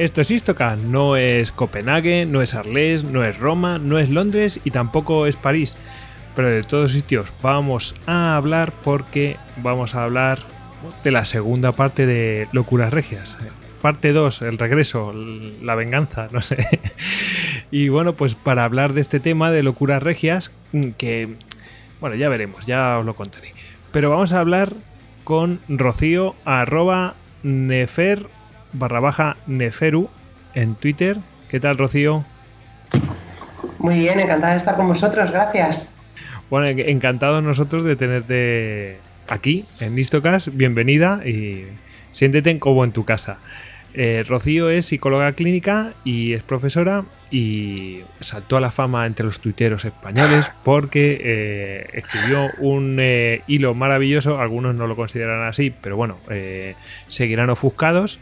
Esto es Istoka, no es Copenhague, no es Arles, no es Roma, no es Londres y tampoco es París. Pero de todos sitios vamos a hablar porque vamos a hablar de la segunda parte de Locuras Regias. Parte 2, el regreso, la venganza, no sé. Y bueno, pues para hablar de este tema de Locuras Regias, que, bueno, ya veremos, ya os lo contaré. Pero vamos a hablar con Rocío arroba nefer barra baja Neferu en Twitter. ¿Qué tal, Rocío? Muy bien, encantada de estar con vosotros, gracias. Bueno, encantados nosotros de tenerte aquí en Istocas. Bienvenida y siéntete como en tu casa. Eh, Rocío es psicóloga clínica y es profesora y saltó a la fama entre los tuiteros españoles porque eh, escribió un eh, hilo maravilloso, algunos no lo consideran así, pero bueno, seguirán ofuscados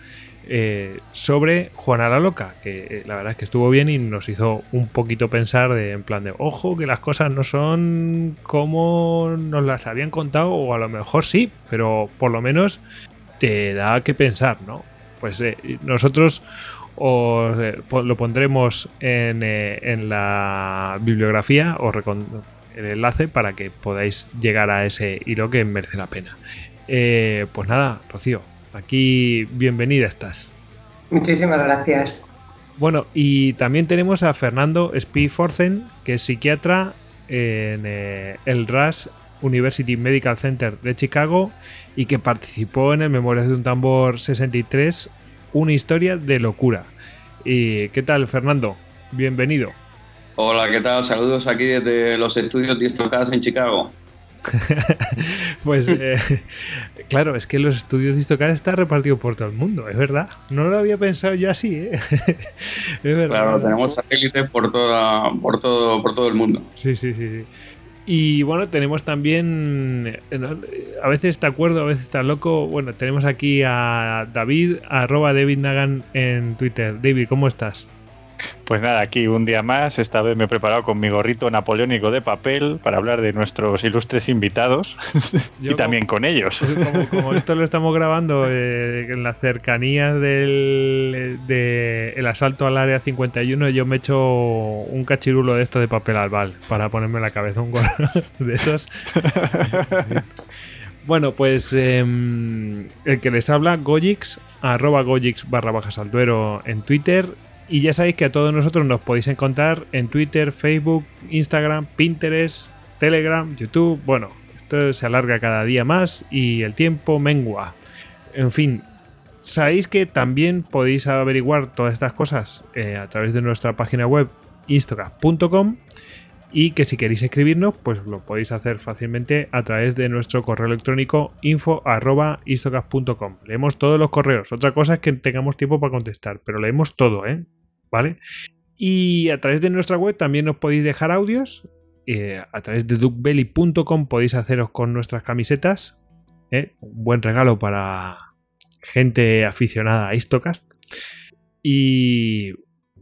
eh, sobre Juana la Loca, que eh, la verdad es que estuvo bien y nos hizo un poquito pensar de, en plan de, ojo, que las cosas no son como nos las habían contado, o a lo mejor sí, pero por lo menos te da que pensar, ¿no? Pues eh, nosotros os, lo pondremos en, en la bibliografía, o el enlace para que podáis llegar a ese hilo que merece la pena. pues nada, Rocío, Aquí, bienvenida estás. Muchísimas gracias. Bueno, y también tenemos a Fernando Forzen, que es psiquiatra en eh, el RAS University Medical Center de Chicago y que participó en el Memorias de un Tambor 63, una historia de locura. ¿Y qué tal, Fernando? Bienvenido. Hola, ¿qué tal? Saludos aquí desde los estudios Distocadas en Chicago. pues eh, claro, es que los estudios de Histocar está repartido por todo el mundo, es verdad. No lo había pensado yo así, ¿eh? es verdad. Claro, tenemos satélites por, toda, por, todo, por todo el mundo. Sí, sí, sí. Y bueno, tenemos también, a veces está acuerdo, a veces está loco. Bueno, tenemos aquí a David, arroba David Nagan en Twitter. David, ¿cómo estás? Pues nada, aquí un día más. Esta vez me he preparado con mi gorrito napoleónico de papel para hablar de nuestros ilustres invitados y también con ellos. Como, esto lo estamos grabando eh, en las cercanías del el asalto al área 51, yo me he hecho un cachirulo de esto de papel albal para ponerme en la cabeza un gorro de esos. Bueno, pues em, el que les habla, Gojix, arroba Gojix barra baja saltuero en Twitter y ya sabéis que a todos nosotros nos podéis encontrar en Twitter, Facebook, Instagram, Pinterest, Telegram, YouTube. Bueno, esto se alarga cada día más y el tiempo mengua. En fin, sabéis que también podéis averiguar todas estas cosas eh, a través de nuestra página web instagram.com y que si queréis escribirnos, pues lo podéis hacer fácilmente a través de nuestro correo electrónico info.istocas.com. Leemos todos los correos. Otra cosa es que tengamos tiempo para contestar, pero leemos todo, ¿eh? ¿Vale? Y a través de nuestra web también nos podéis dejar audios. Eh, a través de duckbelly.com podéis haceros con nuestras camisetas. ¿eh? Un buen regalo para gente aficionada a Istocast. Y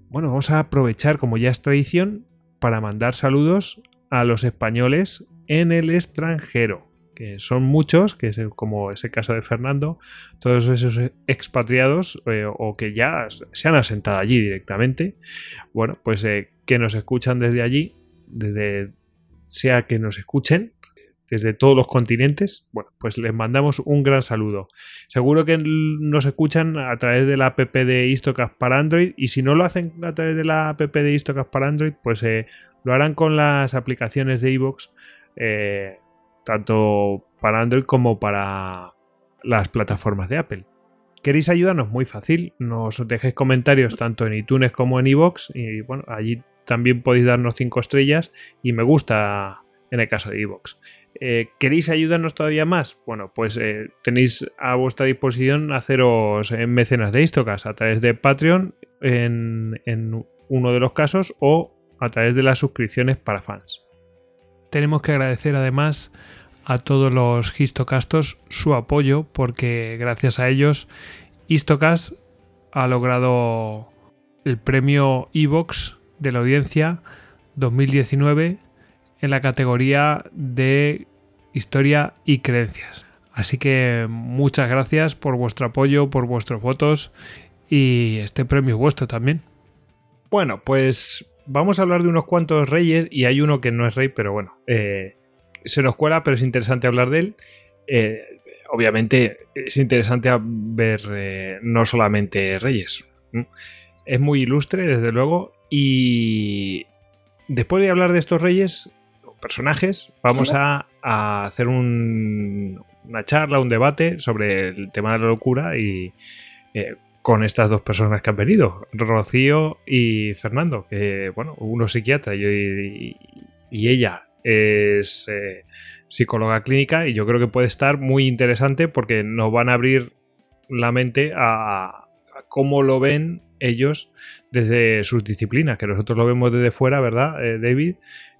bueno, vamos a aprovechar, como ya es tradición, para mandar saludos a los españoles en el extranjero que son muchos, que es como ese caso de Fernando, todos esos expatriados eh, o que ya se han asentado allí directamente, bueno, pues eh, que nos escuchan desde allí, desde sea que nos escuchen, desde todos los continentes, bueno, pues les mandamos un gran saludo. Seguro que nos escuchan a través de la app de Istocast para Android y si no lo hacen a través de la app de Istocast para Android, pues eh, lo harán con las aplicaciones de iVoox, tanto para Android como para las plataformas de Apple. ¿Queréis ayudarnos? Muy fácil. Nos dejéis comentarios tanto en iTunes como en iVoox y bueno, allí también podéis darnos 5 estrellas y me gusta en el caso de iVoox. Eh, ¿Queréis ayudarnos todavía más? Bueno, pues eh, tenéis a vuestra disposición haceros en mecenas de Istocas a través de Patreon en uno de los casos o a través de las suscripciones para fans. Tenemos que agradecer además a todos los histocastos su apoyo porque gracias a ellos Histocast ha logrado el premio Evox de la audiencia 2019 en la categoría de historia y creencias. Así que muchas gracias por vuestro apoyo, por vuestros votos y este premio es vuestro también. Bueno, pues vamos a hablar de unos cuantos reyes y hay uno que no es rey, pero bueno, eh, se nos cuela, pero es interesante hablar de él. Eh, obviamente es interesante ver eh, no solamente reyes. Es muy ilustre, desde luego, y después de hablar de estos reyes, personajes, vamos a, hacer una charla, un debate sobre el tema de la locura y eh, con estas dos personas que han venido, Rocío y Fernando, que bueno, uno psiquiatra y, ella es eh, psicóloga clínica y yo creo que puede estar muy interesante porque nos van a abrir la mente a, cómo lo ven ellos desde sus disciplinas, que nosotros lo vemos desde fuera, ¿verdad, eh, David?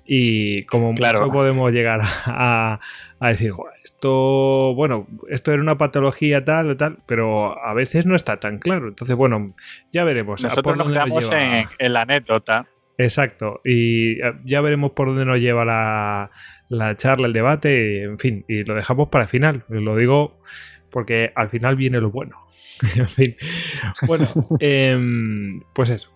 y como claro. podemos llegar a, decir, esto, bueno, esto era una patología tal o tal, pero a veces no está tan claro. Entonces, bueno, ya veremos. Nosotros nos quedamos en, la anécdota. Exacto, y eh, ya veremos por dónde nos lleva la, la charla, el debate, en fin, y lo dejamos para el final. Lo digo porque al final viene lo bueno. en fin, bueno, em, pues eso.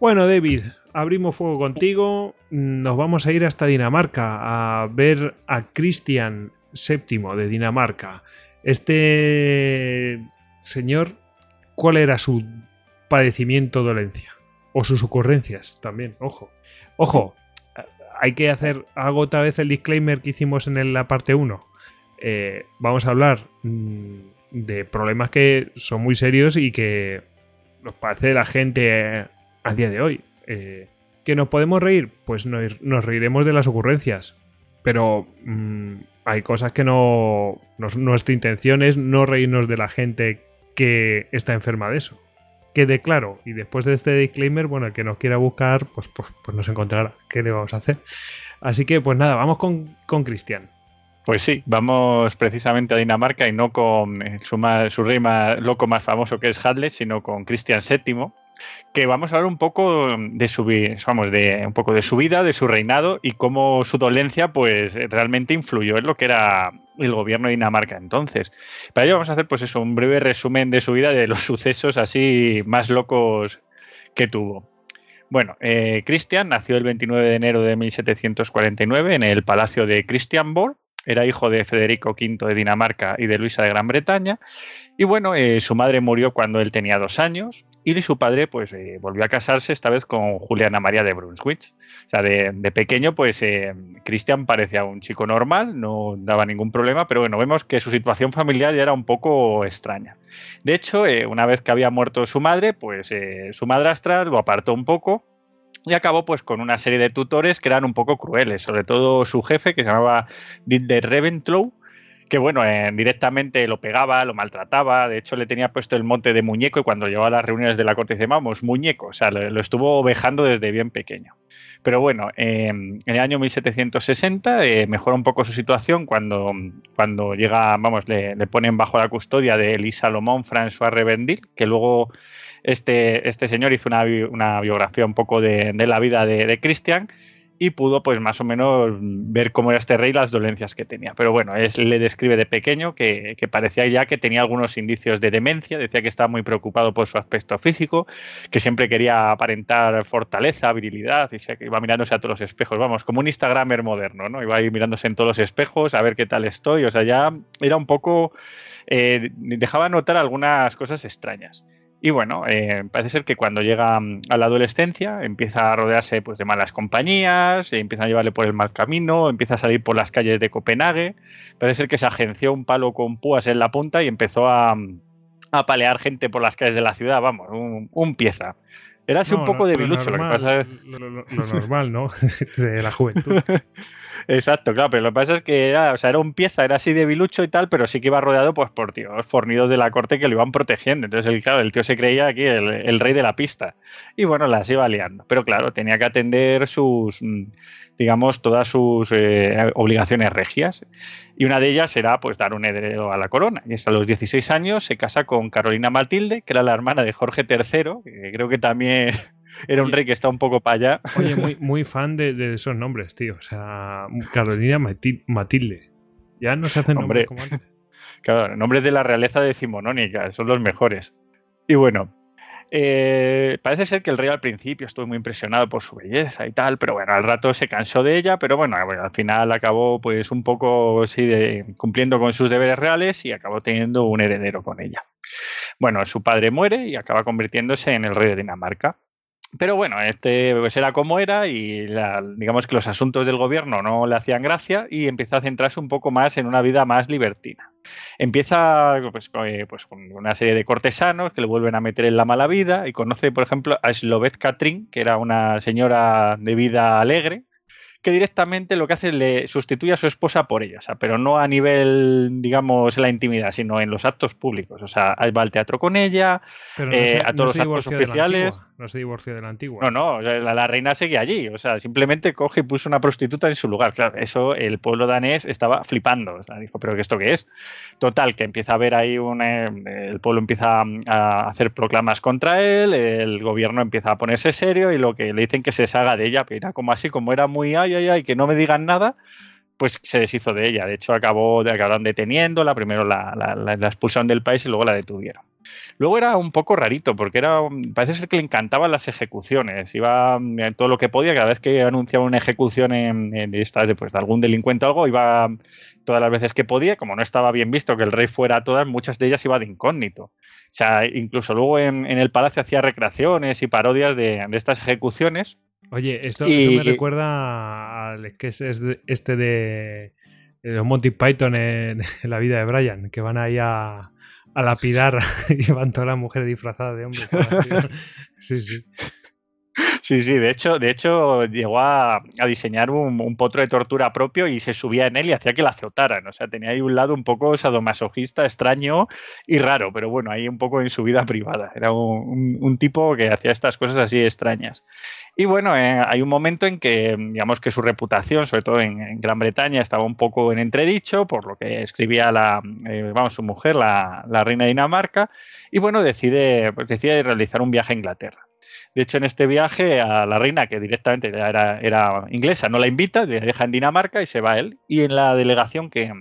Bueno, David, abrimos fuego contigo. Nos vamos a ir hasta Dinamarca a ver a Cristian VII de Dinamarca. Este señor, ¿cuál era su padecimiento dolencia? O sus ocurrencias también, ojo. Ojo, hay que hacer, hago otra vez el disclaimer que hicimos en la parte 1. Eh, vamos a hablar mm, de problemas que son muy serios y que nos parece la gente a día de hoy. Eh, ¿Que nos podemos reír? Pues nos, reiremos de las ocurrencias. Pero mm, hay cosas que no, Nuestra intención es no reírnos de la gente que está enferma de eso. Quede claro. Y después de este disclaimer, bueno, el que nos quiera buscar, pues, pues, pues nos encontrará. ¿Qué le vamos a hacer? Así que, pues nada, vamos con, Cristian. Pues sí, vamos precisamente a Dinamarca y no con su, su rey más loco más famoso que es Hadley, sino con Cristian VII, que vamos a hablar un poco de su, vamos, de, un poco de su vida, de su reinado y cómo su dolencia pues realmente influyó en lo que era el gobierno de Dinamarca entonces. Para ello vamos a hacer pues eso, un breve resumen de su vida, de los sucesos así más locos que tuvo. Bueno, eh, Christian nació el 29 de enero de 1749 en el Palacio de Christianborg. Era hijo de Federico V de Dinamarca y de Luisa de Gran Bretaña. Y bueno, eh, su madre murió cuando él tenía dos años y su padre, pues, eh, volvió a casarse esta vez con Juliana María de Brunswick. O sea, de, pequeño, pues, eh, parecía un chico normal, no daba ningún problema, pero bueno, vemos que su situación familiar ya era un poco extraña. De hecho, eh, una vez que había muerto su madre, pues, su madrastra lo apartó un poco y acabó pues con una serie de tutores que eran un poco crueles, sobre todo su jefe que se llamaba de Reventlow, que bueno, eh, directamente lo pegaba, lo maltrataba, de hecho le tenía puesto el monte de muñeco y cuando llegaba a las reuniones de la corte dice, vamos, muñeco, o sea, lo, estuvo ovejando desde bien pequeño. Pero bueno, em, en el año 1760 eh, mejora un poco su situación cuando, cuando llega, vamos, le, ponen bajo la custodia de Elisa Salomón François Revendil, que luego este, este señor hizo una, biografía un poco de, la vida de, de Christian y pudo pues más o menos ver cómo era este rey las dolencias que tenía. Pero bueno, es, le describe de pequeño que, parecía ya que tenía algunos indicios de demencia, decía que estaba muy preocupado por su aspecto físico, que siempre quería aparentar fortaleza, virilidad, y que iba mirándose a todos los espejos, vamos, como un Instagramer moderno, ¿no? Iba ahí mirándose en todos los espejos a ver qué tal estoy, o sea, ya era un poco... Eh, dejaba notar algunas cosas extrañas. Y bueno, eh, parece ser que cuando llega mm, a la adolescencia empieza a rodearse pues, de malas compañías, empieza a llevarle por el mal camino, empieza a salir por las calles de Copenhague. Parece ser que se agenció un palo con púas en la punta y empezó a, mm, a palear gente por las calles de la ciudad, vamos, un, pieza. Era así un poco de debilucho, lo, que pasa es... lo normal, ¿no? de la juventud. Exacto, claro, pero lo que pasa es que era, o sea, era un pieza, era así de bilucho y tal, pero sí que iba rodeado pues por tíos fornidos de la corte que lo iban protegiendo. Entonces, el, claro, el tío se creía aquí el, rey de la pista. Y bueno, las iba liando. Pero claro, tenía que atender sus, mm, digamos, todas sus eh, obligaciones regias. Y una de ellas era pues dar un heredero a la corona. Y hasta los 16 años se casa con Carolina Matilde, que era la hermana de Jorge III, que creo que también era un rey que está un poco para allá. Oye, muy, muy fan de, esos nombres, tío. O sea, Carolina Matilde. Ya no se hacen nombres como antes. Claro, nombres de la realeza decimonónica, son los mejores. Y bueno, eh, parece ser que el rey al principio estuvo muy impresionado por su belleza y tal, pero bueno, al rato se cansó de ella, pero bueno, al final acabó pues un poco sí, cumpliendo con sus deberes reales y acabó teniendo un heredero con ella. Bueno, su padre muere y acaba convirtiéndose en el rey de Dinamarca. Pero bueno, este pues era como era y digamos que los asuntos del gobierno no le hacían gracia y empieza a centrarse un poco más en una vida más libertina. Empieza pues, eh, pues, con una serie de cortesanos que le vuelven a meter en la mala vida y conoce, por ejemplo, a Slovet Katrin, que era una señora de vida alegre, que directamente lo que hace es le sustituye a su esposa por ella, o sea, pero no a nivel, digamos, en la intimidad, sino en los actos públicos. O sea, va al teatro con ella, eh, a todos los actos oficiales no se divorció de la antigua. No, no, la, reina seguía allí. O sea, simplemente coge y puso una prostituta en su lugar. Claro, eso el pueblo danés estaba flipando. Dijo, ¿pero esto qué es? Total, que empieza a haber ahí un. Eh, el pueblo empieza a hacer proclamas contra él, el gobierno empieza a ponerse serio y lo que le dicen que se salga de ella, pero era como así, como era muy ay, ay, ay, que no me digan nada pues se deshizo de ella. De hecho, acabó, acabaron deteniéndola, primero la, la, la, expulsaron del país y luego la detuvieron. Luego era un poco rarito, porque era, parece ser que le encantaban las ejecuciones. Iba mm, todo lo que podía, cada vez que anunciaba una ejecución en, en esta, pues, de algún delincuente o algo, iba todas las veces que podía. Como no estaba bien visto que el rey fuera a todas, muchas de ellas iba de incógnito. O sea, incluso luego en, el palacio hacía recreaciones y parodias de, estas ejecuciones. Oye, esto, me recuerda al que es este de, los Monty Python en la vida de Brian, que van ahí a a lapidar y van toda la mujer disfrazada de hombre. Sí, sí. Sí, sí, de hecho, de hecho llegó a, diseñar un, potro de tortura propio y se subía en él y hacía que la azotaran. O sea, tenía ahí un lado un poco sadomasoquista, extraño y raro, pero bueno, ahí un poco en su vida privada. Era un, tipo que hacía estas cosas así extrañas. Y bueno, eh, hay un momento en que, digamos que su reputación, sobre todo en, Gran Bretaña, estaba un poco en entredicho, por lo que escribía la, eh, vamos, su mujer, la, reina de Dinamarca, y bueno, decide, pues decide realizar un viaje a Inglaterra. De hecho, en este viaje a la reina, que directamente era, era inglesa, no la invita, le deja en Dinamarca y se va él. Y en la delegación que,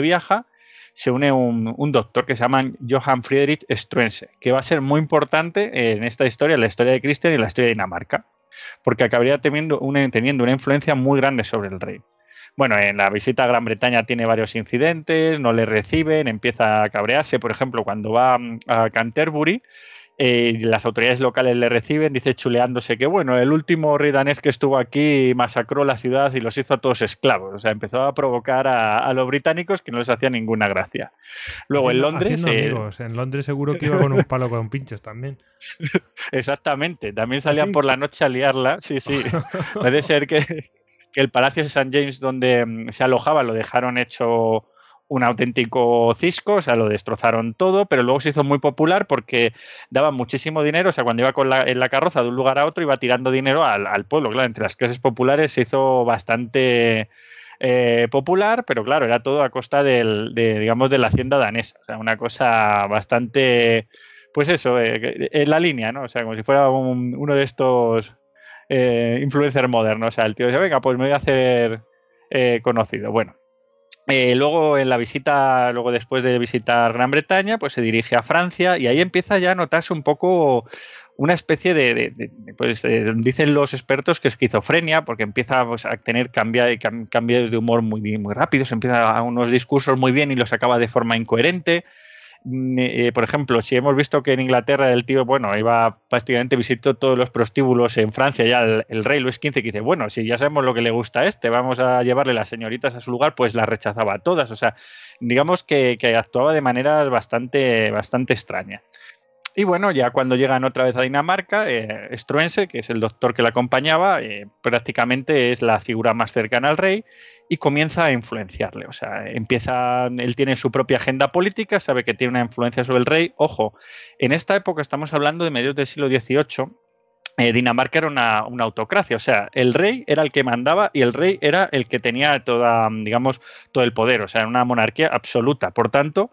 viaja se une un, doctor que se llama Johann Friedrich Struense, que va a ser muy importante en esta historia, en la historia de Christian y la historia de Dinamarca, porque acabaría teniendo una, teniendo una influencia muy grande sobre el rey. Bueno, en la visita a Gran Bretaña tiene varios incidentes, no le reciben, empieza a cabrearse, por ejemplo, cuando va a Canterbury, eh, las autoridades locales le reciben, dice chuleándose que, bueno, el último rey danés que estuvo aquí masacró la ciudad y los hizo a todos esclavos. O sea, empezó a provocar a, los británicos que no les hacía ninguna gracia. Luego en Londres. Eh, en Londres seguro que iba con un palo con pinchos también. Exactamente, también salían por la noche a liarla. Sí, sí. Puede ser que, que el Palacio de St. James, donde mm, se alojaba, lo dejaron hecho un auténtico cisco, o sea, lo destrozaron todo, pero luego se hizo muy popular porque daba muchísimo dinero, o sea, cuando iba con la, en la carroza de un lugar a otro iba tirando dinero al, pueblo, claro, entre las clases populares se hizo bastante eh, popular, pero claro, era todo a costa del, de, digamos, de la hacienda danesa, o sea, una cosa bastante, pues eso, eh, en la línea, ¿no? O sea, como si fuera uno de estos eh, influencer moderno. O sea, el tío dice, venga, pues me voy a hacer conocido. Bueno, eh, luego en la visita, luego después de visitar Gran Bretaña, pues se dirige a Francia y ahí empieza ya a notarse un poco una especie de, pues dicen los expertos que esquizofrenia, porque empieza pues, a tener cambios de humor muy, muy rápidos, empieza a unos discursos muy bien y los acaba de forma incoherente. Eh, por ejemplo, si hemos visto que en Inglaterra el tío, bueno, iba prácticamente visitó todos los prostíbulos en Francia, ya el, rey Luis XV, que dice, bueno, si ya sabemos lo que le gusta a este, vamos a llevarle las señoritas a su lugar, pues las rechazaba a todas. O sea, digamos que, que actuaba de manera bastante, bastante extraña. Y bueno, ya cuando llegan otra vez a Dinamarca, eh, Struense, que es el doctor que la acompañaba, eh, prácticamente es la figura más cercana al rey y comienza a influenciarle. O sea, empieza, él tiene su propia agenda política, sabe que tiene una influencia sobre el rey. Ojo, en esta época estamos hablando de mediados del siglo XVIII. Eh, Dinamarca era una, una, autocracia, o sea, el rey era el que mandaba y el rey era el que tenía toda, digamos, todo el poder, o sea, una monarquía absoluta. Por tanto,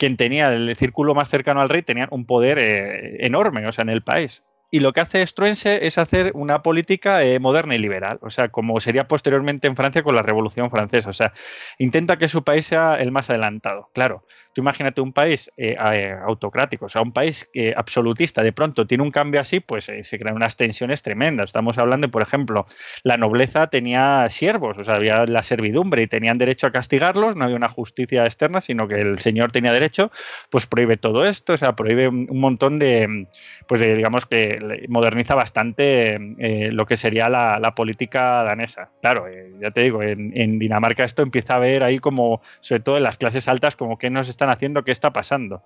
quien tenía el círculo más cercano al rey tenía un poder eh, enorme, o sea, en el país. Y lo que hace Struense es hacer una política eh, moderna y liberal, o sea, como sería posteriormente en Francia con la Revolución Francesa. O sea, intenta que su país sea el más adelantado. Claro, Tú imagínate un país eh, eh, autocrático, o sea, un país que absolutista, de pronto tiene un cambio así, pues eh, se crean unas tensiones tremendas. Estamos hablando, por ejemplo, la nobleza tenía siervos, o sea, había la servidumbre y tenían derecho a castigarlos, no había una justicia externa, sino que el señor tenía derecho, pues prohíbe todo esto, o sea, prohíbe un, montón de, pues digamos que moderniza bastante lo que sería la, política danesa. Claro, ya te digo, en, en, Dinamarca esto empieza a ver ahí como, sobre todo en las clases altas, como que nos están haciendo, qué está pasando.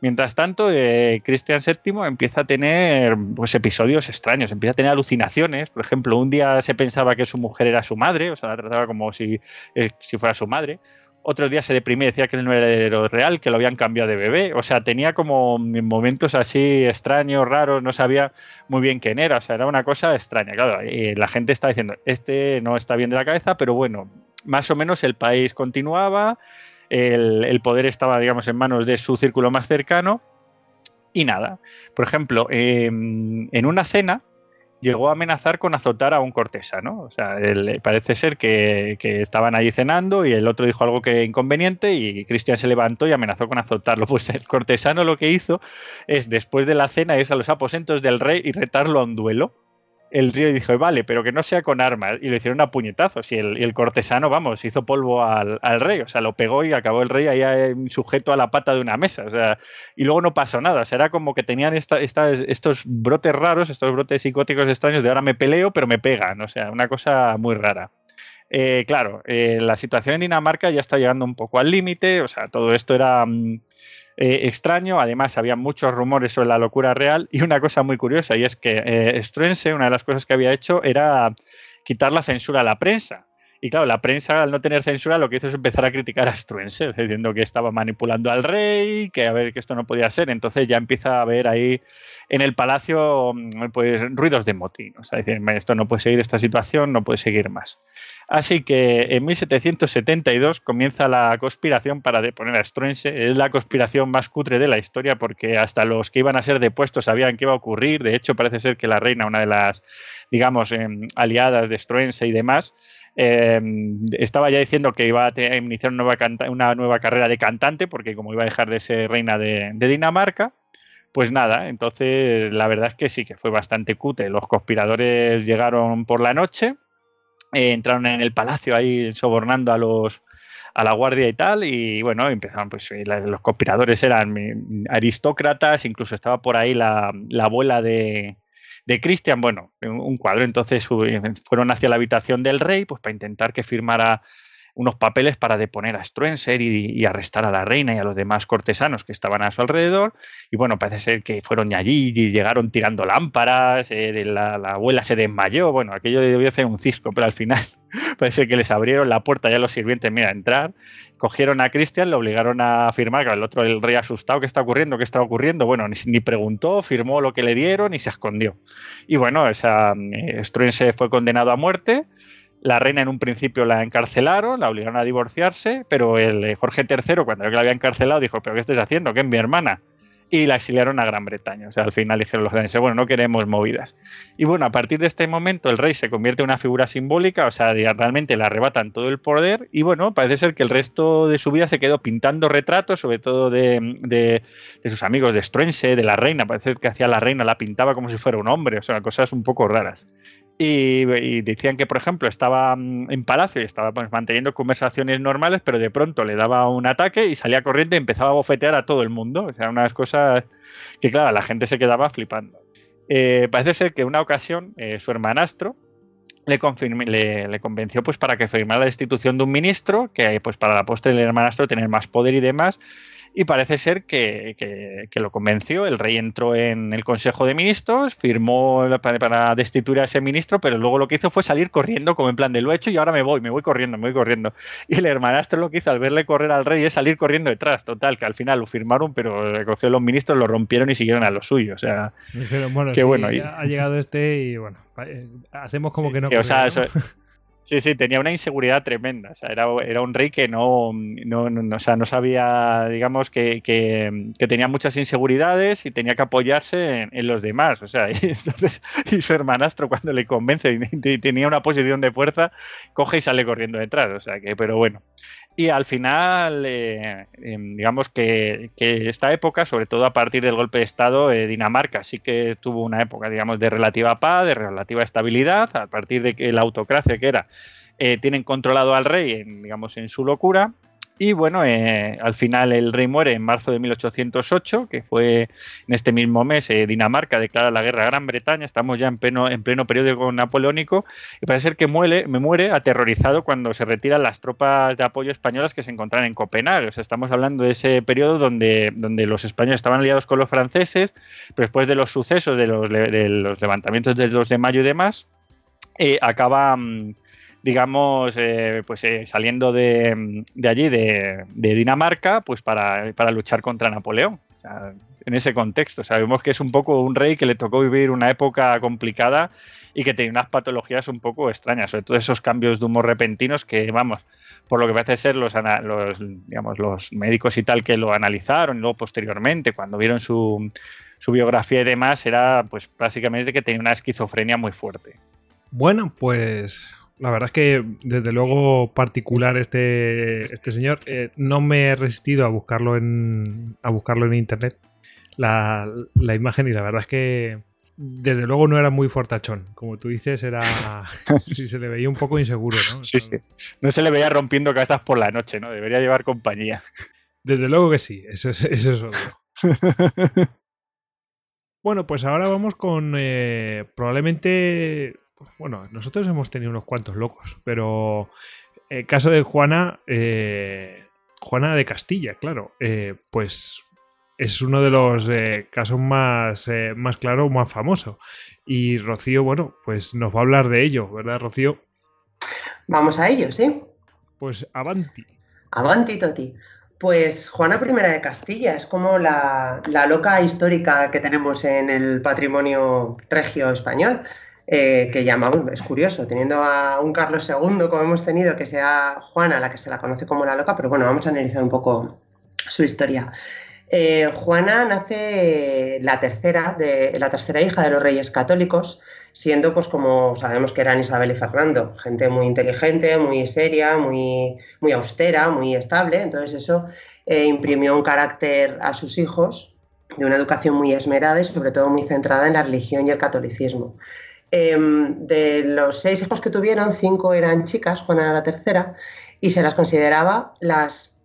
Mientras tanto, eh, Cristian VII empieza a tener pues, episodios extraños, empieza a tener alucinaciones. Por ejemplo, un día se pensaba que su mujer era su madre, o sea, la trataba como si, eh, si fuera su madre. Otro día se deprimía y decía que él no era real, que lo habían cambiado de bebé. O sea, tenía como momentos así extraños, raros, no sabía muy bien quién era. O sea, era una cosa extraña. Claro, y la gente está diciendo, este no está bien de la cabeza, pero bueno, más o menos el país continuaba, el, poder estaba, digamos, en manos de su círculo más cercano y nada. Por ejemplo, em, en una cena llegó a amenazar con azotar a un cortesano. O sea, parece ser que, estaban allí cenando y el otro dijo algo que inconveniente y Cristian se levantó y amenazó con azotarlo. Pues el cortesano lo que hizo es, después de la cena, ir a los aposentos del rey y retarlo a un duelo el río dijo, vale, pero que no sea con armas. Y le hicieron a puñetazos. Y el, cortesano, vamos, hizo polvo al, rey. O sea, lo pegó y acabó el rey ahí sujeto a la pata de una mesa. O sea, y luego no pasó nada. O sea, era como que tenían estos brotes raros, estos brotes psicóticos extraños de ahora me peleo, pero me pegan. O sea, una cosa muy rara. Eh, claro, eh, la situación en Dinamarca ya está llegando un poco al límite. O sea, todo esto era... Mm, eh, extraño. Además, había muchos rumores sobre la locura real y una cosa muy curiosa, y es que eh, Struense, una de las cosas que había hecho era quitar la censura a la prensa. Y claro, la prensa, al no tener censura, lo que hizo es empezar a criticar a Struense, diciendo que estaba manipulando al rey, que a ver, que esto no podía ser. Entonces ya empieza a haber ahí en el palacio mm, pues ruidos de motín. O sea, decir, esto no puede seguir esta situación, no puede seguir más. Así que en 1772 comienza la conspiración para deponer a Struense. Es la conspiración más cutre de la historia porque hasta los que iban a ser depuestos sabían qué iba a ocurrir. De hecho, parece ser que la reina, una de las, digamos, em, aliadas de Struense y demás, em, estaba ya diciendo que iba a iniciar una nueva, carrera de cantante, porque como iba a dejar de ser reina de, Dinamarca, pues nada, entonces la verdad es que sí, que fue bastante cute. Los conspiradores llegaron por la noche, eh, entraron en el palacio ahí sobornando a los a la guardia y tal, y bueno, empezaron, pues eh, los conspiradores eran aristócratas, incluso estaba por ahí la, abuela de, de Cristian, bueno, un cuadro, entonces fueron hacia la habitación del rey, pues para intentar que firmara unos papeles para deponer a Struenser y, arrestar a la reina y a los demás cortesanos que estaban a su alrededor. Y bueno, parece ser que fueron allí y llegaron tirando lámparas, eh, la, abuela se desmayó, bueno, aquello debió ser un cisco, pero al final parece que les abrieron la puerta ya los sirvientes, mira, entrar, cogieron a Cristian, le obligaron a firmar, el otro, el rey asustado, ¿qué está ocurriendo? ¿Qué está ocurriendo? Bueno, ni, preguntó, firmó lo que le dieron y se escondió. Y bueno, esa, eh, fue condenado a muerte la reina en un principio la encarcelaron, la obligaron a divorciarse, pero el eh, Jorge III, cuando vio que la había encarcelado, dijo, pero ¿qué estás haciendo? ¿Qué es mi hermana? y la exiliaron a Gran Bretaña. O sea, al final dijeron los daneses, bueno, no queremos movidas. Y bueno, a partir de este momento el rey se convierte en una figura simbólica, o sea, realmente le arrebatan todo el poder y bueno, parece ser que el resto de su vida se quedó pintando retratos, sobre todo de, sus amigos de Struense, de la reina, parece que hacía la reina, la pintaba como si fuera un hombre, o sea, cosas un poco raras. Y, decían que, por ejemplo, estaba mm, en palacio y estaba pues, manteniendo conversaciones normales, pero de pronto le daba un ataque y salía corriendo y empezaba a bofetear a todo el mundo. O sea, unas cosas que, claro, la gente se quedaba flipando. Eh, parece ser que una ocasión eh, su hermanastro le, le, le, convenció pues, para que firmara la destitución de un ministro, que pues, para la postre el hermanastro tener más poder y demás, y parece ser que, lo convenció. El rey entró en el Consejo de Ministros, firmó para, destituir a ese ministro, pero luego lo que hizo fue salir corriendo, como en plan de lo he hecho y ahora me voy, me voy corriendo, me voy corriendo. Y el hermanastro lo que hizo al verle correr al rey es salir corriendo detrás. Total, que al final lo firmaron, pero cogió los ministros, lo rompieron y siguieron a lo suyo. O sea, bueno, que bueno. Ha llegado este y bueno, eh, hacemos como que no. Sí, sí, tenía una inseguridad tremenda. O sea, era, era un rey que no, no, o sea, no sabía, digamos, que, que, tenía muchas inseguridades y tenía que apoyarse en, los demás. O sea, y, entonces, y su hermanastro, cuando le convence y tenía una posición de fuerza, coge y sale corriendo detrás. O sea, que, pero bueno. Y al final, eh, em, digamos que, esta época, sobre todo a partir del golpe de Estado, eh, Dinamarca sí que tuvo una época, digamos, de relativa paz, de relativa estabilidad, a partir de que la autocracia que era, eh, tienen controlado al rey, en, digamos, en su locura, y bueno, eh, al final el rey muere en marzo de 1808, que fue en este mismo mes eh, Dinamarca declara la guerra a Gran Bretaña, estamos ya en pleno, en pleno periodo napoleónico, y parece ser que muere, me muere aterrorizado cuando se retiran las tropas de apoyo españolas que se encontraban en Copenhague. O sea, estamos hablando de ese periodo donde, donde los españoles estaban aliados con los franceses, pero después de los sucesos de los, de los levantamientos del 2 de mayo y demás, eh, acaba digamos, eh, pues eh, saliendo de, allí, de, Dinamarca, pues para, luchar contra Napoleón. en ese contexto, sabemos que es un poco un rey que le tocó vivir una época complicada y que tenía unas patologías un poco extrañas, sobre todo esos cambios de humor repentinos que, vamos, por lo que parece ser los, los, digamos, los médicos y tal que lo analizaron y luego posteriormente, cuando vieron su, su biografía y demás, era pues básicamente que tenía una esquizofrenia muy fuerte. Bueno, pues la verdad es que desde luego particular este, este señor. Eh, no me he resistido a buscarlo en, a buscarlo en internet, la, imagen, y la verdad es que desde luego no era muy fortachón. Como tú dices, era. sí, se le veía un poco inseguro, ¿no? Sí, sí. No se le veía rompiendo cabezas por la noche, ¿no? Debería llevar compañía. Desde luego que sí, eso es, eso es obvio. bueno, pues ahora vamos con eh, probablemente bueno, nosotros hemos tenido unos cuantos locos, pero el eh, caso de Juana, eh, Juana de Castilla, claro, eh, pues es uno de los casos más, más claros, más famoso. Y Rocío, bueno, pues nos va a hablar de ello, ¿verdad, Rocío? Vamos a ello, sí. Pues avanti. Avanti, Toti. Pues Juana I de Castilla es como la, la, loca histórica que tenemos en el patrimonio regio español. Eh, que llamamos, es curioso, teniendo a un Carlos II como hemos tenido, que sea Juana, la que se la conoce como la loca, pero bueno, vamos a analizar un poco su historia. Eh, Juana nace la tercera, de, la tercera hija de los reyes católicos, siendo pues como sabemos que eran Isabel y Fernando, gente muy inteligente, muy seria, muy, muy austera, muy estable, entonces eso eh, imprimió un carácter a sus hijos de una educación muy esmerada y sobre todo muy centrada en la religión y el catolicismo. Em, de los seis hijos que tuvieron, cinco eran chicas, Juana era la tercera, y se las consideraba las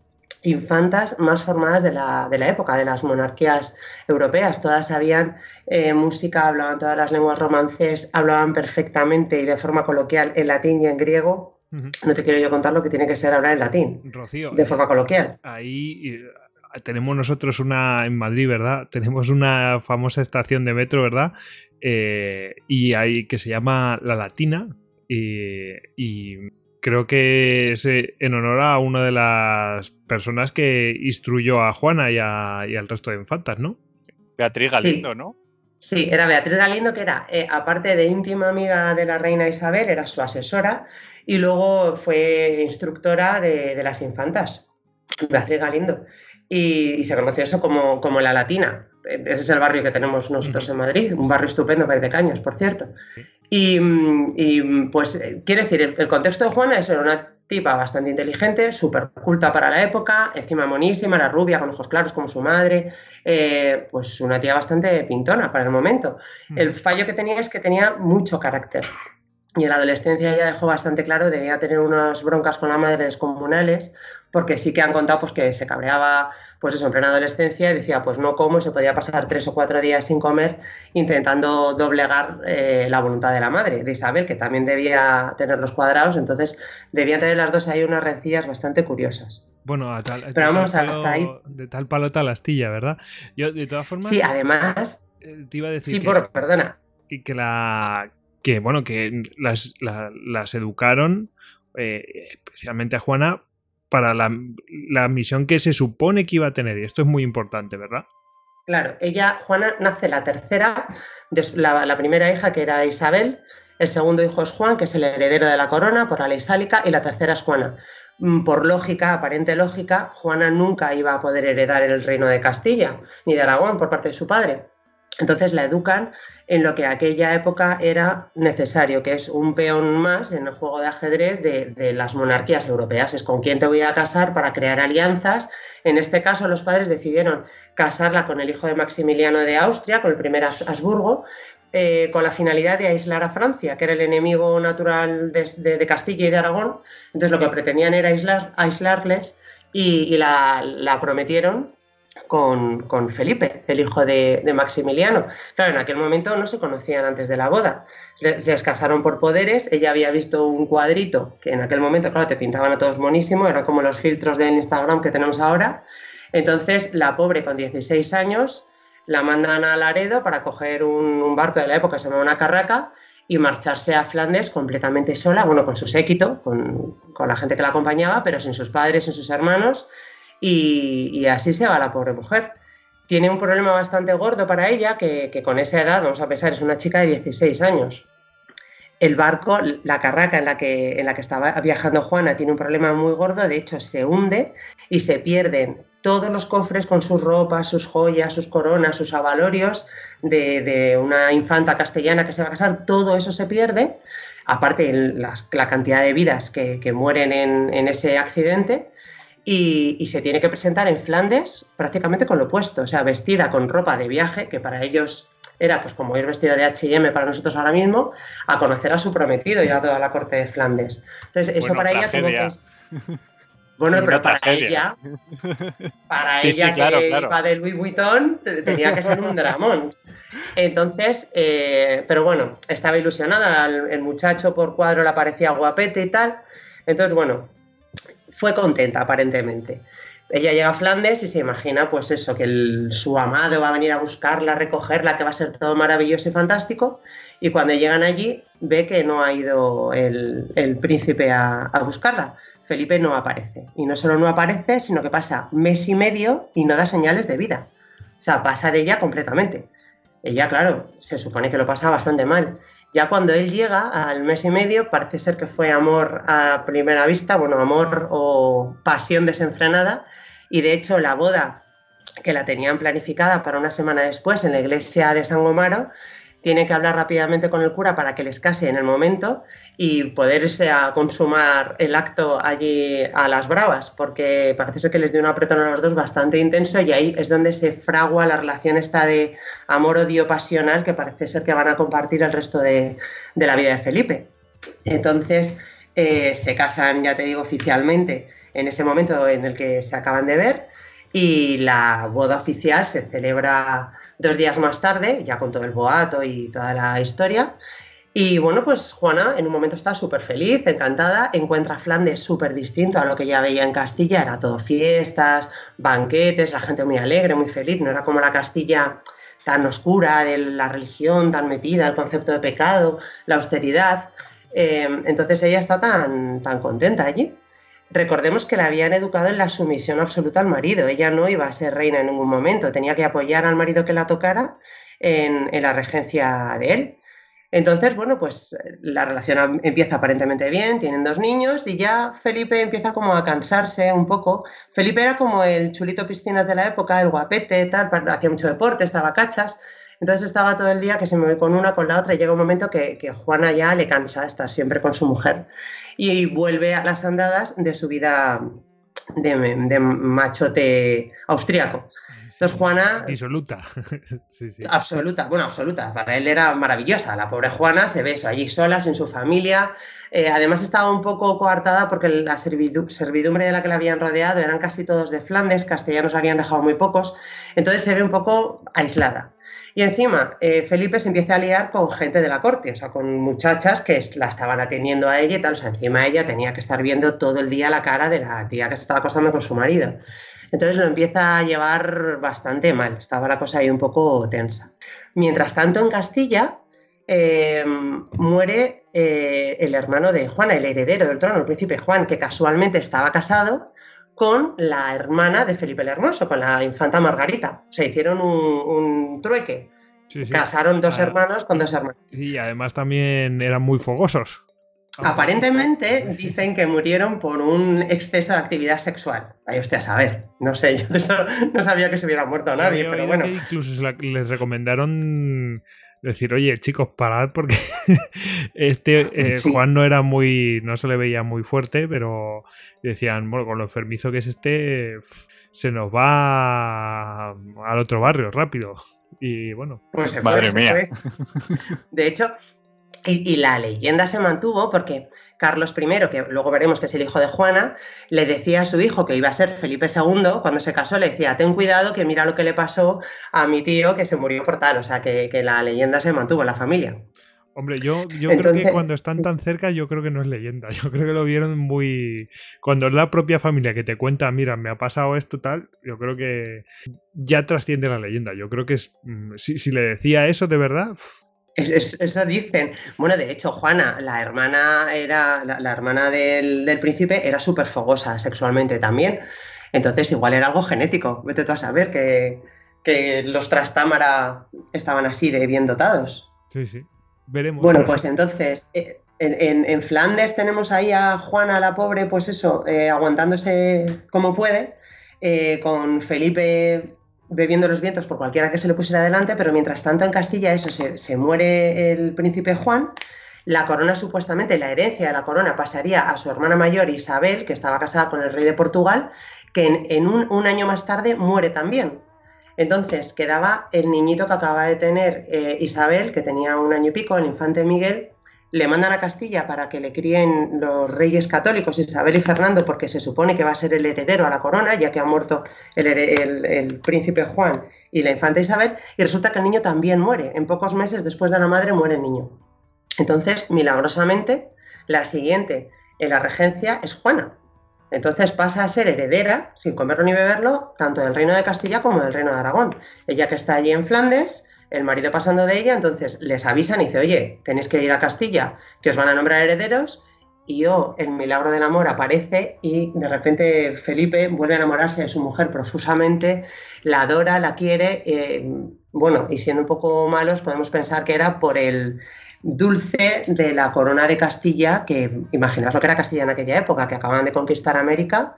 infantas más formadas de la, época, de las monarquías europeas. Todas sabían eh, música, hablaban todas las lenguas romances, hablaban perfectamente y de forma coloquial en latín y en griego. No te quiero yo contar lo que tiene que ser hablar en latín. Rocío. De forma coloquial. Ahí eh, tenemos nosotros una en Madrid, ¿verdad? Tenemos una famosa estación de metro, ¿verdad? Eh, y hay que se llama La Latina y, creo que es eh, en honor a una de las personas que instruyó a Juana y, al resto de infantas, ¿no? Beatriz Galindo, ¿no? Sí, era Beatriz Galindo, que era, eh, aparte de íntima amiga de la reina Isabel, era su asesora y luego fue instructora de, las infantas, Beatriz Galindo. Y, se conoció eso como, como la latina. Ese es el barrio que tenemos nosotros en Madrid, un barrio estupendo para ir de caños, por cierto. Y, pues, eh, quiere decir, el, contexto de Juana es una tipa bastante inteligente, súper culta para la época, encima monísima, era rubia, con ojos claros como su madre, eh, pues una tía bastante pintona para el momento. El fallo que tenía es que tenía mucho carácter. Y en la adolescencia ya dejó bastante claro, debía tener unas broncas con la madre descomunales, porque sí que han contado pues, que se cabreaba pues eso, en plena adolescencia decía, pues no como y se podía pasar tres o cuatro días sin comer intentando doblegar eh, la voluntad de la madre, de Isabel, que también debía tener los cuadrados, entonces debían tener las dos ahí unas rencillas bastante curiosas. Bueno, a tal, Pero vamos hasta ahí. De tal palo tal astilla, ¿verdad? Yo, de todas formas. Sí, además. Eh, te iba a decir. Sí, por, perdona. Que, que la. Que bueno, que las, las educaron, eh, especialmente a Juana, para la, misión que se supone que iba a tener. Y esto es muy importante, ¿verdad? Claro, ella, Juana, nace la tercera, la, la, primera hija que era Isabel, el segundo hijo es Juan, que es el heredero de la corona por la ley sálica, y la tercera es Juana. Mm, por lógica, aparente lógica, Juana nunca iba a poder heredar el reino de Castilla, ni de Aragón por parte de su padre. Entonces la educan en lo que aquella época era necesario, que es un peón más en el juego de ajedrez de, las monarquías europeas. Es con quién te voy a casar para crear alianzas. En este caso, los padres decidieron casarla con el hijo de Maximiliano de Austria, con el primer Habsburgo, eh, con la finalidad de aislar a Francia, que era el enemigo natural de, Castilla y de Aragón. Entonces, lo que pretendían era aislarles y, la prometieron con, Felipe, el hijo de, Maximiliano. Claro, en aquel momento no se conocían antes de la boda. Les, casaron por poderes, ella había visto un cuadrito que en aquel momento, claro, te pintaban a todos monísimo, eran como los filtros del Instagram que tenemos ahora. Entonces, la pobre con 16 años la mandan a Laredo para coger un, barco de la época, se llamaba una carraca, y marcharse a Flandes completamente sola, bueno, con su séquito, con la gente que la acompañaba, pero sin sus padres, sin sus hermanos y, así se va la pobre mujer. Tiene un problema bastante gordo para ella, que, con esa edad, vamos a pensar, es una chica de 16 años. El barco, la carraca en la, que, en la que estaba viajando Juana, tiene un problema muy gordo, de hecho se hunde y se pierden todos los cofres con sus ropas, sus joyas, sus coronas, sus avalorios de, una infanta castellana que se va a casar, todo eso se pierde, aparte la, la cantidad de vidas que, mueren en, ese accidente, y, se tiene que presentar en Flandes prácticamente con lo opuesto, o sea, vestida con ropa de viaje, que para ellos era pues como ir vestido de H&M para nosotros ahora mismo, a conocer a su prometido y a toda la corte de Flandes. Entonces, eso para ella tuvo que... Bueno, pero para ella, para ella que iba de Louis Vuitton, tenía que ser un dramón. Entonces, eh, pero bueno, estaba ilusionada, el, muchacho por cuadro le parecía guapete y tal. Entonces, bueno, fue contenta aparentemente. Ella llega a Flandes y se imagina, pues eso, que su amado va a venir a buscarla, a recogerla, que va a ser todo maravilloso y fantástico. Y cuando llegan allí, ve que no ha ido el, príncipe a, buscarla. Felipe no aparece. Y no solo no aparece, sino que pasa mes y medio y no da señales de vida. O sea, pasa de ella completamente. Ella, claro, se supone que lo pasa bastante mal. Ya cuando él llega al mes y medio, parece ser que fue amor a primera vista, bueno, amor o pasión desenfrenada, y de hecho la boda que la tenían planificada para una semana después en la iglesia de San Gomaro, tiene que hablar rápidamente con el cura para que les case en el momento y poderse a consumar el acto allí a las bravas, porque parece ser que les dio un apretón a los dos bastante intenso y ahí es donde se fragua la relación esta de amor-odio pasional que parece ser que van a compartir el resto de, la vida de Felipe. Entonces eh, se casan, ya te digo, oficialmente en ese momento en el que se acaban de ver y la boda oficial se celebra dos días más tarde, ya con todo el boato y toda la historia. Y bueno, pues Juana en un momento está súper feliz, encantada, encuentra Flandes súper distinto a lo que ya veía en Castilla, era todo fiestas, banquetes, la gente muy alegre, muy feliz, no era como la Castilla tan oscura de la religión, tan metida, el concepto de pecado, la austeridad. Eh, entonces ella está tan, tan contenta allí. Recordemos que la habían educado en la sumisión absoluta al marido. Ella no iba a ser reina en ningún momento, tenía que apoyar al marido que la tocara en, la regencia de él. Entonces, bueno, pues la relación empieza aparentemente bien, tienen dos niños y ya Felipe empieza como a cansarse un poco. Felipe era como el chulito piscinas de la época, el guapete, tal, hacía mucho deporte, estaba cachas. Entonces estaba todo el día que se me con una, con la otra, y llega un momento que, Juana ya le cansa estar siempre con su mujer. Y vuelve a las andadas de su vida de, de machote austríaco. Entonces Juana... Disoluta. Absoluta, bueno, absoluta. Para él era maravillosa. La pobre Juana se ve eso, allí sola, sin su familia. Eh, además estaba un poco coartada porque la servidumbre de la que la habían rodeado eran casi todos de Flandes, castellanos habían dejado muy pocos. Entonces se ve un poco aislada. Y encima, eh, Felipe se empieza a liar con gente de la corte, o sea, con muchachas que la estaban atendiendo a ella y tal. O sea, encima ella tenía que estar viendo todo el día la cara de la tía que se estaba acostando con su marido. Entonces lo empieza a llevar bastante mal, estaba la cosa ahí un poco tensa. Mientras tanto, en Castilla eh, muere eh, el hermano de Juana, el heredero del trono, el príncipe Juan, que casualmente estaba casado con la hermana de Felipe el Hermoso, con la infanta Margarita. Se hicieron un, trueque. Casaron dos ah, hermanos con dos hermanas. Sí, además también eran muy fogosos. Aparentemente dicen que murieron por un exceso de actividad sexual. Vaya usted a saber. No sé, yo no sabía que se hubiera muerto nadie, pero bueno. incluso les recomendaron decir, oye, chicos, parad porque este eh, Juan no era muy, no se le veía muy fuerte, pero decían, bueno, con lo enfermizo que es este, se nos va al otro barrio rápido. Y bueno, pues madre mía. De hecho, y, la leyenda se mantuvo porque Carlos I, que luego veremos que es el hijo de Juana, le decía a su hijo que iba a ser Felipe II, cuando se casó, le decía, ten cuidado que mira lo que le pasó a mi tío que se murió por tal, o sea, que, la leyenda se mantuvo en la familia. Hombre, yo, yo creo que cuando están tan cerca, yo creo que no es leyenda. Yo creo que lo vieron muy. Cuando es la propia familia que te cuenta, mira, me ha pasado esto, tal, yo creo que ya trasciende la leyenda. Yo creo que es. Mm, si, si le decía eso de verdad, eso dicen. Bueno, de hecho, Juana, la hermana era la, hermana del, príncipe, era súper fogosa sexualmente también. Entonces, igual era algo genético. Vete tú a saber que, los Trastámara estaban así de bien dotados. Sí, sí. Veremos. Bueno, pues entonces, eh, en, Flandes tenemos ahí a Juana, la pobre, pues eso, eh, aguantándose como puede, eh, con Felipe bebiendo los vientos por cualquiera que se le pusiera adelante, pero mientras tanto en Castilla eso se, muere el príncipe Juan, la corona supuestamente, la herencia de la corona pasaría a su hermana mayor Isabel, que estaba casada con el rey de Portugal, que en, un, año más tarde muere también. Entonces quedaba el niñito que acaba de tener eh, Isabel, que tenía un año y pico, el infante Miguel, le mandan a Castilla para que le críen los reyes católicos Isabel y Fernando, porque se supone que va a ser el heredero a la corona, ya que ha muerto el, príncipe Juan y la infanta Isabel, y resulta que el niño también muere. En pocos meses después de la madre muere el niño. Entonces, milagrosamente, la siguiente en la regencia es Juana. Entonces pasa a ser heredera, sin comerlo ni beberlo, tanto del reino de Castilla como del reino de Aragón. Ella que está allí en Flandes, el marido pasando de ella, entonces les avisan y dice, oye, tenéis que ir a Castilla, que os van a nombrar herederos, y yo, el milagro del amor aparece y de repente Felipe vuelve a enamorarse de su mujer profusamente, la adora, la quiere, eh, bueno, y siendo un poco malos podemos pensar que era por el dulce de la corona de Castilla, que imaginaos lo que era Castilla en aquella época, que acaban de conquistar América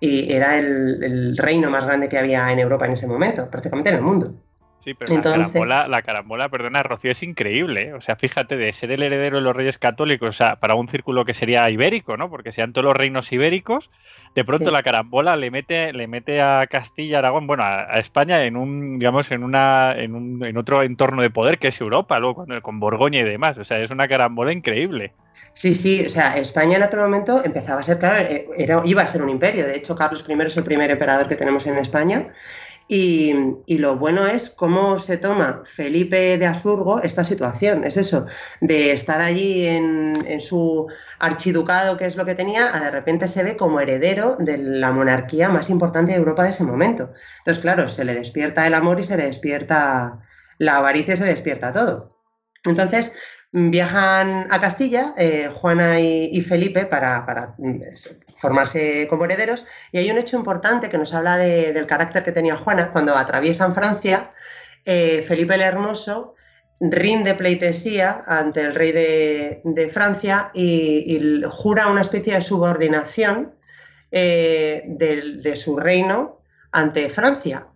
y era el reino más grande que había en Europa en ese momento, prácticamente en el mundo. Sí, pero la, carambola, perdona, Rocío, es increíble. ¿eh? O sea, fíjate, de ser el heredero de los reyes católicos, o sea, para un círculo que sería ibérico, ¿no? Porque sean todos los reinos ibéricos, de pronto la carambola le mete, le mete a Castilla, Aragón, bueno, a, España en un, digamos, en una, en, un, en otro entorno de poder que es Europa, luego con, con Borgoña y demás. O sea, es una carambola increíble. Sí, sí, o sea, España en aquel momento empezaba a ser, claro, eh, era, iba a ser un imperio. De hecho, Carlos I es el primer emperador que tenemos en España. Y, lo bueno es cómo se toma Felipe de Habsburgo esta situación, es eso, de estar allí en, su archiducado, que es lo que tenía, a de repente se ve como heredero de la monarquía más importante de Europa de ese momento. Entonces, claro, se le despierta el amor y se le despierta la avaricia y se despierta todo. Entonces, viajan a Castilla, eh, Juana y, Felipe, para formarse como herederos. Y hay un hecho importante que nos habla del carácter que tenía Juana. Cuando atraviesan Francia, eh, Felipe el Hermoso rinde pleitesía ante el rey de, Francia y, jura una especie de subordinación eh, de, su reino ante Francia.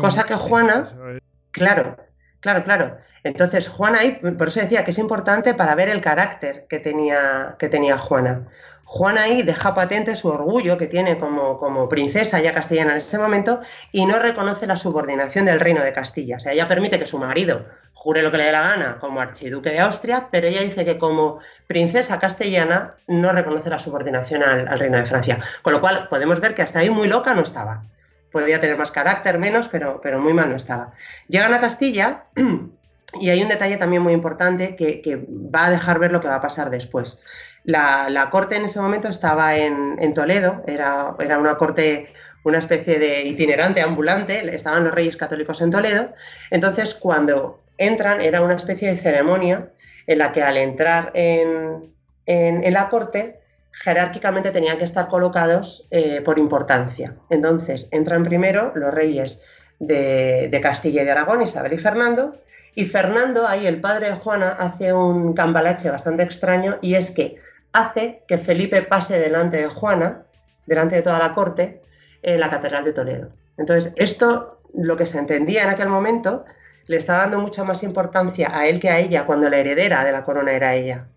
cosa que Juana, claro, claro, claro. Entonces Juana por eso decía que es importante para ver el carácter que tenía, que tenía Juana. Juana ahí deja patente su orgullo que tiene como, como, princesa ya castellana en ese momento y no reconoce la subordinación del reino de Castilla. O sea, ella permite que su marido jure lo que le dé la gana como archiduque de Austria, pero ella dice que como princesa castellana no reconoce la subordinación al, reino de Francia. Con lo cual podemos ver que hasta ahí muy loca no estaba. Podría tener más carácter, menos, pero, pero muy mal no estaba. Llegan a Castilla y hay un detalle también muy importante que, que va a dejar ver lo que va a pasar después. La, corte en ese momento estaba en, Toledo, era, era, una corte, una especie de itinerante, ambulante, estaban los reyes católicos en Toledo. Entonces, cuando entran, era una especie de ceremonia en la que al entrar en, la corte, jerárquicamente tenían que estar colocados eh, por importancia. Entonces, entran primero los reyes de, de Castilla y de Aragón, Isabel y Fernando, y Fernando, ahí el padre de Juana, hace un cambalache bastante extraño y es que hace que Felipe pase delante de Juana, delante de toda la corte, en la Catedral de Toledo. Entonces, esto, lo que se entendía en aquel momento, le estaba dando mucha más importancia a él que a ella, cuando la heredera de la corona era ella.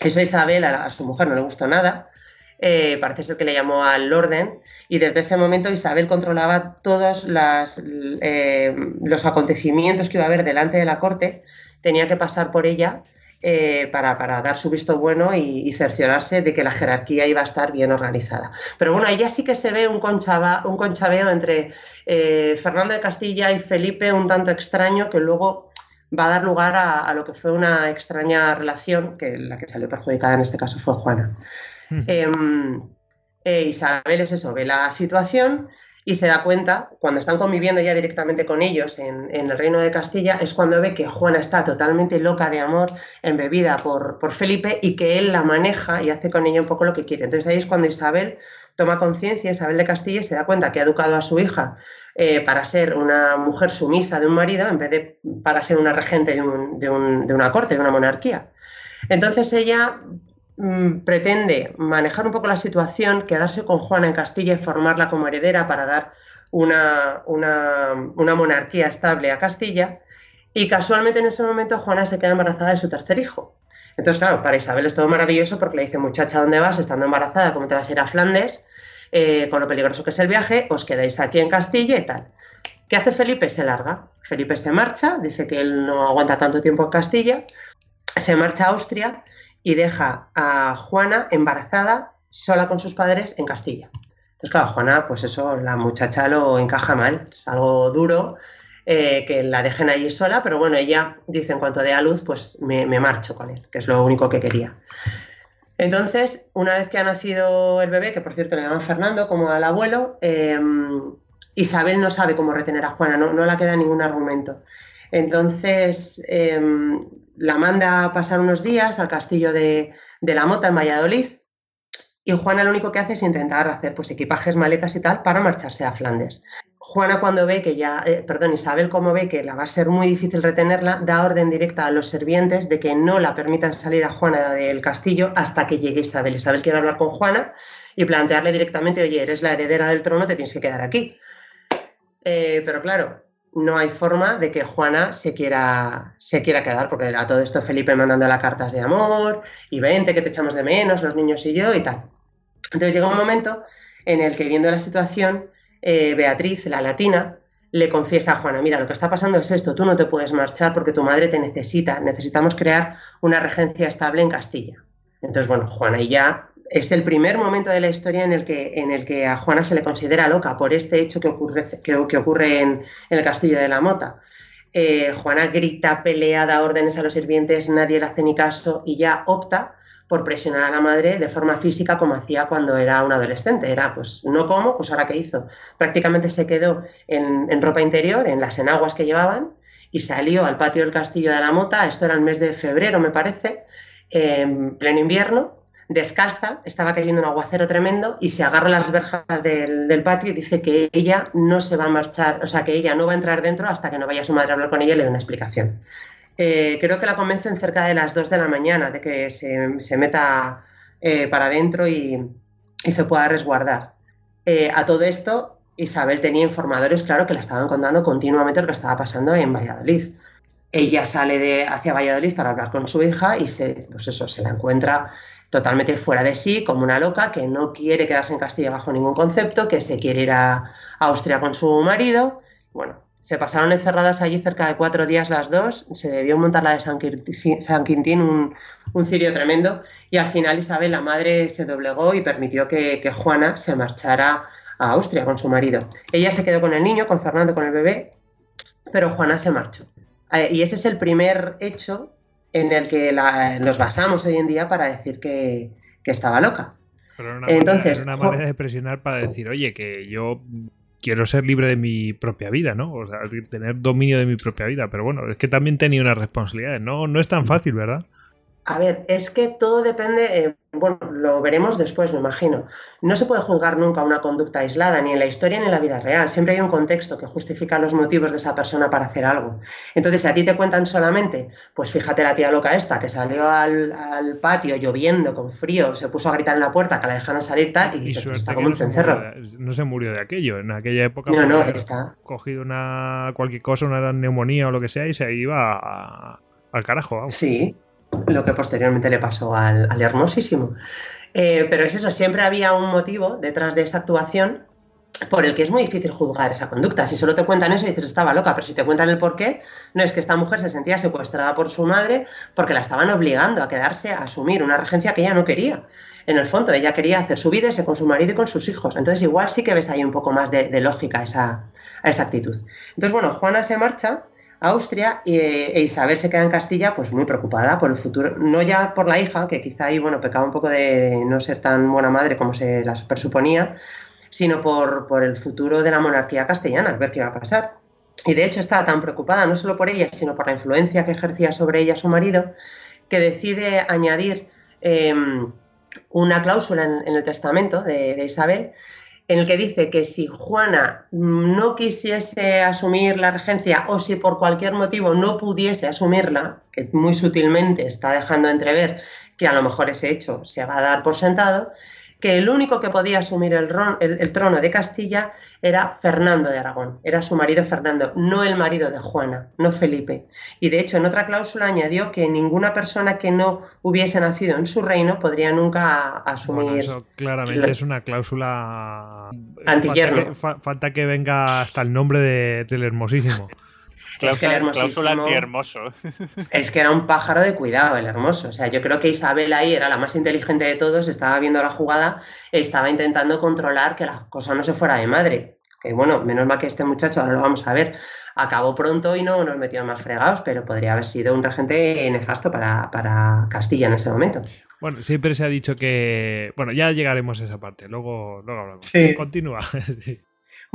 Eso a Isabel, a, su mujer, no le gustó nada. Eh, parece ser que le llamó al orden y desde ese momento Isabel controlaba todos eh, los acontecimientos que iba a haber delante de la corte, tenía que pasar por ella eh, para, dar su visto bueno y, cerciorarse de que la jerarquía iba a estar bien organizada. Pero bueno, ahí ya sí que se ve un, un conchabeo entre eh, Fernando de Castilla y Felipe un tanto extraño que luego va a dar lugar a, lo que fue una extraña relación, que la que salió perjudicada en este caso fue Juana. Em, eh, Isabel es eso, ve la situación y se da cuenta, cuando están conviviendo ya directamente con ellos en, el reino de Castilla, es cuando ve que Juana está totalmente loca de amor, embebida por, por Felipe y que él la maneja y hace con ella un poco lo que quiere. Entonces ahí es cuando Isabel toma conciencia, Isabel de Castilla, y se da cuenta que ha educado a su hija eh, para ser una mujer sumisa de un marido en vez de para ser una regente de, de una corte, de una monarquía. Entonces ella pretende manejar un poco la situación, quedarse con Juana en Castilla y formarla como heredera para dar una, monarquía estable a Castilla. Y casualmente en ese momento Juana se queda embarazada de su tercer hijo. Entonces, claro, para Isabel es todo maravilloso porque le dice, muchacha, ¿dónde vas? Estando embarazada, ¿cómo te vas a ir a Flandes? Eh, con lo peligroso que es el viaje, os quedáis aquí en Castilla y tal. ¿Qué hace Felipe? Se larga. Felipe se marcha, dice que él no aguanta tanto tiempo en Castilla, se marcha a Austria y deja a Juana embarazada sola con sus padres en Castilla. Entonces, claro, Juana, pues eso, la muchacha lo encaja mal, es algo duro eh, que la dejen allí sola, pero bueno, ella dice en cuanto dé a luz, pues me, marcho con él, que es lo único que quería. Entonces, una vez que ha nacido el bebé, que por cierto le llaman Fernando, como al abuelo, em, Isabel no sabe cómo retener a Juana, no, no le queda ningún argumento. Entonces, em, la manda a pasar unos días al castillo de, la Mota en Valladolid y Juana lo único que hace es intentar hacer pues, equipajes, maletas y tal para marcharse a Flandes. Juana cuando ve que ya, eh, perdón, Isabel como ve que la va a ser muy difícil retenerla, da orden directa a los sirvientes de que no la permitan salir a Juana del castillo hasta que llegue Isabel. Isabel quiere hablar con Juana y plantearle directamente, oye, eres la heredera del trono, te tienes que quedar aquí. Eh, pero claro, no hay forma de que Juana se quiera, se quiera quedar, porque a todo esto Felipe mandando cartas de amor y vente que te echamos de menos, los niños y yo y tal. Entonces llega un momento en el que viendo la situación, eh, Beatriz, la latina, le confiesa a Juana, mira, lo que está pasando es esto, tú no te puedes marchar porque tu madre te necesita, necesitamos crear una regencia estable en Castilla. Entonces, bueno, Juana y ya es el primer momento de la historia en el que, en el que a Juana se le considera loca por este hecho que ocurre, que, ocurre en, el castillo de la Mota. Eh, Juana grita, pelea, da órdenes a los sirvientes, nadie le hace ni caso y ya opta por presionar a la madre de forma física como hacía cuando era un adolescente. Era, pues, no como, pues ahora qué hizo. Prácticamente se quedó en, ropa interior, en las enaguas que llevaban, y salió al patio del castillo de la Mota, esto era el mes de febrero, me parece, en pleno invierno, descalza, estaba cayendo un aguacero tremendo y se agarra las verjas del, patio y dice que ella no se va a marchar, o sea, que ella no va a entrar dentro hasta que no vaya su madre a hablar con ella y le dé una explicación. Eh, creo que la convencen cerca de las 2 de la mañana de que se, meta eh, para adentro y, se pueda resguardar. Eh, a todo esto, Isabel tenía informadores, claro, que la estaban contando continuamente lo que estaba pasando en Valladolid. Ella sale de, hacia Valladolid para hablar con su hija y se, pues eso, se la encuentra totalmente fuera de sí, como una loca, que no quiere quedarse en Castilla bajo ningún concepto, que se quiere ir a Austria con su marido. Bueno, se pasaron encerradas allí cerca de cuatro días las dos, se debió montar la de San Quintín, un, un, cirio tremendo, y al final Isabel, la madre, se doblegó y permitió que, Juana se marchara a Austria con su marido. Ella se quedó con el niño, con Fernando, con el bebé, pero Juana se marchó. Eh, y ese es el primer hecho en el que nos basamos hoy en día para decir que, estaba loca. Pero una Entonces, una manera de presionar para decir, oye, que yo quiero ser libre de mi propia vida, ¿no? O sea, tener dominio de mi propia vida. Pero bueno, es que también tenía unas responsabilidades. No, no es tan fácil, ¿verdad? A ver, es que todo depende, eh, bueno, lo veremos después, me imagino. No se puede juzgar nunca una conducta aislada, ni en la historia ni en la vida real. Siempre hay un contexto que justifica los motivos de esa persona para hacer algo. Entonces, si a ti te cuentan solamente, pues fíjate la tía loca esta, que salió al, patio lloviendo, con frío, se puso a gritar en la puerta, que la dejaron salir tal, y, dices, pues está como un cencerro. no se murió de aquello. En aquella época, no, no, está. cogido una cualquier cosa, una neumonía o lo que sea, y se iba al carajo. Sí lo que posteriormente le pasó al, hermosísimo. Eh, pero es eso, siempre había un motivo detrás de esa actuación por el que es muy difícil juzgar esa conducta. Si solo te cuentan eso, dices estaba loca, pero si te cuentan el por qué, no es que esta mujer se sentía secuestrada por su madre porque la estaban obligando a quedarse a asumir una regencia que ella no quería. En el fondo, ella quería hacer su vida con su marido y con sus hijos. Entonces, igual sí que ves ahí un poco más de, lógica esa, a esa actitud. Entonces, bueno, Juana se marcha Austria e Isabel se queda en Castilla pues muy preocupada por el futuro, no ya por la hija, que quizá ahí bueno, pecaba un poco de no ser tan buena madre como se las presuponía, sino por, por el futuro de la monarquía castellana, ver qué iba a pasar. Y de hecho estaba tan preocupada no solo por ella, sino por la influencia que ejercía sobre ella su marido, que decide añadir em, una cláusula en, el testamento de Isabel en el que dice que si Juana no quisiese asumir la regencia o si por cualquier motivo no pudiese asumirla, que muy sutilmente está dejando entrever que a lo mejor ese hecho se va a dar por sentado, que el único que podía asumir el, trono de Castilla era Fernando de Aragón, era su marido Fernando, no el marido de Juana, no Felipe. Y de hecho en otra cláusula añadió que ninguna persona que no hubiese nacido en su reino podría nunca asumir... eso claramente es una cláusula... Antiyerno. Falta que, falta que venga hasta el nombre del hermosísimo. Es que el hermosísimo, hermoso. Es que era un pájaro de cuidado, el hermoso. O sea, yo creo que Isabel ahí era la más inteligente de todos, estaba viendo la jugada, estaba intentando controlar que la cosa no se fuera de madre. Que bueno, menos mal que este muchacho, ahora lo vamos a ver, acabó pronto y no nos metió más fregados, pero podría haber sido un regente nefasto para, Castilla en ese momento. Bueno, siempre se ha dicho que. Bueno, ya llegaremos a esa parte, luego, luego hablamos. Continúa. sí.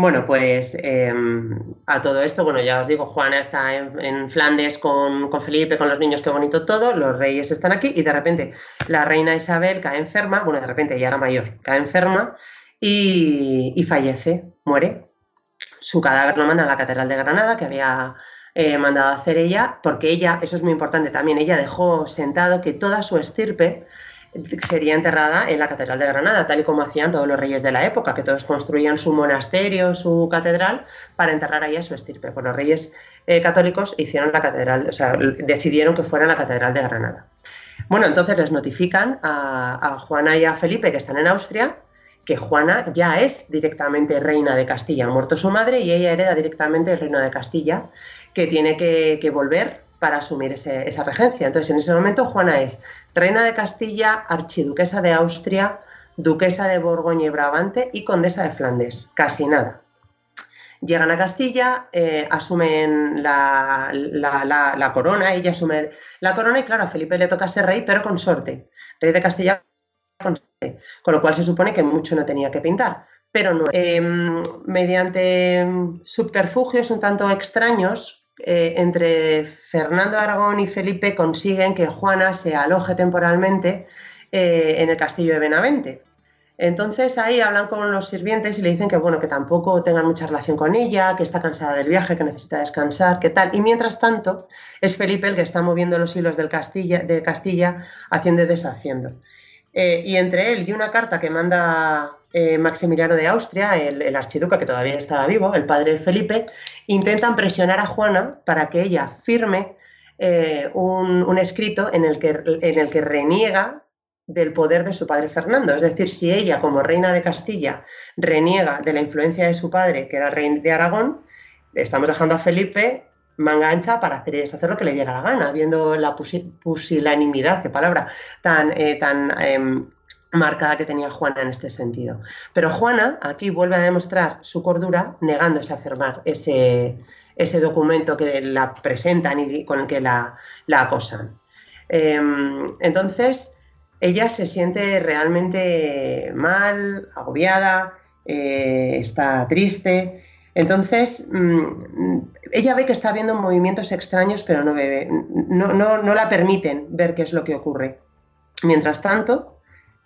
Bueno, pues em, a todo esto, bueno, ya os digo, Juana está en, Flandes con, Felipe, con los niños, qué bonito todo, los reyes están aquí y de repente la reina Isabel cae enferma, bueno, de repente ya era mayor, cae enferma y, fallece, muere. Su cadáver lo manda a la Catedral de Granada, que había eh, mandado hacer ella, porque ella, eso es muy importante también, ella dejó sentado que toda su estirpe sería enterrada en la Catedral de Granada, tal y como hacían todos los reyes de la época, que todos construían su monasterio, su catedral, para enterrar ahí a su estirpe. Pues los reyes eh, católicos hicieron la catedral, o sea, decidieron que fuera la Catedral de Granada. Bueno, entonces les notifican a, a Juana y a Felipe, que están en Austria, que Juana ya es directamente reina de Castilla. Ha muerto su madre y ella hereda directamente el reino de Castilla, que tiene que, volver para asumir esa regencia. Entonces, en ese momento, Juana es reina de Castilla, archiduquesa de Austria, duquesa de Borgoña y Brabante y condesa de Flandes. Casi nada. Llegan a Castilla, eh, asumen la, corona, ella asume la corona y claro, a Felipe le toca ser rey, pero con sorte. Rey de Castilla con sorte. Con lo cual se supone que mucho no tenía que pintar. Pero no. Em, mediante subterfugios un tanto extraños, eh, entre Fernando Aragón y Felipe consiguen que Juana se aloje temporalmente eh, en el castillo de Benavente. Entonces ahí hablan con los sirvientes y le dicen que bueno, que tampoco tengan mucha relación con ella, que está cansada del viaje, que necesita descansar, que tal. Y mientras tanto, es Felipe el que está moviendo los hilos del Castilla, de Castilla, haciendo y deshaciendo. Eh, y entre él y una carta que manda eh, Maximiliano de Austria, el, archiduque que todavía estaba vivo, el padre Felipe, intentan presionar a Juana para que ella firme eh, un, un, escrito en el, que, en el que reniega del poder de su padre Fernando. Es decir, si ella, como reina de Castilla, reniega de la influencia de su padre, que era rey de Aragón, estamos dejando a Felipe manga ancha para hacer deshacer lo que le diera la gana, viendo la pusilanimidad, qué palabra, tan, eh, tan em, marcada que tenía Juana en este sentido. Pero Juana aquí vuelve a demostrar su cordura negándose a firmar ese, ese documento que la presentan y con el que la, acosan. Em, entonces, ella se siente realmente mal, agobiada, eh, está triste. Entonces, mm, ella ve que está habiendo movimientos extraños, pero no, ve, no, no, la permiten ver qué es lo que ocurre. Mientras tanto,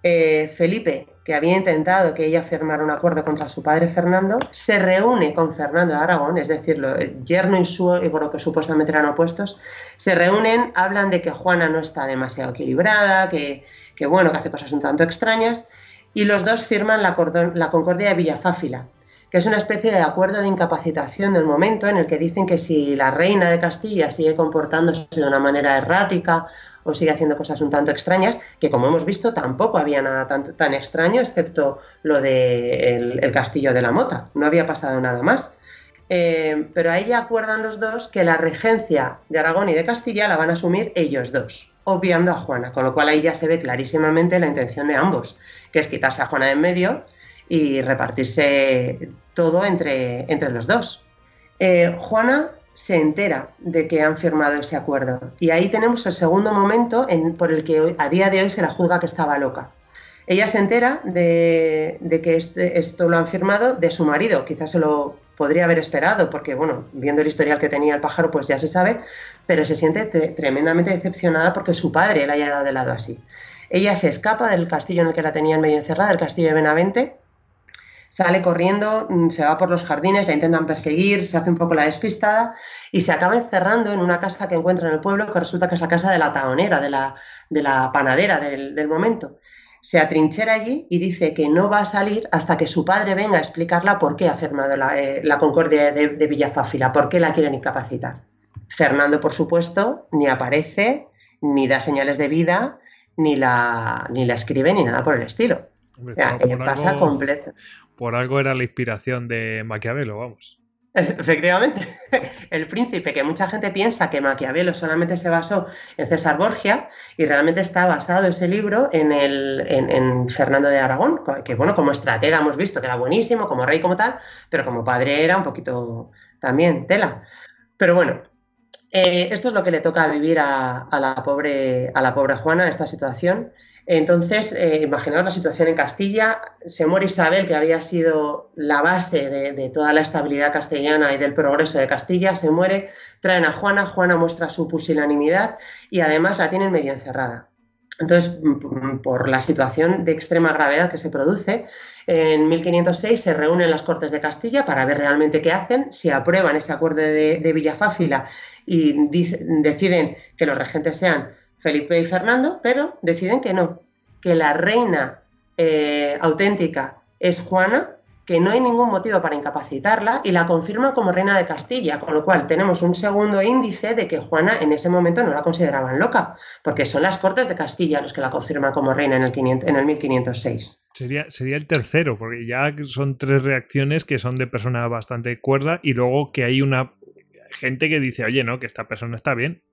eh, Felipe, que había intentado que ella firmara un acuerdo contra su padre Fernando, se reúne con Fernando de Aragón, es decir, el yerno y su, lo que supuestamente eran opuestos, se reúnen, hablan de que Juana no está demasiado equilibrada, que, que bueno, que hace cosas un tanto extrañas, y los dos firman la, la Concordia de Villafáfila, que es una especie de acuerdo de incapacitación del momento en el que dicen que si la reina de Castilla sigue comportándose de una manera errática o sigue haciendo cosas un tanto extrañas, que como hemos visto tampoco había nada tan, tan extraño, excepto lo del de el castillo de la Mota, no había pasado nada más. Eh, pero ahí acuerdan los dos que la regencia de Aragón y de Castilla la van a asumir ellos dos obviando a Juana, con lo cual ahí ya se ve clarísimamente la intención de ambos, que es quitarse a Juana de en medio y repartirse todo entre, entre los dos. Eh, Juana se entera de que han firmado ese acuerdo y ahí tenemos el segundo momento en, por el que a día de hoy se la juzga que estaba loca. Ella se entera de, que este, esto lo han firmado de su marido, quizás se lo podría haber esperado, porque bueno, viendo el historial que tenía el pájaro, pues ya se sabe, pero se siente tremendamente decepcionada porque su padre la haya dado de lado así. Ella se escapa del castillo en el que la tenían medio encerrada, el castillo de Benavente, sale corriendo, mm, se va por los jardines, la intentan perseguir, se hace un poco la despistada y se acaba encerrando en una casa que encuentra en el pueblo, que resulta que es la casa de la taonera, de la, de la panadera del, momento. Se atrinchera allí y dice que no va a salir hasta que su padre venga a explicarla por qué ha firmado la, eh, concordia de, de Villafáfila, por qué la quieren incapacitar. Fernando, por supuesto, ni aparece, ni da señales de vida, ni la, ni la escribe, ni nada por el estilo. Pasa completo. Por algo era la inspiración de Maquiavelo, vamos. Efectivamente, el príncipe, que mucha gente piensa que Maquiavelo solamente se basó en César Borgia y realmente está basado ese libro en, el, en, Fernando de Aragón, que bueno, como estratega hemos visto que era buenísimo, como rey como tal, pero como padre era un poquito también tela. Pero bueno, eh, esto es lo que le toca vivir a, la, pobre, a la pobre Juana en esta situación. Entonces, eh, imaginaos la situación en Castilla, se muere Isabel, que había sido la base de, toda la estabilidad castellana y del progreso de Castilla, se muere, traen a Juana, Juana muestra su pusilanimidad y además la tienen medio encerrada. Entonces, por la situación de extrema gravedad que se produce, en 1506 se reúnen las Cortes de Castilla para ver realmente qué hacen, se aprueban ese acuerdo de Villafáfila y deciden que los regentes sean Felipe y Fernando, pero deciden que no, que la reina eh, auténtica es Juana, que no hay ningún motivo para incapacitarla y la confirma como reina de Castilla, con lo cual tenemos un segundo índice de que Juana en ese momento no la consideraban loca, porque son las Cortes de Castilla los que la confirman como reina en el, en el 1506. Sería, sería el tercero, porque ya son tres reacciones que son de persona bastante cuerda y luego que hay una gente que dice, oye, no, que esta persona está bien.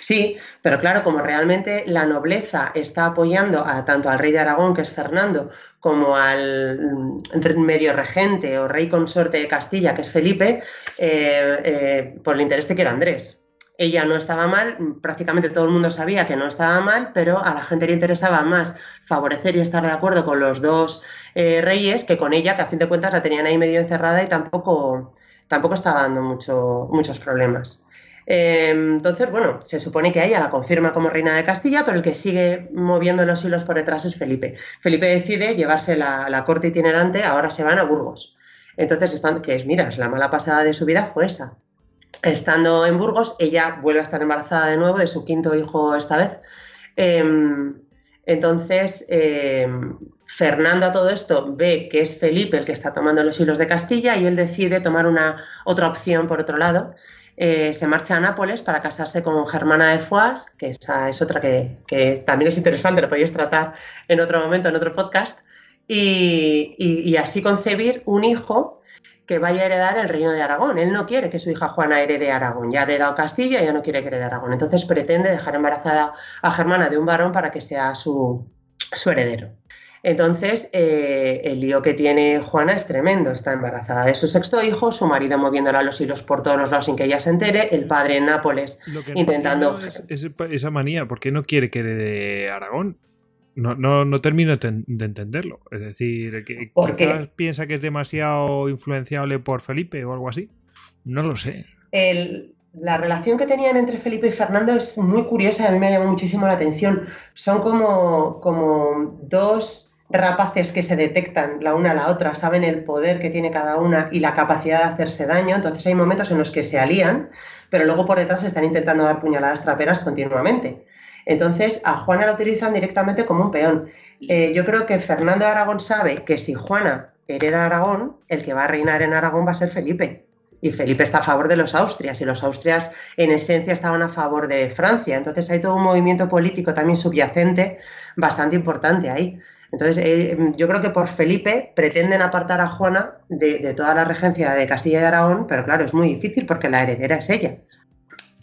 Sí, pero claro, como realmente la nobleza está apoyando a tanto al rey de Aragón, que es Fernando, como al mm, medio regente o rey consorte de Castilla, que es Felipe, eh, eh, por el interés que era Andrés. Ella no estaba mal, prácticamente todo el mundo sabía que no estaba mal, pero a la gente le interesaba más favorecer y estar de acuerdo con los dos eh, reyes que con ella, que a fin de cuentas la tenían ahí medio encerrada y tampoco, tampoco estaba dando mucho, muchos problemas. Em, entonces, bueno, se supone que ella la confirma como reina de Castilla, pero el que sigue moviendo los hilos por detrás es Felipe. Felipe decide llevarse la, corte itinerante, ahora se van a Burgos. Entonces, están, que es, mira, la mala pasada de su vida fue esa. Estando en Burgos, ella vuelve a estar embarazada de nuevo de su quinto hijo esta vez. Em, entonces, em, Fernando a todo esto ve que es Felipe el que está tomando los hilos de Castilla y él decide tomar una otra opción por otro lado eh, se marcha a Nápoles para casarse con Germana de Foix, que esa es otra que, también es interesante, lo podéis tratar en otro momento, en otro podcast, y, así concebir un hijo que vaya a heredar el reino de Aragón. Él no quiere que su hija Juana herede Aragón, ya ha heredado Castilla y ya no quiere que herede Aragón. Entonces pretende dejar embarazada a Germana de un varón para que sea su heredero. Entonces, eh, el lío que tiene Juana es tremendo. Está embarazada de su sexto hijo, su marido moviéndola los hilos por todos los lados sin que ella se entere, el padre en Nápoles intentando. esa manía, ¿por qué no quiere que herede Aragón? No, no, termino de entenderlo. Es decir, que quizás piensa que es demasiado influenciable por Felipe o algo así. No lo sé. la relación que tenían entre Felipe y Fernando es muy curiosa y a mí me llama muchísimo la atención. Son como, como dos rapaces que se detectan la una a la otra, saben el poder que tiene cada una y la capacidad de hacerse daño, entonces hay momentos en los que se alían, pero luego por detrás están intentando dar puñaladas traperas continuamente. Entonces a Juana la utilizan directamente como un peón. Eh, yo creo que Fernando de Aragón sabe que si Juana hereda Aragón, el que va a reinar en Aragón va a ser Felipe. Y Felipe está a favor de los Austrias y los Austrias en esencia estaban a favor de Francia. Entonces hay todo un movimiento político también subyacente bastante importante ahí. Entonces, eh, yo creo que por Felipe pretenden apartar a Juana de, toda la regencia de Castilla y Aragón, pero claro, es muy difícil porque la heredera es ella.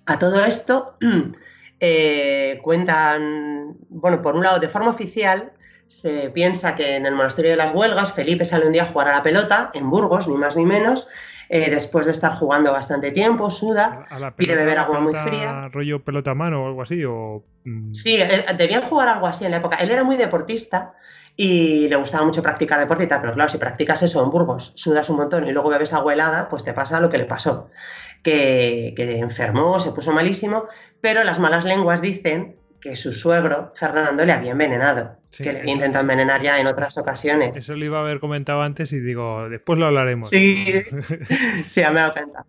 A todo esto eh, cuentan, bueno, por un lado, de forma oficial, se piensa que en el monasterio de las Huelgas Felipe sale un día a jugar a la pelota, en Burgos, ni más ni menos, eh, después de estar jugando bastante tiempo, suda, pide beber agua muy fría. ¿Rollo pelota a mano o algo así? O, mm? Sí, debían jugar algo así en la época. Él era muy deportista y le gustaba mucho practicar deporte y tal, pero claro, si practicas eso en Burgos, sudas un montón y luego bebes agua helada, pues te pasa lo que le pasó, que, que enfermó, se puso malísimo, pero las malas lenguas dicen que su suegro, Fernando, le había envenenado, que le había intentado envenenar ya en otras ocasiones. Eso lo iba a haber comentado antes y digo, después lo hablaremos. Sí, sí, me he dado cuenta.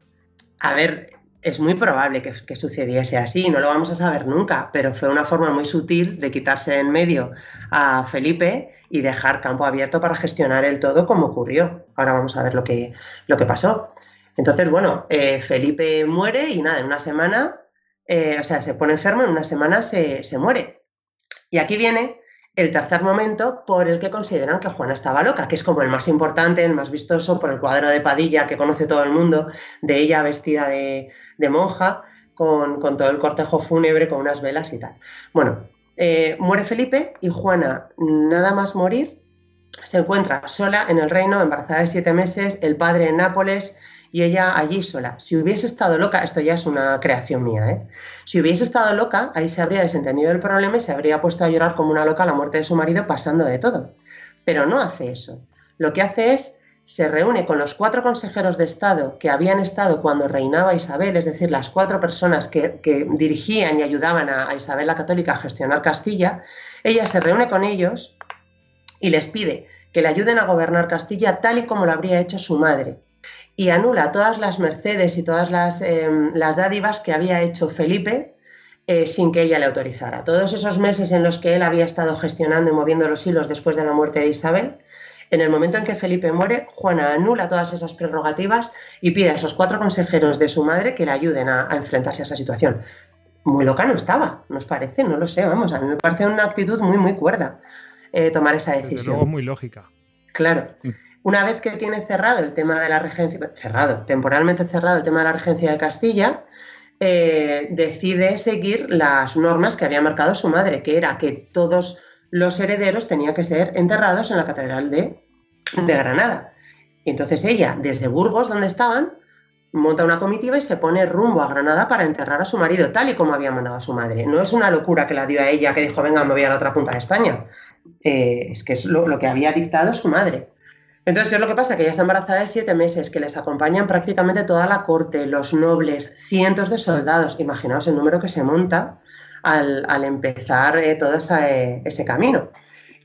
A ver, es muy probable que, que, sucediese así, no lo vamos a saber nunca, pero fue una forma muy sutil de quitarse en medio a Felipe y dejar campo abierto para gestionar el todo como ocurrió. Ahora vamos a ver lo que, lo que pasó. Entonces, bueno, eh, Felipe muere y nada, en una semana eh, o sea, se pone enfermo, en una semana se, muere. Y aquí viene el tercer momento por el que consideran que Juana estaba loca, que es como el más importante, el más vistoso, por el cuadro de Padilla que conoce todo el mundo, de ella vestida de, monja, con, todo el cortejo fúnebre, con unas velas y tal. Bueno, eh, muere Felipe y Juana, nada más morir, se encuentra sola en el reino, embarazada de siete meses, el padre en Nápoles, y ella allí sola. Si hubiese estado loca, esto ya es una creación mía, ¿eh? si hubiese estado loca, ahí se habría desentendido el problema y se habría puesto a llorar como una loca la muerte de su marido pasando de todo. Pero no hace eso. Lo que hace es se reúne con los cuatro consejeros de Estado que habían estado cuando reinaba Isabel, es decir, las cuatro personas que, dirigían y ayudaban a, a, Isabel la Católica a gestionar Castilla, ella se reúne con ellos y les pide que le ayuden a gobernar Castilla tal y como lo habría hecho su madre, y anula todas las mercedes y todas las, em, las dádivas que había hecho Felipe eh, sin que ella le autorizara. Todos esos meses en los que él había estado gestionando y moviendo los hilos después de la muerte de Isabel, en el momento en que Felipe muere, Juana anula todas esas prerrogativas y pide a esos cuatro consejeros de su madre que le ayuden a, enfrentarse a esa situación. Muy loca no estaba, nos parece, no lo sé, vamos, a mí me parece una actitud muy, muy cuerda eh, tomar esa decisión. Desde luego muy lógica. Claro. Una vez que tiene cerrado el tema de la regencia, cerrado, temporalmente cerrado el tema de la regencia de Castilla, eh, decide seguir las normas que había marcado su madre, que era que todos los herederos tenían que ser enterrados en la Catedral de, Granada. Y entonces ella, desde Burgos, donde estaban, monta una comitiva y se pone rumbo a Granada para enterrar a su marido, tal y como había mandado a su madre. No es una locura que la dio a ella, que dijo, venga, me voy a la otra punta de España. Eh, es que es lo, que había dictado su madre. Entonces, ¿qué es lo que pasa? Que ella está embarazada de siete meses, que les acompañan prácticamente toda la corte, los nobles, cientos de soldados. Imaginaos el número que se monta al, empezar eh, todo ese camino.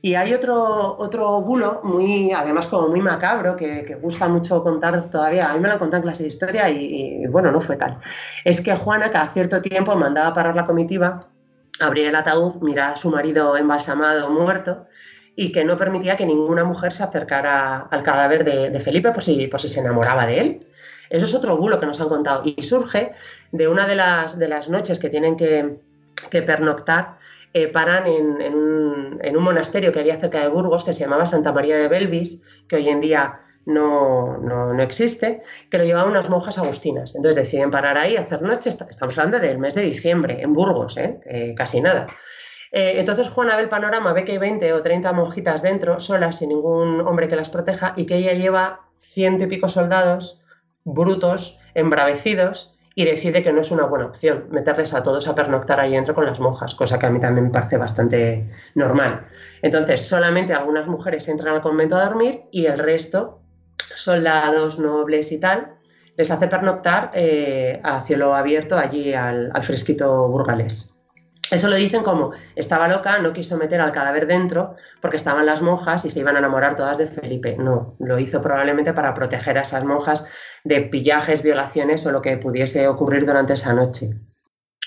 Y hay otro, otro bulo, muy, además como muy macabro, que, gusta mucho contar todavía. A mí me lo han contado en clase de historia y, bueno, no fue tal. Es que Juana cada cierto tiempo mandaba parar la comitiva, abrir el ataúd, mirar a su marido embalsamado muerto y que no permitía que ninguna mujer se acercara al cadáver de, Felipe por si, por si se enamoraba de él. Eso es otro bulo que nos han contado y surge de una de las, de las noches que tienen que, que pernoctar eh, paran en, un, monasterio que había cerca de Burgos que se llamaba Santa María de Belvis, que hoy en día no, existe, que lo llevaban unas monjas agustinas. Entonces deciden parar ahí, hacer noche, estamos hablando del mes de diciembre, en Burgos, ¿eh? casi nada. Eh, entonces Juana ve el panorama, ve que hay 20 o 30 monjitas dentro, solas, sin ningún hombre que las proteja, y que ella lleva ciento y pico soldados brutos, embravecidos, y decide que no es una buena opción meterles a todos a pernoctar ahí dentro con las monjas, cosa que a mí también me parece bastante normal. Entonces, solamente algunas mujeres entran al convento a dormir y el resto, soldados, nobles y tal, les hace pernoctar eh, a cielo abierto allí al, al fresquito burgalés. Eso lo dicen como estaba loca, no quiso meter al cadáver dentro porque estaban las monjas y se iban a enamorar todas de Felipe. No, lo hizo probablemente para proteger a esas monjas de pillajes, violaciones o lo que pudiese ocurrir durante esa noche.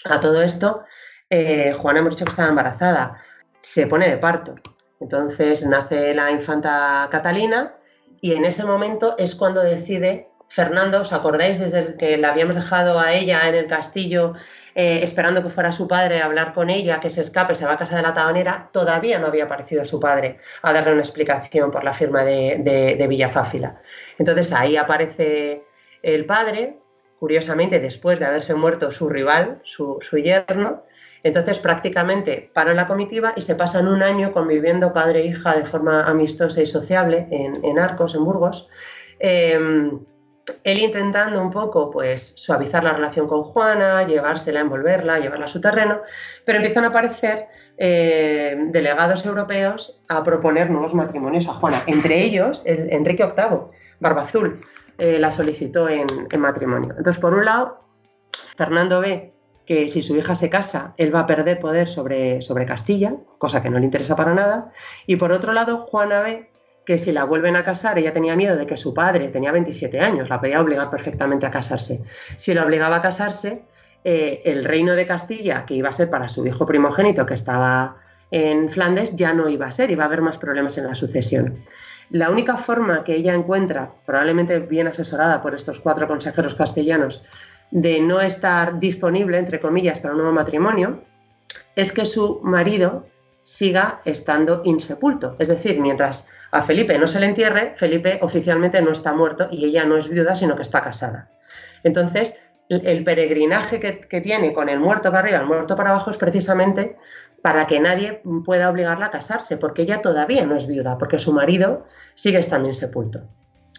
A todo esto, eh, Juana hemos dicho que estaba embarazada, se pone de parto. Entonces nace la infanta Catalina y en ese momento es cuando decide Fernando, ¿os acordáis desde que la habíamos dejado a ella en el castillo eh, esperando que fuera su padre a hablar con ella, que se escape, se va a casa de la tabanera? Todavía no había aparecido su padre a darle una explicación por la firma de, de, Villafáfila. Entonces ahí aparece el padre, curiosamente después de haberse muerto su rival, su, yerno, entonces prácticamente paran la comitiva y se pasan un año conviviendo padre e hija de forma amistosa y sociable en, Arcos, en Burgos. Em, él intentando un poco pues suavizar la relación con Juana, llevársela, envolverla, llevarla a su terreno, pero empiezan a aparecer eh, delegados europeos a proponer nuevos matrimonios a Juana, entre ellos el Enrique VIII, Barbazul, eh, la solicitó en, matrimonio. Entonces, por un lado, Fernando ve que si su hija se casa, él va a perder poder sobre, sobre Castilla, cosa que no le interesa para nada, y por otro lado, Juana ve que si la vuelven a casar, ella tenía miedo de que su padre tenía 27 años, la podía obligar perfectamente a casarse. Si la obligaba a casarse, eh, el reino de Castilla, que iba a ser para su hijo primogénito que estaba en Flandes, ya no iba a ser, iba a haber más problemas en la sucesión. La única forma que ella encuentra, probablemente bien asesorada por estos cuatro consejeros castellanos, de no estar disponible, entre comillas, para un nuevo matrimonio, es que su marido siga estando insepulto. Es decir, mientras a Felipe no se le entierre, Felipe oficialmente no está muerto y ella no es viuda, sino que está casada. Entonces, el peregrinaje que, tiene con el muerto para arriba, el muerto para abajo, es precisamente para que nadie pueda obligarla a casarse, porque ella todavía no es viuda, porque su marido sigue estando insepulto.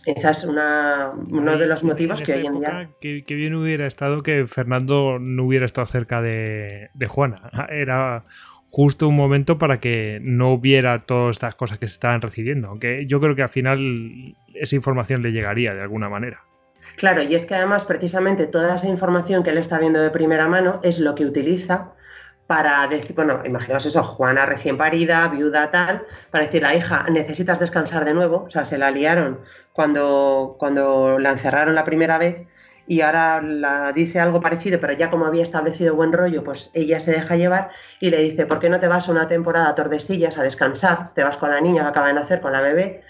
Ese es uno de los motivos que hoy en día... Que, bien hubiera estado que Fernando no hubiera estado cerca de, de Juana. Era justo un momento para que no hubiera todas estas cosas que se estaban recibiendo. Aunque yo creo que al final esa información le llegaría de alguna manera. Claro, y es que además precisamente toda esa información que él está viendo de primera mano es lo que utiliza para decir, bueno, imaginaos eso, Juana recién parida, viuda tal, para decir, la hija, necesitas descansar de nuevo, o sea, se la liaron cuando, cuando la encerraron la primera vez y ahora la dice algo parecido, pero ya como había establecido buen rollo, pues ella se deja llevar y le dice, ¿por qué no te vas una temporada a Tordesillas a descansar? Te vas con la niña que acaba de nacer, con la bebé.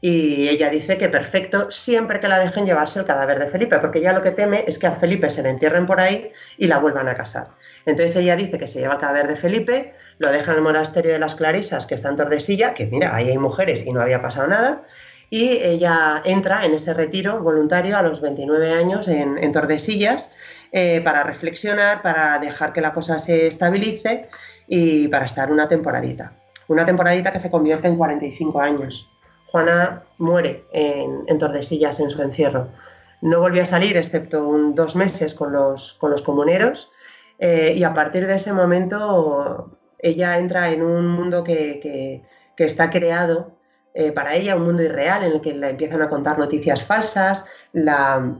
Y ella dice que perfecto, siempre que la dejen llevarse el cadáver de Felipe, porque ya lo que teme es que a Felipe se le entierren por ahí y la vuelvan a casar. Entonces ella dice que se lleva el cadáver de Felipe, lo deja en el monasterio de las Clarisas, que está en Tordesillas, que mira, ahí hay mujeres y no había pasado nada, y ella entra en ese retiro voluntario a los 29 años en, Tordesillas eh, para reflexionar, para dejar que la cosa se estabilice y para estar una temporadita. Una temporadita que se convierte en 45 años. Juana muere en, Tordesillas en su encierro. No volvió a salir excepto un, dos meses con los, con los comuneros eh, y a partir de ese momento ella entra en un mundo que, que está creado eh, para ella, un mundo irreal en el que le empiezan a contar noticias falsas, la,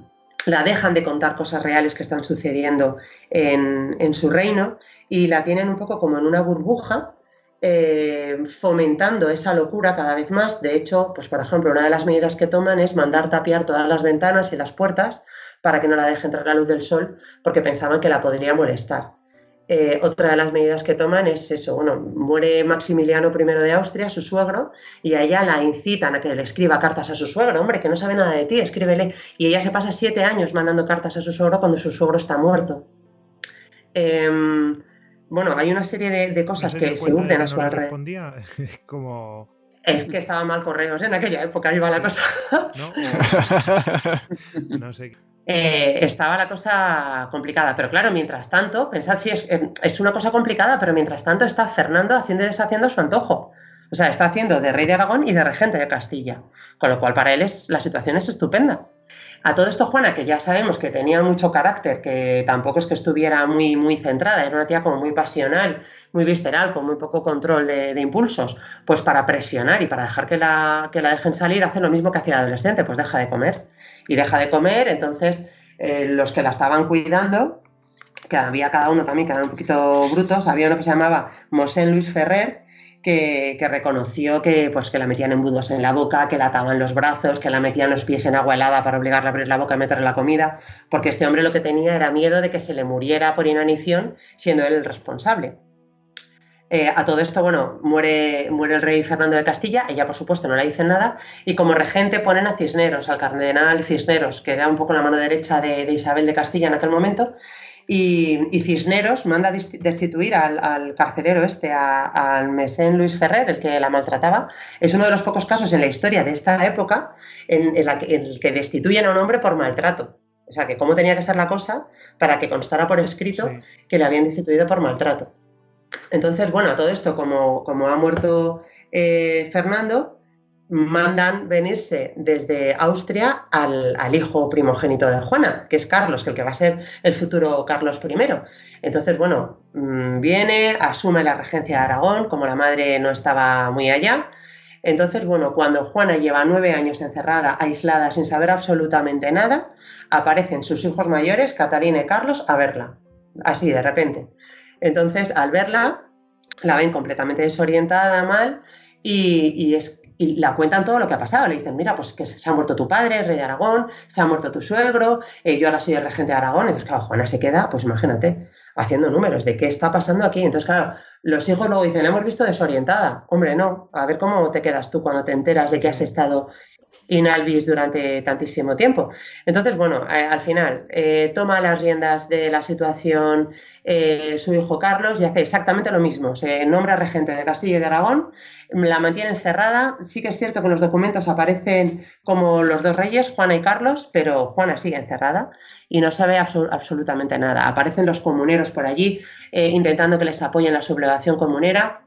dejan de contar cosas reales que están sucediendo en, su reino y la tienen un poco como en una burbuja, eh, fomentando esa locura cada vez más. De hecho, pues por ejemplo, una de las medidas que toman es mandar tapiar todas las ventanas y las puertas para que no la deje entrar la luz del sol, porque pensaban que la podría molestar. Eh, otra de las medidas que toman es eso, bueno, muere Maximiliano I de Austria, su suegro, y a ella la incitan a que le escriba cartas a su suegro, hombre, que no sabe nada de ti, escríbele. Y ella se pasa siete años mandando cartas a su suegro cuando su suegro está muerto. Em, bueno, hay una serie de, cosas que se hunden a su alrededor. como... Es que estaba mal correos en aquella época, iba la cosa. No, no sé. Eh, estaba la cosa complicada. Pero claro, mientras tanto, pensad si eh, es, una cosa complicada, pero mientras tanto está Fernando haciendo y deshaciendo su antojo. O sea, está haciendo de rey de Aragón y de regente de Castilla. Con lo cual, para él es, la situación es estupenda. A todo esto, Juana, que ya sabemos que tenía mucho carácter, que tampoco es que estuviera muy, muy centrada, era una tía como muy pasional, muy visceral, con muy poco control de, impulsos, pues para presionar y para dejar que la, que la dejen salir, hace lo mismo que hacía adolescente, pues deja de comer y deja de comer, entonces eh, los que la estaban cuidando, que había cada uno también que eran un poquito brutos, había uno que se llamaba Mosén Luis Ferrer, que, reconoció que, pues, que la metían embudos en la boca, que la ataban los brazos, que la metían los pies en agua helada para obligarla a abrir la boca y meterle la comida, porque este hombre lo que tenía era miedo de que se le muriera por inanición, siendo él el responsable. Eh, a todo esto, bueno, muere, muere el rey Fernando de Castilla, ella por supuesto no le dice nada, y como regente ponen a Cisneros, al cardenal Cisneros, que era un poco la mano derecha de, Isabel de Castilla en aquel momento, y, Cisneros manda destituir al, carcelero este, al mesén Luis Ferrer, el que la maltrataba. Es uno de los pocos casos en la historia de esta época en, el que destituyen a un hombre por maltrato. O sea, que cómo tenía que ser la cosa para que constara por escrito que le habían destituido por maltrato. Entonces, bueno, todo esto, como, como ha muerto eh, Fernando, mandan venirse desde Austria al, hijo primogénito de Juana, que es Carlos, que el que va a ser el futuro Carlos I. Entonces, bueno, mm, viene, asume la regencia de Aragón, como la madre no estaba muy allá. Entonces, bueno, cuando Juana lleva nueve años encerrada, aislada, sin saber absolutamente nada, aparecen sus hijos mayores, Catalina y Carlos, a verla. Así, de repente. Entonces, al verla, la ven completamente desorientada, mal, y, es, la cuentan todo lo que ha pasado. Le dicen, mira, pues que se ha muerto tu padre, rey de Aragón, se ha muerto tu suegro, eh, yo ahora soy el regente de Aragón. Entonces, claro, Juana se queda, pues imagínate, haciendo números de qué está pasando aquí. Entonces, claro, los hijos luego dicen, la hemos visto desorientada. Hombre, no, a ver cómo te quedas tú cuando te enteras de que has estado inalvis durante tantísimo tiempo. Entonces, bueno, eh, al final eh, toma las riendas de la situación eh, su hijo Carlos y hace exactamente lo mismo. Se nombra regente de Castilla y de Aragón, la mantiene encerrada. Sí que es cierto que en los documentos aparecen como los dos reyes, Juana y Carlos, pero Juana sigue encerrada y no sabe absolutamente nada. Aparecen los comuneros por allí intentando que les apoyen la sublevación comunera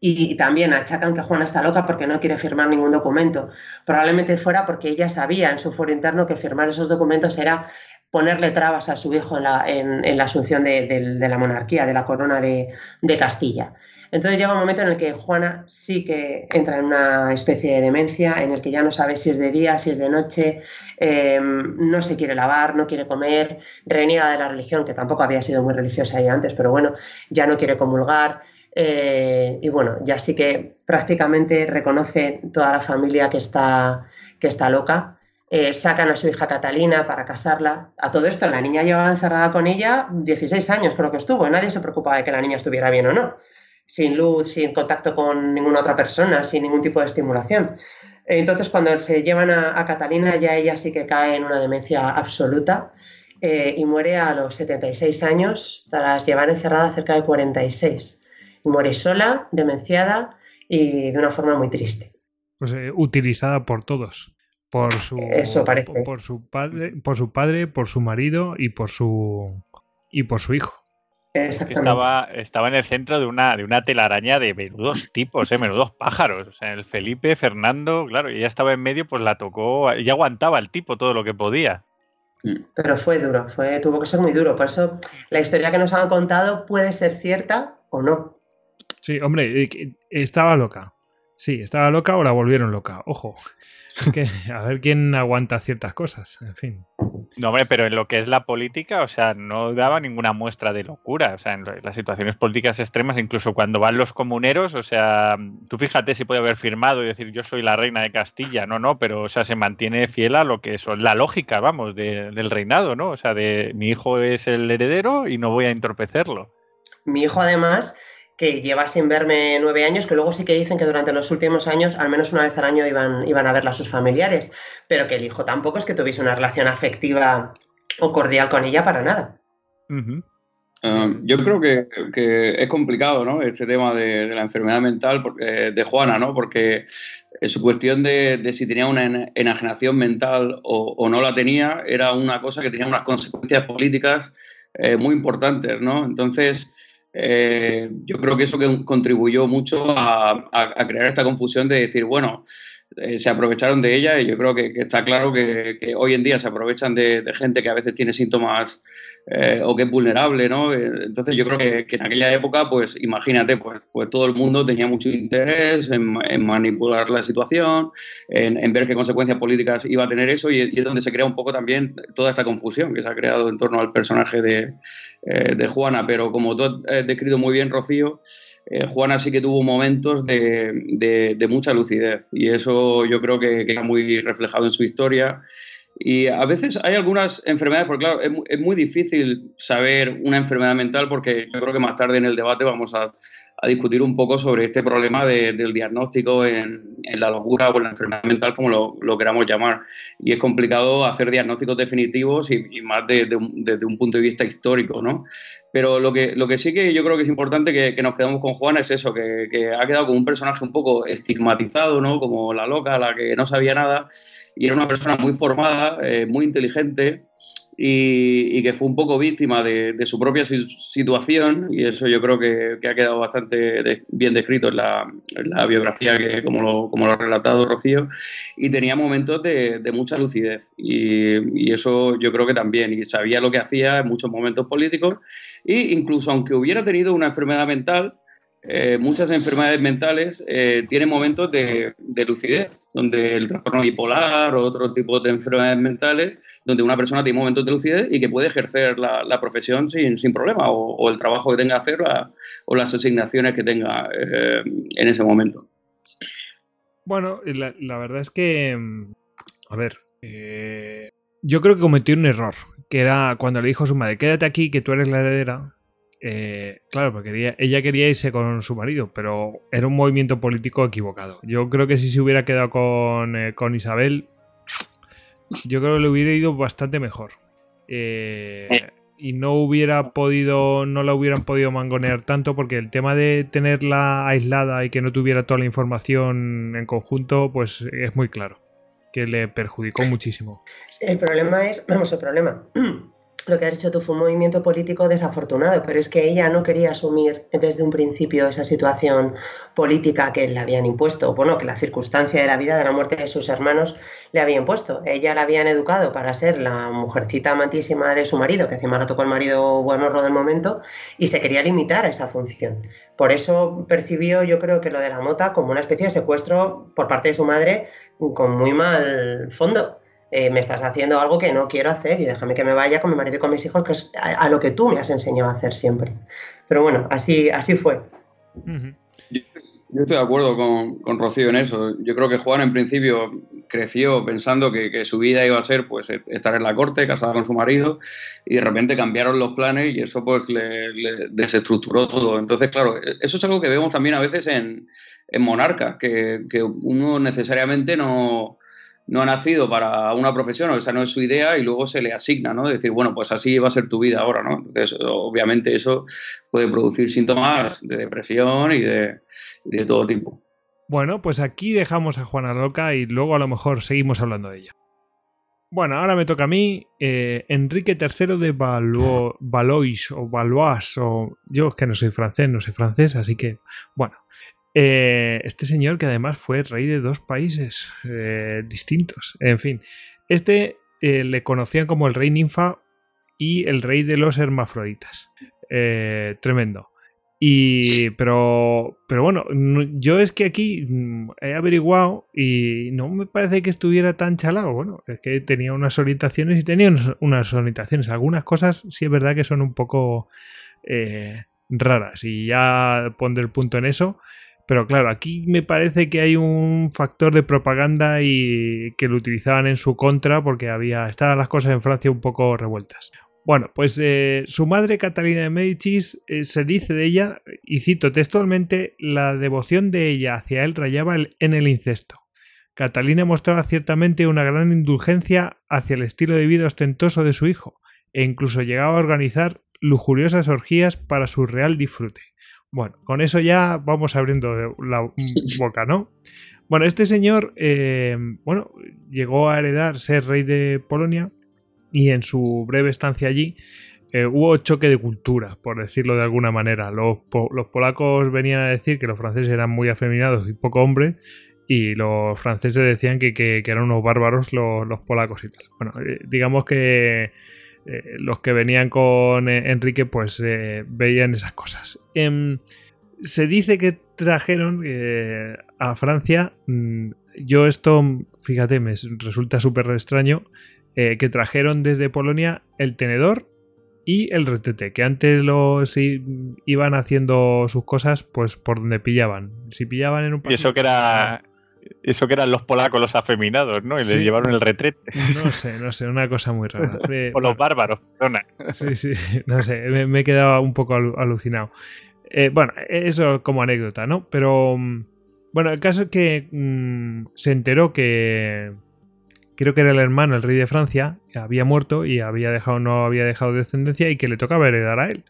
y también achacan que Juana está loca porque no quiere firmar ningún documento. Probablemente fuera porque ella sabía en su foro interno que firmar esos documentos era ponerle trabas a su hijo en la, asunción de, la monarquía, de la corona de, Castilla. Entonces llega un momento en el que Juana sí que entra en una especie de demencia, en el que ya no sabe si es de día, si es de noche, em, no se quiere lavar, no quiere comer, reniega de la religión, que tampoco había sido muy religiosa ahí antes, pero bueno, ya no quiere comulgar, eh, y bueno, ya sí que prácticamente reconoce toda la familia que está, que está loca. Eh, sacan a su hija Catalina para casarla. A todo esto, la niña llevaba encerrada con ella 16 años, creo que estuvo. Nadie se preocupaba de que la niña estuviera bien o no. Sin luz, sin contacto con ninguna otra persona, sin ningún tipo de estimulación. Entonces, cuando se llevan a, Catalina, ya ella sí que cae en una demencia absoluta eh, y muere a los 76 años, tras llevar encerrada cerca de 46 muere sola, demenciada y de una forma muy triste. Pues eh, utilizada por todos. Por su, Eso parece. Por, su padre, por su padre, por su marido y por su y por su hijo. Estaba, estaba en el centro de una, de una telaraña de menudos tipos, eh, menudos pájaros. O sea, el Felipe, Fernando, claro, y ella estaba en medio, pues la tocó, y aguantaba el tipo todo lo que podía. Pero fue duro, fue, tuvo que ser muy duro. Por eso la historia que nos han contado puede ser cierta o no. Sí, hombre, eh, estaba loca. Sí, estaba loca o la volvieron loca. Ojo. a ver quién aguanta ciertas cosas. En fin. No, hombre, pero en lo que es la política, o sea, no daba ninguna muestra de locura. O sea, en las situaciones políticas extremas, incluso cuando van los comuneros, o sea, tú fíjate si puede haber firmado y decir yo soy la reina de Castilla. No, no, pero o sea, se mantiene fiel a lo que es la lógica, vamos, del reinado, ¿no? O sea, de mi hijo es el heredero y no voy a entorpecerlo. Mi hijo, además, que lleva sin verme nueve años, que luego sí que dicen que durante los últimos años, al menos una vez al año, iban, iban a verla a sus familiares, pero que el hijo tampoco es que tuviese una relación afectiva o cordial con ella para nada. Ah, yo creo que, es complicado, ¿no? Este tema de, la enfermedad mental eh, de Juana, ¿no? Porque su cuestión de, si tenía una enajenación mental o, no la tenía era una cosa que tenía unas consecuencias políticas eh, muy importantes, ¿no? Entonces, eh, yo creo que eso contribuyó mucho a, crear esta confusión de decir, bueno, eh, se aprovecharon de ella y yo creo que, está claro que, hoy en día se aprovechan de, gente que a veces tiene síntomas eh, o que es vulnerable, ¿no? Entonces yo creo que, en aquella época, pues imagínate, pues, pues todo el mundo tenía mucho interés en, manipular la situación, en, ver qué consecuencias políticas iba a tener eso y, es donde se crea un poco también toda esta confusión que se ha creado en torno al personaje de, de Juana. Pero como tú has descrito muy bien, Rocío, eh, Juana sí que tuvo momentos de, mucha lucidez y eso yo creo que queda muy reflejado en su historia. Y a veces hay algunas enfermedades, porque claro, es, muy difícil saber una enfermedad mental porque yo creo que más tarde en el debate vamos a, a discutir un poco sobre este problema del diagnóstico en, la locura o en la enfermedad mental, como lo, queramos llamar. Y es complicado hacer diagnósticos definitivos y, más desde un, punto de vista histórico, ¿no? Pero lo que, lo que sí que yo creo que es importante que, nos quedemos con Juana es eso, que, que, ha quedado como un personaje un poco estigmatizado, ¿no? Como la loca, la que no sabía nada, y era una persona muy formada, eh, muy inteligente, y, que fue un poco víctima de, su propia situación y eso yo creo que, ha quedado bastante bien descrito en la, biografía que como lo, como lo, ha relatado Rocío y tenía momentos de, mucha lucidez. Y, eso yo creo que también y sabía lo que hacía en muchos momentos políticos e incluso aunque hubiera tenido una enfermedad mental eh, muchas enfermedades mentales eh, tienen momentos de, lucidez, donde el trastorno bipolar o otro tipo de enfermedades mentales, donde una persona tiene momentos de lucidez y que puede ejercer la, profesión sin, sin problema, o, el trabajo que tenga que hacer o las asignaciones que tenga eh, en ese momento. Bueno, la, verdad es que, mm, a ver, yo creo que cometió un error, que era cuando le dijo a su madre, quédate aquí, que tú eres la heredera, eh, claro, porque ella quería irse con su marido, pero era un movimiento político equivocado. Yo creo que si se hubiera quedado con, eh, Isabel, yo creo que le hubiera ido bastante mejor. Eh, y no hubiera podido, no la hubieran podido mangonear tanto porque el tema de tenerla aislada y que no tuviera toda la información en conjunto, pues es muy claro, que le perjudicó muchísimo. El problema es, vamos, el problema lo que has dicho tú fue un movimiento político desafortunado, pero es que ella no quería asumir desde un principio esa situación política que le habían impuesto, bueno, que la circunstancia de la vida de la muerte de sus hermanos le había impuesto. Ella la habían educado para ser la mujercita amantísima de su marido, que encima la tocó el marido buenorro del momento, y se quería limitar a esa función. Por eso percibió, yo creo que lo de la mota como una especie de secuestro por parte de su madre con muy mal fondo eh, me estás haciendo algo que no quiero hacer y déjame que me vaya con mi marido y con mis hijos, que es a, lo que tú me has enseñado a hacer siempre. Pero bueno, así, así fue. yo, estoy de acuerdo con, con, Rocío en eso. Yo creo que Juan en principio creció pensando que, su vida iba a ser pues estar en la corte, casada con su marido, y de repente cambiaron los planes y eso pues le, desestructuró todo. Entonces, claro, eso es algo que vemos también a veces en, en Monarca, que, que uno necesariamente no no ha nacido para una profesión o esa no es su idea y luego se le asigna, ¿no? Decir, bueno, pues así va a ser tu vida ahora, ¿no? Entonces, obviamente eso puede producir síntomas de depresión y de, todo tipo. Bueno, pues aquí dejamos a Juana Loca y luego a lo mejor seguimos hablando de ella. Bueno, ahora me toca a mí. Eh, Enrique III de Valois o Valois, o yo es que no soy francés, no soy francés, así que, bueno, eh, este señor que además fue rey de dos países eh, distintos. En fin, este eh, le conocían como el rey ninfa y el rey de los hermafroditas. tremendo. Y, pero, pero bueno, yo es que aquí mm, he averiguado y no me parece que estuviera tan chalado. Bueno, es que tenía unas orientaciones y tenía unas orientaciones. Algunas cosas sí es verdad que son un poco raras y ya pondré el punto en eso. Pero claro, aquí me parece que hay un factor de propaganda y que lo utilizaban en su contra porque había estaban las cosas en Francia un poco revueltas. Bueno, pues eh, su madre Catalina de Medicis eh, se dice de ella, y cito textualmente, la devoción de ella hacia él rayaba en el incesto. Catalina mostraba ciertamente una gran indulgencia hacia el estilo de vida ostentoso de su hijo, e incluso llegaba a organizar lujuriosas orgías para su real disfrute. Bueno, con eso ya vamos abriendo la boca, ¿no? Bueno, este señor, eh, bueno, llegó a heredar ser rey de Polonia y en su breve estancia allí eh, hubo choque de cultura, por decirlo de alguna manera. Los, polacos venían a decir que los franceses eran muy afeminados y poco hombres, y los franceses decían que, eran unos bárbaros los, polacos y tal. Bueno, eh, digamos que eh, los que venían con Enrique pues veían esas cosas. Em, se dice que trajeron a Francia, mm, yo esto, fíjate, me resulta súper extraño, eh, que trajeron desde Polonia el tenedor y el retete, que antes los iban haciendo sus cosas pues por donde pillaban. Si pillaban en un Y eso que era eso que eran los polacos los afeminados, ¿no? Y le llevaron el retrete. No sé, no sé, una cosa muy rara. o los bárbaros, perdona. Sí, sí, no sé, me, he quedado un poco alucinado. Eh, bueno, eso como anécdota, ¿no? Pero mm, bueno, el caso es que mm, se enteró que, creo que era el hermano, el rey de Francia, que había muerto y había dejado, no había dejado descendencia y que le tocaba heredar a él.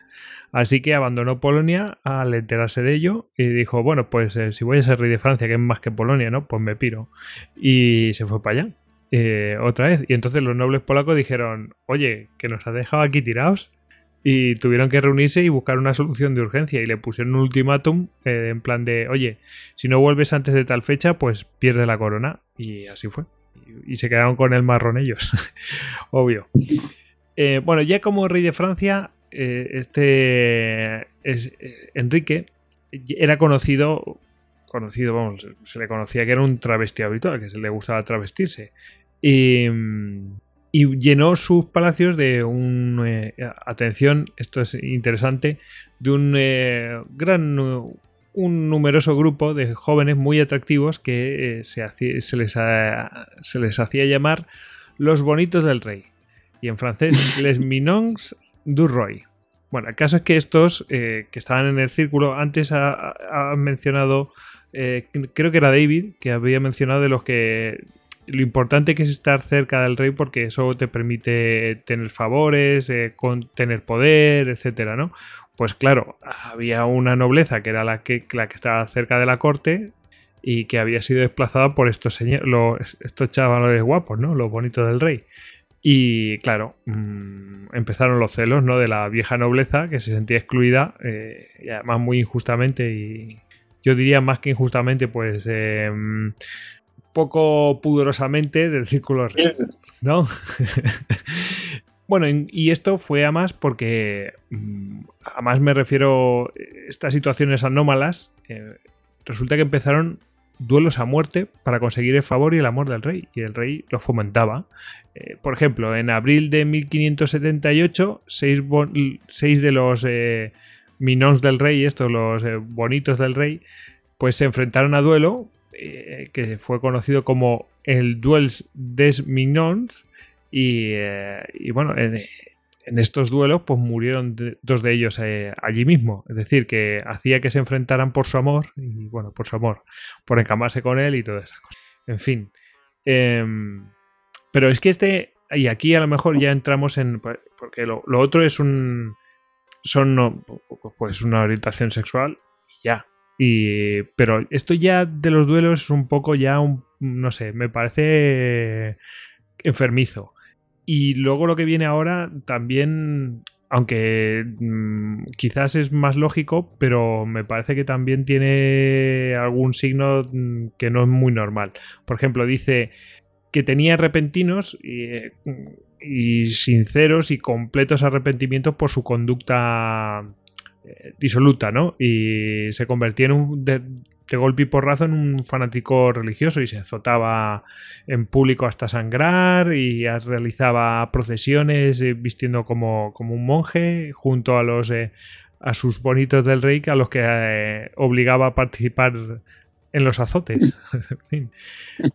Así que abandonó Polonia al enterarse de ello y dijo, bueno, pues eh, si voy a ser rey de Francia, que es más que Polonia, ¿no? Pues me piro. Y se fue para allá. Eh, otra vez. Y entonces los nobles polacos dijeron, oye, que nos ha dejado aquí tirados. Y tuvieron que reunirse y buscar una solución de urgencia. Y le pusieron un ultimátum eh, en plan de, oye, si no vuelves antes de tal fecha, pues pierde la corona. Y así fue y se quedaron con el marrón ellos, obvio. Bueno, ya como rey de Francia, eh, este es, eh, Enrique era conocido, conocido, vamos, se le conocía que era un travesti habitual, que se le gustaba travestirse. Y, y llenó sus palacios de un, atención, esto es interesante, de un gran un numeroso grupo de jóvenes muy atractivos que eh, se, les se, les hacía llamar los bonitos del rey. Y en francés, les minons du roi. Bueno, el caso es que estos eh, que estaban en el círculo, antes ha, mencionado, eh, creo que era David, que había mencionado de los que lo importante que es estar cerca del rey porque eso te permite tener favores, tener poder, etcétera, ¿no? Pues claro, había una nobleza que era la que, la que estaba cerca de la corte y que había sido desplazada por estos, señores, estos chavales guapos, ¿no? Los bonitos del rey. Y claro, mm, empezaron los celos, ¿no? De la vieja nobleza que se sentía excluida eh, y además muy injustamente y yo diría más que injustamente, pues eh, poco pudorosamente del círculo rey, ¿no? Bueno, y esto fue a más porque, mm, a más me refiero, estas situaciones anómalas, eh, resulta que empezaron duelos a muerte para conseguir el favor y el amor del rey, y el rey lo fomentaba. Eh, por ejemplo, en abril de 1578, seis, de los eh, minons del rey, estos, los bonitos del rey, pues se enfrentaron a duelo, que fue conocido como el Duels des Minons, eh, y, bueno, en, estos duelos pues murieron dos de ellos eh, allí mismo. Es decir, que hacía que se enfrentaran por su amor y bueno, por su amor, por encamarse con él y todas esas cosas. En fin. Em, pero es que este, y aquí a lo mejor ya entramos en, pues, porque lo, otro es un, son pues una orientación sexual ya. Y, pero esto ya de los duelos es un poco ya un, no sé, me parece enfermizo. Y luego lo que viene ahora también, aunque mm, quizás es más lógico, pero me parece que también tiene algún signo mm, que no es muy normal. Por ejemplo, dice que tenía repentinos y, sinceros y completos arrepentimientos por su conducta eh, disoluta, ¿no? Y se convertía en un, golpe y porrazo en un fanático religioso y se azotaba en público hasta sangrar y realizaba procesiones eh, vistiendo como, como, un monje junto a los a sus bonitos del rey a los que obligaba a participar en los azotes.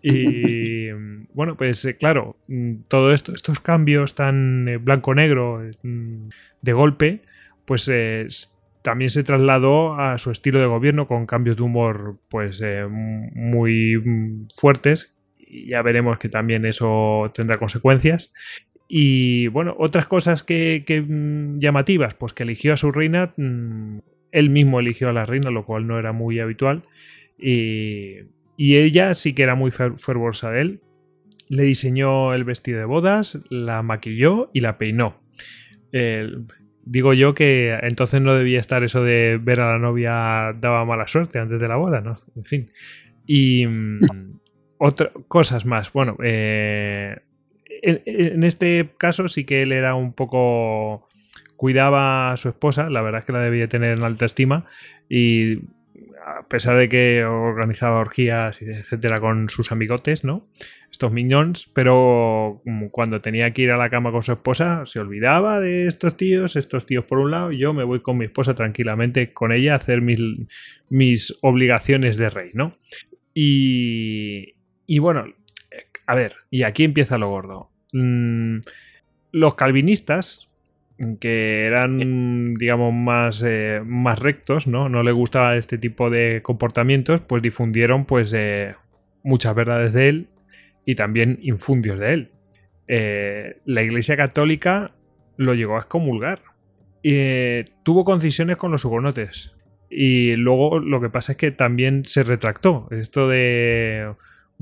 Y bueno, pues claro, todo esto, estos cambios tan blanco-negro de golpe, pues también se trasladó a su estilo de gobierno con cambios de humor pues eh, muy fuertes ya veremos que también eso tendrá consecuencias. Y bueno, otras cosas que, mm, llamativas, pues que eligió a su reina, mm, él mismo eligió a la reina, lo cual no era muy habitual. Y, y ella sí que era muy fervorosa de él. Le diseñó el vestido de bodas, la maquilló y la peinó. El, digo yo que entonces no debía estar eso de ver a la novia daba mala suerte antes de la boda, ¿no? En fin. Y mm, cosas más. Bueno, eh, en, este caso sí que él era un poco... Cuidaba a su esposa, la verdad es que la debía tener en alta estima y a pesar de que organizaba orgías, etcétera, con sus amigotes, ¿no? Estos miñones, pero cuando tenía que ir a la cama con su esposa, se olvidaba de estos tíos, estos tíos por un lado, y yo me voy con mi esposa tranquilamente con ella a hacer mis, mis obligaciones de rey, ¿no? Y, y bueno, a ver, y aquí empieza lo gordo. Mm, los calvinistas, que eran, digamos, más, eh, más rectos, ¿no? No le gustaba este tipo de comportamientos, pues difundieron, pues, eh, muchas verdades de él y también infundios de él. Eh, la Iglesia Católica lo llegó a excomulgar. Y tuvo concisiones con los hugonotes. Y luego lo que pasa es que también se retractó. Esto de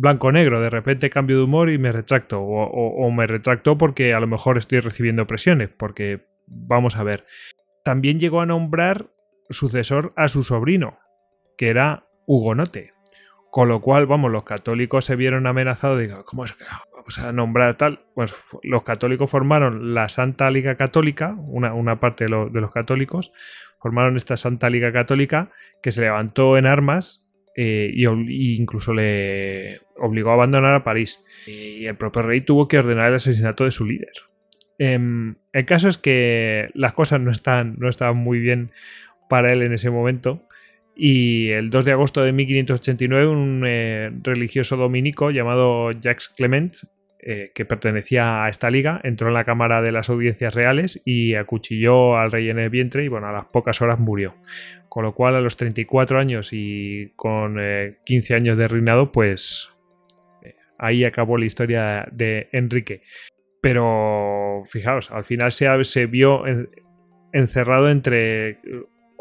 blanco-negro, de repente cambio de humor y me retracto. o, me retracto porque a lo mejor estoy recibiendo presiones, porque vamos a ver. También llegó a nombrar sucesor a su sobrino, que era Hugonote. Con lo cual, vamos, los católicos se vieron amenazados. Digo, ¿cómo es que vamos a nombrar tal? Pues los católicos formaron la Santa Liga Católica, una, parte de, los católicos, formaron esta Santa Liga Católica que se levantó en armas e incluso le obligó a abandonar a París. Y el propio rey tuvo que ordenar el asesinato de su líder. Em, el caso es que las cosas no están, no estaban muy bien para él en ese momento. Y el 2 de agosto de 1589, un eh, religioso dominico llamado Jacques Clement, eh, que pertenecía a esta liga, entró en la Cámara de las Audiencias Reales y acuchilló al rey en el vientre y bueno, a las pocas horas murió. Con lo cual a los 34 años y con 15 eh, años de reinado, pues ahí acabó la historia de Enrique. Pero fijaos, al final se, se vio encerrado entre,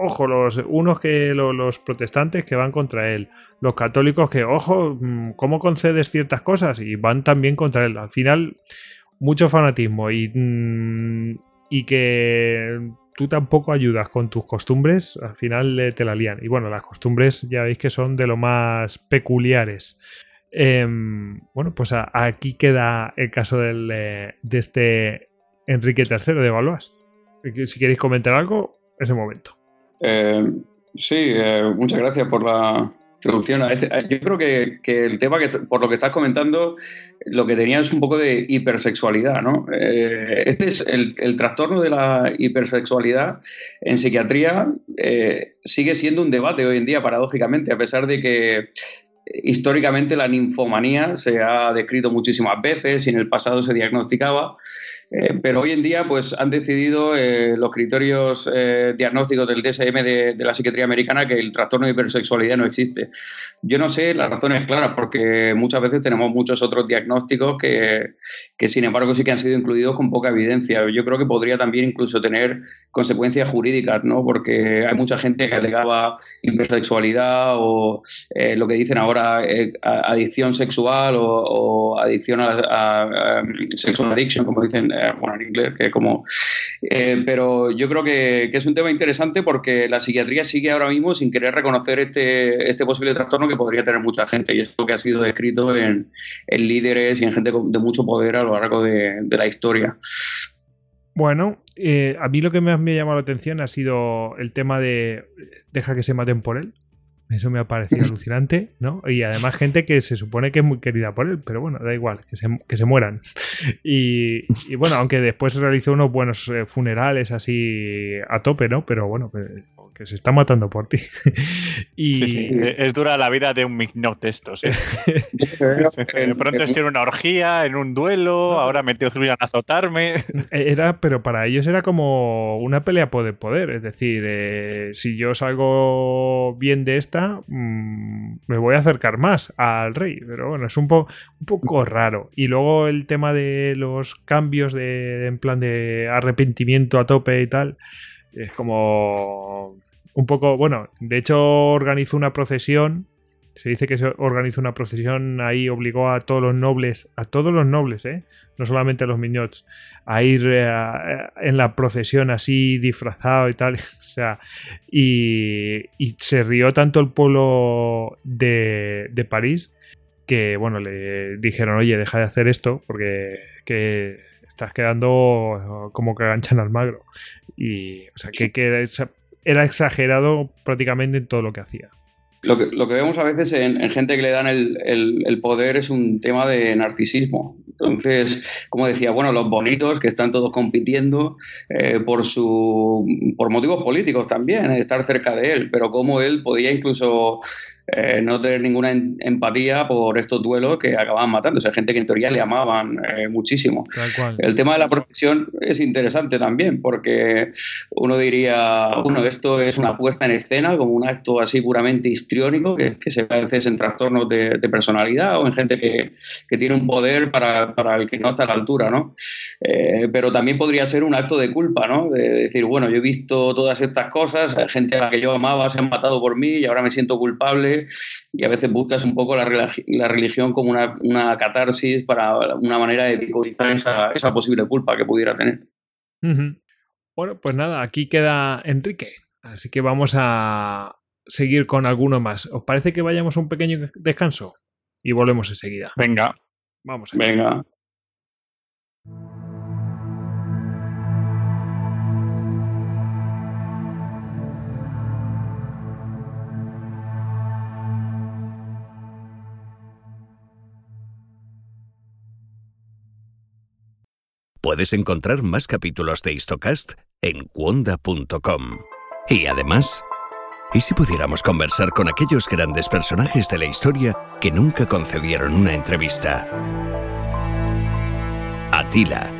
ojo, los unos que los, protestantes que van contra él, los católicos que, ojo, mm, ¿cómo concedes ciertas cosas? Y van también contra él. Al final, mucho fanatismo y, mm, y que tú tampoco ayudas con tus costumbres, al final te la lían. Y bueno, las costumbres ya veis que son de lo más peculiares. Em, bueno, pues aquí queda el caso eh, de este Enrique III de Valois. Si queréis comentar algo, es el momento. Eh, sí, eh, muchas gracias por la introducción. Yo creo que, el tema, que por lo que estás comentando, lo que tenía es un poco de hipersexualidad. ¿no? este es el, el, trastorno de la hipersexualidad en psiquiatría. sigue siendo un debate hoy en día, paradójicamente, a pesar de que históricamente la ninfomanía se ha descrito muchísimas veces y en el pasado se diagnosticaba, eh, pero hoy en día pues, han decidido eh, los criterios eh, diagnósticos del DSM de, la psiquiatría americana que el trastorno de hipersexualidad no existe. Yo no sé las razones claras porque muchas veces tenemos muchos otros diagnósticos que, que, sin embargo sí que han sido incluidos con poca evidencia. Yo creo que podría también incluso tener consecuencias jurídicas, ¿no? porque hay mucha gente que alegaba hipersexualidad o lo que dicen ahora adicción sexual o, adicción a, a, sexual addiction, como dicen bueno, en inglés, que como... Eh, pero yo creo que, es un tema interesante porque la psiquiatría sigue ahora mismo sin querer reconocer este, este posible trastorno que podría tener mucha gente y esto que ha sido descrito en, líderes y en gente de mucho poder a lo largo de, la historia. Bueno, eh, a mí lo que más me ha llamado la atención ha sido el tema de deja que se maten por él. Eso me ha parecido alucinante, ¿no? Y además gente que se supone que es muy querida por él, pero bueno, da igual, que se, que se mueran. Y, y, bueno, aunque después realizó unos buenos eh, funerales así a tope, ¿no? Pero bueno, que se está matando por ti. y... Sí, sí. Es dura la vida de un Mignot estos. ¿eh? de pronto estoy en una orgía, en un duelo, ahora me tengo que a azotarme. Era, pero para ellos era como una pelea por el poder. Es decir, eh, si yo salgo bien de esta, mmm, me voy a acercar más al rey. Pero bueno, es un, po un poco raro. Y luego el tema de los cambios de, en plan de arrepentimiento a tope y tal. Es como un poco, bueno, de hecho organizó una procesión, se dice que se organizó una procesión ahí, obligó a todos los nobles, a todos los nobles, ¿eh? no solamente a los miñots, a ir eh, en la procesión así disfrazado y tal, o sea, y, y se rió tanto el pueblo de, de, París que, bueno, le dijeron, oye, deja de hacer esto porque que estás quedando como que ganchan al magro. Y, o sea, que, que era, era, exagerado prácticamente en todo lo que hacía. Lo que, lo que vemos a veces en, en, gente que le dan el, el, el, poder es un tema de narcisismo. Entonces, como decía, bueno, los bonitos que están todos compitiendo eh, por, su, por motivos políticos también, estar cerca de él, pero como él podía incluso eh, no tener ninguna empatía por estos duelos que acababan matando. O sea, gente que en teoría le amaban eh, muchísimo. El tema de la profesión es interesante también, porque uno diría, bueno, esto es una puesta en escena, como un acto así puramente histriónico, que, que se ve en trastornos de, de personalidad o en gente que, que tiene un poder para, para, el que no está a la altura, ¿no? Eh, pero también podría ser un acto de culpa, ¿no? De decir, bueno, yo he visto todas estas cosas, gente a la que yo amaba se han matado por mí y ahora me siento culpable y a veces buscas un poco la, la religión como una, una, catarsis para una manera de decodificar esa, esa, posible culpa que pudiera tener. Uh -huh. Bueno, pues nada, aquí queda Enrique, así que vamos a seguir con alguno más. ¿Os parece que vayamos a un pequeño descanso? Y volvemos enseguida. Venga. Vamos. Allá. Venga. Puedes encontrar más capítulos de Histocast en cuonda.com. Y además, ¿y si pudiéramos conversar con aquellos grandes personajes de la historia que nunca concedieron una entrevista? Atila.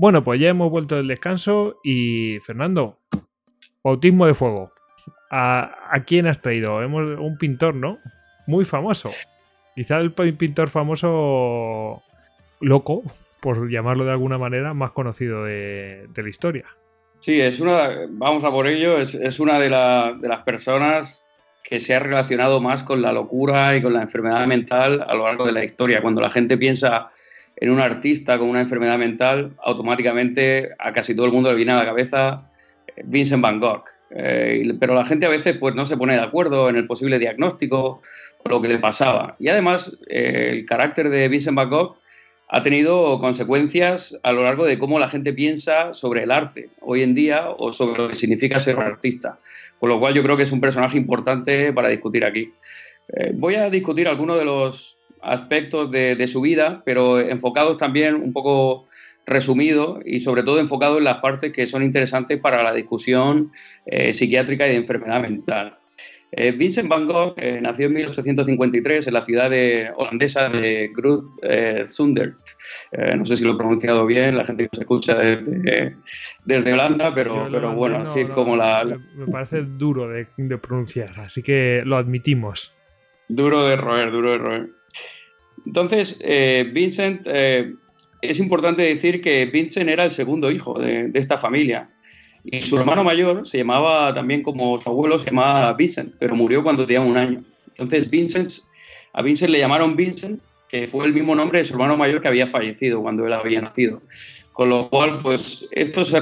Bueno, pues ya hemos vuelto del descanso y Fernando, bautismo de fuego. ¿A, quién has traído? Hemos un pintor, ¿no? Muy famoso. Quizá el pintor famoso loco, por llamarlo de alguna manera, más conocido de, la historia. Sí, es una, vamos a por ello, es, una de, las personas que se ha relacionado más con la locura y con la enfermedad mental a lo largo de la historia. Cuando la gente piensa en un artista con una enfermedad mental, automáticamente a casi todo el mundo le viene a la cabeza Vincent Van Gogh. Eh, pero la gente a veces pues, no se pone de acuerdo en el posible diagnóstico o lo que le pasaba. Y además, eh, el carácter de Vincent Van Gogh ha tenido consecuencias a lo largo de cómo la gente piensa sobre el arte hoy en día o sobre lo que significa ser un artista. Con lo cual yo creo que es un personaje importante para discutir aquí. Eh, voy a discutir algunos de los aspectos de, de, su vida, pero enfocados también un poco resumido y sobre todo enfocado en las partes que son interesantes para la discusión eh, psiquiátrica y de enfermedad mental. Eh, Vincent van Gogh eh, nació en 1853 en la ciudad de, holandesa de Groot Zundert. no sé si lo he pronunciado bien, la gente que se escucha desde, desde Holanda, pero, pero bueno, así como la, Me parece duro de, de, pronunciar, así que lo admitimos. Duro de roer, duro de roer. Entonces, Vincent, es importante decir que Vincent era el segundo hijo de, de esta familia. Y su hermano mayor se llamaba también como su abuelo, se llamaba Vincent, pero murió cuando tenía un año. Entonces Vincent, a Vincent le llamaron Vincent, que fue el mismo nombre de su hermano mayor que había fallecido cuando él había nacido. Con lo cual, pues esto se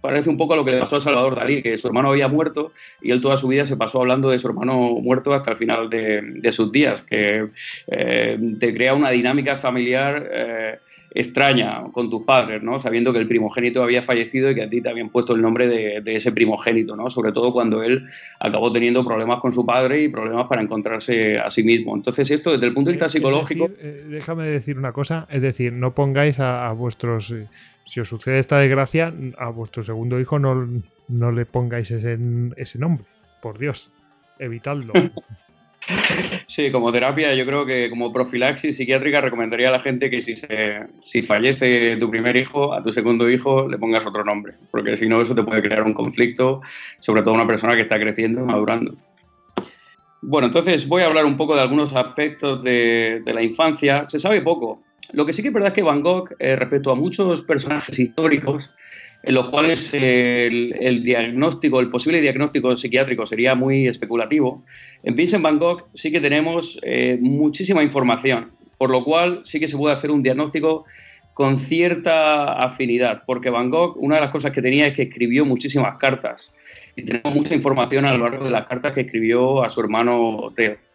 parece un poco a lo que le pasó a Salvador Dalí, que su hermano había muerto y él toda su vida se pasó hablando de su hermano muerto hasta el final de, sus días, que eh, te crea una dinámica familiar eh, extraña con tus padres, ¿no? Sabiendo que el primogénito había fallecido y que a ti te habían puesto el nombre de, ese primogénito, ¿no? Sobre todo cuando él acabó teniendo problemas con su padre y problemas para encontrarse a sí mismo. Entonces esto desde el punto de vista psicológico... Eh, déjame decir una cosa, es decir, no pongáis a, vuestros... Si os sucede esta desgracia, a vuestro segundo hijo no, no le pongáis ese, ese nombre. Por Dios, evitadlo. Sí, como terapia, yo creo que como profilaxis psiquiátrica recomendaría a la gente que si, se, si fallece tu primer hijo, a tu segundo hijo le pongas otro nombre, porque si no eso te puede crear un conflicto, sobre todo una persona que está creciendo, madurando. Bueno, entonces voy a hablar un poco de algunos aspectos de, la infancia. Se sabe poco. Lo que sí que es verdad es que Van Gogh, eh, respecto a muchos personajes históricos, en los cuales el, diagnóstico, el posible diagnóstico psiquiátrico sería muy especulativo. En Vincent Van Gogh sí que tenemos eh, muchísima información, por lo cual sí que se puede hacer un diagnóstico con cierta afinidad, porque Van Gogh, una de las cosas que tenía es que escribió muchísimas cartas y tenemos mucha información a lo largo de las cartas que escribió a su hermano Theo.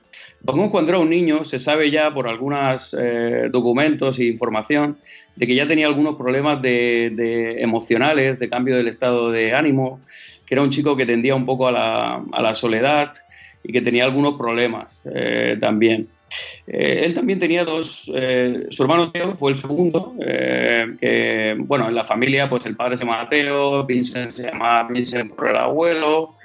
Como cuando era un niño, se sabe ya por algunos eh, documentos e información de que ya tenía algunos problemas de, emocionales, de cambio del estado de ánimo, que era un chico que tendía un poco a la, soledad y que tenía algunos problemas eh, también. Eh, él también tenía dos, su hermano Teo fue el segundo, que bueno, en la familia pues el padre se llama Teo, Vincent se llama Vincent por el abuelo,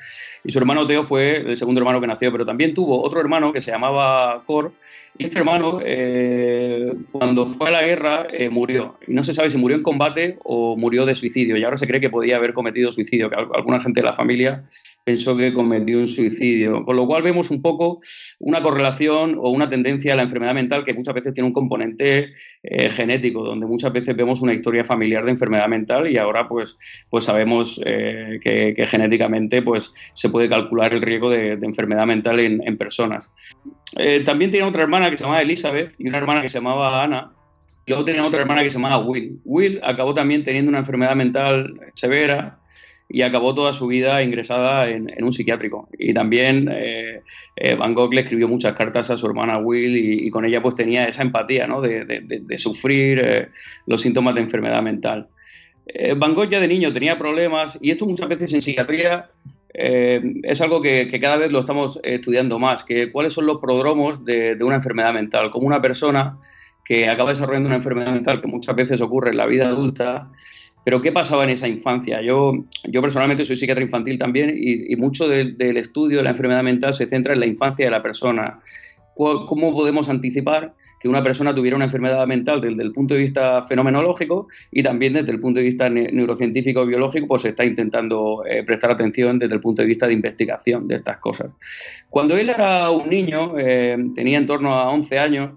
y su hermano Teo fue el segundo hermano que nació, pero también tuvo otro hermano que se llamaba Cor, y este hermano, eh, cuando fue a la guerra, eh, murió. Y no se sabe si murió en combate o murió de suicidio. Y ahora se cree que podía haber cometido suicidio, que alguna gente de la familia pensó que cometió un suicidio. Con lo cual vemos un poco una correlación o una tendencia a la enfermedad mental que muchas veces tiene un componente eh, genético, donde muchas veces vemos una historia familiar de enfermedad mental y ahora pues, pues sabemos que, genéticamente pues, se puede calcular el riesgo de, enfermedad mental en, en personas. También tiene otra hermana que se llamaba Elizabeth y una hermana que se llamaba Ana. Luego tenía otra hermana que se llamaba Will. Will acabó también teniendo una enfermedad mental severa y acabó toda su vida ingresada en, un psiquiátrico. Y también eh, eh, Van Gogh le escribió muchas cartas a su hermana Will y, con ella pues tenía esa empatía ¿no? de, sufrir eh, los síntomas de enfermedad mental. Van Gogh ya de niño tenía problemas y esto muchas veces en psiquiatría eh, es algo que, cada vez lo estamos estudiando más, que cuáles son los prodromos de, una enfermedad mental, como una persona que acaba desarrollando una enfermedad mental que muchas veces ocurre en la vida adulta, pero ¿qué pasaba en esa infancia? Yo, yo personalmente soy psiquiatra infantil también y, mucho del estudio de la enfermedad mental se centra en la infancia de la persona. ¿Cómo podemos anticipar que una persona tuviera una enfermedad mental desde el punto de vista fenomenológico y también desde el punto de vista neurocientífico biológico, pues se está intentando eh, prestar atención desde el punto de vista de investigación de estas cosas. Cuando él era un niño, eh, tenía en torno a 11 años,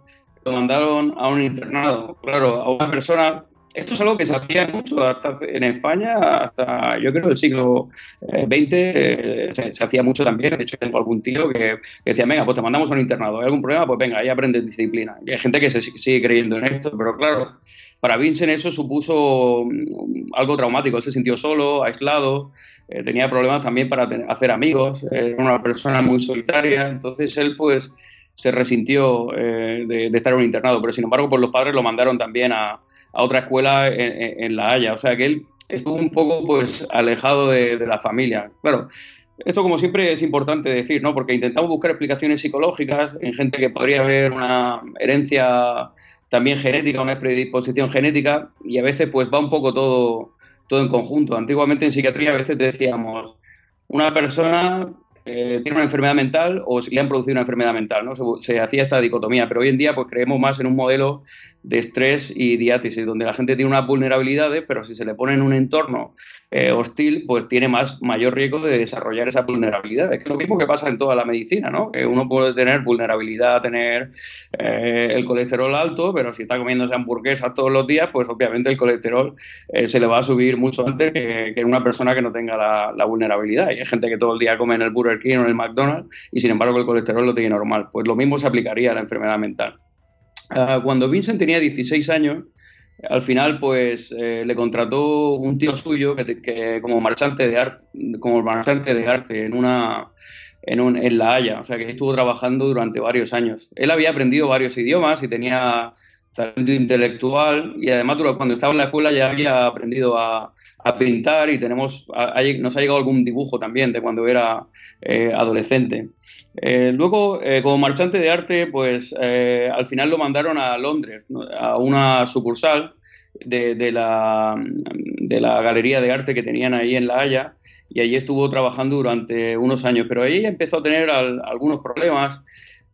lo mandaron a un internado. Claro, a una persona esto es algo que se hacía mucho en España, hasta yo creo el siglo XX, eh, se, hacía mucho también. De hecho, tengo algún tío que, decía, venga, pues te mandamos a un internado, ¿hay algún problema? Pues venga, ahí aprendes disciplina. Y hay gente que se sigue creyendo en esto, pero claro, para Vincent eso supuso mm, algo traumático. Él se sintió solo, aislado, eh, tenía problemas también para hacer amigos, era una persona muy solitaria, entonces él pues se resintió eh, de, de, estar en un internado, pero sin embargo, pues los padres lo mandaron también a a otra escuela en, La Haya. O sea que él estuvo un poco pues alejado de, la familia. Claro, esto como siempre es importante decir, ¿no? Porque intentamos buscar explicaciones psicológicas en gente que podría haber una herencia también genética, una predisposición genética, y a veces pues va un poco todo, todo en conjunto. Antiguamente en psiquiatría a veces decíamos, una persona eh, tiene una enfermedad mental o le han producido una enfermedad mental, ¿no? Se, hacía esta dicotomía, pero hoy en día pues creemos más en un modelo de estrés y diátesis, donde la gente tiene unas vulnerabilidades, pero si se le pone en un entorno eh, hostil, pues tiene más, mayor riesgo de desarrollar esa vulnerabilidad. Es lo mismo que pasa en toda la medicina, ¿no? Que uno puede tener vulnerabilidad a tener eh, el colesterol alto, pero si está comiéndose hamburguesas todos los días, pues obviamente el colesterol se le va a subir mucho antes que, una persona que no tenga la, vulnerabilidad. Y hay gente que todo el día come en el Burger King o en el McDonald's y sin embargo el colesterol lo tiene normal. Pues lo mismo se aplicaría a la enfermedad mental. Ah, cuando Vincent tenía 16 años, al final pues eh, le contrató un tío suyo que, como marchante de arte, como marchante de arte en una en, un, en La Haya, o sea que estuvo trabajando durante varios años. Él había aprendido varios idiomas y tenía talento intelectual y además cuando estaba en la escuela ya había aprendido a, pintar y tenemos nos ha llegado algún dibujo también de cuando era eh, adolescente. Eh, luego, eh, como marchante de arte, pues al final lo mandaron a Londres, a una sucursal de, la, galería de arte que tenían ahí en La Haya y allí estuvo trabajando durante unos años, pero ahí empezó a tener algunos problemas.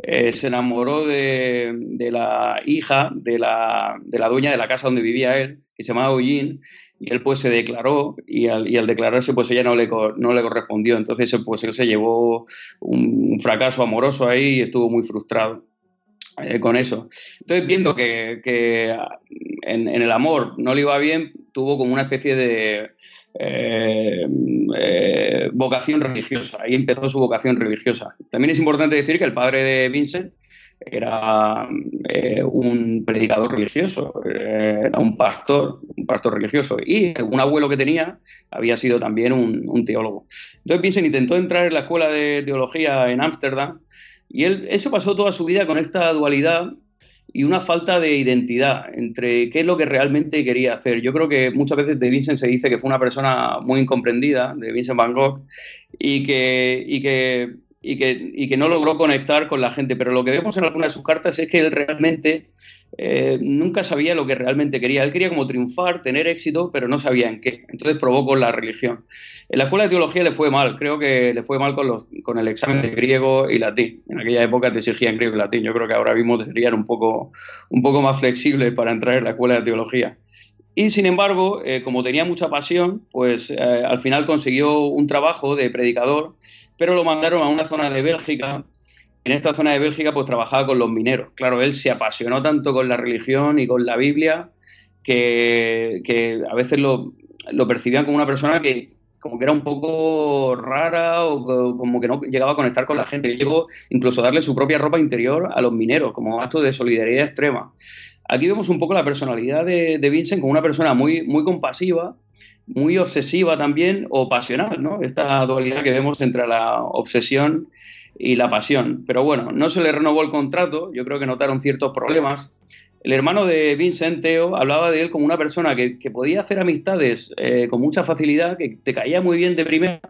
Eh, se enamoró de, la hija de la, dueña de la casa donde vivía él, que se llamaba Eugene, y él pues se declaró y al, declararse pues ella no le, no le correspondió. Entonces pues él se llevó un, fracaso amoroso ahí y estuvo muy frustrado. Eh, con eso. Entonces, viendo que, en, el amor no le iba bien, tuvo como una especie de, eh, eh, vocación religiosa. Ahí empezó su vocación religiosa. También es importante decir que el padre de Vincent era eh, un predicador religioso, era un pastor, un pastor religioso. Y un abuelo que tenía había sido también un, teólogo. Entonces Vincent intentó entrar en la escuela de teología en Ámsterdam y él, él se pasó toda su vida con esta dualidad y una falta de identidad entre qué es lo que realmente quería hacer. Yo creo que muchas veces de Vincent se dice que fue una persona muy incomprendida, de Vincent Van Gogh, y que, y que, y que, y que no logró conectar con la gente. Pero lo que vemos en algunas de sus cartas es que él realmente eh, nunca sabía lo que realmente quería. Él quería como triunfar, tener éxito, pero no sabía en qué. Entonces probó con la religión. En la escuela de teología le fue mal, creo que le fue mal con, los, con el examen de griego y latín. En aquella época te exigían griego y latín. Yo creo que ahora mismo serían un poco, un poco más flexibles para entrar en la escuela de teología. Y sin embargo, eh, como tenía mucha pasión, pues eh, al final consiguió un trabajo de predicador, pero lo mandaron a una zona de Bélgica. En esta zona de Bélgica, pues trabajaba con los mineros. Claro, él se apasionó tanto con la religión y con la Biblia que, que a veces lo, percibían como una persona que, como que era un poco rara o como que no llegaba a conectar con la gente. Llegó incluso a darle su propia ropa interior a los mineros como acto de solidaridad extrema. Aquí vemos un poco la personalidad de, Vincent como una persona muy, muy compasiva, muy obsesiva también o pasional, ¿no? Esta dualidad que vemos entre la obsesión y la pasión. Pero bueno, no se le renovó el contrato, yo creo que notaron ciertos problemas el hermano de Vincent, Teo, hablaba de él como una persona que, podía hacer amistades eh, con mucha facilidad, que te caía muy bien de primera,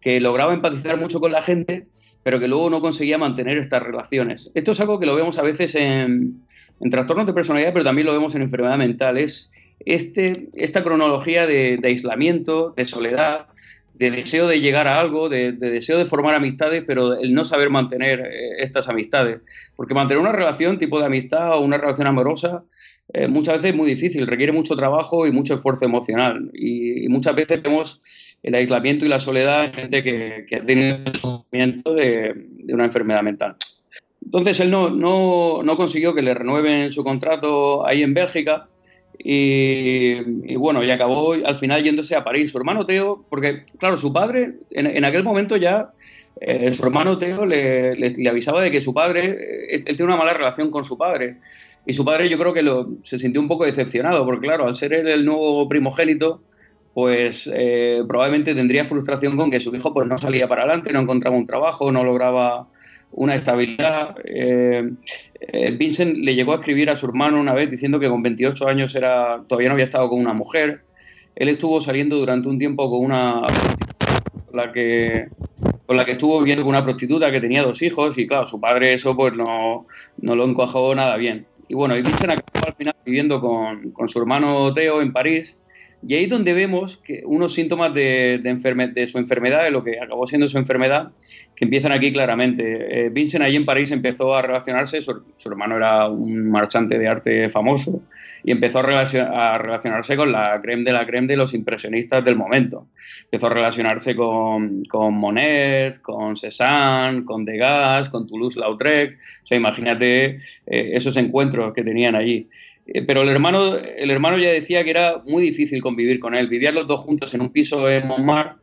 que lograba empatizar mucho con la gente, pero que luego no conseguía mantener estas relaciones. Esto es algo que lo vemos a veces en, trastornos de personalidad, pero también lo vemos en enfermedad mental. Es este, esta cronología de aislamiento, de soledad, de deseo de llegar a algo, de, deseo de formar amistades, pero el no saber mantener eh, estas amistades. Porque mantener una relación tipo de amistad o una relación amorosa eh, muchas veces es muy difícil, requiere mucho trabajo y mucho esfuerzo emocional. Y, muchas veces vemos el aislamiento y la soledad en gente que, tiene el sufrimiento de, una enfermedad mental. Entonces él no, no, no consiguió que le renueven su contrato ahí en Bélgica y, bueno, y acabó al final yéndose a París. Su hermano Teo, porque claro, su padre, en, aquel momento ya, eh, su hermano Teo le, le, avisaba de que su padre, eh, él, tiene una mala relación con su padre. Y su padre yo creo que lo, se sintió un poco decepcionado, porque claro, al ser él el nuevo primogénito, pues eh, probablemente tendría frustración con que su hijo pues no salía para adelante, no encontraba un trabajo, no lograba una estabilidad. Eh, eh, Vincent le llegó a escribir a su hermano una vez diciendo que con 28 años era, todavía no había estado con una mujer. Él estuvo saliendo durante un tiempo con una la que con la que estuvo con una prostituta que tenía dos hijos y claro, su padre eso pues no, no lo encajó nada bien. y bueno, y Vincent acabó al final viviendo con, con su hermano Teo en París y ahí es donde vemos que unos síntomas de, de, su enfermedad, de lo que acabó siendo su enfermedad, que empiezan aquí claramente. Eh, Vincent allí en París empezó a relacionarse, su, hermano era un marchante de arte famoso, y empezó a, relacionarse con la creme de la creme de los impresionistas del momento. Empezó a relacionarse con, con Monet, con Cézanne, con Degas, con Toulouse-Lautrec. O sea, imagínate eh, esos encuentros que tenían allí. Eh, pero el hermano, el hermano ya decía que era muy difícil convivir con él. Vivían los dos juntos en un piso en Montmartre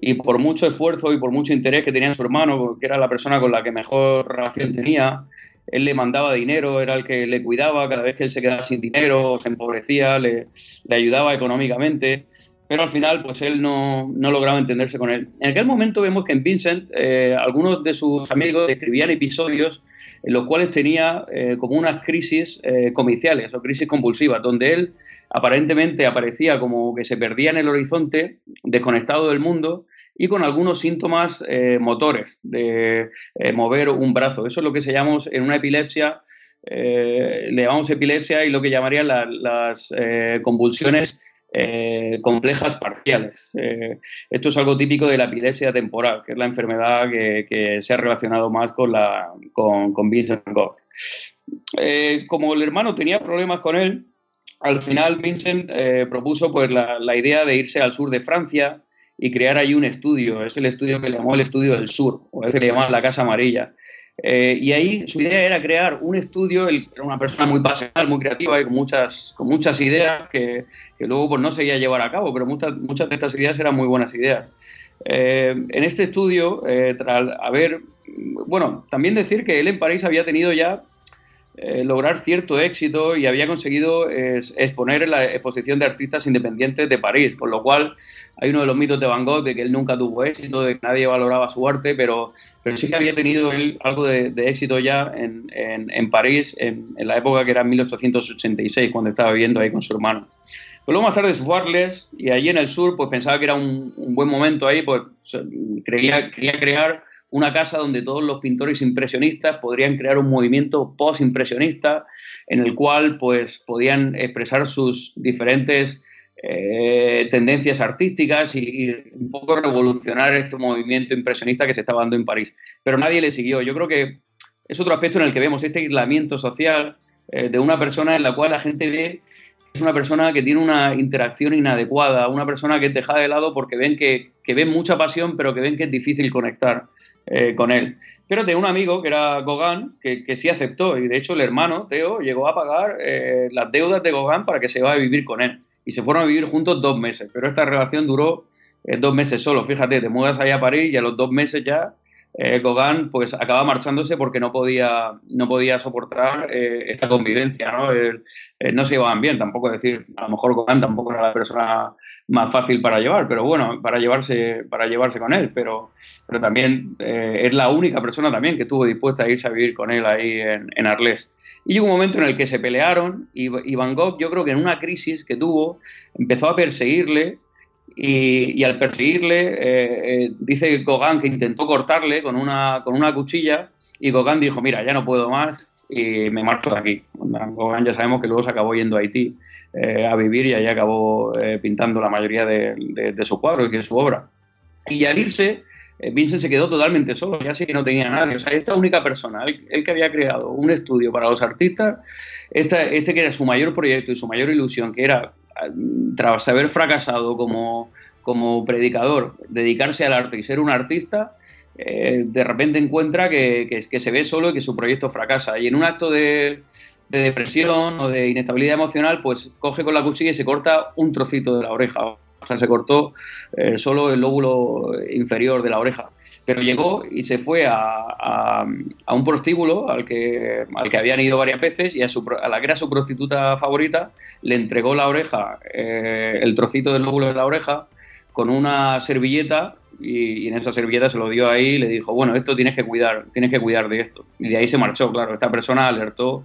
y por mucho esfuerzo y por mucho interés que tenía su hermano, que era la persona con la que mejor relación tenía, él le mandaba dinero, era el que le cuidaba cada vez que él se quedaba sin dinero, se empobrecía, le, le ayudaba económicamente, pero al final pues él no, no, lograba entenderse con él. En aquel momento vemos que en Vincent eh, algunos de sus amigos escribían episodios en los cuales tenía eh, como unas crisis eh, comiciales o crisis convulsivas, donde él aparentemente aparecía como que se perdía en el horizonte, desconectado del mundo y con algunos síntomas eh, motores de mover un brazo. Eso es lo que se llama en una epilepsia, le llamamos epilepsia y lo que llamarían las convulsiones eh, complejas parciales. Eh, esto es algo típico de la epilepsia temporal, que es la enfermedad que, se ha relacionado más con, la, con, con Vincent Gogh. Eh, como el hermano tenía problemas con él, al final Vincent propuso pues, la, la, idea de irse al sur de Francia y crear ahí un estudio. Es el estudio que le llamó el Estudio del Sur, o es que le llamaba la Casa Amarilla. Eh, y ahí su idea era crear un estudio, era una persona muy pasional, muy creativa y con muchas, con muchas ideas que, luego pues, no se iba a llevar a cabo, pero muchas, muchas de estas ideas eran muy buenas ideas. Eh, en este estudio, eh, tras haber, bueno, también decir que él en París había tenido ya eh, lograr cierto éxito y había conseguido exponer en la exposición de artistas independientes de París, con lo cual hay uno de los mitos de Van Gogh de que él nunca tuvo éxito, de que nadie valoraba su arte, pero, pero sí que había tenido él algo de, éxito ya en, en, París en, la época que era 1886, cuando estaba viviendo ahí con su hermano. Pero luego más tarde se fue a Arles y allí en el sur pues pensaba que era un, un buen momento ahí, pues creía, quería crear una casa donde todos los pintores impresionistas podrían crear un movimiento post-impresionista en el cual pues, podían expresar sus diferentes eh, tendencias artísticas y, un poco revolucionar este movimiento impresionista que se estaba dando en París. Pero nadie le siguió. Yo creo que es otro aspecto en el que vemos este aislamiento social eh, de una persona en la cual la gente ve es una persona que tiene una interacción inadecuada, una persona que es dejada de lado porque ven que, que ven mucha pasión, pero que ven que es difícil conectar. Eh, con él. Pero tenía un amigo que era Gauguin, que, que, sí aceptó, y de hecho el hermano, Teo, llegó a pagar eh, las deudas de Gauguin para que se vaya a vivir con él. Y se fueron a vivir juntos dos meses, pero esta relación duró eh, dos meses solo. Fíjate, te mudas allá a París y a los dos meses ya eh, Gauguin pues acaba marchándose porque no podía, no podía soportar eh, esta convivencia, ¿no? Eh, no se llevaban bien, tampoco decir, a lo mejor Gauguin tampoco era la persona más fácil para llevar, pero bueno, para llevarse, para llevarse con él, pero, pero también es la única persona también que estuvo dispuesta a irse a vivir con él ahí en, en Arles. Y llegó un momento en el que se pelearon y, y Van Gogh, yo creo que en una crisis que tuvo, empezó a perseguirle y, al perseguirle, eh, eh, dice Gauguin que intentó cortarle con una, con una cuchilla y Gauguin dijo, mira, ya no puedo más y me marcho de aquí. Gauguin ya sabemos que luego se acabó yendo a Haití eh, a vivir y ahí acabó pintando la mayoría de, de, su cuadro y de su obra. Y al irse, Vincent se quedó totalmente solo, ya sé que no tenía nadie. O sea, esta única persona, él, que había creado un estudio para los artistas, este que era su mayor proyecto y su mayor ilusión, que era tras haber fracasado como, como predicador, dedicarse al arte y ser un artista, eh, de repente encuentra que, que, se ve solo y que su proyecto fracasa. Y en un acto de, depresión o de inestabilidad emocional, pues coge con la cuchilla y se corta un trocito de la oreja. O sea, se cortó eh, solo el lóbulo inferior de la oreja pero llegó y se fue a, un prostíbulo al que, al que habían ido varias veces y a, su, a la que era su prostituta favorita le entregó la oreja, eh, el trocito del lóbulo de la oreja, con una servilleta y, en esa servilleta se lo dio ahí y le dijo, bueno, esto tienes que cuidar, tienes que cuidar de esto. Y de ahí se marchó, claro, esta persona alertó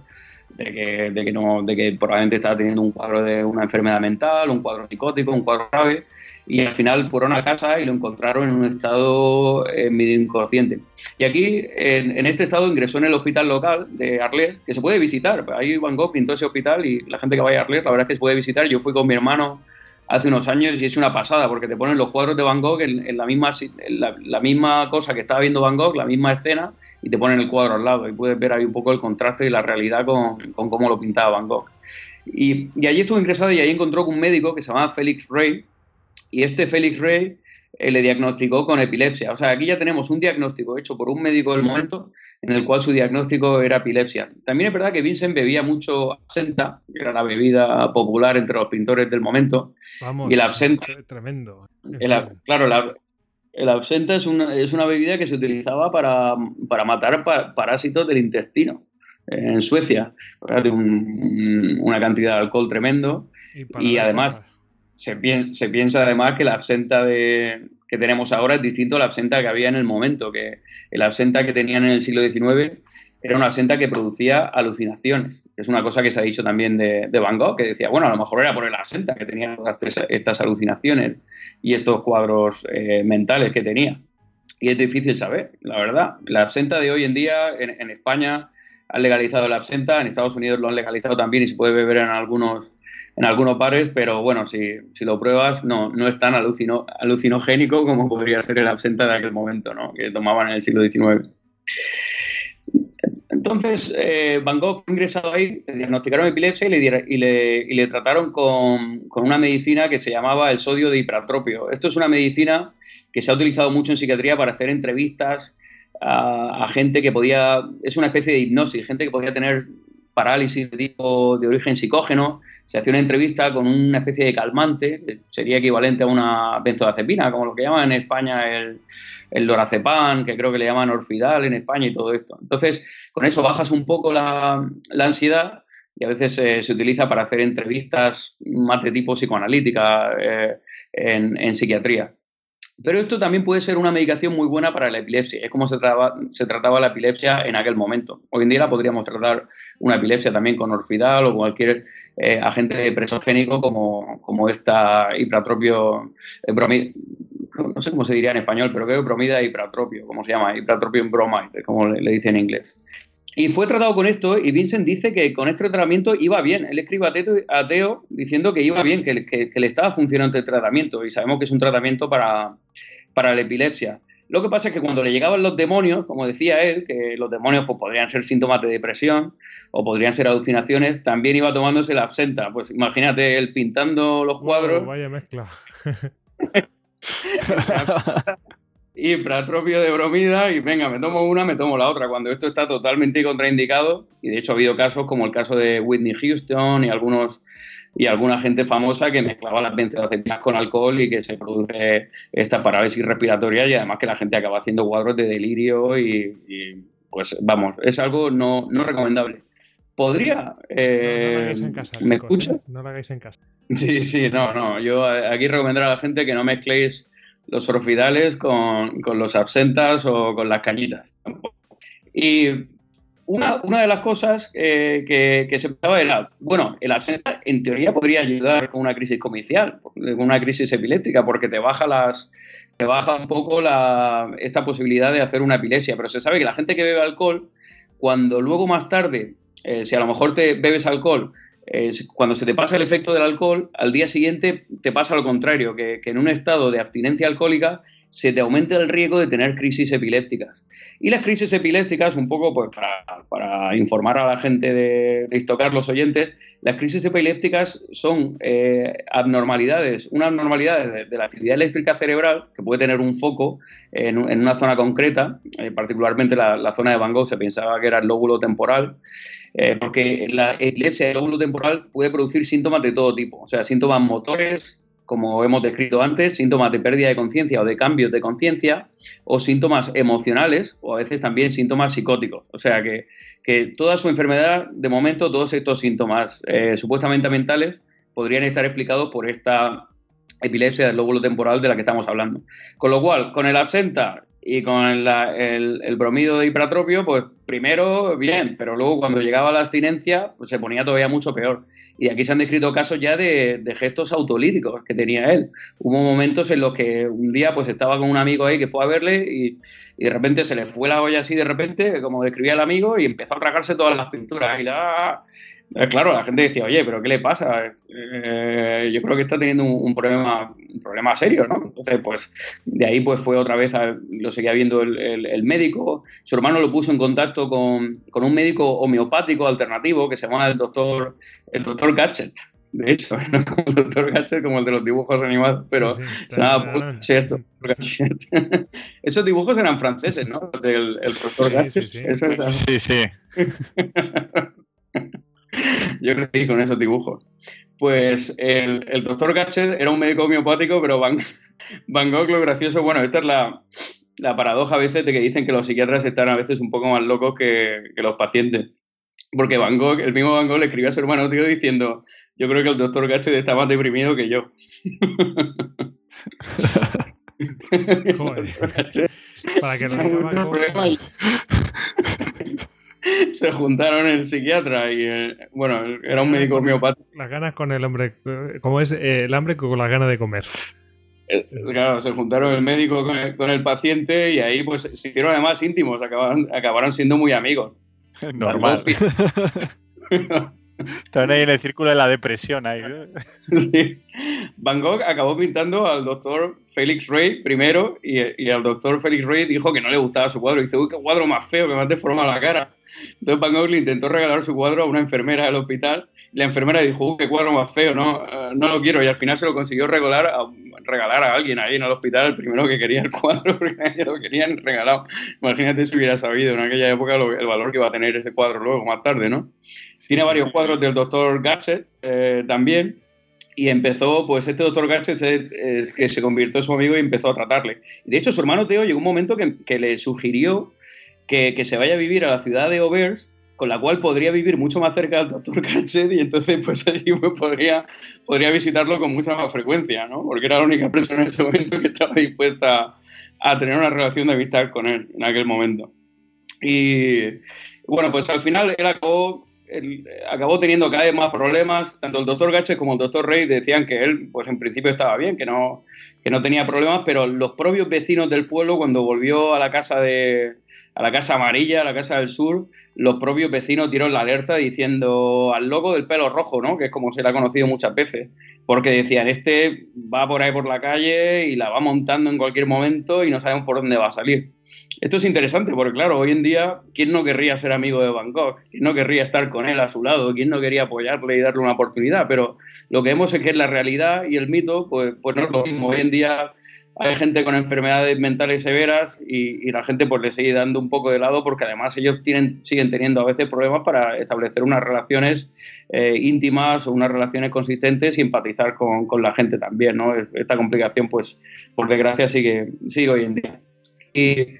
de que, de que, no, de que probablemente estaba teniendo un cuadro de una enfermedad mental, un cuadro psicótico, un cuadro grave, y al final fueron a casa y lo encontraron en un estado eh, medio inconsciente. Y aquí, en, este estado, ingresó en el hospital local de Arles, que se puede visitar. Ahí Van Gogh pintó ese hospital y la gente que vaya a Arles, la verdad es que se puede visitar. Yo fui con mi hermano hace unos años y es una pasada porque te ponen los cuadros de Van Gogh en, la, misma, la, misma cosa que estaba viendo Van Gogh, la misma escena, y te ponen el cuadro al lado y puedes ver ahí un poco el contraste y la realidad con, con cómo lo pintaba Van Gogh. Y, y, allí estuvo ingresado y ahí encontró con un médico que se llamaba Félix Rey y este Félix Rey eh, le diagnosticó con epilepsia. O sea, aquí ya tenemos un diagnóstico hecho por un médico del momento en el cual su diagnóstico era epilepsia. También es verdad que Vincent bebía mucho absenta, que era la bebida popular entre los pintores del momento. Vamos, y el absenta. Tremendo. claro, la, el absenta es una, es una bebida que se utilizaba para, para matar parásitos del intestino en Suecia. una cantidad de alcohol tremendo. Y, además se piensa, además que la absenta de, que tenemos ahora es distinto a la absenta que había en el momento, que el absenta que tenían en el siglo XIX era una absenta que producía alucinaciones. Es una cosa que se ha dicho también de, Van Gogh, que decía, bueno, a lo mejor era por el absenta que tenía estas alucinaciones y estos cuadros eh, mentales que tenía. Y es difícil saber, la verdad. La absenta de hoy en día en, España han legalizado la absenta, en Estados Unidos lo han legalizado también y se puede beber en algunos en algunos bares, pero bueno, si, si lo pruebas no, no es tan alucino, alucinogénico como podría ser el absenta de aquel momento, ¿no? que tomaban en el siglo XIX. Entonces, eh, Van Gogh fue ingresado ahí, le diagnosticaron epilepsia y le, y le, y le trataron con, con, una medicina que se llamaba el sodio de hipertropio. Esto es una medicina que se ha utilizado mucho en psiquiatría para hacer entrevistas a, a, gente que podía, es una especie de hipnosis, gente que podía tener parálisis de tipo de origen psicógeno, se hacía una entrevista con una especie de calmante, sería equivalente a una benzodiazepina, como lo que llaman en España el, el lorazepam, que creo que le llaman orfidal en España y todo esto. Entonces, con eso bajas un poco la, ansiedad y a veces se utiliza para hacer entrevistas más de tipo psicoanalítica eh, en psiquiatría. Pero esto también puede ser una medicación muy buena para la epilepsia. Es como se, trataba la epilepsia en aquel momento. Hoy en día la podríamos tratar una epilepsia también con orfidal o cualquier eh, agente presogénico como, como esta hipratropio, eh, no sé cómo se diría en español, pero creo que bromida hipratropio, como se llama, hipratropio en bromide, como le, le dice en inglés. Y fue tratado con esto y Vincent dice que con este tratamiento iba bien. Él escribe a Teo, diciendo que iba bien, que, le estaba funcionando el tratamiento y sabemos que es un tratamiento para, para la epilepsia. Lo que pasa es que cuando le llegaban los demonios, como decía él, que los demonios pues, podrían ser síntomas de depresión o podrían ser alucinaciones, también iba tomándose la absenta. Pues imagínate él pintando los cuadros. vaya mezcla. y propio de bromida y venga, me tomo una, me tomo la otra, cuando esto está totalmente contraindicado y de hecho ha habido casos como el caso de Whitney Houston y algunos y alguna gente famosa que mezclaba las benzodiazepinas con alcohol y que se produce esta parálisis respiratoria y además que la gente acaba haciendo cuadros de delirio y, pues vamos, es algo no, no recomendable. Podría. Eh, no, en casa, ¿Me escucha? ¿eh? No lo hagáis en casa. Sí, sí, no, no. Yo aquí recomendaré a la gente que no mezcléis los orfidales con, los absentas o con las cañitas. Y una, de las cosas que, se pensaba era, bueno, el absenta en teoría podría ayudar con una crisis comicial, con una crisis epiléptica, porque te baja las te baja un poco la, esta posibilidad de hacer una epilepsia, pero se sabe que la gente que bebe alcohol, cuando luego más tarde, eh, si a lo mejor te bebes alcohol cuando se te pasa el efecto del alcohol, al día siguiente te pasa lo contrario, que, en un estado de abstinencia alcohólica se te aumenta el riesgo de tener crisis epilépticas. Y las crisis epilépticas, un poco pues, para, informar a la gente de, de los oyentes, las crisis epilépticas son eh, abnormalidades, una abnormalidad de, la actividad eléctrica cerebral que puede tener un foco en, una zona concreta, eh, particularmente la, la, zona de Van Gogh se pensaba que era el lóbulo temporal, eh, porque la epilepsia del lóbulo temporal puede producir síntomas de todo tipo, o sea, síntomas motores, como hemos descrito antes, síntomas de pérdida de conciencia o de cambios de conciencia, o síntomas emocionales, o a veces también síntomas psicóticos. O sea que, que toda su enfermedad, de momento, todos estos síntomas eh, supuestamente mentales podrían estar explicados por esta epilepsia del lóbulo temporal de la que estamos hablando. Con lo cual, con el absenta y con el, el, bromido de hipertropio, pues primero bien, pero luego cuando llegaba la abstinencia, pues se ponía todavía mucho peor. Y aquí se han descrito casos ya de, gestos autolíticos que tenía él. Hubo momentos en los que un día pues estaba con un amigo ahí que fue a verle y, de repente se le fue la olla así de repente, como describía el amigo, y empezó a tragarse todas las pinturas. Y la, eh, claro, la gente decía, oye, pero ¿qué le pasa? Eh, yo creo que está teniendo un, problema, un problema serio, ¿no? Entonces, pues de ahí pues fue otra vez, a, lo seguía viendo el, el, el, médico. Su hermano lo puso en contacto con, con, un médico homeopático alternativo que se llama el doctor, el doctor Gadget. De hecho, no como el doctor Gadget como el de los dibujos animados, pero sí, sí, se llama cierto. Esos dibujos eran franceses, ¿no? El, el doctor Gadget. Sí, sí. sí, sí. Yo crecí con esos dibujos. Pues el, el doctor Gatchet era un médico homeopático, pero Van, Van, Gogh lo gracioso, bueno, esta es la, la, paradoja a veces de que dicen que los psiquiatras están a veces un poco más locos que, que los pacientes. Porque Van Gogh, el mismo Van Gogh le escribió a su hermano tío diciendo, yo creo que el doctor Gatchet está más deprimido que yo. Joder. Para que no se juntaron el psiquiatra y el, bueno, era un médico homeopático. Las ganas con el hombre, como es eh, el hambre con las ganas de comer. Claro, se juntaron el médico con el, con el, paciente y ahí pues se hicieron además íntimos, acabaron, acabaron siendo muy amigos. Normal. Están ahí en el círculo de la depresión. Ahí. Sí. Van Gogh acabó pintando al doctor Félix Rey primero y, y al doctor Félix Rey dijo que no le gustaba su cuadro. Y dice, uy, qué cuadro más feo, que más deforma la cara. Entonces Van Gogh le intentó regalar su cuadro a una enfermera del hospital y la enfermera dijo, qué cuadro más feo, no, uh, no lo quiero. Y al final se lo consiguió regalar a, regalar a alguien ahí en el hospital, el primero que quería el cuadro, porque a lo querían regalado. Imagínate si hubiera sabido en aquella época lo, el valor que iba a tener ese cuadro luego, más tarde, ¿no? Tiene varios cuadros del doctor Gatchet eh, también. Y empezó, pues este doctor Gatchet es, es, que se convirtió en su amigo y empezó a tratarle. De hecho, su hermano Teo llegó un momento que, que le sugirió que, que, se vaya a vivir a la ciudad de Auvers, con la cual podría vivir mucho más cerca del doctor Gatchet y entonces pues allí pues, podría, podría visitarlo con mucha más frecuencia, ¿no? Porque era la única persona en ese momento que estaba dispuesta a tener una relación de amistad con él en aquel momento. Y bueno, pues al final él acabó él acabó teniendo cada vez más problemas. Tanto el doctor Gache como el doctor Rey decían que él, pues en principio estaba bien, que no, que no tenía problemas, pero los propios vecinos del pueblo, cuando volvió a la casa de a la casa amarilla, a la casa del sur, los propios vecinos dieron la alerta diciendo al loco del pelo rojo, ¿no? Que es como se le ha conocido muchas veces, porque decían, este va por ahí por la calle y la va montando en cualquier momento y no sabemos por dónde va a salir. Esto es interesante porque, claro, hoy en día, ¿quién no querría ser amigo de Van Gogh? ¿Quién no querría estar con él a su lado? ¿Quién no quería apoyarle y darle una oportunidad? Pero lo que vemos es que la realidad y el mito, pues, pues no es lo mismo. Hoy en día hay gente con enfermedades mentales severas y, la gente pues le sigue dando un poco de lado porque además ellos tienen, siguen teniendo a veces problemas para establecer unas relaciones eh, íntimas o unas relaciones consistentes y empatizar con, con, la gente también, ¿no? Esta complicación pues por desgracia sigue, sigue hoy en día. Y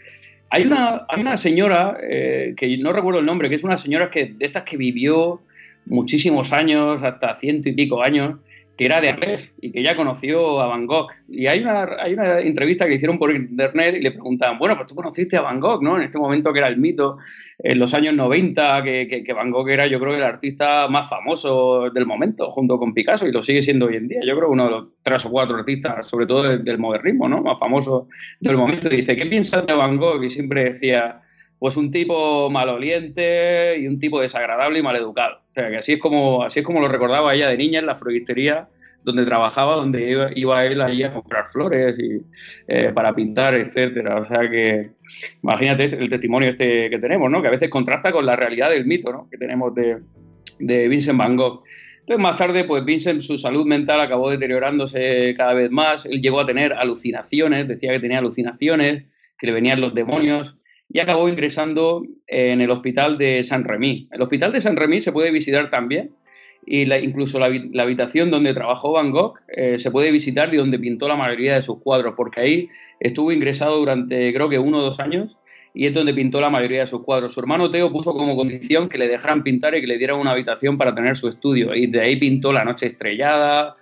hay una, hay una señora, eh, que no recuerdo el nombre, que es una señora que, de estas que vivió muchísimos años, hasta ciento y pico años, que era de Aleph y que ya conoció a Van Gogh. Y hay una, hay una entrevista que hicieron por internet y le preguntaban, bueno, pues tú conociste a Van Gogh, ¿no? En este momento que era el mito, en los años 90, que, que, Van Gogh era yo creo el artista más famoso del momento, junto con Picasso, y lo sigue siendo hoy en día. Yo creo uno de los tres o cuatro artistas, sobre todo del, modernismo, ¿no? Más famoso del momento. Dice, ¿qué piensas de Van Gogh? Y siempre decía pues un tipo maloliente y un tipo desagradable y maleducado. O sea, que así es como, así es como lo recordaba ella de niña en la floristería donde trabajaba, donde iba, iba él allí a comprar flores y, eh, para pintar, etcétera. O sea que imagínate el testimonio este que tenemos, ¿no? Que a veces contrasta con la realidad del mito, ¿no? Que tenemos de, de Vincent Van Gogh. Entonces, más tarde, pues Vincent, su salud mental acabó deteriorándose cada vez más. Él llegó a tener alucinaciones, decía que tenía alucinaciones, que le venían los demonios y acabó ingresando en el hospital de San Remy. El hospital de San Remy se puede visitar también y incluso la, habitación donde trabajó Van Gogh eh, se puede visitar y donde pintó la mayoría de sus cuadros, porque ahí estuvo ingresado durante creo que uno o dos años y es donde pintó la mayoría de sus cuadros. Su hermano Teo puso como condición que le dejaran pintar y que le dieran una habitación para tener su estudio y de ahí pintó La Noche Estrellada.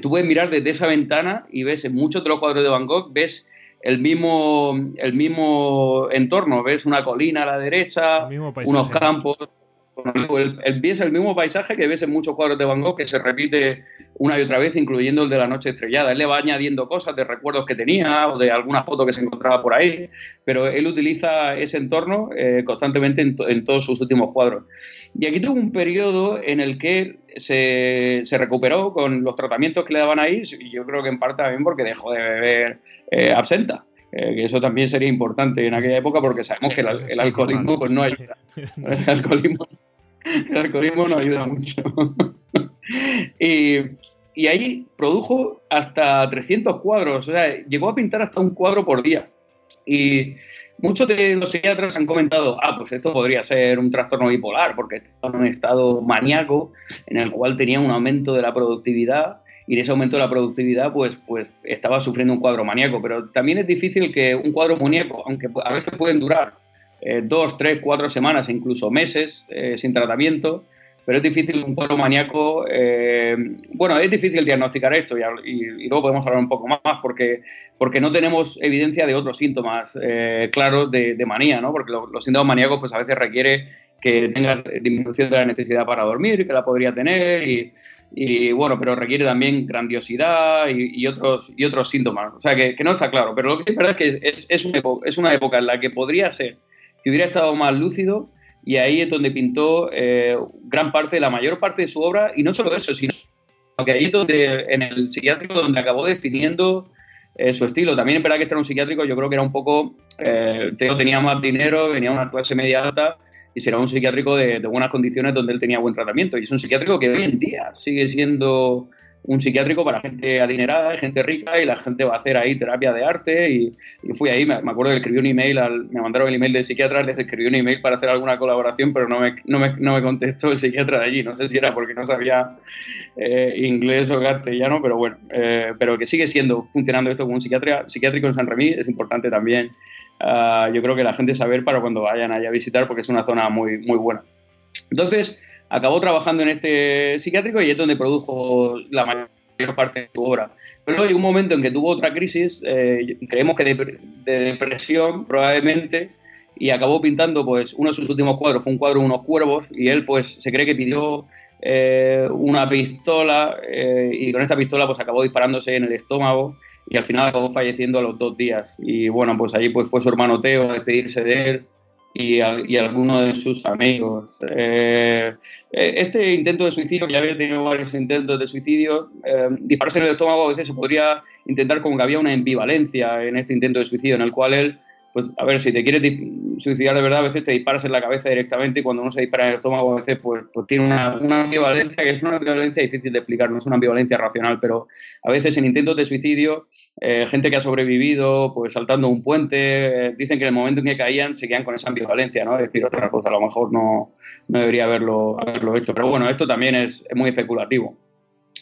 Tú puedes mirar desde esa ventana y ves en muchos de los cuadros de Van Gogh, ves el mismo, el mismo entorno, ves una colina a la derecha, unos campos, el, es el mismo paisaje que ves en muchos cuadros de Van Gogh que se repite una y otra vez, incluyendo el de la noche estrellada. Él le va añadiendo cosas de recuerdos que tenía o de alguna foto que se encontraba por ahí, pero él utiliza ese entorno eh, constantemente en, todos sus últimos cuadros. Y aquí tuvo un periodo en el que se, recuperó con los tratamientos que le daban ahí, y yo creo que en parte también porque dejó de beber eh, absenta. Eh, que eso también sería importante en aquella época porque sabemos que el, alcoholismo pues, no ayuda. El alcoholismo el alcoholismo no ayuda mucho. y, y, ahí produjo hasta 300 cuadros, o sea, llegó a pintar hasta un cuadro por día. Y muchos de los psiquiatras han comentado, ah, pues esto podría ser un trastorno bipolar, porque estaba en un estado maníaco en el cual tenía un aumento de la productividad y de ese aumento de la productividad, pues, pues estaba sufriendo un cuadro maníaco. Pero también es difícil que un cuadro maníaco, aunque a veces pueden durar eh, dos, tres, cuatro semanas, incluso meses eh, sin tratamiento, pero es difícil un cuadro maníaco. Eh, bueno, es difícil diagnosticar esto y, luego podemos hablar un poco más porque, porque no tenemos evidencia de otros síntomas claros de, manía, ¿no? Porque los, síntomas maníacos, pues a veces requiere que tenga disminución de la necesidad para dormir, que la podría tener, y, bueno, pero requiere también grandiosidad y, otros, y otros síntomas. O sea, que, no está claro, pero lo que sí es verdad es que es, es, una es una época en la que podría ser que hubiera estado más lúcido y ahí es donde pintó eh, gran parte, la mayor parte de su obra, y no solo eso, sino que ahí es donde, en el psiquiátrico, donde acabó definiendo eh, su estilo. También es verdad que este era un psiquiátrico, yo creo que era un poco, eh, tenía más dinero, venía una clase media alta, y será un psiquiátrico de, buenas condiciones donde él tenía buen tratamiento. Y es un psiquiátrico que hoy en día sigue siendo un psiquiátrico para gente adinerada, gente rica, y la gente va a hacer ahí terapia de arte. Y, fui ahí, me, acuerdo que escribí un email, al, me mandaron el email del psiquiatra, les escribí un email para hacer alguna colaboración, pero no me, no me, no me contestó el psiquiatra de allí. No sé si era porque no sabía eh, inglés o castellano, pero bueno, eh, pero que sigue siendo, funcionando esto como un psiquiatra, psiquiátrico en San Remí, es importante también. Ah, yo creo que la gente saber para cuando vayan allá a visitar, porque es una zona muy, muy buena. Entonces, acabó trabajando en este psiquiátrico y es donde produjo la mayor parte de su obra. Pero hay un momento en que tuvo otra crisis, eh, creemos que de, depresión probablemente, y acabó pintando, pues, uno de sus últimos cuadros fue un cuadro de unos cuervos y él, pues, se cree que pidió eh, una pistola eh, y con esta pistola, pues, acabó disparándose en el estómago y al final acabó falleciendo a los dos días. Y bueno, pues allí pues fue su hermano Teo a despedirse de él y, y algunos de sus amigos. Eh, eh, este intento de suicidio, ya había tenido varios intentos de suicidio, eh, dispararse en el estómago a veces se podría intentar como que había una ambivalencia en este intento de suicidio, en el cual él pues a ver, si te quieres suicidar de verdad, a veces te disparas en la cabeza directamente y cuando uno se dispara en el estómago, a veces pues, pues tiene una, una, ambivalencia que es una ambivalencia difícil de explicar, no es una ambivalencia racional, pero a veces en intentos de suicidio, eh, gente que ha sobrevivido, pues saltando un puente, eh, dicen que en el momento en que caían se quedan con esa ambivalencia, ¿no? Es decir, otra cosa, a lo mejor no, no debería haberlo, haberlo hecho, pero bueno, esto también es, muy especulativo.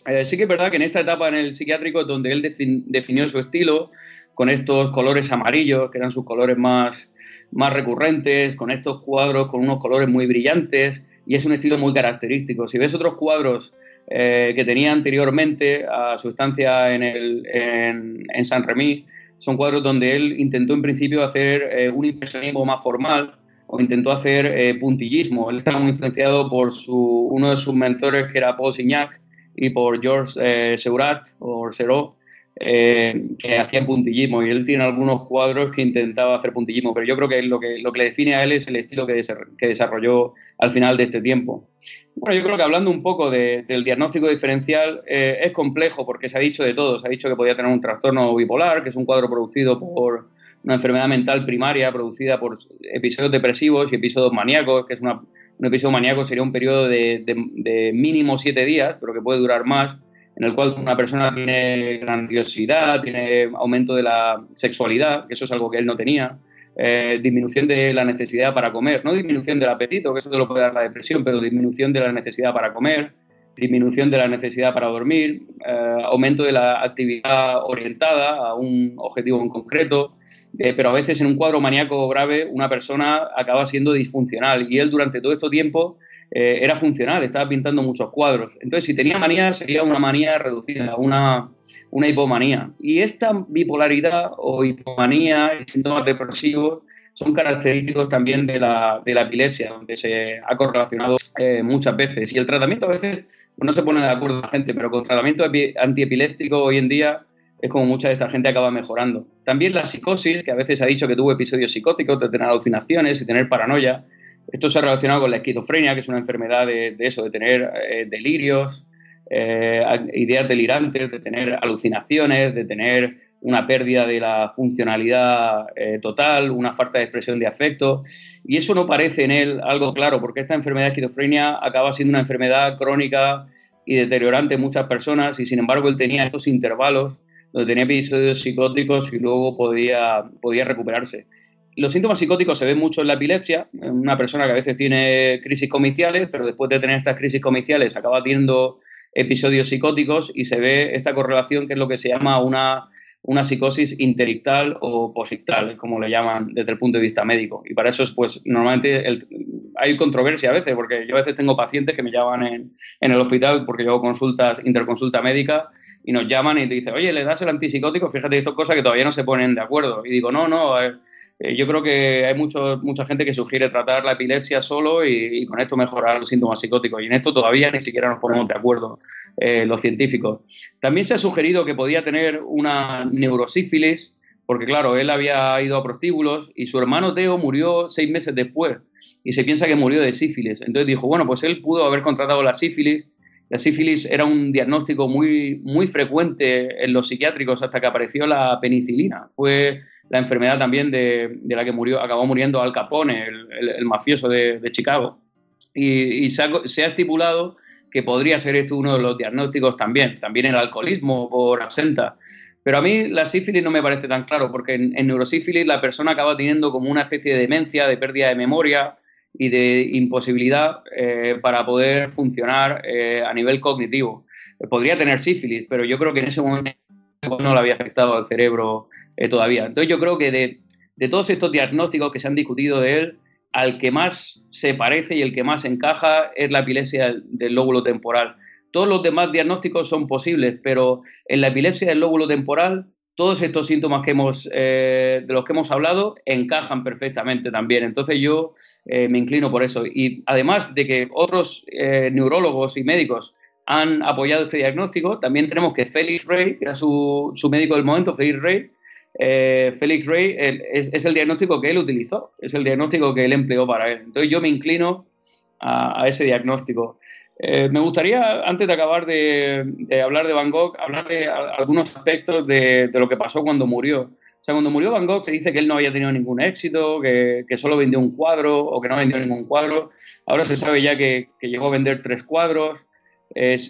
Eh, sí que es verdad que en esta etapa en el psiquiátrico, donde él definió su estilo, con estos colores amarillos, que eran sus colores más, más recurrentes, con estos cuadros con unos colores muy brillantes, y es un estilo muy característico. Si ves otros cuadros eh, que tenía anteriormente a su estancia en, en, San Remí, son cuadros donde él intentó en principio hacer eh, un impresionismo más formal o intentó hacer eh, puntillismo. Él estaba muy influenciado por su, uno de sus mentores, que era Paul Signac, y por Georges Seurat o Seurat, eh, que hacía puntillismo y él tiene algunos cuadros que intentaba hacer puntillismo, pero yo creo que lo que, lo que le define a él es el estilo que, que desarrolló al final de este tiempo. Bueno, yo creo que hablando un poco del diagnóstico diferencial eh, es complejo porque se ha dicho de todo, se ha dicho que podía tener un trastorno bipolar, que es un cuadro producido por una enfermedad mental primaria producida por episodios depresivos y episodios maníacos, que es una, un episodio maníaco sería un periodo de, de mínimo siete días, pero que puede durar más en el cual una persona tiene grandiosidad, tiene aumento de la sexualidad, que eso es algo que él no tenía, eh, disminución de la necesidad para comer, no disminución del apetito, que eso te lo puede dar la depresión, pero disminución de la necesidad para comer, disminución de la necesidad para dormir, eh, aumento de la actividad orientada a un objetivo en concreto, eh, pero a veces en un cuadro maníaco grave una persona acaba siendo disfuncional y él durante todo este tiempo eh, era funcional, estaba pintando muchos cuadros. Entonces, si tenía manía, sería una manía reducida, una, una hipomanía. Y esta bipolaridad o hipomanía y síntomas depresivos son característicos también de la, de la epilepsia, donde se ha correlacionado eh, muchas veces. Y el tratamiento a veces pues no se pone de acuerdo la gente, pero con tratamiento antiepiléptico hoy en día es como mucha de esta gente acaba mejorando. También la psicosis, que a veces ha dicho que tuvo episodios psicóticos, de tener alucinaciones y tener paranoia. Esto se ha relacionado con la esquizofrenia, que es una enfermedad de, eso, de tener eh, delirios, eh, ideas delirantes, de tener alucinaciones, de tener una pérdida de la funcionalidad eh, total, una falta de expresión de afecto. Y eso no parece en él algo claro, porque esta enfermedad de esquizofrenia acaba siendo una enfermedad crónica y deteriorante en muchas personas, y sin embargo él tenía estos intervalos donde tenía episodios psicóticos y luego podía, podía recuperarse. Los síntomas psicóticos se ven mucho en la epilepsia, una persona que a veces tiene crisis comiciales, pero después de tener estas crisis comiciales acaba teniendo episodios psicóticos y se ve esta correlación que es lo que se llama una, una psicosis interictal o posictal, como le llaman desde el punto de vista médico. Y para eso, es, pues, normalmente hay controversia a veces, porque yo a veces tengo pacientes que me llaman en, en el hospital porque yo hago consultas, interconsulta médica, y nos llaman y te dicen, oye, le das el antipsicótico, fíjate, esto es que todavía no se ponen de acuerdo. Y digo, no, no, eh, yo creo que hay mucho, mucha gente que sugiere tratar la epilepsia solo y, con esto mejorar los síntomas psicóticos. Y en esto todavía ni siquiera nos ponemos de acuerdo eh, los científicos. También se ha sugerido que podía tener una neurosífilis, porque claro, él había ido a prostíbulos y su hermano Teo murió seis meses después y se piensa que murió de sífilis. Entonces dijo, bueno, pues él pudo haber contratado la sífilis la sífilis era un diagnóstico muy, muy frecuente en los psiquiátricos hasta que apareció la penicilina. Fue la enfermedad también de, la que murió, acabó muriendo Al Capone, el, mafioso de, Chicago. Y, se, ha, estipulado que podría ser esto uno de los diagnósticos también. También el alcoholismo por absenta. Pero a mí la sífilis no me parece tan claro, porque en neurosífilis la persona acaba teniendo como una especie de demencia, de pérdida de memoria, y de imposibilidad eh, para poder funcionar eh, a nivel cognitivo. Podría tener sífilis, pero yo creo que en ese momento no le había afectado al cerebro eh, todavía. Entonces yo creo que de, de, todos estos diagnósticos que se han discutido de él, al que más se parece y el que más encaja es la epilepsia del lóbulo temporal. Todos los demás diagnósticos son posibles, pero en la epilepsia del lóbulo temporal todos estos síntomas que hemos, eh, de los que hemos hablado encajan perfectamente también. Entonces yo eh, me inclino por eso. Y además de que otros eh, neurólogos y médicos han apoyado este diagnóstico, también tenemos que Félix Rey, que era su, médico del momento, Félix Rey, Félix Rey es, el diagnóstico que él utilizó, es el diagnóstico que él empleó para él. Entonces yo me inclino a ese diagnóstico. Eh, me gustaría, antes de acabar de, hablar de Van Gogh, hablar de algunos aspectos de, lo que pasó cuando murió. O sea, cuando murió Van Gogh se dice que él no había tenido ningún éxito, que, solo vendió un cuadro o que no vendió ningún cuadro. Ahora se sabe ya que, llegó a vender tres cuadros.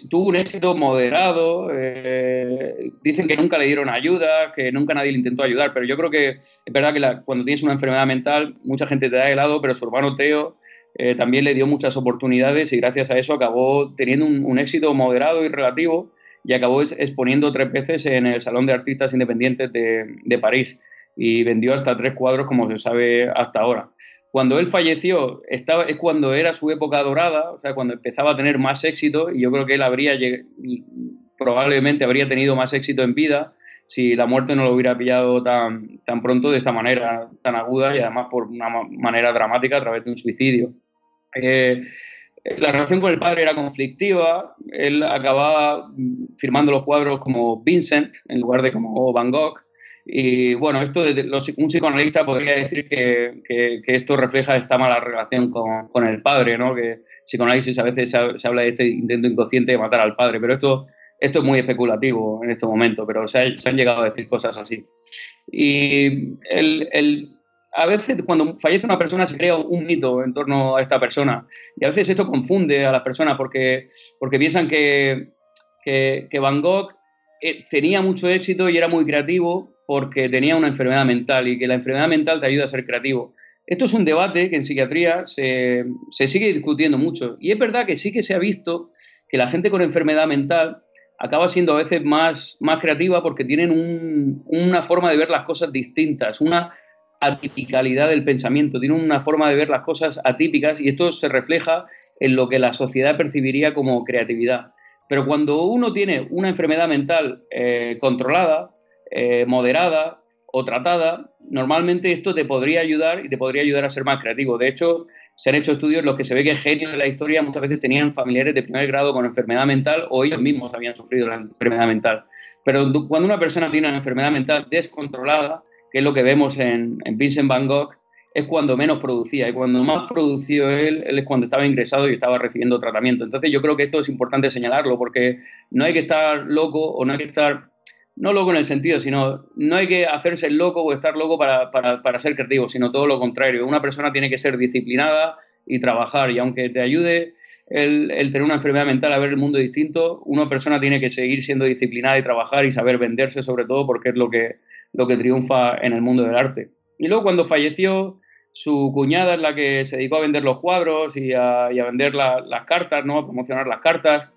tuvo un éxito moderado. Eh, dicen que nunca le dieron ayuda, que nunca nadie le intentó ayudar, pero yo creo que es verdad que cuando tienes una enfermedad mental, mucha gente te da helado, pero su hermano Teo eh, también le dio muchas oportunidades y gracias a eso acabó teniendo un, éxito moderado y relativo y acabó exponiendo tres veces en el Salón de Artistas Independientes de, París y vendió hasta tres cuadros como se sabe hasta ahora. Cuando él falleció estaba, es cuando era su época dorada, o sea, cuando empezaba a tener más éxito y yo creo que él habría probablemente habría tenido más éxito en vida si la muerte no lo hubiera pillado tan, tan pronto de esta manera tan aguda y además por una manera dramática a través de un suicidio. Eh, la relación con el padre era conflictiva, él acababa firmando los cuadros como Vincent en lugar de como Van Gogh. Y bueno, esto de los, un psicoanalista podría decir que, que, esto refleja esta mala relación con, con, el padre, ¿no? Que psicoanálisis a veces se, habla de este intento inconsciente de matar al padre, pero esto, esto es muy especulativo en este momento, pero se, se han llegado a decir cosas así. Y el, el, a veces cuando fallece una persona se crea un mito en torno a esta persona y a veces esto confunde a las personas porque, porque piensan que, que, Van Gogh eh, tenía mucho éxito y era muy creativo porque tenía una enfermedad mental y que la enfermedad mental te ayuda a ser creativo. Esto es un debate que en psiquiatría se, se sigue discutiendo mucho y es verdad que sí que se ha visto que la gente con enfermedad mental acaba siendo a veces más, más creativa porque tienen una forma de ver las cosas distintas, una atipicalidad del pensamiento, tienen una forma de ver las cosas atípicas y esto se refleja en lo que la sociedad percibiría como creatividad. Pero cuando uno tiene una enfermedad mental eh, controlada, eh, moderada o tratada, normalmente esto te podría ayudar y te podría ayudar a ser más creativo. De hecho, se han hecho estudios en los que se ve que genios de la historia muchas veces tenían familiares de primer grado con enfermedad mental o ellos mismos habían sufrido la enfermedad mental. Pero cuando una persona tiene una enfermedad mental descontrolada, que es lo que vemos en, Vincent Van Gogh, es cuando menos producía. Y cuando más produció él, él es cuando estaba ingresado y estaba recibiendo tratamiento. Entonces yo creo que esto es importante señalarlo porque no hay que estar loco o no hay que estar, no loco en el sentido, sino no hay que hacerse el loco o estar loco para, para, para ser creativo, sino todo lo contrario. Una persona tiene que ser disciplinada y trabajar y aunque te ayude el, tener una enfermedad mental a ver el mundo distinto, una persona tiene que seguir siendo disciplinada y trabajar y saber venderse sobre todo porque es lo que, lo que triunfa en el mundo del arte. Y luego cuando falleció, su cuñada es la que se dedicó a vender los cuadros y a, vender las cartas, ¿no? a promocionar las cartas.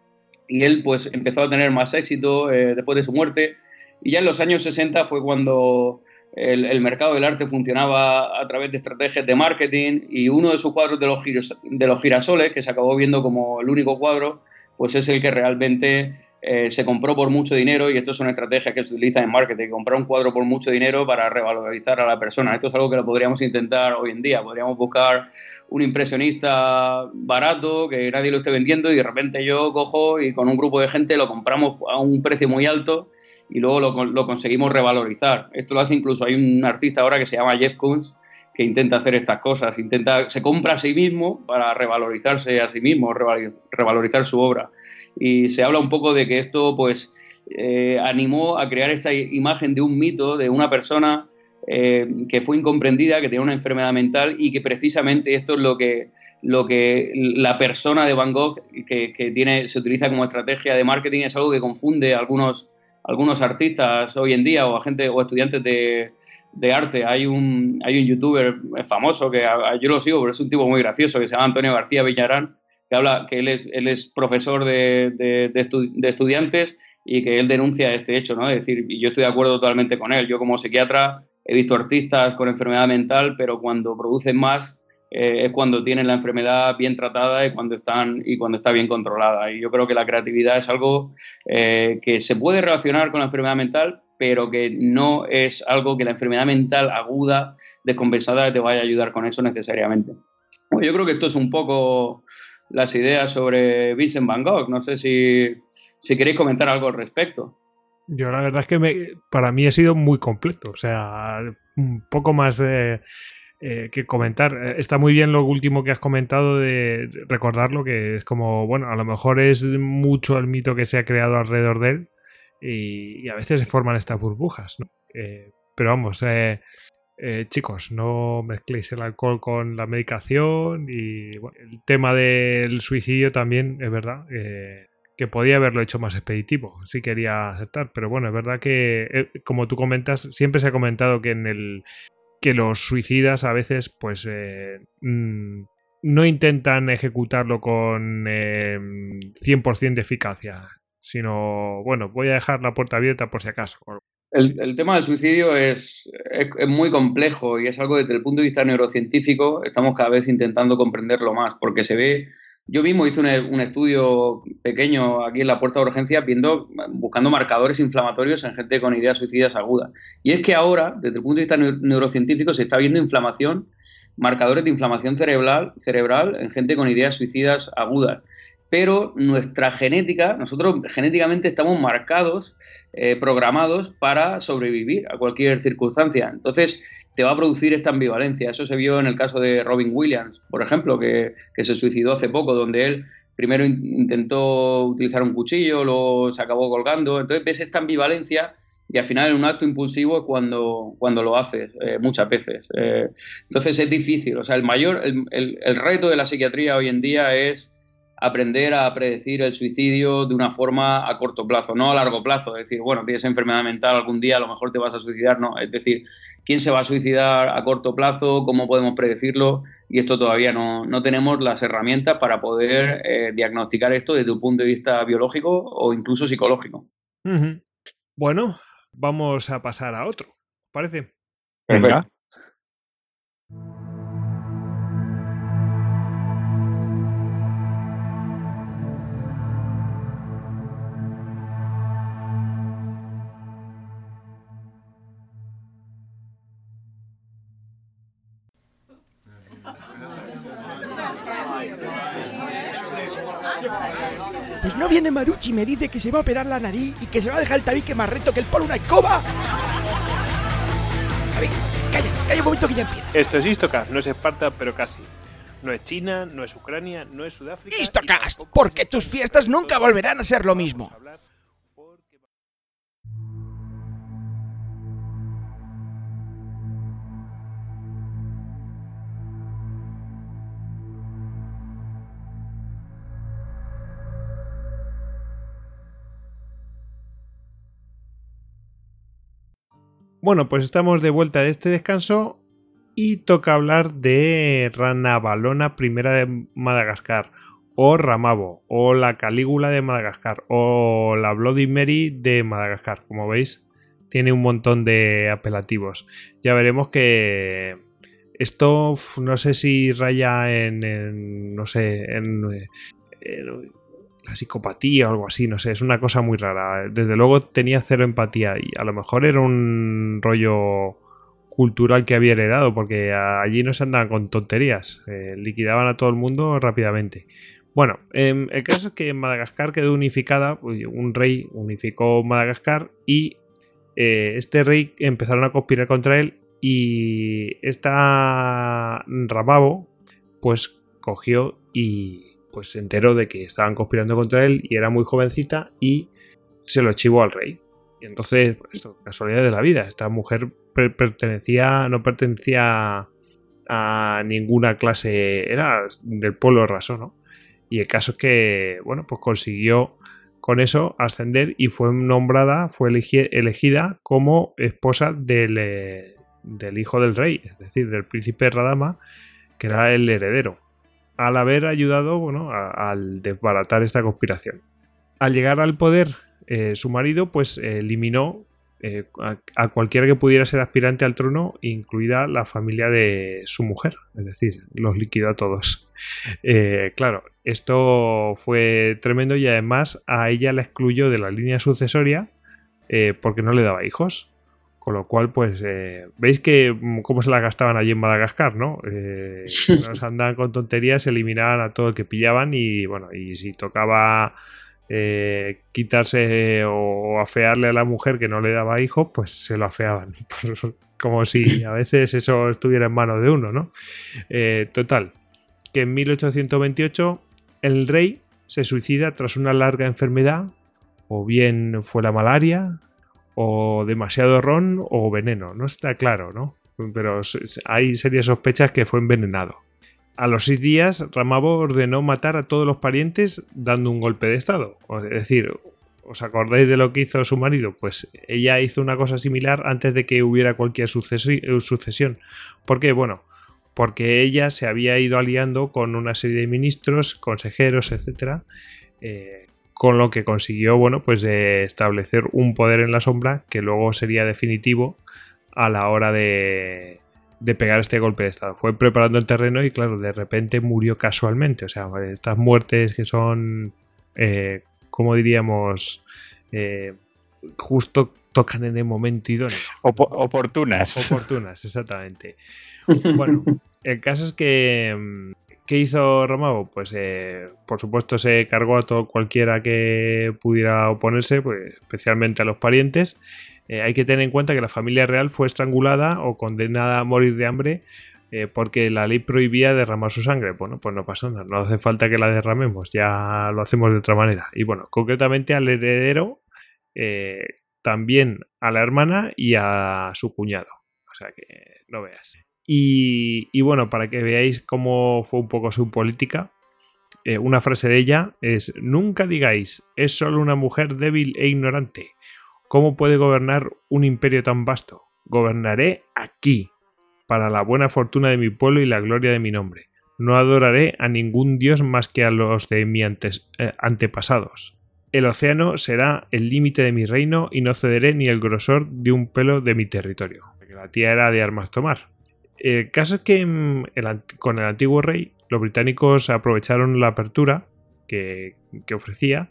Y él pues empezó a tener más éxito eh, después de su muerte. Y ya en los años 60 fue cuando el, mercado del arte funcionaba a través de estrategias de marketing y uno de sus cuadros de los, de los girasoles, que se acabó viendo como el único cuadro, pues es el que realmente eh, se compró por mucho dinero y esto es una estrategia que se utiliza en marketing, comprar un cuadro por mucho dinero para revalorizar a la persona. Esto es algo que lo podríamos intentar hoy en día. Podríamos buscar un impresionista barato que nadie lo esté vendiendo y de repente yo cojo y con un grupo de gente lo compramos a un precio muy alto y luego lo, lo conseguimos revalorizar. Esto lo hace incluso, hay un artista ahora que se llama Jeff Koons que intenta hacer estas cosas, intenta, se compra a sí mismo para revalorizarse a sí mismo, revalorizar su obra. Y se habla un poco de que esto pues eh, animó a crear esta imagen de un mito, de una persona eh, que fue incomprendida, que tenía una enfermedad mental y que precisamente esto es lo que, lo que la persona de Van Gogh que, que tiene, se utiliza como estrategia de marketing es algo que confunde a algunos, algunos artistas hoy en día o a gente o estudiantes de, de arte. Hay un, hay un youtuber famoso que yo lo sigo, pero es un tipo muy gracioso que se llama Antonio García Villarán, que habla que él es, él es profesor de, de, estudiantes y que él denuncia este hecho, ¿no? Es decir, y yo estoy de acuerdo totalmente con él. Yo como psiquiatra he visto artistas con enfermedad mental, pero cuando producen más eh, es cuando tienen la enfermedad bien tratada y cuando, están, y cuando está bien controlada. Y yo creo que la creatividad es algo eh, que se puede relacionar con la enfermedad mental, pero que no es algo que la enfermedad mental aguda, descompensada, te vaya a ayudar con eso necesariamente. yo creo que esto es un poco las ideas sobre Vincent Van Gogh. No sé si, queréis comentar algo al respecto. Yo la verdad es que para mí ha sido muy completo, o sea, un poco más eh, que comentar. Está muy bien lo último que has comentado de recordarlo, que es como, bueno, a lo mejor es mucho el mito que se ha creado alrededor de él, y, a veces se forman estas burbujas. ¿no? Eh, pero vamos, eh, eh, chicos, no mezcléis el alcohol con la medicación y el tema del suicidio también es verdad que podía haberlo hecho más expeditivo, si quería aceptar, pero bueno, es verdad que como tú comentas, siempre se ha comentado que en el que los suicidas a veces pues mm, no intentan ejecutarlo con 100% de eficacia, sino, bueno, voy a dejar la puerta abierta por si acaso. El, tema del suicidio es, es, muy complejo y es algo desde el punto de vista neurocientífico, estamos cada vez intentando comprenderlo más, porque se ve, yo mismo hice un, estudio pequeño aquí en la puerta de urgencia viendo, buscando marcadores inflamatorios en gente con ideas suicidas agudas. Y es que ahora, desde el punto de vista neurocientífico, se está viendo inflamación, marcadores de inflamación cerebral, cerebral en gente con ideas suicidas agudas pero nuestra genética, nosotros genéticamente estamos marcados, eh, programados para sobrevivir a cualquier circunstancia. Entonces, te va a producir esta ambivalencia. Eso se vio en el caso de Robin Williams, por ejemplo, que, se suicidó hace poco, donde él primero intentó utilizar un cuchillo, luego se acabó colgando. Entonces, ves esta ambivalencia y al final en un acto impulsivo cuando, cuando lo haces, eh, muchas veces. Eh, entonces es difícil, o sea, el mayor, el, el, reto de la psiquiatría hoy en día es aprender a predecir el suicidio de una forma a corto plazo, no a largo plazo. Es decir, bueno, tienes enfermedad mental algún día, a lo mejor te vas a suicidar, no. Es decir, quién se va a suicidar a corto plazo, cómo podemos predecirlo, y esto todavía no, no tenemos las herramientas para poder eh, diagnosticar esto desde un punto de vista biológico o incluso psicológico. Bueno, vamos a pasar a otro, ¿parece? Venga. Pues no viene Maruchi y me dice que se va a operar la nariz y que se va a dejar el tabique más recto que el polo una escoba. A ver, calla, calla un momento que ya empieza. Esto es Istocast, no es Esparta, pero casi. No es China, no es Ucrania, no es Sudáfrica. Istocast, porque tus fiestas nunca volverán a ser lo mismo. Bueno, pues estamos de vuelta de este descanso y toca hablar de Rana Balona primera de Madagascar, o Ramabo, o la Calígula de Madagascar, o la Bloody Mary de Madagascar. Como veis, tiene un montón de apelativos. Ya veremos que esto no sé si raya en, no sé, en, en la psicopatía o algo así, no sé, es una cosa muy rara. Desde luego tenía cero empatía y a lo mejor era un rollo cultural que había heredado, porque allí no se andaban con tonterías, eh, liquidaban a todo el mundo rápidamente. Bueno, em, el caso es que Madagascar quedó unificada, un rey unificó Madagascar y eh, este rey empezaron a conspirar contra él y esta Ramabo pues cogió y pues se enteró de que estaban conspirando contra él y era muy jovencita y se lo chivó al rey. Y entonces, pues, esto, casualidad de la vida, esta mujer pertenecía, no pertenecía a ninguna clase, era del pueblo raso, ¿no? Y el caso es que, bueno, pues consiguió con eso ascender y fue nombrada, fue elegida como esposa del, eh, del hijo del rey, es decir, del príncipe Radama, que era el heredero al haber ayudado bueno, al desbaratar esta conspiración. Al llegar al poder, eh, su marido pues eliminó eh, a, cualquiera que pudiera ser aspirante al trono, incluida la familia de su mujer, es decir, los liquidó a todos. Eh, claro, esto fue tremendo y además a ella la excluyó de la línea sucesoria porque no le daba hijos. Con lo cual, pues, eh, veis que mm, cómo se la gastaban allí en Madagascar, ¿no? Eh, nos andaban con tonterías, eliminaban a todo el que pillaban y, bueno, y si tocaba eh, quitarse o afearle a la mujer que no le daba hijos, pues se lo afeaban. Como si a veces eso estuviera en manos de uno, ¿no? total, que en 1828 el rey se suicida tras una larga enfermedad, o bien fue la malaria, o demasiado ron o veneno. No está claro, ¿no? Pero hay serias sospechas que fue envenenado. A los seis días, Ramabo ordenó matar a todos los parientes dando un golpe de estado. Es decir, ¿os acordáis de lo que hizo su marido? Pues ella hizo una cosa similar antes de que hubiera cualquier sucesión. ¿Por qué? Bueno, porque ella se había ido aliando con una serie de ministros, consejeros, etcétera, eh, con lo que consiguió, bueno, pues establecer un poder en la sombra que luego sería definitivo a la hora de, de pegar este golpe de estado. Fue preparando el terreno y claro, de repente murió casualmente. O sea, estas muertes que son, eh, como diríamos, eh, justo tocan en el momento idóneo. oportunas. Oportunas, exactamente. Bueno, el caso es que mm, ¿Qué hizo Romago? Pues eh, por supuesto se cargó a todo cualquiera que pudiera oponerse, pues, especialmente a los parientes. Eh, hay que tener en cuenta que la familia real fue estrangulada o condenada a morir de hambre eh, porque la ley prohibía derramar su sangre. Bueno, pues no pasa nada, no hace falta que la derramemos, ya lo hacemos de otra manera. Y bueno, concretamente al heredero, también a la hermana y a su cuñado. O sea que no veas. Y, bueno, para que veáis cómo fue un poco su política, Eh, una frase de ella es, nunca digáis, es solo una mujer débil e ignorante. ¿Cómo puede gobernar un imperio tan vasto? Gobernaré aquí, para la buena fortuna de mi pueblo y la gloria de mi nombre. No adoraré a ningún dios más que a los de mis eh, antepasados. El océano será el límite de mi reino y no cederé ni el grosor de un pelo de mi territorio. La tía era de armas tomar. El caso es que con el antiguo rey los británicos aprovecharon la apertura que, ofrecía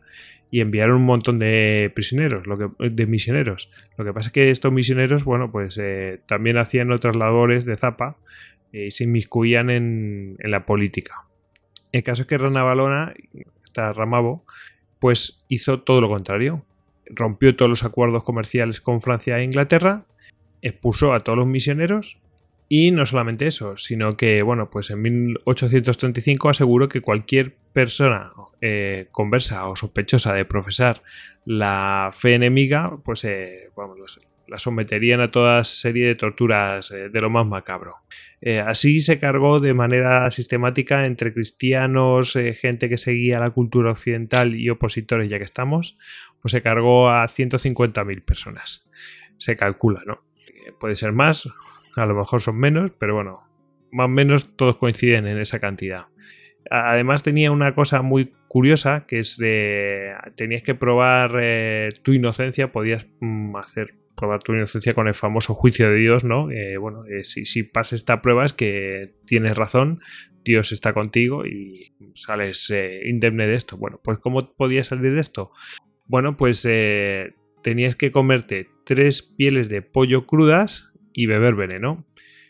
y enviaron un montón de prisioneros, lo que, de misioneros. Lo que pasa es que estos misioneros, bueno, pues eh, también hacían otras labores de zapa y se inmiscuían en, la política. El caso es que Rana Balona, esta Ramabo, pues hizo todo lo contrario. Rompió todos los acuerdos comerciales con Francia e Inglaterra, expulsó a todos los misioneros y no solamente eso, sino que, bueno, pues en 1835 aseguró que cualquier persona eh, conversa o sospechosa de profesar la fe enemiga, pues eh, la someterían a toda serie de torturas eh, de lo más macabro. así se cargó de manera sistemática entre cristianos, gente que seguía la cultura occidental y opositores, ya que estamos, pues se cargó a 150.000 personas. Se calcula, ¿no? Puede ser más, a lo mejor son menos, pero bueno, más o menos todos coinciden en esa cantidad. Además tenía una cosa muy curiosa, que es de... tenías que probar eh, tu inocencia, podías mm, hacer probar tu inocencia con el famoso juicio de Dios, ¿no? bueno, eh, si, si pasas esta prueba es que tienes razón, Dios está contigo y sales eh, indemne de esto. Bueno, pues ¿cómo podías salir de esto? Bueno, pues tenías que comerte tres pieles de pollo crudas y beber veneno.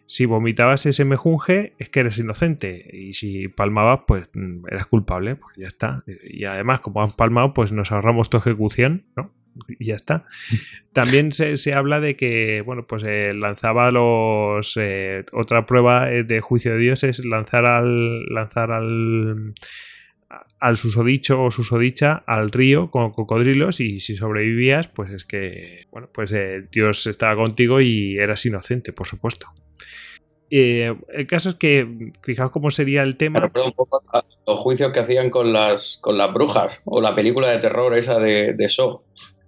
Si vomitabas ese mejunje es que eres inocente y si palmabas pues mm, eras culpable, pues ya está. Y además como han palmado pues nos ahorramos tu ejecución, ¿no? Y ya está. También se, habla de que, bueno, pues eh, lanzaba los... Eh, otra prueba eh, de juicio de Dios es lanzar al... lanzar al al susodicho o susodicha al río con cocodrilos y si sobrevivías, pues es que, bueno, pues eh, Dios estaba contigo y eras inocente, por supuesto. Eh, el caso es que, fijaos cómo sería el tema. los juicios que hacían con las, con las brujas o la película de terror esa de, de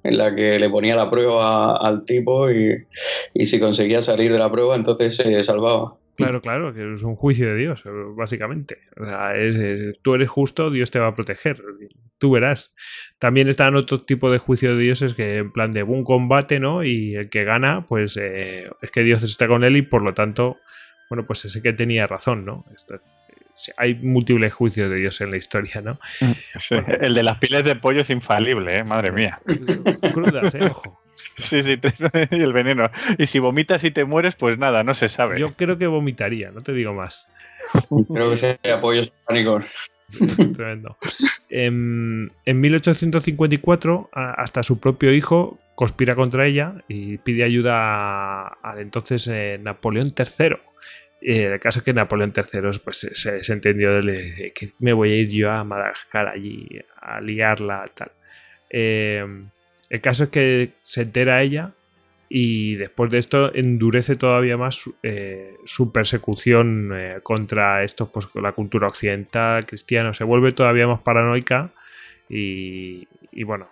en la que le ponía la prueba al tipo y, y si conseguía salir de la prueba, entonces se salvaba. Claro, claro, que es un juicio de Dios, básicamente. Tú eres justo, Dios te va a proteger. Tú verás. También están otro tipo de juicio de dioses que en plan de un combate, ¿no? Y el que gana, pues eh, es que Dios está con él y por lo tanto, bueno, pues ese que tenía razón, ¿no? Hay múltiples juicios de Dios en la historia, ¿no? el de las pieles de pollo es infalible, ¿eh? madre mía. Crudas, ¿eh? Ojo. Sí, sí, y el veneno. Y si vomitas y te mueres, pues nada, no se sabe. Yo creo que vomitaría, no te digo más. Creo que sea apoyos pánicos. Tremendo. En, 1854, hasta su propio hijo conspira contra ella y pide ayuda al entonces eh, Napoleón III. El caso es que Napoleón III pues, se, entendió de, que me voy a ir yo a Madagascar allí a liarla, tal. Eh, el caso es que se entera ella y después de esto endurece todavía más su eh, persecución eh, contra esto, pues la cultura occidental, cristiana, se vuelve todavía más paranoica y, bueno,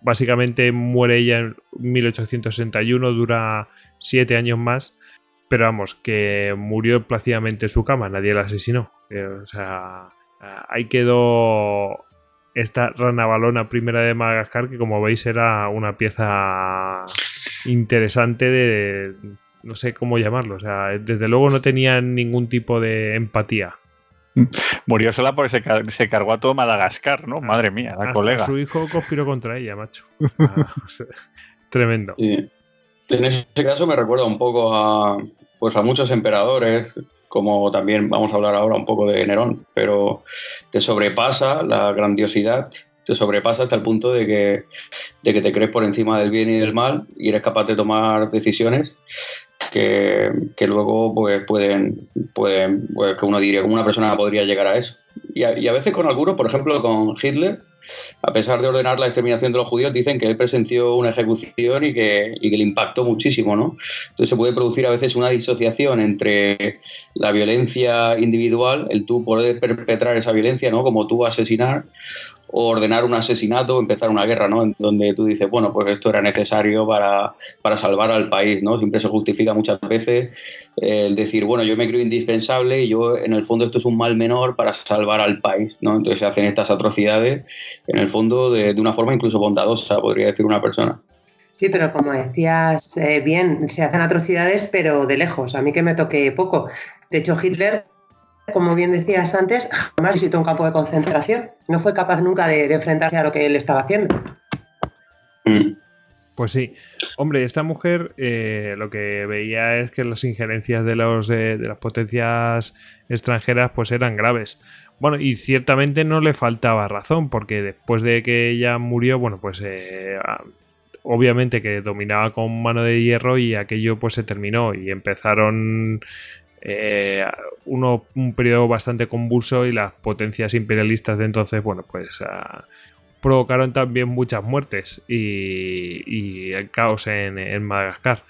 básicamente muere ella en 1861, dura siete años más, pero vamos, que murió plácidamente en su cama, nadie la asesinó. Eh, o sea, ahí quedó esta rana balona primera de Madagascar, que como veis era una pieza interesante de, no sé cómo llamarlo, o sea, desde luego no tenía ningún tipo de empatía. Murió sola porque se, cargó a todo Madagascar, ¿no? Madre mía, la colega. Su hijo conspiró contra ella, macho. Ah, tremendo. En ese caso me recuerda un poco a, pues a muchos emperadores como también vamos a hablar ahora un poco de Nerón, pero te sobrepasa la grandiosidad, te sobrepasa hasta el punto de que, de que te crees por encima del bien y del mal y eres capaz de tomar decisiones que, luego pues, pueden, pueden pues, que uno diría, como una persona podría llegar a eso. Y a, veces con algunos, por ejemplo con Hitler, a pesar de ordenar la exterminación de los judíos, dicen que él presenció una ejecución y que, y que le impactó muchísimo, ¿no? Entonces se puede producir a veces una disociación entre la violencia individual, el tú poder perpetrar esa violencia, ¿no? Como tú asesinar, ordenar un asesinato empezar una guerra, ¿no? En donde tú dices, bueno, pues esto era necesario para, para salvar al país, ¿no? Siempre se justifica muchas veces el decir, bueno, yo me creo indispensable y yo en el fondo esto es un mal menor para salvar al país, ¿no? Entonces se hacen estas atrocidades, en el fondo de, de una forma incluso bondadosa, podría decir una persona. Sí, pero como decías eh, bien, se hacen atrocidades, pero de lejos. A mí que me toque poco. De hecho, Hitler como bien decías antes, jamás visitó un campo de concentración. No fue capaz nunca de, enfrentarse a lo que él estaba haciendo. Mm. Pues sí. Hombre, esta mujer eh, lo que veía es que las injerencias de, los, de las potencias extranjeras pues eran graves. Bueno, y ciertamente no le faltaba razón, porque después de que ella murió, bueno, pues eh, obviamente que dominaba con mano de hierro y aquello pues se terminó y empezaron eh, uno, un periodo bastante convulso y las potencias imperialistas de entonces, bueno, pues ah, provocaron también muchas muertes y, el caos en, Madagascar.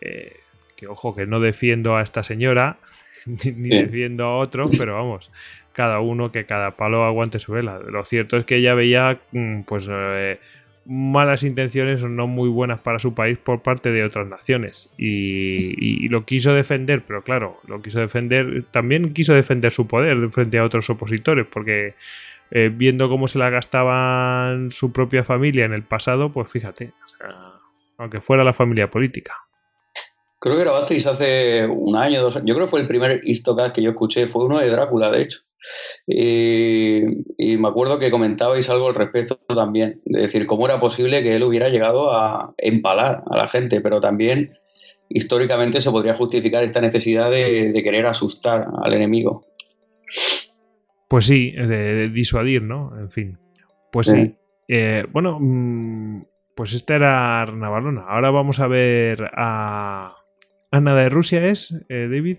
Eh, que ojo, que no defiendo a esta señora, ni, defiendo a otros, pero vamos, cada uno que cada palo aguante su vela. Lo cierto es que ella veía, mm, pues, eh, malas intenciones o no muy buenas para su país por parte de otras naciones. Y, lo quiso defender, pero claro, lo quiso defender, también quiso defender su poder frente a otros opositores, porque eh, viendo cómo se la gastaban su propia familia en el pasado, pues fíjate, aunque fuera la familia política. Creo que grabasteis hace un año, dos años. Yo creo que fue el primer Istocast que yo escuché, fue uno de Drácula, de hecho. Y, me acuerdo que comentabais algo al respecto también, de decir cómo era posible que él hubiera llegado a empalar a la gente, pero también históricamente se podría justificar esta necesidad de, querer asustar al enemigo. Pues sí, de, disuadir, ¿no? En fin. Pues sí. Eh, bueno, mm, pues esta era Navalona. Ahora vamos a ver a Ana de Rusia, ¿es, eh, David?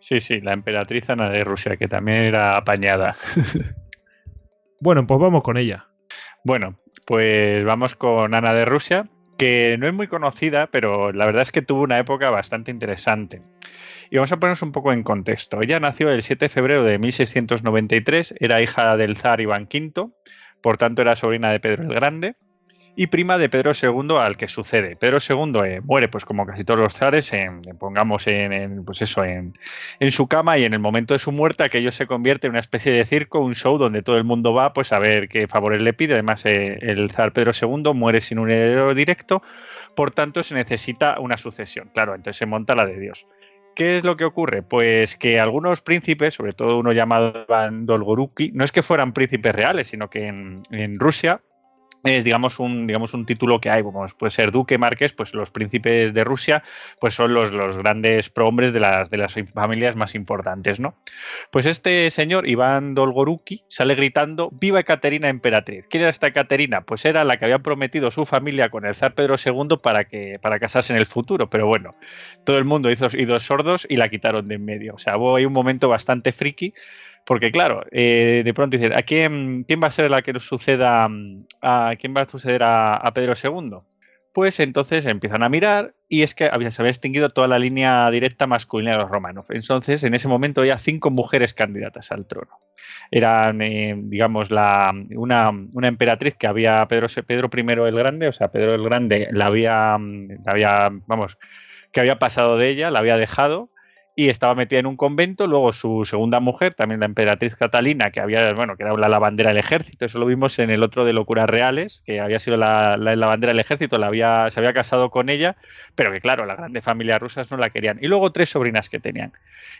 Sí, sí, la emperatriz Ana de Rusia, que también era apañada. bueno, pues vamos con ella. Bueno, pues vamos con Ana de Rusia, que no es muy conocida, pero la verdad es que tuvo una época bastante interesante. Y vamos a ponernos un poco en contexto. Ella nació el 7 de febrero de 1693, era hija del zar Iván V, por tanto era sobrina de Pedro el Grande y prima de Pedro II al que sucede. Pedro II eh, muere, pues como casi todos los zares, pongamos en, pues eso, en, su cama y en el momento de su muerte aquello se convierte en una especie de circo, un show donde todo el mundo va pues a ver qué favores le pide. Además, eh, el zar Pedro II muere sin un heredero directo, por tanto se necesita una sucesión. Claro, entonces se monta la de Dios. ¿Qué es lo que ocurre? Pues que algunos príncipes, sobre todo uno llamado Dolgoruki, no es que fueran príncipes reales, sino que en Rusia es digamos un digamos un título que hay como puede ser duque marqués pues los príncipes de Rusia pues son los, los grandes prohombres de las de las familias más importantes no pues este señor Iván Dolgoruki sale gritando viva Caterina emperatriz quién era esta Caterina pues era la que había prometido su familia con el zar Pedro II para que para casarse en el futuro pero bueno todo el mundo hizo oídos sordos y la quitaron de en medio. O sea hubo un momento bastante friki porque claro, eh, de pronto dicen, ¿a quién, quién va a ser la que suceda a quién va a suceder a, Pedro II? Pues entonces empiezan a mirar y es que se había extinguido toda la línea directa masculina de los romanos. Entonces, en ese momento había cinco mujeres candidatas al trono. Eran, eh, digamos, la, una, emperatriz que había Pedro, Pedro I el Grande, o sea, Pedro el Grande la había, había, vamos, que había pasado de ella, la había dejado y estaba metida en un convento. Luego su segunda mujer, también la emperatriz Catalina, que había, bueno, que era la lavandera del ejército, eso lo vimos en el otro de Locuras Reales, que había sido la, la lavandera del ejército, la había, se había casado con ella, pero que claro, la grande familia rusas no la querían. Y luego tres sobrinas que tenían.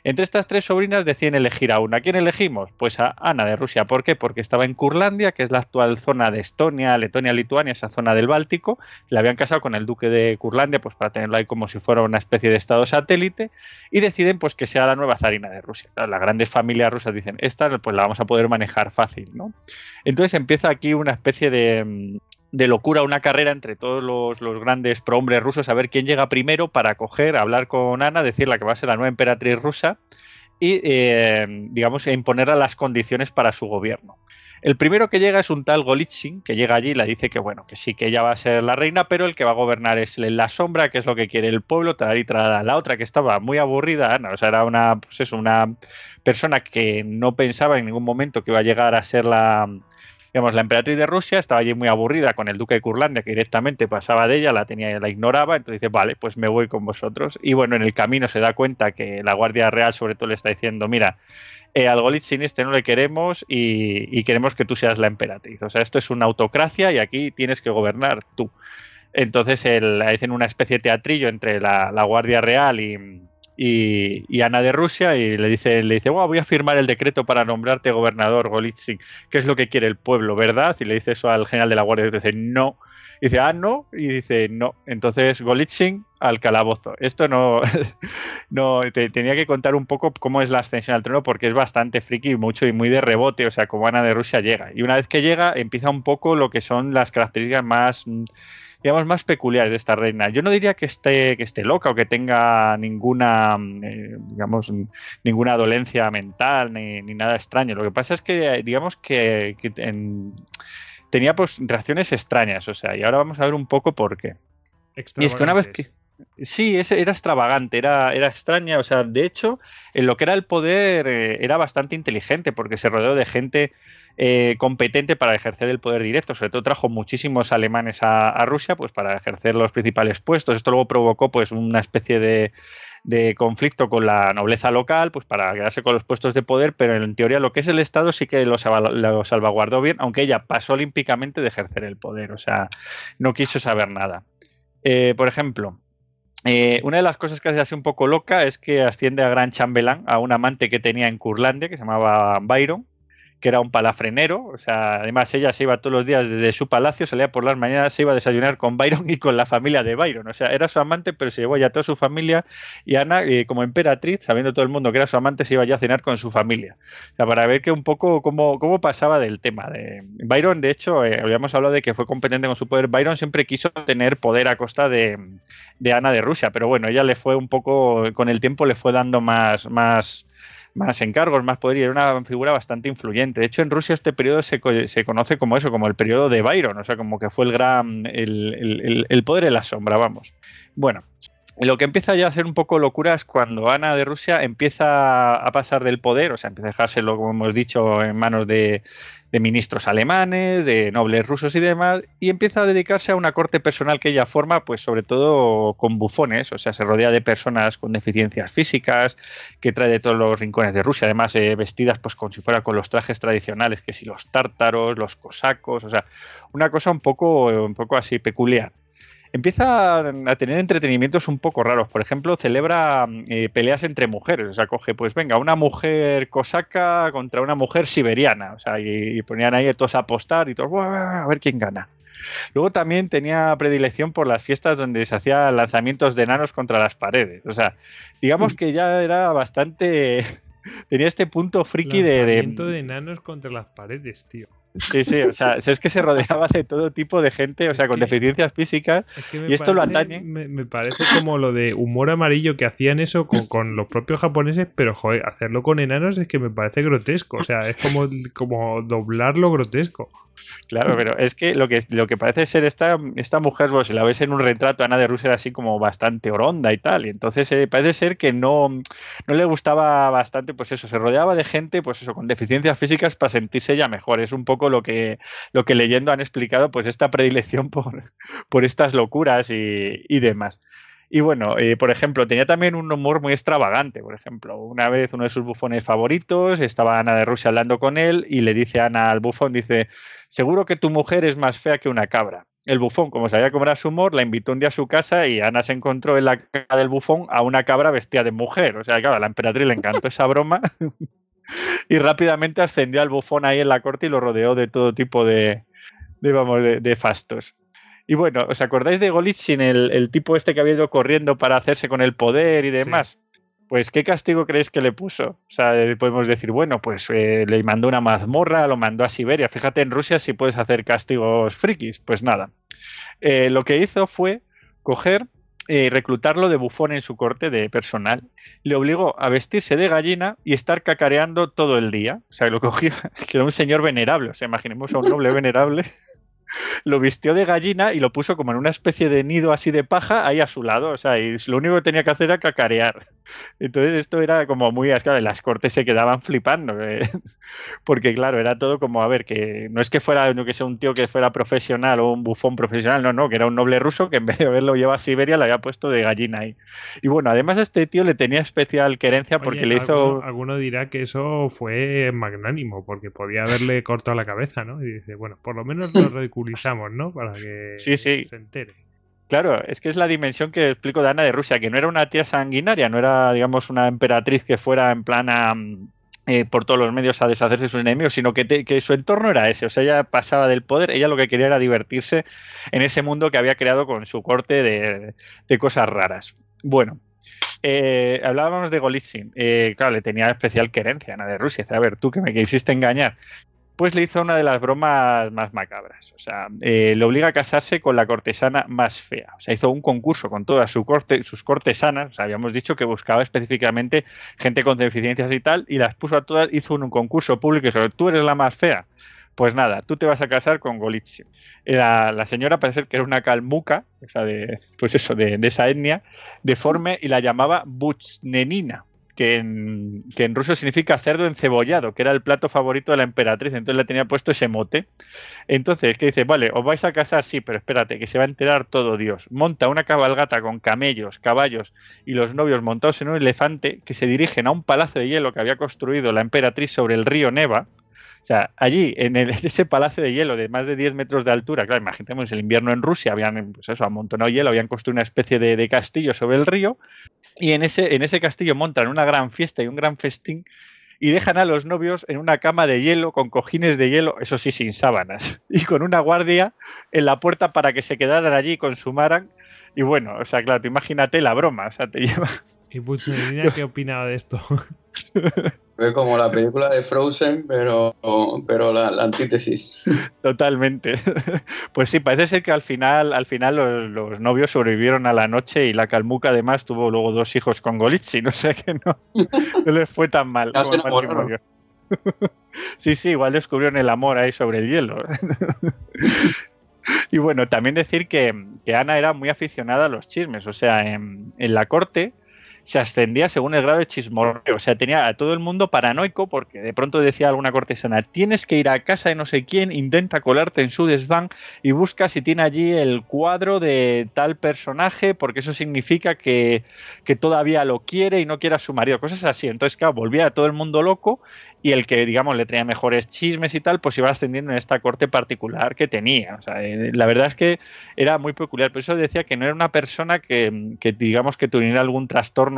Entre estas tres sobrinas deciden elegir a una. ¿A quién elegimos? Pues a Ana de Rusia. ¿Por qué? Porque estaba en Curlandia, que es la actual zona de Estonia, Letonia, Lituania, esa zona del Báltico. La habían casado con el duque de Curlandia, pues para tenerlo ahí como si fuera una especie de estado satélite. Y deciden pues que sea la nueva zarina de Rusia. las grandes familias rusas dicen, esta pues la vamos a poder manejar fácil, ¿no? Entonces empieza aquí una especie de, mm, locura, una carrera entre todos los, grandes prohombres rusos a ver quién llega primero para coger, hablar con Ana, decirle que va a ser la nueva emperatriz rusa y, eh, digamos, imponerle las condiciones para su gobierno. El primero que llega es un tal Golitsyn, que llega allí y le dice que bueno, que sí, que ella va a ser la reina, pero el que va a gobernar es la sombra, que es lo que quiere el pueblo, y La otra que estaba muy aburrida, Ana, o sea, era una, pues una persona que no pensaba en ningún momento que iba a llegar a ser la, digamos, la emperatriz de Rusia estaba allí muy aburrida con el duque de Curlandia, que directamente pasaba de ella, la tenía, la ignoraba, entonces dice, vale, pues me voy con vosotros. Y bueno, en el camino se da cuenta que la Guardia Real sobre todo le está diciendo, mira, eh, al Golitsyn este no le queremos y, queremos que tú seas la emperatriz. O sea, esto es una autocracia y aquí tienes que gobernar tú. Entonces el, hacen una especie de teatrillo entre la, Guardia Real y, y, Ana de Rusia y le dice, le dice voy a firmar el decreto para nombrarte gobernador Golitsyn. ¿Qué es lo que quiere el pueblo, verdad? Y le dice eso al general de la Guardia y dice, no. Y dice, ah, no. Y dice, no. Entonces Golitsyn al calabozo. Esto no, no te, tenía que contar un poco cómo es la ascensión al trono porque es bastante friki y mucho y muy de rebote, o sea, como Ana de Rusia llega. Y una vez que llega empieza un poco lo que son las características más digamos más peculiares de esta reina. Yo no diría que esté que esté loca o que tenga ninguna eh, digamos ninguna dolencia mental ni, nada extraño. Lo que pasa es que digamos que, tenía pues reacciones extrañas, o sea, y ahora vamos a ver un poco por qué. Y es que una vez que Sí, era extravagante, era, era extraña. O sea, de hecho, en lo que era el poder eh, era bastante inteligente porque se rodeó de gente eh, competente para ejercer el poder directo. Sobre todo trajo muchísimos alemanes a, Rusia pues, para ejercer los principales puestos. Esto luego provocó pues, una especie de, conflicto con la nobleza local, pues para quedarse con los puestos de poder, pero en teoría lo que es el Estado sí que lo, lo salvaguardó bien, aunque ella pasó olímpicamente de ejercer el poder. O sea, no quiso saber nada. Eh, por ejemplo, eh, una de las cosas que hace así un poco loca es que asciende a gran chambelán a un amante que tenía en Curlandia que se llamaba Byron que era un palafrenero, o sea, además ella se iba todos los días desde su palacio, salía por las mañanas, se iba a desayunar con Byron y con la familia de Byron, o sea, era su amante, pero se llevó ya toda su familia y Ana, eh, como emperatriz, sabiendo todo el mundo que era su amante, se iba ya a cenar con su familia, o sea, para ver que un poco cómo, cómo pasaba del tema. De... Byron, de hecho, eh, habíamos hablado de que fue competente con su poder, Byron siempre quiso tener poder a costa de, de Ana de Rusia, pero bueno, ella le fue un poco, con el tiempo le fue dando más, más más encargos, más poder y era una figura bastante influyente. De hecho, en Rusia este periodo se, se conoce como eso, como el periodo de Byron, o sea, como que fue el gran, el, el, poder en la sombra, vamos. Bueno, lo que empieza ya a ser un poco locura es cuando Ana de Rusia empieza a pasar del poder, o sea, empieza a dejárselo, como hemos dicho, en manos de, ministros alemanes, de nobles rusos y demás, y empieza a dedicarse a una corte personal que ella forma, pues sobre todo con bufones, o sea, se rodea de personas con deficiencias físicas, que trae de todos los rincones de Rusia, además eh, vestidas pues como si fuera con los trajes tradicionales, que si los tártaros, los cosacos, o sea, una cosa un poco, un poco así peculiar empieza a tener entretenimientos un poco raros. Por ejemplo, celebra eh, peleas entre mujeres. O sea, coge, pues venga, una mujer cosaca contra una mujer siberiana. O sea, y, ponían ahí todos a apostar y todos, a ver quién gana. Luego también tenía predilección por las fiestas donde se hacían lanzamientos de enanos contra las paredes. O sea, digamos mm. que ya era bastante. tenía este punto friki de. Lanzamiento de enanos contra las paredes, tío. Sí, sí, o sea, es que se rodeaba de todo tipo de gente, o sea, con deficiencias físicas, y esto lo atañe. Me, parece como lo de humor amarillo que hacían eso con, con, los propios japoneses, pero joder, hacerlo con enanos es que me parece grotesco, o sea, es como, como doblar lo grotesco. Claro, pero es que lo que, lo que parece ser esta, esta mujer, pues, si la ves en un retrato, Ana de Rusia era así como bastante oronda y tal. Y entonces eh, parece ser que no, no le gustaba bastante, pues eso, se rodeaba de gente, pues eso, con deficiencias físicas para sentirse ya mejor. Es un poco lo que, lo que leyendo han explicado, pues esta predilección por, por estas locuras y, y demás. Y bueno, eh, por ejemplo, tenía también un humor muy extravagante. Por ejemplo, una vez uno de sus bufones favoritos, estaba Ana de Rusia hablando con él y le dice a Ana al bufón, dice, seguro que tu mujer es más fea que una cabra. El bufón, como sabía cómo era su humor, la invitó un día a su casa y Ana se encontró en la casa del bufón a una cabra vestida de mujer. O sea, claro, a la emperatriz le encantó esa broma y rápidamente ascendió al bufón ahí en la corte y lo rodeó de todo tipo de, vamos, de fastos. Y bueno, ¿os acordáis de Golitsyn, el, el tipo este que había ido corriendo para hacerse con el poder y demás? Pues, ¿qué castigo creéis que le puso? O sea, podemos decir, bueno, pues eh, le mandó una mazmorra, lo mandó a Siberia. Fíjate, en Rusia si puedes hacer castigos frikis. Pues nada. Eh, lo que hizo fue coger eh, reclutarlo de bufón en su corte de personal. Le obligó a vestirse de gallina y estar cacareando todo el día. O sea, lo cogió, que era un señor venerable. O sea, imaginemos a un noble venerable lo vistió de gallina y lo puso como en una especie de nido así de paja ahí a su lado. O sea, y lo único que tenía que hacer era cacarear. Entonces esto era como muy... Claro, las cortes se quedaban flipando. eh, Porque claro, era todo como, a ver, que no es que fuera no que sea un tío que fuera profesional o un bufón profesional, no, no, que era un noble ruso que en vez de haberlo llevado a Siberia le había puesto de gallina ahí. Y bueno, además a este tío le tenía especial querencia porque le hizo... Alguno, dirá que eso fue magnánimo, porque podía haberle cortado la cabeza, ¿no? Y dice, bueno, por lo menos lo ridiculizamos, ¿no? Para que Sí, sí. se entere. Claro, es que es la dimensión que explico de Ana de Rusia, que no era una tía sanguinaria, no era, digamos, una emperatriz que fuera en plan a, mm, eh, por todos los medios a deshacerse de sus enemigos, sino que, te- que su entorno era ese. O sea, ella pasaba del poder, ella lo que quería era divertirse en ese mundo que había creado con su corte de, de cosas raras. Bueno, eh, hablábamos de Golitsyn. Eh, claro, le tenía especial querencia a Ana de Rusia. Dice, a ver, tú que me quisiste engañar. Pues le hizo una de las bromas más macabras. O sea, eh, le obliga a casarse con la cortesana más fea. O sea, hizo un concurso con todas su corte, sus cortesanas. O sea, habíamos dicho que buscaba específicamente gente con deficiencias y tal, y las puso a todas, hizo un, concurso público y dijo, tú eres la más fea. Pues nada, tú te vas a casar con Golitsyn. Era, la señora parece que era una calmuca, o sea, de, pues eso, de esa etnia, deforme, y la llamaba Buchnenina, que en, que en ruso significa cerdo encebollado, que era el plato favorito de la emperatriz, entonces le tenía puesto ese mote. Entonces, que dice, vale, os vais a casar, sí, pero espérate, que se va a enterar todo Dios. Monta una cabalgata con camellos, caballos y los novios montados en un elefante que se dirigen a un palacio de hielo que había construido la emperatriz sobre el río Neva. O sea, allí, en, ese palacio de hielo de más de 10 metros de altura, claro, imaginemos el invierno en Rusia, habían, pues eso, amontonado hielo, habían construido una especie de, castillo sobre el río, y en ese, en ese castillo montan una gran fiesta y un gran festín, y dejan a los novios en una cama de hielo, con cojines de hielo, eso sí, sin sábanas, y con una guardia en la puerta para que se quedaran allí y consumaran. Y bueno, o sea, claro, imagínate la broma, o sea, te lleva. ¿Y Buchnenina qué opinaba de esto? Fue como la película de Frozen, pero, pero la, la antítesis. Totalmente. Pues sí, parece ser que al final, al final los, los novios sobrevivieron a la noche y la calmuca además tuvo luego dos hijos con Golitsyn, o sea que no, no les fue tan mal. Ya como matrimonio. Sí, sí, igual descubrieron el amor ahí sobre el hielo. Y bueno, también decir que, que Ana era muy aficionada a los chismes, o sea, en, en la corte se ascendía según el grado de chismorreo, o sea, tenía a todo el mundo paranoico porque de pronto decía alguna cortesana, tienes que ir a casa de no sé quién, intenta colarte en su desván y busca si tiene allí el cuadro de tal personaje porque eso significa que, que todavía lo quiere y no quiere a su marido, cosas así. Entonces, claro, volvía a todo el mundo loco y el que, digamos, le traía mejores chismes y tal, pues iba ascendiendo en esta corte particular que tenía. O sea, eh, la verdad es que era muy peculiar. Por eso decía que no era una persona que, que, digamos, que tuviera algún trastorno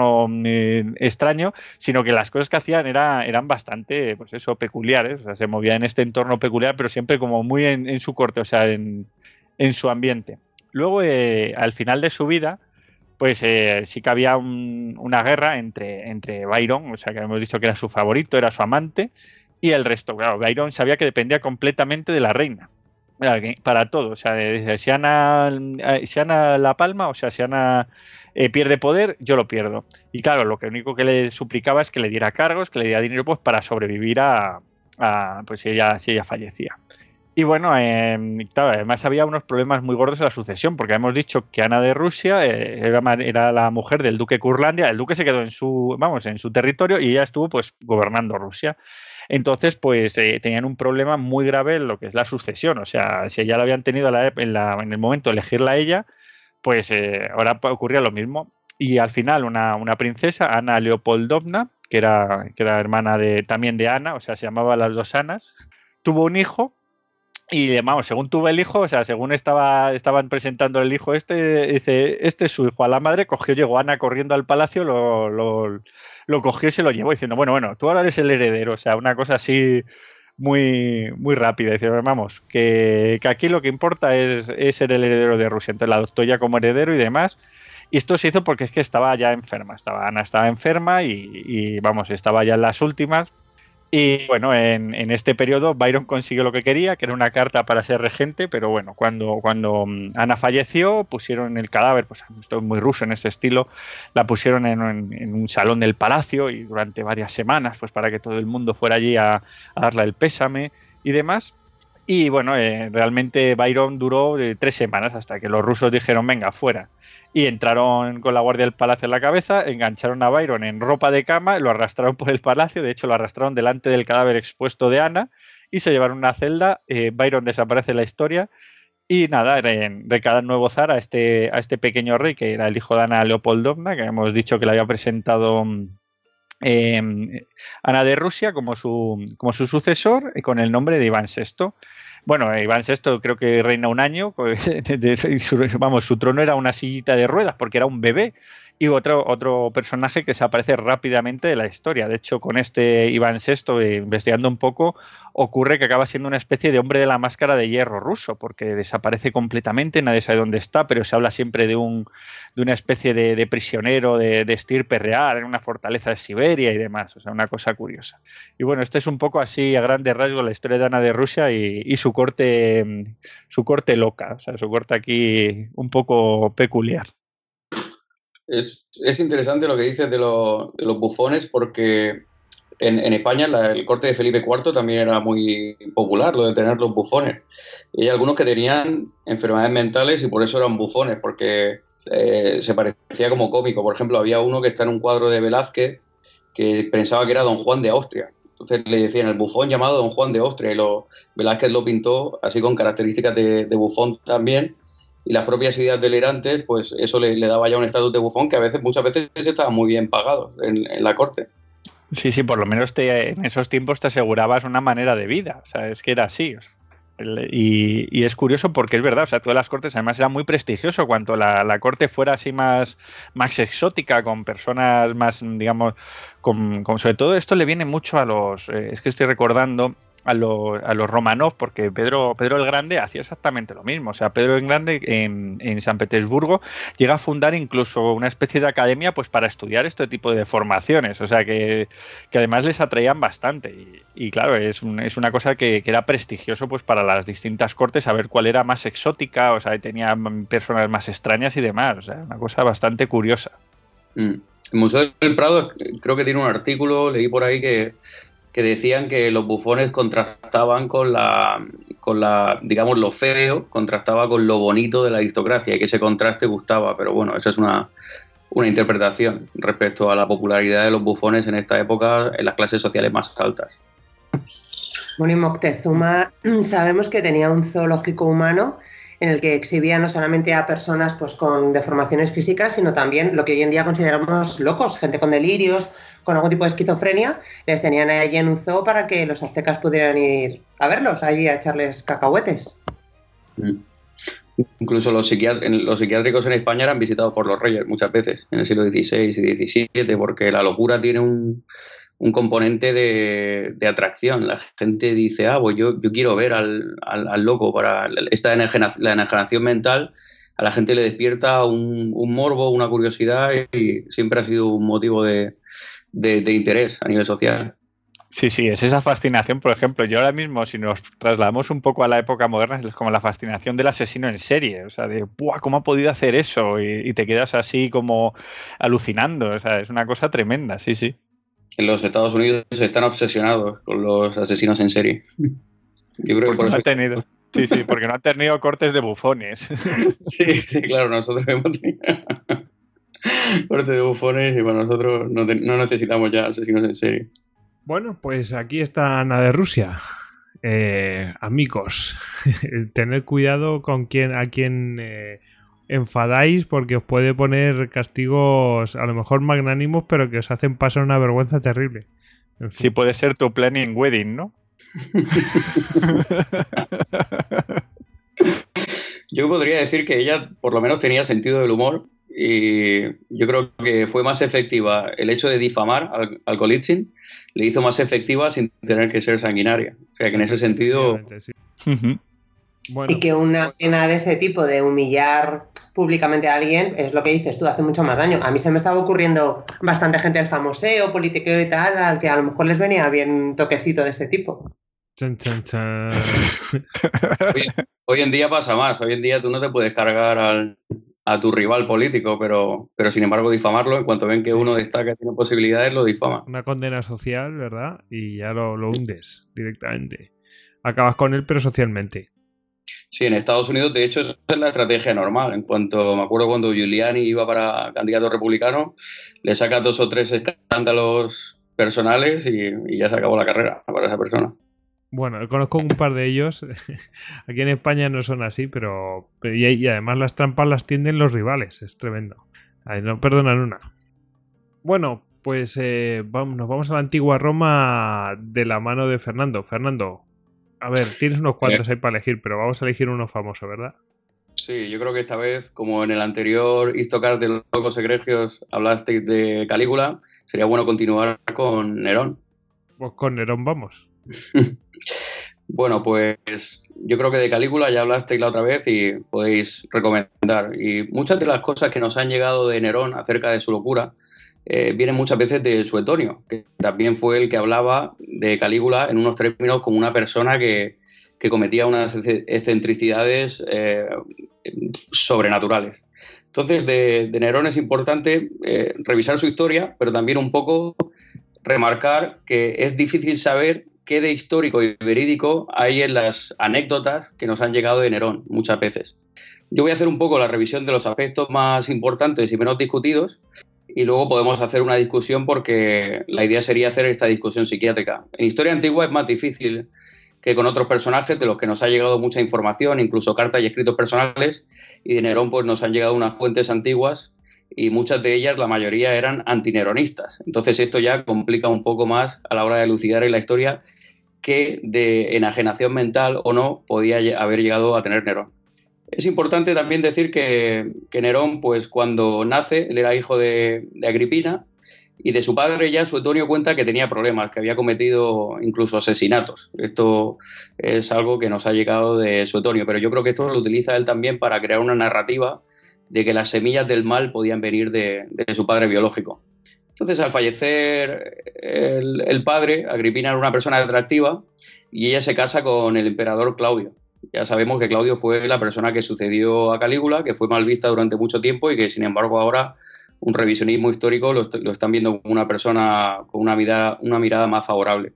eh, extraño, sino que las cosas que hacían era, eran bastante, pues eso, peculiares. O sea, se movía en este entorno peculiar, pero siempre como muy en, su corte, o sea, en, su ambiente. Luego, eh, al final de su vida, pues eh, sí que había un- una guerra entre, entre Byron, o sea que hemos dicho que era su favorito, era su amante, y el resto. Claro, Byron sabía que dependía completamente de la reina. Para todo, o sea, de- si Ana, eh, si Ana la palma, o sea, si Ana eh, pierde poder, yo lo pierdo. Y claro, lo que único que le suplicaba es que le diera cargos, que le diera dinero pues, para sobrevivir a, pues si ella, si ella fallecía. Y bueno, eh, claro, además había unos problemas muy gordos en la sucesión, porque hemos dicho que Ana de Rusia eh, era, era la mujer del duque Curlandia, el duque se quedó en su, vamos, en su territorio y ella estuvo pues gobernando Rusia. Entonces, pues eh, tenían un problema muy grave en lo que es la sucesión. O sea, si ya la habían tenido en, la- en el momento de elegirla a ella, pues eh, ahora ocurría lo mismo. Y al final, una, princesa, Ana Leopoldovna, que era, que era hermana de, también de Ana, o sea, se llamaba las dos Anas, tuvo un hijo y vamos, según tuvo el hijo, o sea, según estaba, estaban presentando el hijo este, dice, este es su hijo. A la madre cogió, llegó Ana corriendo al palacio, lo, lo, lo cogió y se lo llevó diciendo, bueno, bueno, tú ahora eres el heredero. O sea, una cosa así muy, muy rápida. Dice, vamos, que, que aquí lo que importa es, ser el heredero de Rusia. Entonces la adoptó ya como heredero y demás. Y esto se hizo porque es que estaba ya enferma. Estaba, Ana estaba enferma y, y, vamos, estaba ya en las últimas. Y bueno, en, este periodo Byron consiguió lo que quería, que era una carta para ser regente, pero bueno, cuando, cuando mm, Ana falleció, pusieron el cadáver, pues estoy muy ruso en ese estilo, la pusieron en, un salón del palacio y durante varias semanas, pues para que todo el mundo fuera allí a, darle el pésame y demás. Y bueno, eh, realmente Byron duró eh, tres semanas hasta que los rusos dijeron, venga, fuera y entraron con la guardia del palacio en la cabeza, engancharon a Byron en ropa de cama, lo arrastraron por el palacio, de hecho lo arrastraron delante del cadáver expuesto de Ana y se llevaron a una celda. Eh, Byron desaparece la historia y nada, recadan nuevo zar a este, a este pequeño rey que era el hijo de Ana Leopoldovna, que hemos dicho que le había presentado em, Ana de Rusia como su, como su sucesor con el nombre de Iván VI. Bueno, Iván VI creo que reina un año, vamos, su trono era una sillita de ruedas porque era un bebé y otro, otro personaje que desaparece rápidamente de la historia. De hecho, con este Iván VI, eh, investigando un poco, ocurre que acaba siendo una especie de hombre de la máscara de hierro ruso, porque desaparece completamente, nadie sabe dónde está, pero se habla siempre de, un, de una especie de, prisionero de, estirpe real en una fortaleza de Siberia y demás. O sea, una cosa curiosa. Y bueno, este es un poco así a grandes rasgos la historia de Ana de Rusia y, su corte su corte loca, o sea, su corte aquí un poco peculiar. Es, interesante lo que dices de, los bufones porque en, España el corte de Felipe IV también era muy popular, lo de tener los bufones. Y hay algunos que tenían enfermedades mentales y por eso eran bufones, porque eh, se parecía como cómico. Por ejemplo, había uno que está en un cuadro de Velázquez que pensaba que era Don Juan de Austria. Entonces le decían el bufón llamado Don Juan de Austria y lo, Velázquez lo pintó así con características de bufón también y las propias ideas delirantes, pues eso le, daba ya un estatus de bufón que a veces, muchas veces estaba muy bien pagado en, la corte. Sí, sí, por lo menos te, en esos tiempos te asegurabas una manera de vida, o sea, es que era así. y, es curioso porque es verdad, o sea, todas las cortes además era muy prestigioso cuanto la, corte fuera así más, más exótica, con personas más, digamos, con, sobre todo esto le viene mucho a los, eh, es que estoy recordando, a, los, Romanov, porque Pedro, Pedro el Grande hacía exactamente lo mismo. O sea, Pedro el Grande en, en, San Petersburgo llega a fundar incluso una especie de academia pues para estudiar este tipo de formaciones. O sea, que, que además les atraían bastante. Y, claro, es, es, una cosa que, que, era prestigioso pues para las distintas cortes saber cuál era más exótica, o sea, tenía personas más extrañas y demás. O sea, una cosa bastante curiosa. Mm. El Museo del Prado creo que tiene un artículo, leí por ahí que que decían que los bufones contrastaban con la, con la, digamos, lo feo, contrastaba con lo bonito de la aristocracia y que ese contraste gustaba. Pero bueno, esa es una, una interpretación respecto a la popularidad de los bufones en esta época en las clases sociales más altas. Bueno, y Moctezuma sabemos que tenía un zoológico humano en el que exhibía no solamente a personas pues, con deformaciones físicas, sino también lo que hoy en día consideramos locos, gente con delirios, con algún tipo de esquizofrenia, les tenían allí en un zoo para que los aztecas pudieran ir a verlos, allí a echarles cacahuetes. Mm. Incluso los, los psiquiátricos en España eran visitados por los reyes muchas veces, en el siglo XVI y XVII, porque la locura tiene un, componente de, atracción. La gente dice, ah, pues yo, yo quiero ver al, loco para esta la enajenación mental. A la gente le despierta un morbo, una curiosidad y siempre ha sido un motivo de, de, interés a nivel social. Sí, sí, es esa fascinación, por ejemplo, yo ahora mismo, si nos trasladamos un poco a la época moderna, es como la fascinación del asesino en serie, o sea, de, ¡buah! ¿Cómo ha podido hacer eso? Y, te quedas así como alucinando, o sea, es una cosa tremenda, sí, sí. En los Estados Unidos están obsesionados con los asesinos en serie. Yo creo que por eso... tenido. Sí, sí, porque no han tenido cortes de bufones. Sí, sí, claro, nosotros hemos tenido corte de bufones y para nosotros no, necesitamos ya asesinos en serie. Bueno, pues aquí está Ana de Rusia. Eh, amigos, tened cuidado con quien, a quien eh, enfadáis porque os puede poner castigos a lo mejor magnánimos, pero que os hacen pasar una vergüenza terrible. Sí, puede ser tu planning wedding, ¿no? Yo podría decir que ella por lo menos tenía sentido del humor y yo creo que fue más efectiva el hecho de difamar al, al le hizo más efectiva sin tener que ser sanguinaria. O sea que en ese sentido... Y que una escena de ese tipo, de humillar públicamente a alguien, es lo que dices tú, hace mucho más daño. A mí se me estaba ocurriendo bastante gente del famoseo, politiqueo y tal, al que a lo mejor les venía bien un toquecito de ese tipo. Chan, chan, chan. Hoy, hoy en día pasa más. Hoy en día tú no te puedes cargar al, a tu rival político, pero, pero sin embargo difamarlo, en cuanto ven que uno destaca y tiene posibilidades, lo difama. Una condena social, ¿verdad? Y ya lo, lo hundes directamente. Acabas con él, pero socialmente. Sí, en Estados Unidos, de hecho, esa es la estrategia normal. En cuanto, me acuerdo cuando Giuliani iba para candidato republicano, le saca dos o tres escándalos personales y, y ya se acabó la carrera para esa persona. Bueno, conozco un par de ellos. Aquí en España no son así, pero. Y, y además las trampas las tienden los rivales. Es tremendo. Ahí no perdonan una. Bueno, pues eh, vamos, nos vamos a la antigua Roma de la mano de Fernando. Fernando, a ver, tienes unos cuantos ahí para elegir, pero vamos a elegir uno famoso, ¿verdad? Sí, yo creo que esta vez, como en el anterior Histocard de los Locos Egregios hablasteis de Calígula, sería bueno continuar con Nerón. Pues con Nerón vamos. Bueno, pues yo creo que de Calígula ya hablasteis la otra vez y podéis recomendar. Y muchas de las cosas que nos han llegado de Nerón acerca de su locura eh, vienen muchas veces de Suetonio, que también fue el que hablaba de Calígula en unos términos como una persona que, que cometía unas excentricidades eh, sobrenaturales. Entonces, de, Nerón es importante eh, revisar su historia, pero también un poco remarcar que es difícil saber qué de histórico y verídico hay en las anécdotas que nos han llegado de Nerón muchas veces. Yo voy a hacer un poco la revisión de los aspectos más importantes y menos discutidos y luego podemos hacer una discusión porque la idea sería hacer esta discusión psiquiátrica. En historia antigua es más difícil que con otros personajes de los que nos ha llegado mucha información, incluso cartas y escritos personales, y de Nerón pues nos han llegado unas fuentes antiguas y muchas de ellas, la mayoría, eran antineronistas. Entonces esto ya complica un poco más a la hora de elucidar en la historia qué de enajenación mental o no podía haber llegado a tener Nerón. Es importante también decir que, que Nerón, pues cuando nace, él era hijo de, de, Agripina y de su padre ya Suetonio cuenta que tenía problemas, que había cometido incluso asesinatos. Esto es algo que nos ha llegado de Suetonio, pero yo creo que esto lo utiliza él también para crear una narrativa de que las semillas del mal podían venir de su padre biológico. Entonces, al fallecer el, padre, Agripina era una persona atractiva y ella se casa con el emperador Claudio. Ya sabemos que Claudio fue la persona que sucedió a Calígula, que fue mal vista durante mucho tiempo y que, sin embargo, ahora un revisionismo histórico lo, lo están viendo como una persona con una mirada, una mirada más favorable.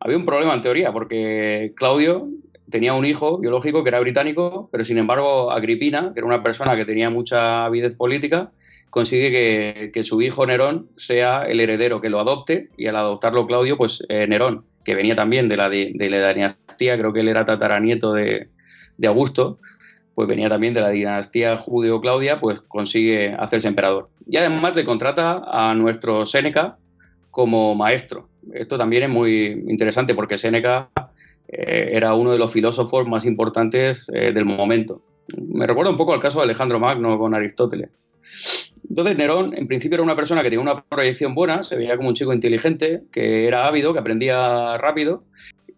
Había un problema en teoría, porque Claudio tenía un hijo biológico que era británico, pero sin embargo Agripina, que era una persona que tenía mucha avidez política, consigue que, su hijo Nerón sea el heredero, que lo adopte, y al adoptarlo Claudio, pues eh, Nerón, que venía también de la, de, la, dinastía, creo que él era tataranieto de, de, Augusto, pues venía también de la dinastía judeo-claudia, pues consigue hacerse emperador. Y además le contrata a nuestro Séneca como maestro. Esto también es muy interesante porque Séneca eh, era uno de los filósofos más importantes eh, del momento. Me recuerda un poco al caso de Alejandro Magno con Aristóteles. Entonces Nerón en principio era una persona que tenía una proyección buena, se veía como un chico inteligente, que era ávido, que aprendía rápido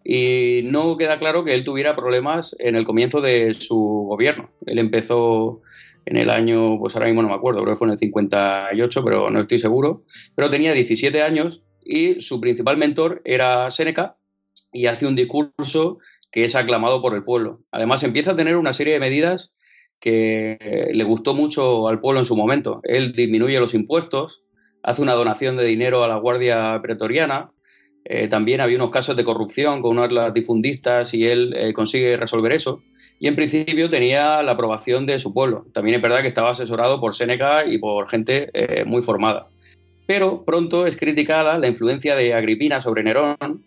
y no queda claro que él tuviera problemas en el comienzo de su gobierno. Él empezó en el año, pues ahora mismo no me acuerdo, creo que fue en el 58, pero no estoy seguro, pero tenía 17 años y su principal mentor era Séneca y hace un discurso que es aclamado por el pueblo. Además empieza a tener una serie de medidas que le gustó mucho al pueblo en su momento. Él disminuye los impuestos, hace una donación de dinero a la Guardia Pretoriana, eh, también había unos casos de corrupción con unos latifundistas y él eh, consigue resolver eso. Y en principio tenía la aprobación de su pueblo. También es verdad que estaba asesorado por Séneca y por gente eh, muy formada. Pero pronto es criticada la influencia de Agripina sobre Nerón,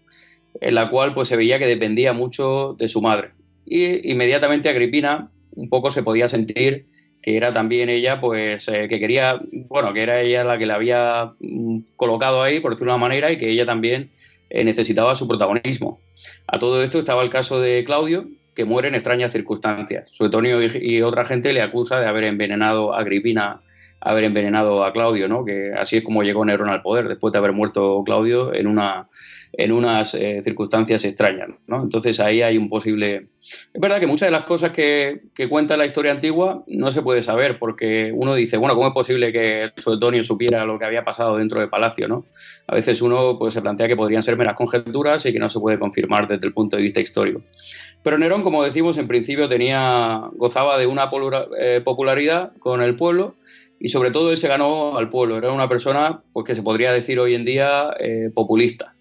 en la cual pues, se veía que dependía mucho de su madre. Y inmediatamente Agripina un poco se podía sentir que era también ella, pues, eh, que quería, bueno, que era ella la que la había mm, colocado ahí, por decirlo de una manera, y que ella también eh, necesitaba su protagonismo. A todo esto estaba el caso de Claudio, que muere en extrañas circunstancias. Suetonio y, y, otra gente le acusa de haber envenenado a Agripina haber envenenado a Claudio, ¿no? Que así es como llegó Nerón al poder, después de haber muerto Claudio en, una, en unas eh, circunstancias extrañas, ¿no? Entonces ahí hay un posible... Es verdad que muchas de las cosas que, cuenta la historia antigua no se puede saber, porque uno dice, bueno, ¿cómo es posible que Suetonio supiera lo que había pasado dentro del palacio, ¿no? A veces uno pues, se plantea que podrían ser meras conjeturas y que no se puede confirmar desde el punto de vista histórico. Pero Nerón, como decimos, en principio tenía, gozaba de una eh, popularidad con el pueblo y sobre todo él se ganó al pueblo. Era una persona pues, que se podría decir hoy en día eh, populista.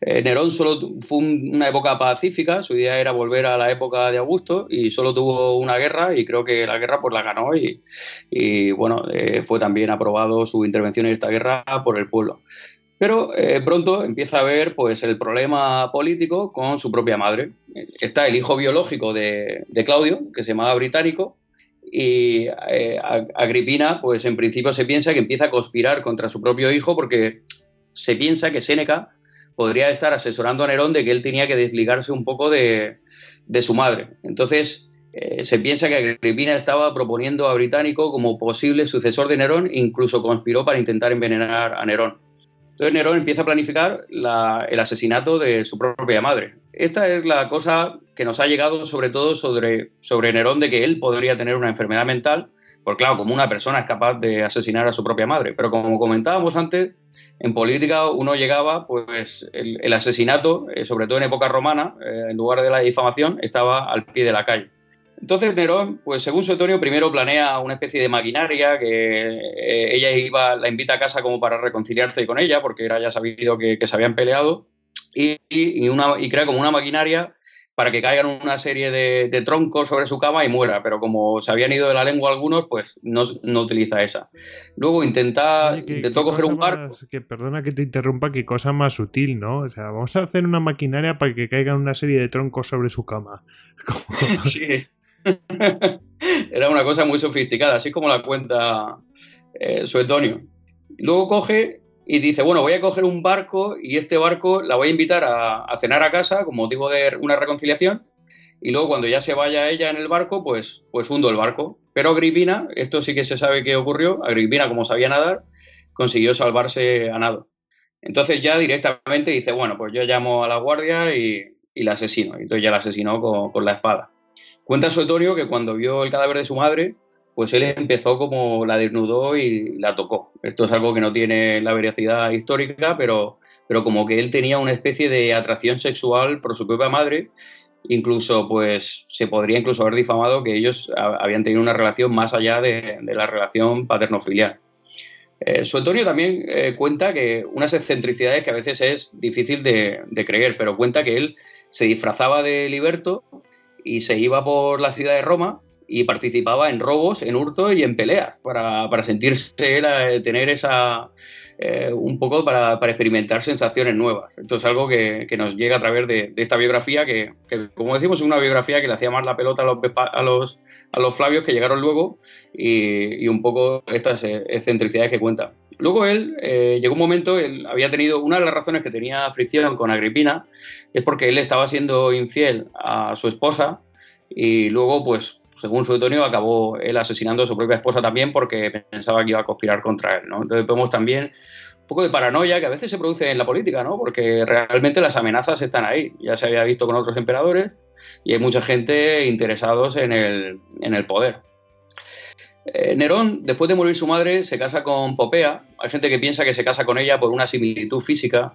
Eh, Nerón solo fue una época pacífica, su idea era volver a la época de Augusto y solo tuvo una guerra y creo que la guerra pues la ganó y, bueno, eh, fue también aprobado su intervención en esta guerra por el pueblo. Pero pronto empieza a ver pues, el problema político con su propia madre. Está el hijo biológico de, de Claudio, que se llamaba Británico, y eh, Agripina, pues en principio se piensa que empieza a conspirar contra su propio hijo porque se piensa que Séneca podría estar asesorando a Nerón de que él tenía que desligarse un poco de, su madre. Entonces, eh, se piensa que Agripina estaba proponiendo a Británico como posible sucesor de Nerón, incluso conspiró para intentar envenenar a Nerón. Entonces Nerón empieza a planificar el asesinato de su propia madre. Esta es la cosa que nos ha llegado sobre todo sobre, sobre Nerón de que él podría tener una enfermedad mental, porque claro, como una persona es capaz de asesinar a su propia madre. Pero como comentábamos antes, en política uno llegaba, pues el, asesinato, eh, sobre todo en época romana, eh, en lugar de la difamación, estaba al pie de la calle. Entonces Nerón, pues según Suetonio, primero planea una especie de maquinaria que eh, ella iba, la invita a casa como para reconciliarse con ella, porque era ya sabido que, se habían peleado, y, crea como una maquinaria para que caigan una serie de, troncos sobre su cama y muera, pero como se habían ido de la lengua algunos, pues no, utiliza esa. Luego intenta, intentó coger un barco. que, perdona que te interrumpa, qué cosa más sutil, ¿no? O sea, vamos a hacer una maquinaria para que caigan una serie de troncos sobre su cama. sí. Era una cosa muy sofisticada, así como la cuenta eh, Suetonio. Luego coge y dice, bueno, voy a coger un barco y este barco la voy a invitar a, cenar a casa con motivo de una reconciliación y luego cuando ya se vaya ella en el barco, pues, pues hundo el barco. Pero Agripina, esto sí que se sabe qué ocurrió, Agripina como sabía nadar, consiguió salvarse a nado. Entonces ya directamente dice, bueno, pues yo llamo a la guardia y, la asesino. Entonces ya la asesinó con la espada. Cuenta Suetonio que cuando vio el cadáver de su madre, pues él empezó como la desnudó y la tocó. Esto es algo que no tiene la veracidad histórica, pero, pero como que él tenía una especie de atracción sexual por su propia madre, incluso pues se podría incluso haber difamado que ellos habían tenido una relación más allá de, la relación paterno-filial. Eh, Suetonio también eh, cuenta que unas excentricidades que a veces es difícil de, de creer, pero cuenta que él se disfrazaba de liberto y se iba por la ciudad de Roma y participaba en robos, en hurto y en peleas para, para sentirse eh, tener esa, eh, un poco para, para, experimentar sensaciones nuevas. Esto es algo que, que nos llega a través de, esta biografía, que, que, como decimos, es una biografía que le hacía más la pelota a los, a los, a los Flavios que llegaron luego y, y un poco estas eh, excentricidades que cuenta. Luego él, llegó un momento, él había tenido, una de las razones que tenía fricción con Agripina es porque él estaba siendo infiel a su esposa y luego, pues, según Suetonio, acabó él asesinando a su propia esposa también porque pensaba que iba a conspirar contra él. ¿no? Entonces vemos también un poco de paranoia que a veces se produce en la política, ¿no? porque realmente las amenazas están ahí. Ya se había visto con otros emperadores y hay mucha gente interesados en el, en el poder. Eh, Nerón, después de morir su madre, se casa con Popea. Hay gente que piensa que se casa con ella por una similitud física,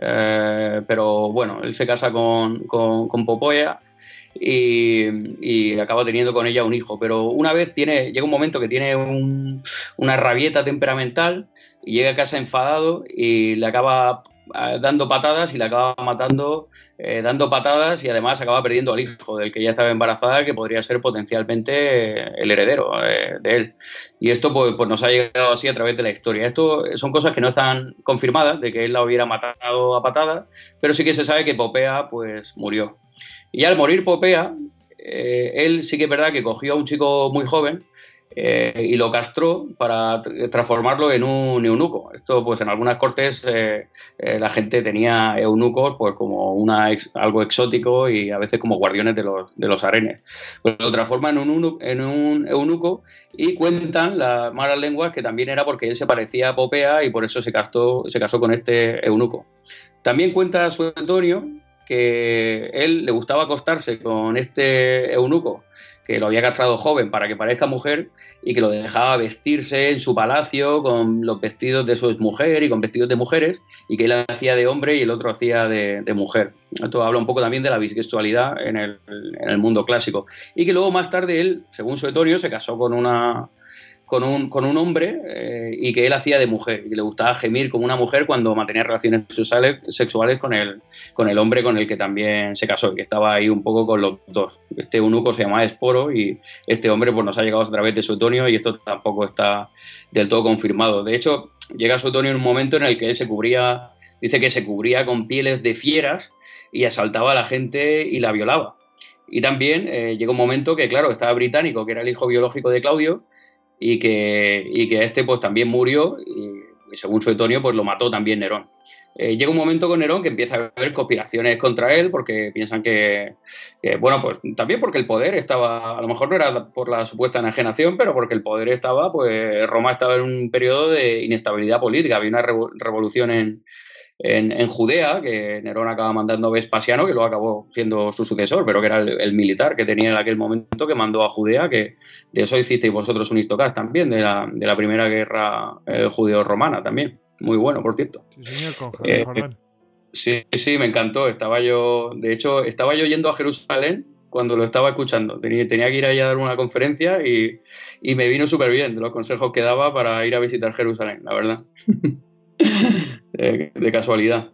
eh, pero bueno, él se casa con, con, con Popea y, acaba teniendo con ella un hijo. Pero una vez tiene, llega un momento que tiene una rabieta temperamental y llega a casa enfadado y le acaba ah, dando patadas y le acaba matando, eh, dando patadas y además acaba perdiendo al hijo del que ya estaba embarazada, que podría ser potencialmente el heredero eh, de él. Y esto pues, pues, nos ha llegado así a través de la historia. Esto son cosas que no están confirmadas, de que él la hubiera matado a patadas, pero sí que se sabe que Popea pues murió. Y al morir Popea, eh, él sí que es verdad que cogió a un chico muy joven eh, y lo castró para transformarlo en un eunuco. Esto, pues en algunas cortes eh, la gente tenía eunucos pues como una algo exótico y a veces como guardianes de los, de los arenes. Pues lo transforma en un, eunuco y cuentan las malas lenguas que también era porque él se parecía a Popea y por eso se, casó, se casó con este eunuco. También cuenta su Antonio que él le gustaba acostarse con este eunuco que lo había castrado joven para que parezca mujer y que lo dejaba vestirse en su palacio con los vestidos de su mujer y con vestidos de mujeres y que él hacía de hombre y el otro hacía de, mujer. Esto habla un poco también de la bisexualidad en el, mundo clásico. Y que luego más tarde él, según Suetonio, se casó con una, con un, con un hombre eh, y que él hacía de mujer y le gustaba gemir como una mujer cuando mantenía relaciones sexuales, sexuales con, el, con el hombre con el que también se casó y que estaba ahí un poco con los dos. Este eunuco se llamaba Esporo y este hombre pues, nos ha llegado a través de Suetonio y esto tampoco está del todo confirmado. De hecho, llega Suetonio en un momento en el que él se cubría, dice que se cubría con pieles de fieras y asaltaba a la gente y la violaba. Y también eh, llegó un momento que, claro, estaba británico, que era el hijo biológico de Claudio, y que, y que este pues también murió y, según Suetonio pues lo mató también Nerón. Eh, llega un momento con Nerón que empieza a haber conspiraciones contra él porque piensan que, bueno, pues también porque el poder estaba, a lo mejor no era por la supuesta enajenación, pero porque el poder estaba, pues Roma estaba en un periodo de inestabilidad política, había una revolución en, en, Judea, que Nerón acaba mandando a Vespasiano, que luego acabó siendo su sucesor, pero que era el, militar que tenía en aquel momento que mandó a Judea, que de eso hicisteis vosotros un histocast también, de la, de la primera guerra eh, judeo-romana también. Muy bueno, por cierto. Sí, señor, con eh, Sí, sí, me encantó. Estaba yo, de hecho, estaba yo yendo a Jerusalén cuando lo estaba escuchando. Tenía, tenía que ir allá a dar una conferencia y, y me vino súper bien de los consejos que daba para ir a visitar Jerusalén, la verdad. de, casualidad.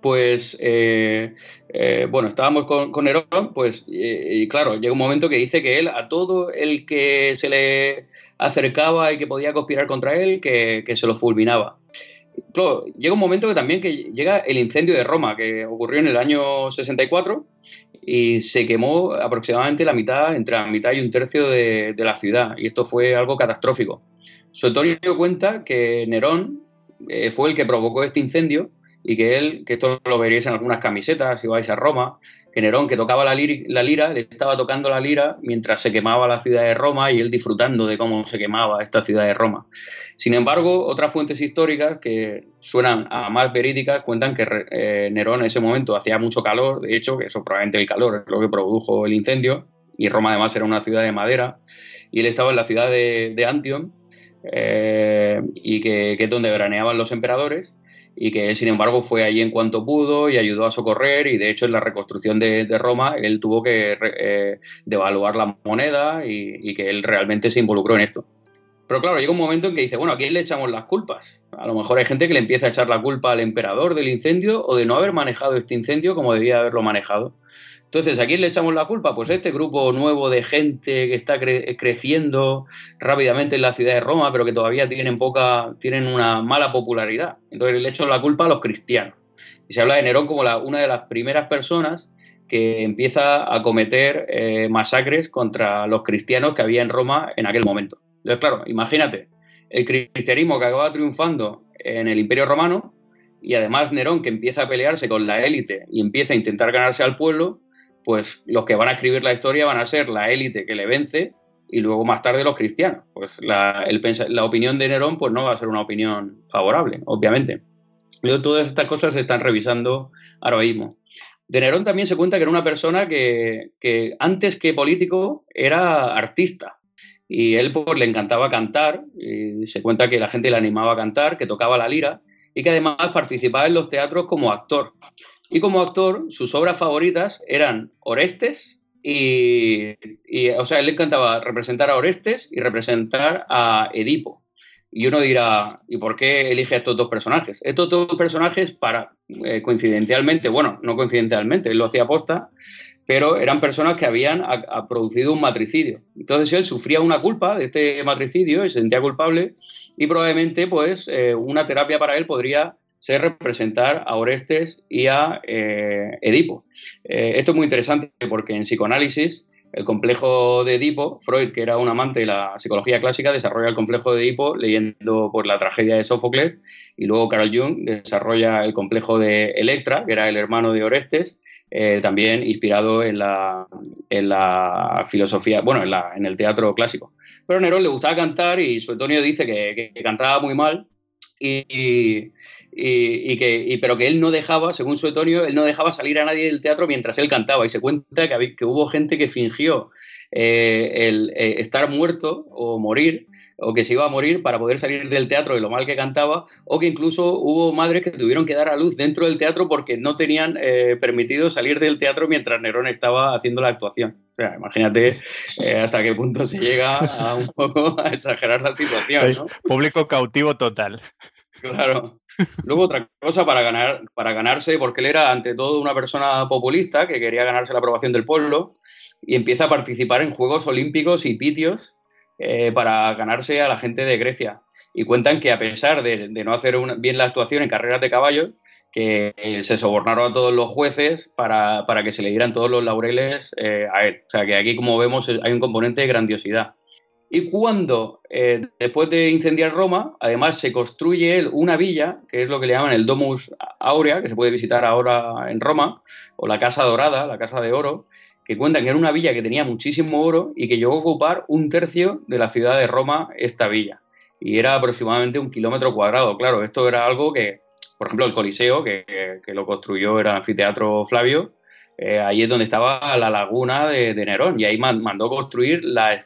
Pues, eh, eh, bueno, estábamos con, Nerón, pues, y claro, llega un momento que dice que él, a todo el que se le acercaba y que podía conspirar contra él, que, se lo fulminaba. Claro, llega un momento que también que llega el incendio de Roma, que ocurrió en el año 64 y se quemó aproximadamente la mitad, entre la mitad y un tercio de, la ciudad. Y esto fue algo catastrófico. Suetonio cuenta que Nerón eh, fue el que provocó este incendio y que él, que esto lo veréis en algunas camisetas si vais a Roma, que Nerón que tocaba la, lira, le estaba tocando la lira mientras se quemaba la ciudad de Roma y él disfrutando de cómo se quemaba esta ciudad de Roma. Sin embargo, otras fuentes históricas que suenan a más verídicas cuentan que eh, Nerón en ese momento hacía mucho calor, de hecho, que eso probablemente el calor es lo que produjo el incendio, y Roma además era una ciudad de madera, y él estaba en la ciudad de, de eh, y que, es donde veraneaban los emperadores y que sin embargo fue allí en cuanto pudo y ayudó a socorrer y de hecho en la reconstrucción de, Roma él tuvo que eh, devaluar la moneda y, que él realmente se involucró en esto. Pero claro, llega un momento en que dice, bueno, ¿a quién le echamos las culpas? A lo mejor hay gente que le empieza a echar la culpa al emperador del incendio o de no haber manejado este incendio como debía haberlo manejado. Entonces, ¿a quién le echamos la culpa? Pues este grupo nuevo de gente que está creciendo rápidamente en la ciudad de Roma, pero que todavía tienen poca, tienen una mala popularidad. Entonces le echamos la culpa a los cristianos. Y se habla de Nerón como una de las primeras personas que empieza a cometer eh, masacres contra los cristianos que había en Roma en aquel momento. Entonces, claro, imagínate, el cristianismo que acaba triunfando en el Imperio Romano y además Nerón que empieza a pelearse con la élite y empieza a intentar ganarse al pueblo, pues los que van a escribir la historia van a ser la élite que le vence y luego más tarde los cristianos. Pues la, opinión de Nerón pues no va a ser una opinión favorable, obviamente. Todas estas cosas se están revisando ahora mismo. De Nerón también se cuenta que era una persona que, antes que político era artista. Y él pues, le encantaba cantar, se cuenta que la gente le animaba a cantar, que tocaba la lira y que además participaba en los teatros como actor. Y como actor, sus obras favoritas eran Orestes y, o sea, él le encantaba representar a Orestes y representar a Edipo. Y uno dirá, ¿y por qué elige a estos dos personajes? Estos dos personajes para, eh, coincidentalmente, bueno, no coincidentalmente, él lo hacía aposta, pero eran personas que habían producido un matricidio. Entonces él sufría una culpa de este matricidio y se sentía culpable y probablemente pues eh, una terapia para él podría se representar a Orestes y a eh, Edipo. Eh, esto es muy interesante porque en psicoanálisis el complejo de Edipo, Freud, que era un amante de la psicología clásica, desarrolla el complejo de Edipo leyendo por la tragedia de Sófocles, y luego Carl Jung desarrolla el complejo de Electra, que era el hermano de Orestes, eh, también inspirado en la, en la filosofía, bueno, en, la, en, el teatro clásico. Pero Nerón le gustaba cantar y Suetonio dice que, que, cantaba muy mal y, y, que, pero que él no dejaba, según Suetonio, él no dejaba salir a nadie del teatro mientras él cantaba. Y se cuenta que, que hubo gente que fingió eh, el, eh, estar muerto o morir, o que se iba a morir para poder salir del teatro de lo mal que cantaba, o que incluso hubo madres que tuvieron que dar a luz dentro del teatro porque no tenían eh, permitido salir del teatro mientras Nerón estaba haciendo la actuación. O sea, imagínate hasta qué punto se llega a un poco a exagerar la situación. ¿no? Público cautivo total. Claro. Luego otra cosa para ganar, para ganarse, porque él era ante todo una persona populista que quería ganarse la aprobación del pueblo y empieza a participar en Juegos Olímpicos y Pitios eh, para ganarse a la gente de Grecia. Y cuentan que a pesar de, no hacer bien la actuación en carreras de caballos, que se sobornaron a todos los jueces para, que se le dieran todos los laureles eh, a. O sea que aquí, como vemos, hay un componente de grandiosidad. Y cuando, eh, después de incendiar Roma, además se construye una villa, que es lo que le llaman el Domus Aurea, que se puede visitar ahora en Roma, o la Casa Dorada, la Casa de Oro, que cuentan que era una villa que tenía muchísimo oro y que llegó a ocupar un tercio de la ciudad de Roma esta villa. Y era aproximadamente un kilómetro cuadrado. Claro, esto era algo que, por ejemplo, el Coliseo, que, que lo construyó, era el anfiteatro Flavio, eh, ahí es donde estaba la laguna de, Nerón y ahí mandó construir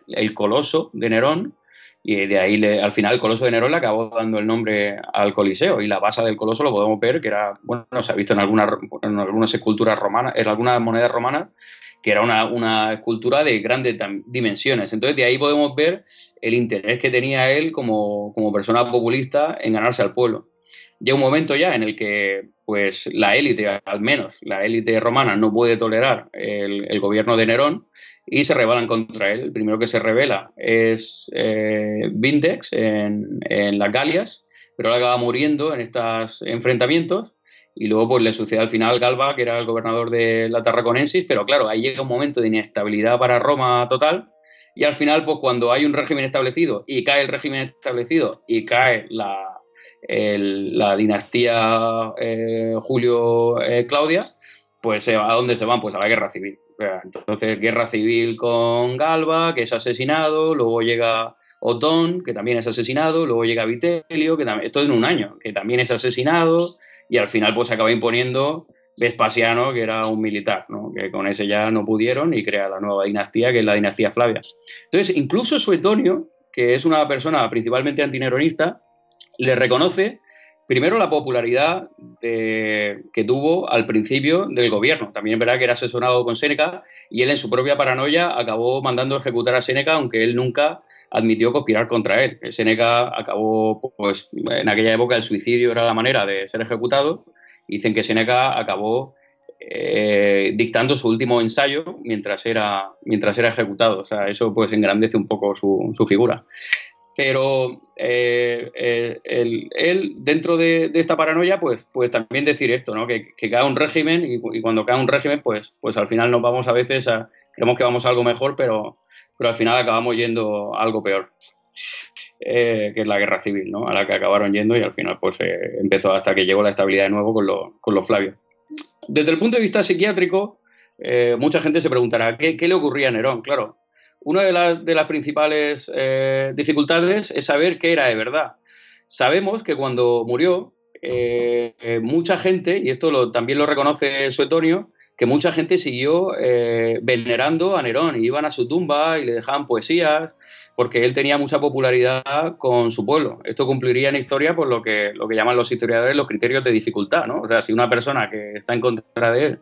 el coloso de Nerón y de ahí al final el coloso de Nerón le acabó dando el nombre al Coliseo y la base del coloso lo podemos ver que era, bueno, se ha visto en, en algunas esculturas romanas, en algunas monedas romanas, que era una, escultura de grandes dimensiones. Entonces de ahí podemos ver el interés que tenía él como, como persona populista en ganarse al pueblo llega un momento ya en el que pues la élite, al menos la élite romana, no puede tolerar el, gobierno de Nerón y se rebelan contra él. El primero que se revela es eh, Vindex en, las Galias, pero él acaba muriendo en estos enfrentamientos y luego pues le sucede al final Galba, que era el gobernador de la Tarraconensis, pero claro, ahí llega un momento de inestabilidad para Roma total y al final pues cuando hay un régimen establecido y cae el régimen establecido y cae la, la dinastía eh, Julio-Claudia, eh, pues ¿a dónde se van? Pues a la guerra civil. entonces, guerra civil con Galba, que es asesinado, luego llega Otón, que también es asesinado, luego llega Vitelio, que también, esto en un año, que también es asesinado, y al final pues se acaba imponiendo Vespasiano, que era un militar, que con ese ya no pudieron y crea la nueva dinastía, que es la dinastía Flavia. Entonces, incluso Suetonio, que es una persona principalmente antineronista, le reconoce primero la popularidad que tuvo al principio del gobierno. También es verdad que era asesorado con Séneca y él en su propia paranoia acabó mandando ejecutar a Séneca, aunque él nunca admitió conspirar contra él. Séneca acabó, pues en aquella época el suicidio era la manera de ser ejecutado. Dicen que Séneca acabó eh, dictando su último ensayo mientras era, mientras era ejecutado. O sea, eso pues engrandece un poco su, su figura pero eh, eh, él, dentro de, esta paranoia, pues, pues también decir esto, ¿no? que, cae un régimen y, cuando cae un régimen, pues, pues al final nos vamos a veces a, creemos que vamos a algo mejor, pero, pero al final acabamos yendo a algo peor, eh, que es la guerra civil, ¿no? a la que acabaron yendo y al final pues empezó hasta que llegó la estabilidad de nuevo con, con los Flavios. Desde el punto de vista psiquiátrico, mucha gente se preguntará, ¿qué, ¿qué le ocurría a Nerón? Claro, una de, las principales eh, dificultades es saber qué era de verdad. Sabemos que cuando murió, eh, eh, mucha gente, y esto también lo reconoce Suetonio, que mucha gente siguió venerando a Nerón y iban a su tumba y le dejaban poesías, porque él tenía mucha popularidad con su pueblo. Esto cumpliría en historia por lo que, lo que llaman los historiadores los criterios de dificultad. ¿no? O sea, si una persona que está en contra de él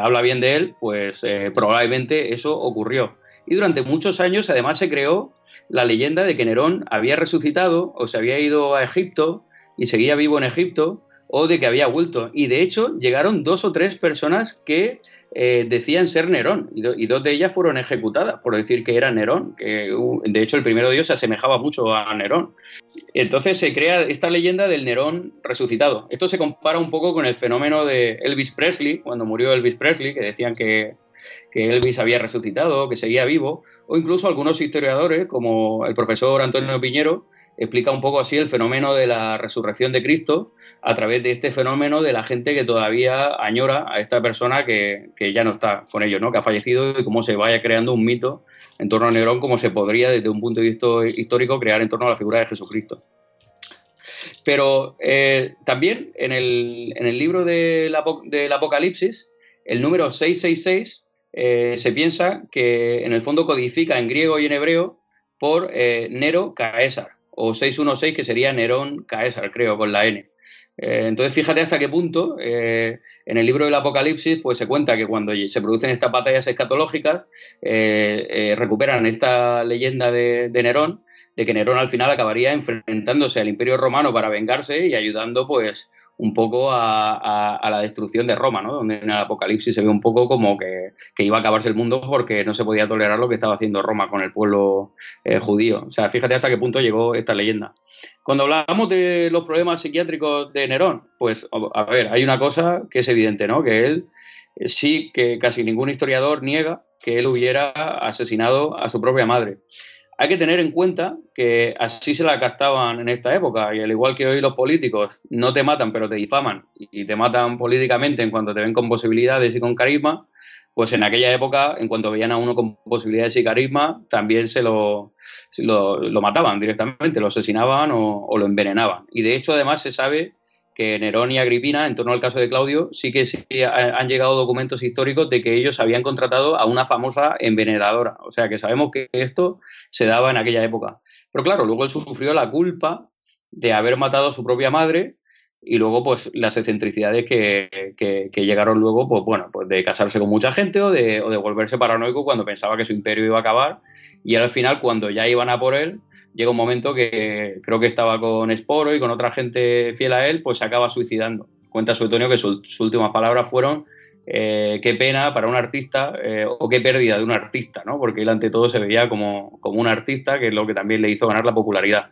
habla bien de él, pues probablemente eso ocurrió. Y durante muchos años además se creó la leyenda de que Nerón había resucitado o se había ido a Egipto y seguía vivo en Egipto o de que había vuelto. Y de hecho llegaron dos o tres personas que eh, decían ser Nerón y, dos de ellas fueron ejecutadas por decir que era Nerón, que de hecho el primero de ellos se asemejaba mucho a Nerón. Entonces se crea esta leyenda del Nerón resucitado. Esto se compara un poco con el fenómeno de Elvis Presley, cuando murió Elvis Presley, que decían que que Elvis había resucitado, que seguía vivo, o incluso algunos historiadores, como el profesor Antonio Piñero, explica un poco así el fenómeno de la resurrección de Cristo a través de este fenómeno de la gente que todavía añora a esta persona que, ya no está con ellos, ¿no? que ha fallecido y cómo se vaya creando un mito en torno a Nerón, como se podría desde un punto de vista histórico crear en torno a la figura de Jesucristo. Pero eh, también en el, libro del, Apocalipsis, el número 666, eh, se piensa que en el fondo codifica en griego y en hebreo por eh, Nero Caesar, o 616 que sería Nerón Caesar, creo, con la N. entonces, fíjate hasta qué punto en el libro del Apocalipsis pues, se cuenta que cuando se producen estas batallas escatológicas, recuperan esta leyenda de Nerón de que Nerón al final acabaría enfrentándose al Imperio Romano para vengarse y ayudando pues un poco a, la destrucción de Roma, ¿no? donde en el Apocalipsis se ve un poco como que, iba a acabarse el mundo porque no se podía tolerar lo que estaba haciendo Roma con el pueblo eh, judío. O sea, fíjate hasta qué punto llegó esta leyenda. Cuando hablamos de los problemas psiquiátricos de Nerón, pues a ver, hay una cosa que es evidente, ¿no? Que él eh, sí, que casi ningún historiador niega que él hubiera asesinado a su propia madre. Hay que tener en cuenta que así se la gastaban en esta época y al igual que hoy los políticos no te matan pero te difaman y te matan políticamente en cuanto te ven con posibilidades y con carisma, pues en aquella época, en cuanto veían a uno con posibilidades y carisma, también se lo, lo, mataban directamente, lo asesinaban o, o, lo envenenaban. Y de hecho, además, se sabe que Nerón y Agripina, en torno al caso de Claudio, sí que sí han llegado documentos históricos de que ellos habían contratado a una famosa envenenadora. O sea que sabemos que esto se daba en aquella época. Pero claro, luego él sufrió la culpa de haber matado a su propia madre y luego pues las excentricidades que, que, llegaron luego, pues bueno, pues de casarse con mucha gente o de, o de volverse paranoico cuando pensaba que su imperio iba a acabar y al final cuando ya iban a por él, llega un momento que creo que estaba con Esporo y con otra gente fiel a él, pues se acaba suicidando. Cuenta Suetonio que sus últimas palabras fueron eh, qué pena para un artista eh, o qué pérdida de un artista, ¿no? Porque él ante todo se veía como, como un artista, que es lo que también le hizo ganar la popularidad.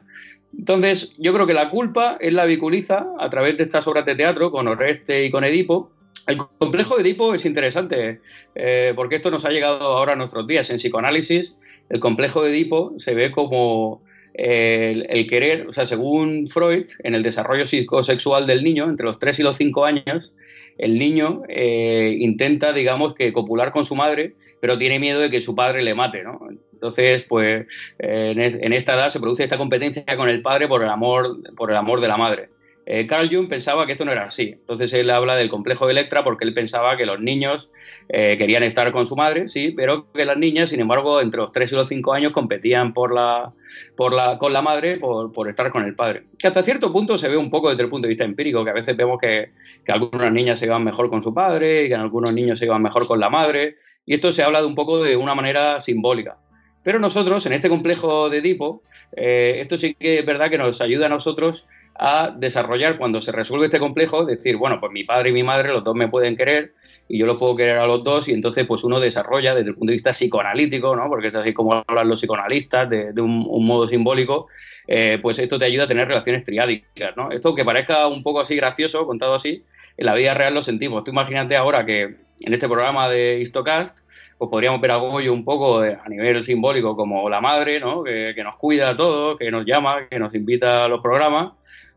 Entonces, yo creo que la culpa él la viculiza a través de estas obras de teatro con Oreste y con Edipo. El complejo de Edipo es interesante eh, porque esto nos ha llegado ahora a nuestros días. En psicoanálisis, el complejo de Edipo se ve como el, querer, o sea, según Freud, en el desarrollo psicosexual del niño, entre los 3 y los 5 años, el niño eh, intenta, digamos, que copular con su madre, pero tiene miedo de que su padre le mate, ¿no? Entonces, pues en, esta edad se produce esta competencia con el padre por el amor, por el amor de la madre. Eh, Carl Jung pensaba que esto no era así. Entonces él habla del complejo de Electra porque él pensaba que los niños eh, querían estar con su madre, sí, pero que las niñas, sin embargo, entre los 3 y los 5 años competían por la, por la, con la madre por, estar con el padre. Que hasta cierto punto se ve un poco desde el punto de vista empírico, que a veces vemos que, algunas niñas se llevan mejor con su padre y que algunos niños se llevan mejor con la madre. Y esto se habla de un poco de una manera simbólica. Pero nosotros, en este complejo de Edipo, eh, esto sí que es verdad que nos ayuda a nosotros a desarrollar cuando se resuelve este complejo, decir, bueno, pues mi padre y mi madre, los dos me pueden querer y yo los puedo querer a los dos y entonces pues uno desarrolla desde el punto de vista psicoanalítico, ¿no? porque es así como hablan los psicoanalistas de, un, modo simbólico, eh, pues esto te ayuda a tener relaciones triádicas. ¿no? Esto que parezca un poco así gracioso, contado así, en la vida real lo sentimos. Tú imagínate ahora que en este programa de Histocast pues podríamos ver a Goyo un poco a nivel simbólico como la madre, ¿no? que nos cuida a todos, que nos llama, que nos invita a los programas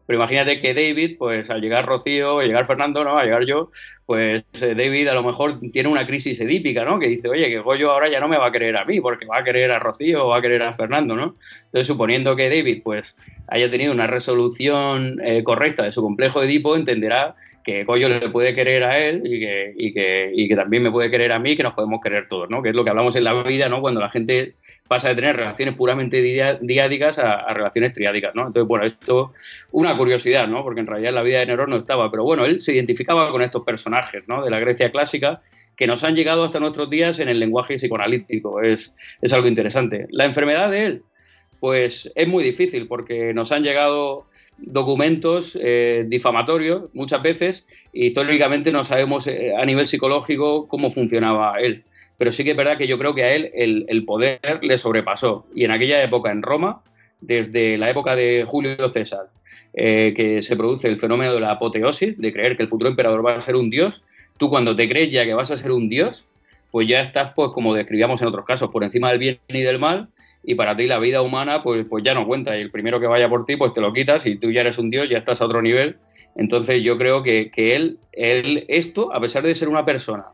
pero imagínate que David, pues al llegar Rocío, al llegar Fernando, ¿no? A llegar yo, pues eh, David a lo mejor tiene una crisis edípica, ¿no? Que dice, oye, que Goyo ahora ya no me va a querer a mí, porque va a querer a Rocío o va a querer a Fernando, ¿no? Entonces, suponiendo que David, pues, haya tenido una resolución eh, correcta de su complejo Edipo, entenderá que Goyo le puede querer a él y que, y que, y que también me puede querer a mí, que nos podemos querer todos, ¿no? Que es lo que hablamos en la vida, ¿no? Cuando la gente pasa de tener relaciones puramente diádicas a, a, relaciones triádicas, ¿no? Entonces, bueno, esto, una curiosidad, ¿no? Porque en realidad la vida de Nerón no estaba, pero bueno, él se identificaba con estos personajes de la Grecia clásica que nos han llegado hasta nuestros días en el lenguaje psicoanalítico. Es, es algo interesante. La enfermedad de él, pues es muy difícil porque nos han llegado documentos eh, difamatorios muchas veces y históricamente no sabemos eh, a nivel psicológico cómo funcionaba él. Pero sí que es verdad que yo creo que a él el, poder le sobrepasó. Y en aquella época en Roma, desde la época de Julio César, eh, que se produce el fenómeno de la apoteosis, de creer que el futuro emperador va a ser un dios, tú cuando te crees ya que vas a ser un dios, pues ya estás, pues como describíamos en otros casos, por encima del bien y del mal, y para ti la vida humana, pues, pues ya no cuenta. Y el primero que vaya por ti, pues te lo quitas, y tú ya eres un dios, ya estás a otro nivel. Entonces yo creo que, que él, él, esto, a pesar de ser una persona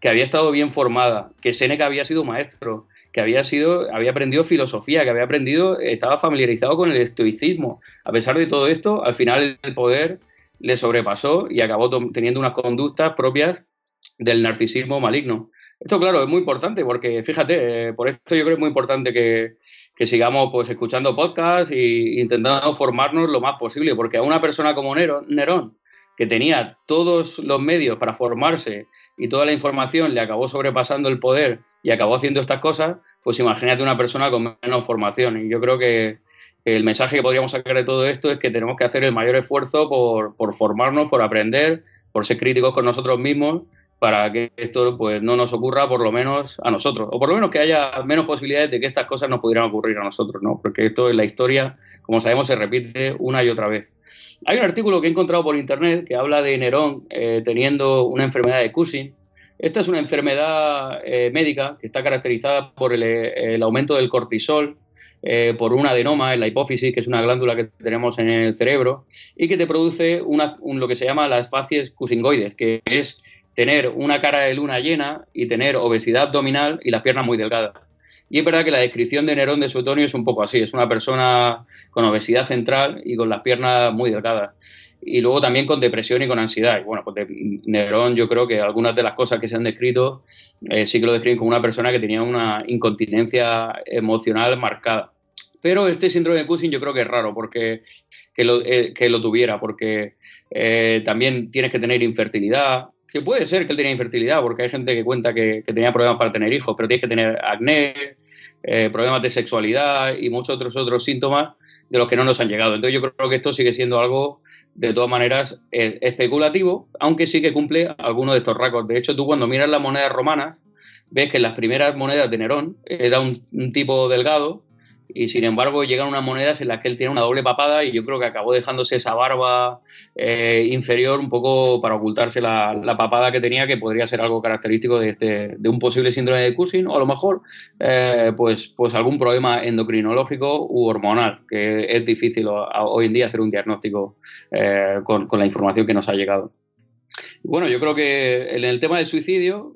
que había estado bien formada, que Seneca había sido maestro, que había sido, había aprendido filosofía, que había aprendido, estaba familiarizado con el estoicismo. A pesar de todo esto, al final el poder le sobrepasó y acabó teniendo unas conductas propias del narcisismo maligno. Esto, claro, es muy importante porque, fíjate, eh, por esto yo creo que es muy importante que, sigamos pues, escuchando podcasts e intentando formarnos lo más posible, porque a una persona como Nerón, que tenía todos los medios para formarse y toda la información le acabó sobrepasando el poder y acabó haciendo estas cosas, pues imagínate una persona con menos formación. Y yo creo que, el mensaje que podríamos sacar de todo esto es que tenemos que hacer el mayor esfuerzo por, por formarnos, por aprender, por ser críticos con nosotros mismos para que esto pues, no nos ocurra por lo menos a nosotros, o por lo menos que haya menos posibilidades de que estas cosas nos pudieran ocurrir a nosotros, ¿no? porque esto en la historia, como sabemos, se repite una y otra vez. Hay un artículo que he encontrado por internet que habla de Nerón eh, teniendo una enfermedad de Cushing. Esta es una enfermedad eh, médica que está caracterizada por el, el aumento del cortisol, eh, por un adenoma en la hipófisis, que es una glándula que tenemos en el cerebro, y que te produce lo que se llama las facies cusingoides, que es tener una cara de luna llena y tener obesidad abdominal y las piernas muy delgadas. Y es verdad que la descripción de Nerón de Suetonio es un poco así, es una persona con obesidad central y con las piernas muy delgadas. Y luego también con depresión y con ansiedad. Y bueno, pues Nerón yo creo que algunas de las cosas que se han descrito eh, sí que lo describen como una persona que tenía una incontinencia emocional marcada. Pero este síndrome de Cushing yo creo que es raro porque que lo, eh, que lo tuviera, porque eh, también tienes que tener infertilidad, que puede ser que él tenía infertilidad, porque hay gente que cuenta que, tenía problemas para tener hijos, pero tienes que tener acné, eh, problemas de sexualidad y muchos otros otros síntomas de los que no nos han llegado. Entonces yo creo que esto sigue siendo algo, de todas maneras, eh, especulativo, aunque sí que cumple algunos de estos rasgos. De hecho, tú cuando miras las monedas romanas, ves que en las primeras monedas de Nerón era un tipo delgado, y sin embargo llegan unas monedas en las que él tiene una doble papada y yo creo que acabó dejándose esa barba eh, inferior un poco para ocultarse la, papada que tenía, que podría ser algo característico de, este, de un posible síndrome de Cushing o a lo mejor eh, pues, pues algún problema endocrinológico u hormonal, que es difícil hoy en día hacer un diagnóstico eh, con, con, la información que nos ha llegado. Bueno, yo creo que en el tema del suicidio,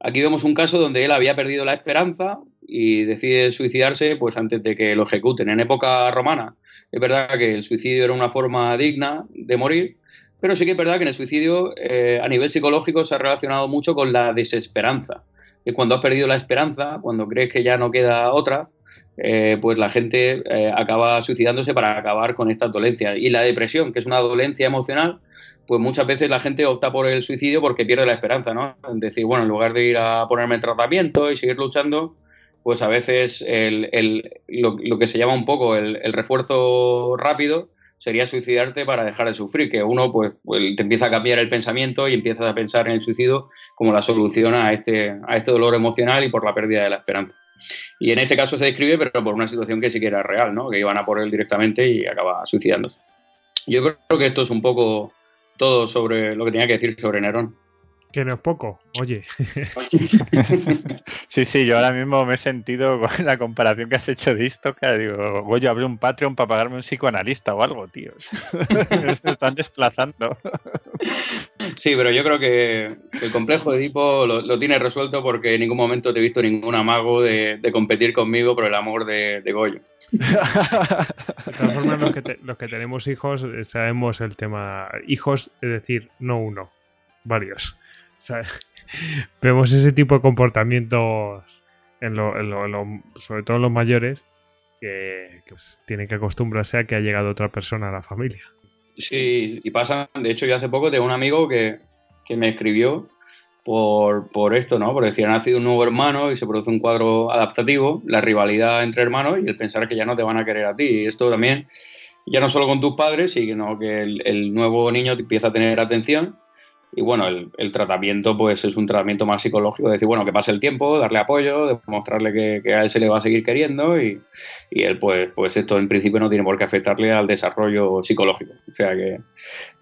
aquí vemos un caso donde él había perdido la esperanza, y decide suicidarse pues antes de que lo ejecuten. En época romana es verdad que el suicidio era una forma digna de morir, pero sí que es verdad que en el suicidio eh, a nivel psicológico se ha relacionado mucho con la desesperanza. Que cuando has perdido la esperanza, cuando crees que ya no queda otra, eh, pues la gente eh, acaba suicidándose para acabar con esta dolencia. Y la depresión, que es una dolencia emocional, pues muchas veces la gente opta por el suicidio porque pierde la esperanza, ¿no? Es decir, bueno, en lugar de ir a ponerme en tratamiento y seguir luchando, pues a veces lo, que se llama un poco el, refuerzo rápido sería suicidarte para dejar de sufrir, que uno pues, pues, te empieza a cambiar el pensamiento y empiezas a pensar en el suicidio como la solución a este, a este dolor emocional y por la pérdida de la esperanza. Y en este caso se describe, pero por una situación que sí que era real, ¿no? que iban a por él directamente y acaba suicidándose. Yo creo que esto es un poco todo sobre lo que tenía que decir sobre Nerón. Que no es poco, oye. Sí, sí, yo ahora mismo me he sentido con la comparación que has hecho de esto, que digo, voy a abrir un Patreon para pagarme un psicoanalista o algo, tío. Se están desplazando. Sí, pero yo creo que el complejo de Edipo lo, tiene resuelto porque en ningún momento te he visto ningún amago de, competir conmigo por el amor de, Goyo. De todas formas, los que, los que tenemos hijos eh, sabemos el tema. Hijos, es decir, no uno, varios. vemos ese tipo de comportamientos en sobre todo en los mayores que, pues, tienen que acostumbrarse a que ha llegado otra persona a la familia. Sí, y pasa, de hecho yo hace poco tengo un amigo que, me escribió por, por, esto, ¿no? Porque decía, ha nacido un nuevo hermano y se produce un cuadro adaptativo, la rivalidad entre hermanos y el pensar que ya no te van a querer a ti. Y esto también, ya no solo con tus padres, sino que el, el nuevo niño empieza a tener atención y bueno, el, tratamiento pues es un tratamiento más psicológico, decir, bueno, que pase el tiempo, darle apoyo, demostrarle que, a él se le va a seguir queriendo y, él pues, pues esto en principio no tiene por qué afectarle al desarrollo psicológico. O sea que,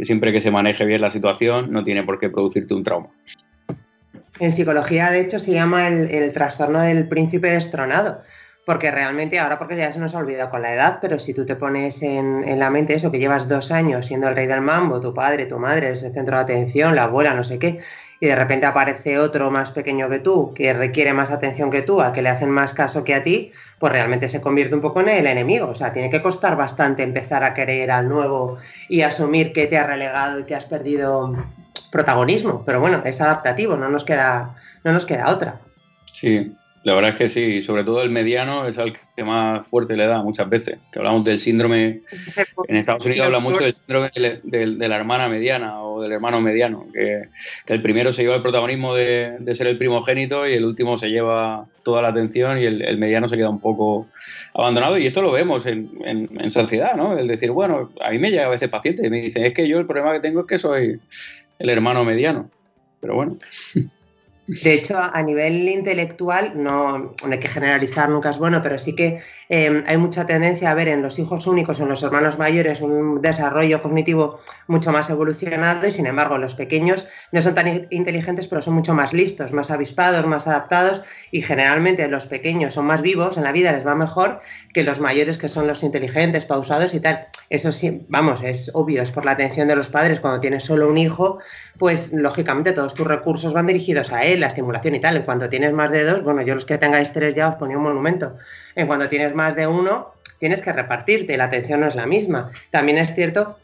siempre que se maneje bien la situación no tiene por qué producirte un trauma. En psicología, de hecho, se llama el trastorno del príncipe destronado porque realmente ahora porque ya se nos ha olvidado con la edad, pero si tú te pones en, la mente eso, que llevas dos años siendo el rey del mambo, tu padre, tu madre, es el centro de atención, la abuela, no sé qué, y de repente aparece otro más pequeño que tú, que requiere más atención que tú, al que le hacen más caso que a ti, pues realmente se convierte un poco en el enemigo. O sea, tiene que costar bastante empezar a querer al nuevo y asumir que te ha relegado y que has perdido protagonismo. Pero bueno, es adaptativo, no nos queda, no nos queda otra. Sí, la verdad es que sí, sobre todo el mediano es el que más fuerte le da muchas veces. Que hablamos del síndrome. En Estados Unidos habla mucho del síndrome de, de, de la hermana mediana o del hermano mediano. Que, que el primero se lleva el protagonismo de, de, ser el primogénito y el último se lleva toda la atención y el, el mediano se queda un poco abandonado. Y esto lo vemos en, en, en, sociedad, ¿no? El decir, bueno, a mí me llega a veces paciente y me dicen, es que yo el problema que tengo es que soy el hermano mediano. Pero bueno. De hecho, a nivel intelectual, no, no, hay que generalizar, nunca es bueno, pero sí que eh, hay mucha tendencia a ver en los hijos únicos o en los hermanos mayores un desarrollo cognitivo mucho más evolucionado y, sin embargo, los pequeños no son tan inteligentes, pero son mucho más listos, más avispados, más adaptados y generalmente los pequeños son más vivos, en la vida les va mejor que los mayores que son los inteligentes, pausados y tal. Eso sí, vamos, es obvio, es por la atención de los padres. Cuando tienes solo un hijo, pues lógicamente todos tus recursos van dirigidos a él, la estimulación y tal. En cuanto tienes más de dos, bueno, yo los que tengáis tres ya os ponía un monumento. En cuanto tienes más de uno, tienes que repartirte, la atención no es la misma. También es cierto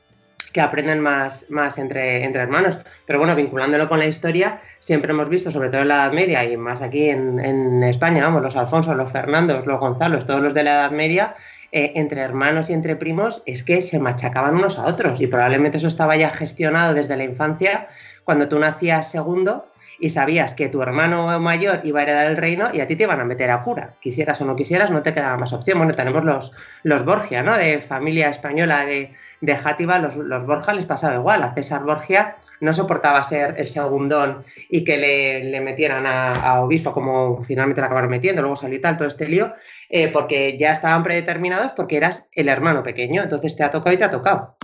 que aprenden más, más entre, entre hermanos. Pero bueno, vinculándolo con la historia, siempre hemos visto, sobre todo en la Edad Media y más aquí en, en España, vamos, los Alfonsos, los Fernandos, los Gonzalos, todos los de la Edad Media, eh, entre hermanos y entre primos es que se machacaban unos a otros y probablemente eso estaba ya gestionado desde la infancia cuando tú nacías segundo y sabías que tu hermano mayor iba a heredar el reino y a ti te iban a meter a cura. Quisieras o no quisieras, no te quedaba más opción. Bueno, tenemos los, los Borgia, ¿no? De familia española de, de Játiva, los, los, Borja les pasaba igual. A César Borgia no soportaba ser el segundón y que le, le metieran a, a, obispo como finalmente le acabaron metiendo, luego salió tal, todo este lío, eh, porque ya estaban predeterminados porque eras el hermano pequeño. Entonces te ha tocado y te ha tocado.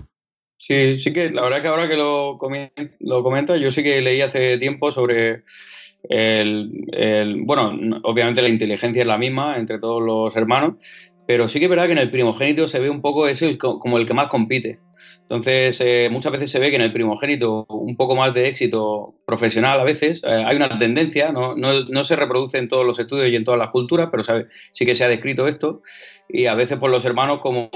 Sí, sí que la verdad que ahora que lo, lo yo sí que leí hace tiempo sobre el, el, bueno, obviamente la inteligencia es la misma entre todos los hermanos, pero sí que es verdad que en el primogénito se ve un poco es el, como el que más compite. Entonces, eh, muchas veces se ve que en el primogénito un poco más de éxito profesional a veces, eh, hay una tendencia, ¿no? No, no, se reproduce en todos los estudios y en todas las culturas, pero sabe, sí que se ha descrito esto, y a veces por los hermanos como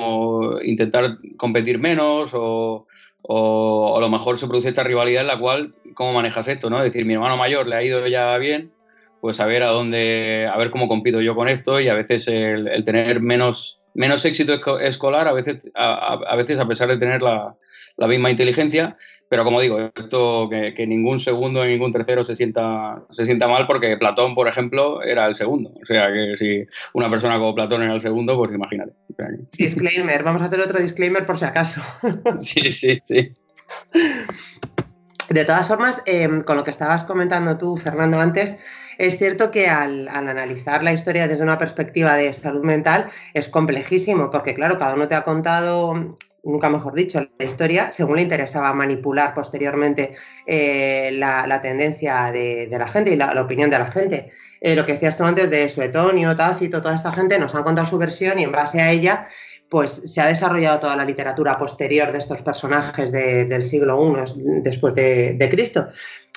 intentar competir menos o, o, a lo mejor se produce esta rivalidad en la cual, ¿cómo manejas esto? ¿no? Es decir, mi hermano mayor le ha ido ya bien, pues a ver a dónde, a ver cómo compito yo con esto y a veces el tener menos menos éxito escolar, a veces a, a, veces a pesar de tener la, la, misma inteligencia, pero como digo, esto que, que, ningún segundo ni ningún tercero se sienta, se sienta mal porque Platón, por ejemplo, era el segundo. O sea que si una persona como Platón era el segundo, pues imagínate. Disclaimer, vamos a hacer otro disclaimer por si acaso. sí, sí, sí. De todas formas, eh, con lo que estabas comentando tú, Fernando, antes, es cierto que al, al, analizar la historia desde una perspectiva de salud mental es complejísimo, porque claro, cada uno te ha contado, nunca mejor dicho, la historia según le interesaba manipular posteriormente eh, la, tendencia de, la gente y la, opinión de la gente. Eh, lo que decías tú antes de Suetonio, Tácito, toda esta gente nos han contado su versión y en base a ella pues se ha desarrollado toda la literatura posterior de estos personajes de, del siglo I después de, de, Cristo.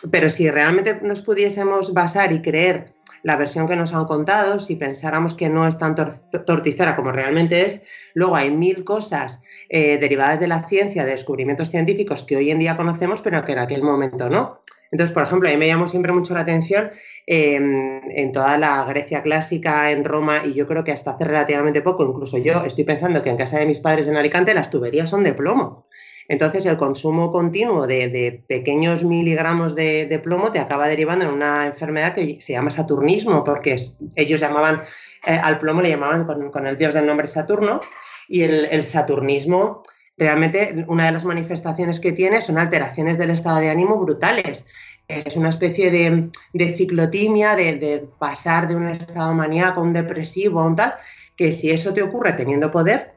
Pero si realmente nos pudiésemos basar y creer la versión que nos han contado, si pensáramos que no es tan tor torticera como realmente es, luego hay mil cosas eh, derivadas de la ciencia, de descubrimientos científicos que hoy en día conocemos, pero que en aquel momento no. Entonces, por ejemplo, a mí me llamó siempre mucho la atención eh, en toda la Grecia clásica, en Roma, y yo creo que hasta hace relativamente poco, incluso yo estoy pensando que en casa de mis padres en Alicante las tuberías son de plomo. Entonces, el consumo continuo de, de pequeños miligramos de, de, plomo te acaba derivando en una enfermedad que se llama saturnismo, porque ellos llamaban eh, al plomo, le llamaban con, con, el dios del nombre Saturno, y el, el saturnismo realmente una de las manifestaciones que tiene son alteraciones del estado de ánimo brutales. Es una especie de, de ciclotimia, de, de, pasar de un estado maníaco a un depresivo a un tal, que si eso te ocurre teniendo poder,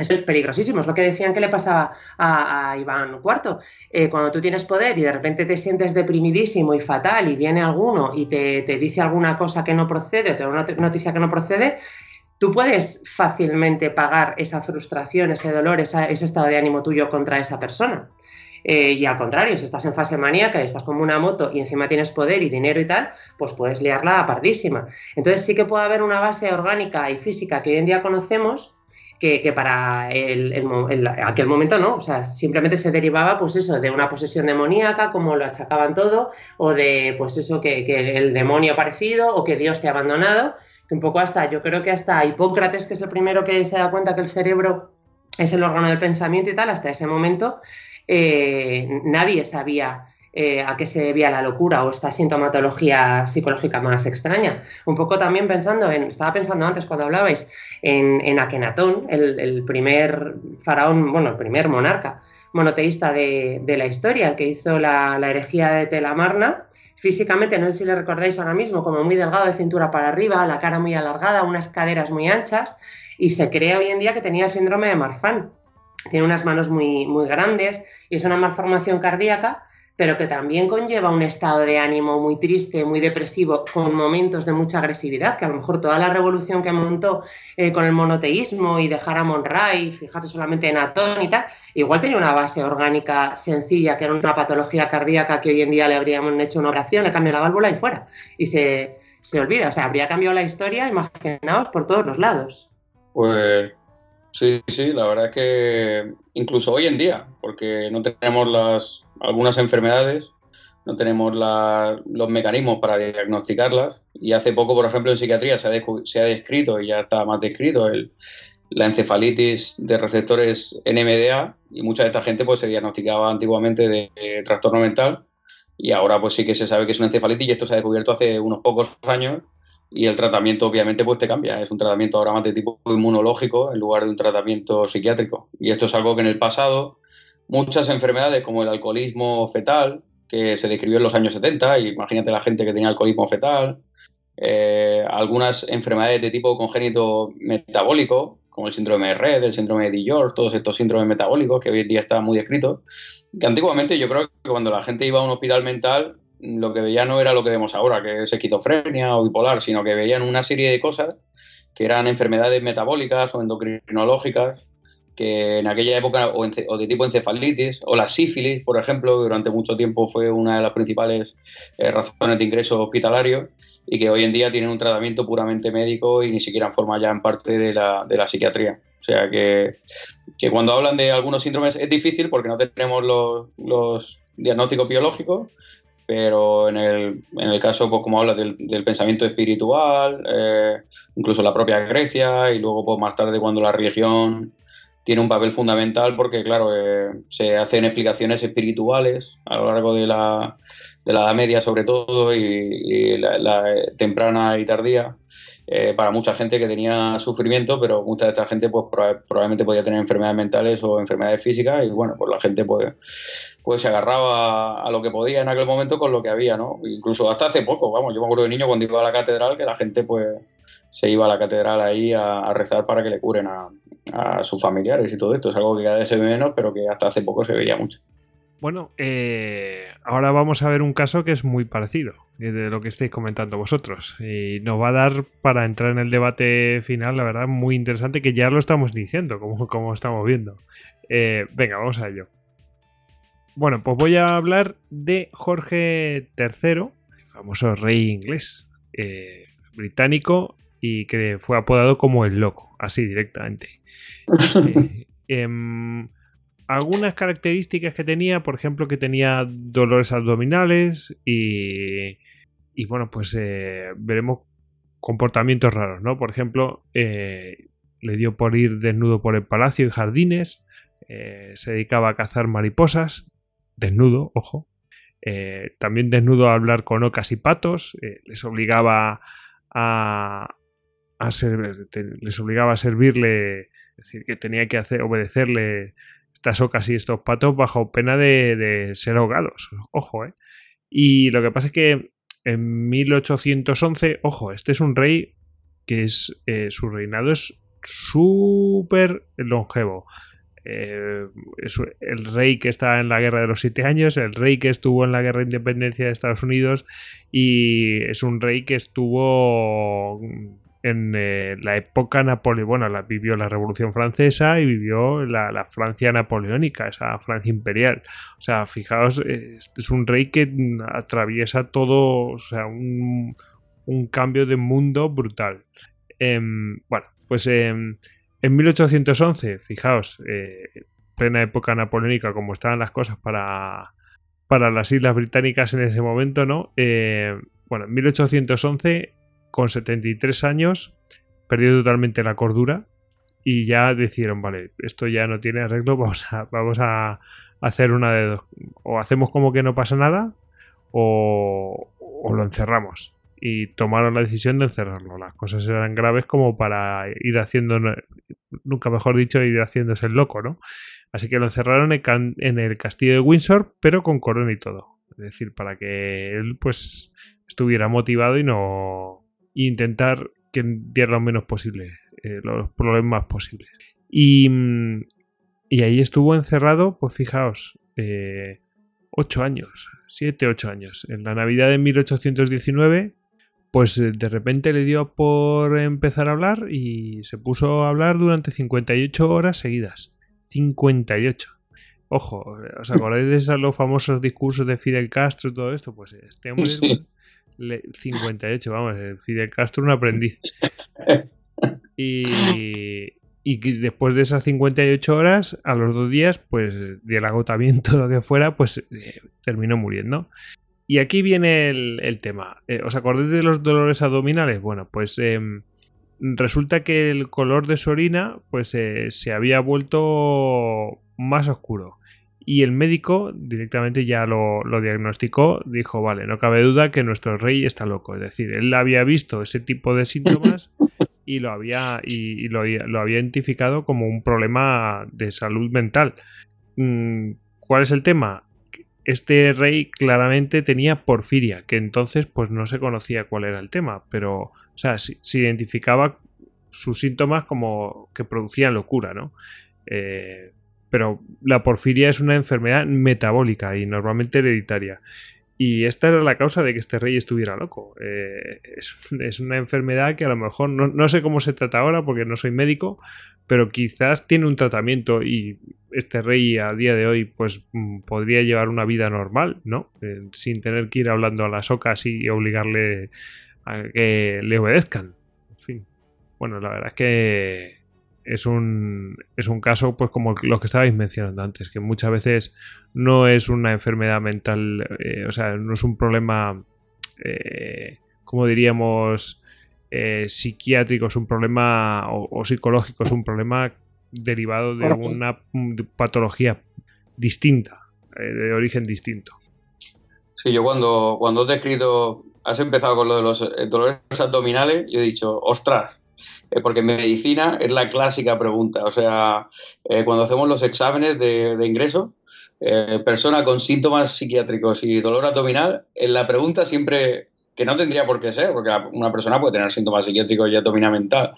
es peligrosísimo, es lo que decían que le pasaba a, Iván IV. Eh, cuando tú tienes poder y de repente te sientes deprimidísimo y fatal y viene alguno y te, dice alguna cosa que no procede o te da una noticia que no procede, tú puedes fácilmente pagar esa frustración, ese dolor, ese estado de ánimo tuyo contra esa persona. Eh, y al contrario, si estás en fase maníaca y estás como una moto y encima tienes poder y dinero y tal, pues puedes liarla a pardísima. Entonces sí que puede haber una base orgánica y física que hoy en día conocemos que, para aquel momento no, o sea, simplemente se derivaba pues eso, de una posesión demoníaca, como lo achacaban todo, o de pues eso, que, que el demonio ha aparecido o que Dios te ha abandonado, que un poco hasta, yo creo que hasta Hipócrates, que es el primero que se da cuenta que el cerebro es el órgano del pensamiento y tal, hasta ese momento eh, nadie sabía eh, a qué se debía la locura o esta sintomatología psicológica más extraña. Un poco también pensando en, estaba pensando antes cuando hablabais, en, en Akenatón, el, primer faraón, bueno, el primer monarca monoteísta de, la historia, el que hizo la, herejía de Telamarna. Físicamente, no sé si le recordáis ahora mismo, como muy delgado de cintura para arriba, la cara muy alargada, unas caderas muy anchas, y se cree hoy en día que tenía síndrome de Marfan. Tiene unas manos muy, muy grandes y es una malformación cardíaca pero que también conlleva un estado de ánimo muy triste, muy depresivo, con momentos de mucha agresividad, que a lo mejor toda la revolución que montó eh, con el monoteísmo y dejar a Monray, fijarse solamente en Atón y tal, igual tenía una base orgánica sencilla, que era una patología cardíaca que hoy en día le habríamos hecho una operación, le cambia la válvula y fuera. Y se, se olvida, o sea, habría cambiado la historia, imaginaos, por todos los lados. Pues sí, sí, la verdad es que incluso hoy en día, porque no tenemos las algunas enfermedades, no tenemos los mecanismos para diagnosticarlas. Y hace poco, por ejemplo, en psiquiatría se ha, descrito, y ya está más descrito, el, la encefalitis de receptores NMDA, y mucha de esta gente pues, se diagnosticaba antiguamente de, trastorno mental, y ahora pues sí que se sabe que es una encefalitis, y esto se ha descubierto hace unos pocos años, y el tratamiento obviamente pues te cambia, es un tratamiento ahora más de tipo inmunológico en lugar de un tratamiento psiquiátrico. Y esto es algo que en el pasado muchas enfermedades como el alcoholismo fetal, que se describió en los años 70, y imagínate la gente que tenía alcoholismo fetal, eh, algunas enfermedades de tipo congénito metabólico, como el síndrome de Red, el síndrome de George, todos estos síndromes metabólicos que hoy en día están muy descritos, que antiguamente yo creo que cuando la gente iba a un hospital mental, lo que veía no era lo que vemos ahora, que es esquizofrenia o bipolar, sino que veían una serie de cosas que eran enfermedades metabólicas o endocrinológicas que en aquella época, o, de tipo encefalitis, o la sífilis, por ejemplo, durante mucho tiempo fue una de las principales eh, razones de ingreso hospitalario y que hoy en día tienen un tratamiento puramente médico y ni siquiera forma ya en parte de la, de la psiquiatría. O sea que, que, cuando hablan de algunos síndromes es difícil porque no tenemos los, los diagnósticos biológicos, pero en el, en el caso, pues, como habla del, del pensamiento espiritual, eh, incluso la propia Grecia y luego pues, más tarde cuando la religión tiene un papel fundamental porque, claro, eh, se hacen explicaciones espirituales a lo largo de la, de la Edad Media, sobre todo, y, la, temprana y tardía, eh, para mucha gente que tenía sufrimiento, pero mucha de esta gente pues, probablemente podía tener enfermedades mentales o enfermedades físicas, y bueno, pues la gente pues, pues se agarraba a lo que podía en aquel momento con lo que había, ¿no? Incluso hasta hace poco, vamos, yo me acuerdo de niño cuando iba a la catedral que la gente pues se iba a la catedral ahí a, rezar para que le curen a, sus familiares y todo esto. Es algo que cada vez se ve menos, pero que hasta hace poco se veía mucho. Bueno, eh, ahora vamos a ver un caso que es muy parecido eh, de lo que estáis comentando vosotros. Y nos va a dar para entrar en el debate final, la verdad, muy interesante, que ya lo estamos diciendo, como, como estamos viendo. Eh, venga, vamos a ello. Bueno, pues voy a hablar de Jorge III, el famoso rey inglés, británico, y que fue apodado como el loco, así directamente. Eh, em, algunas características que tenía, por ejemplo, que tenía dolores abdominales y, y bueno, pues eh, veremos comportamientos raros, ¿no? Por ejemplo, eh, le dio por ir desnudo por el palacio y jardines, se dedicaba a cazar mariposas, desnudo, ojo, también desnudo a hablar con ocas y patos, les obligaba a, les obligaba a servirle, es decir, que tenía que hacer, obedecerle estas ocas y estos patos bajo pena de, ser ahogados. Ojo, ¿eh? Y lo que pasa es que en 1811, ojo, este es un rey que es, eh, su reinado es súper longevo. Eh, es el rey que está en la guerra de los siete años, el rey que estuvo en la guerra de independencia de Estados Unidos y es un rey que estuvo en eh, la época napoleónica, bueno, vivió la Revolución Francesa y vivió la, Francia napoleónica, esa Francia imperial. O sea, fijaos, es, un rey que atraviesa todo, o sea, un, cambio de mundo brutal. Em, bueno, pues en 1811, fijaos, eh, plena época napoleónica, como estaban las cosas para, para las Islas Británicas en ese momento, ¿no? Eh, bueno, en 1811 con 73 años, perdió totalmente la cordura y ya decidieron, vale, esto ya no tiene arreglo, vamos a, vamos a hacer una de dos. O hacemos como que no pasa nada o, o lo encerramos. Y tomaron la decisión de encerrarlo. Las cosas eran graves como para ir haciendo, nunca mejor dicho, ir haciéndose el loco, ¿no? Así que lo encerraron en el castillo de Windsor, pero con corona y todo. Es decir, para que él pues estuviera motivado y no, intentar que diera lo menos posible, eh, los problemas posibles. Y, mm, y, ahí estuvo encerrado, pues fijaos, eh, ocho años, siete, ocho años. En la Navidad de 1819, pues eh, de repente le dio por empezar a hablar y se puso a hablar durante 58 horas seguidas. 58. Ojo, ¿os acordáis de los famosos discursos de Fidel Castro y todo esto? Pues este hombre 58, vamos, Fidel Castro un aprendiz. Y, y después de esas 58 horas, a los dos días, pues del agotamiento, lo que fuera, pues eh, terminó muriendo. Y aquí viene el, tema. Eh, ¿Os acordáis de los dolores abdominales? Bueno, pues em, resulta que el color de su orina pues, eh, se había vuelto más oscuro y el médico directamente ya lo, diagnosticó, dijo, vale, no cabe duda que nuestro rey está loco. Es decir, él había visto ese tipo de síntomas y lo había, y, lo, había identificado como un problema de salud mental. Mm, ¿Cuál es el tema? Este rey claramente tenía porfiria, que entonces pues no se conocía cuál era el tema, pero, o sea, se, identificaba sus síntomas como que producían locura, ¿no? Eh, pero la porfiria es una enfermedad metabólica y normalmente hereditaria. Y esta era la causa de que este rey estuviera loco. Eh, es, una enfermedad que a lo mejor no, sé cómo se trata ahora porque no soy médico, pero quizás tiene un tratamiento y este rey a día de hoy pues mm, podría llevar una vida normal, ¿no? Eh, sin tener que ir hablando a las ocas y obligarle a que le obedezcan. En fin. Bueno, la verdad es que es un, es un caso, pues como lo que estabais mencionando antes, que muchas veces no es una enfermedad mental, eh, o sea, no es un problema, eh, como diríamos, eh, psiquiátrico, es un problema o, psicológico, es un problema derivado de una patología distinta, de origen distinto. Sí, yo cuando, cuando has descrito, has empezado con lo de los dolores abdominales, yo he dicho, ostras, eh, porque en medicina es la clásica pregunta. O sea, eh, cuando hacemos los exámenes de, ingreso, eh, persona con síntomas psiquiátricos y dolor abdominal, en la pregunta siempre que no tendría por qué ser, porque una persona puede tener síntomas psiquiátricos y abdominal mental,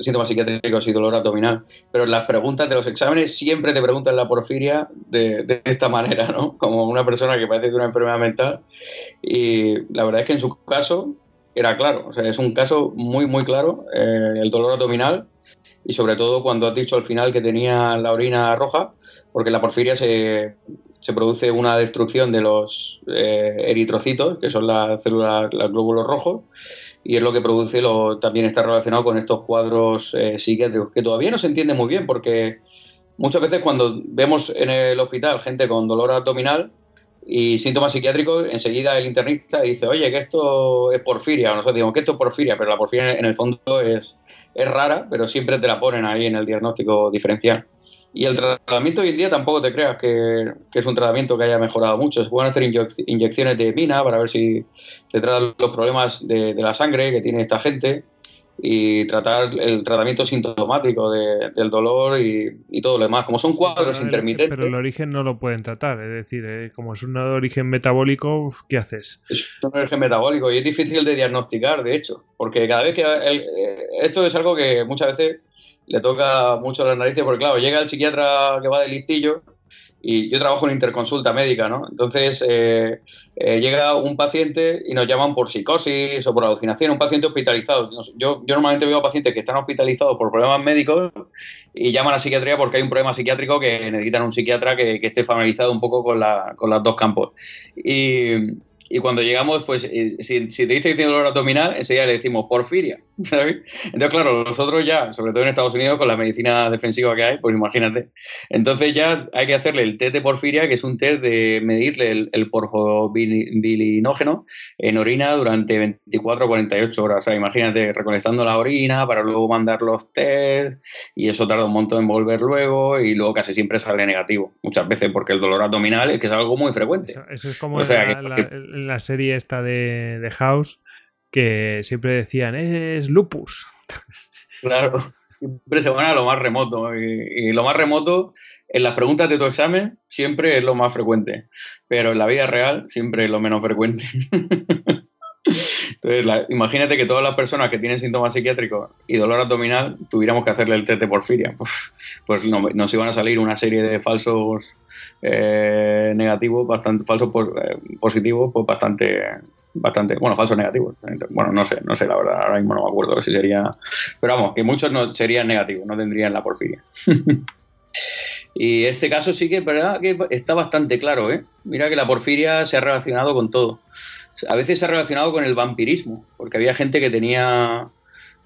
síntomas psiquiátricos y dolor abdominal, pero en las preguntas de los exámenes siempre te preguntan la porfiria de, de, esta manera, ¿no? Como una persona que padece de una enfermedad mental. Y la verdad es que en su caso, era claro. O sea, es un caso muy, muy claro, eh, el dolor abdominal y sobre todo cuando has dicho al final que tenía la orina roja, porque en la porfiria se, se produce una destrucción de los eh, eritrocitos, que son las células, los glóbulos rojos, y es lo que produce, lo, también está relacionado con estos cuadros eh, psiquiátricos, que todavía no se entiende muy bien, porque muchas veces cuando vemos en el hospital gente con dolor abdominal, y síntomas psiquiátricos, enseguida el internista dice, oye, que esto es porfiria, o nosotros decimos que esto es porfiria, pero la porfiria en el fondo es, es rara, pero siempre te la ponen ahí en el diagnóstico diferencial. Y el tratamiento hoy en día tampoco te creas que, es un tratamiento que haya mejorado mucho. Se pueden hacer inyecciones de mina para ver si te tratan los problemas de, la sangre que tiene esta gente. Y tratar el tratamiento sintomático del dolor y, todo lo demás. Como son cuadros intermitentes. pero el origen no lo pueden tratar, es decir, eh, como es un origen metabólico, ¿qué haces? Es un origen metabólico y es difícil de diagnosticar, de hecho, porque cada vez que. Eh, esto es algo que muchas veces le toca mucho a las narices, porque claro, llega el psiquiatra que va de listillo y yo trabajo en interconsulta médica, ¿no? Entonces eh, eh, llega un paciente y nos llaman por psicosis o por alucinación, un paciente hospitalizado. Yo, normalmente veo pacientes que están hospitalizados por problemas médicos y llaman a psiquiatría porque hay un problema psiquiátrico que necesitan un psiquiatra que, que esté familiarizado un poco con, la, con los dos campos. Y, y cuando llegamos, pues eh, si, te dice que tiene dolor abdominal, enseguida le decimos porfiria, ¿sabes? Entonces, claro, nosotros ya, sobre todo en Estados Unidos, con la medicina defensiva que hay, pues imagínate. Entonces ya hay que hacerle el test de porfiria, que es un test de medirle el, el porfobilinógeno en orina durante 24 o 48 horas. O sea, imagínate recolectando la orina para luego mandar los test y eso tarda un montón en volver luego y luego casi siempre sale negativo. Muchas veces porque el dolor abdominal es que es algo muy frecuente. Eso, es como la serie esta de, de House que siempre decían, es lupus. Claro, siempre se van a lo más remoto. Y, lo más remoto, en las preguntas de tu examen, siempre es lo más frecuente. Pero en la vida real, siempre es lo menos frecuente. Entonces, imagínate que todas las personas que tienen síntomas psiquiátricos y dolor abdominal tuviéramos que hacerle el test de porfiria. pues nos iban a salir una serie de falsos eh, negativos, bastante falsos eh, positivos, pues bastante, bastante, bueno, falsos negativos. Bueno, no sé, no sé, la verdad, ahora mismo no me acuerdo si sería, pero vamos, que muchos no serían negativos, no tendrían la porfiria. y este caso sí que, ¿verdad? que está bastante claro, ¿eh? Mira que la porfiria se ha relacionado con todo. A veces se ha relacionado con el vampirismo, porque había gente que tenía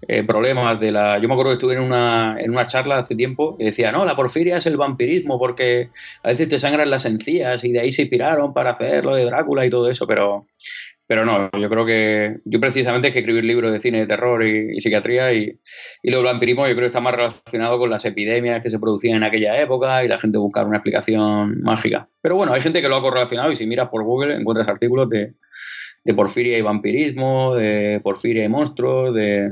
eh, problemas de la... Yo me acuerdo que estuve en una, en una charla hace tiempo y decía, no, la porfiria es el vampirismo porque a veces te sangran las encías y de ahí se inspiraron para hacer lo de Drácula y todo eso, pero, pero no, yo creo que yo precisamente es que escribir libros de cine de terror y, psiquiatría y, y lo del vampirismo yo creo que está más relacionado con las epidemias que se producían en aquella época y la gente buscar una explicación mágica. Pero bueno, hay gente que lo ha correlacionado y si miras por Google encuentras artículos de, de porfiria y vampirismo, de porfiria y monstruos, de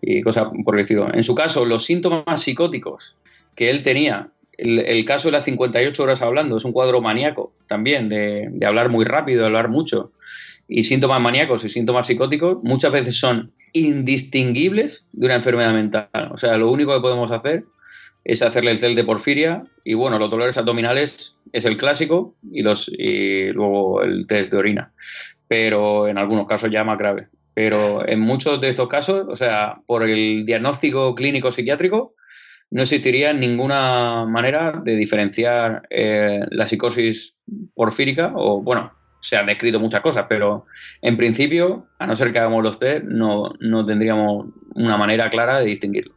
y cosas por el. En su caso, los síntomas psicóticos que él tenía, el, caso de las 58 horas hablando, es un cuadro maníaco también, de, hablar muy rápido, de hablar mucho, y síntomas maníacos y síntomas psicóticos muchas veces son indistinguibles de una enfermedad mental. O sea, lo único que podemos hacer es hacerle el test de porfiria y bueno, los dolores abdominales es el clásico y, los, y luego el test de orina, pero en algunos casos ya más grave. Pero en muchos de estos casos, o sea, por el diagnóstico clínico psiquiátrico, no existiría ninguna manera de diferenciar eh, la psicosis porfírica o, bueno, se han descrito muchas cosas, pero en principio, a no ser que hagamos los test, no, no tendríamos una manera clara de distinguirlo.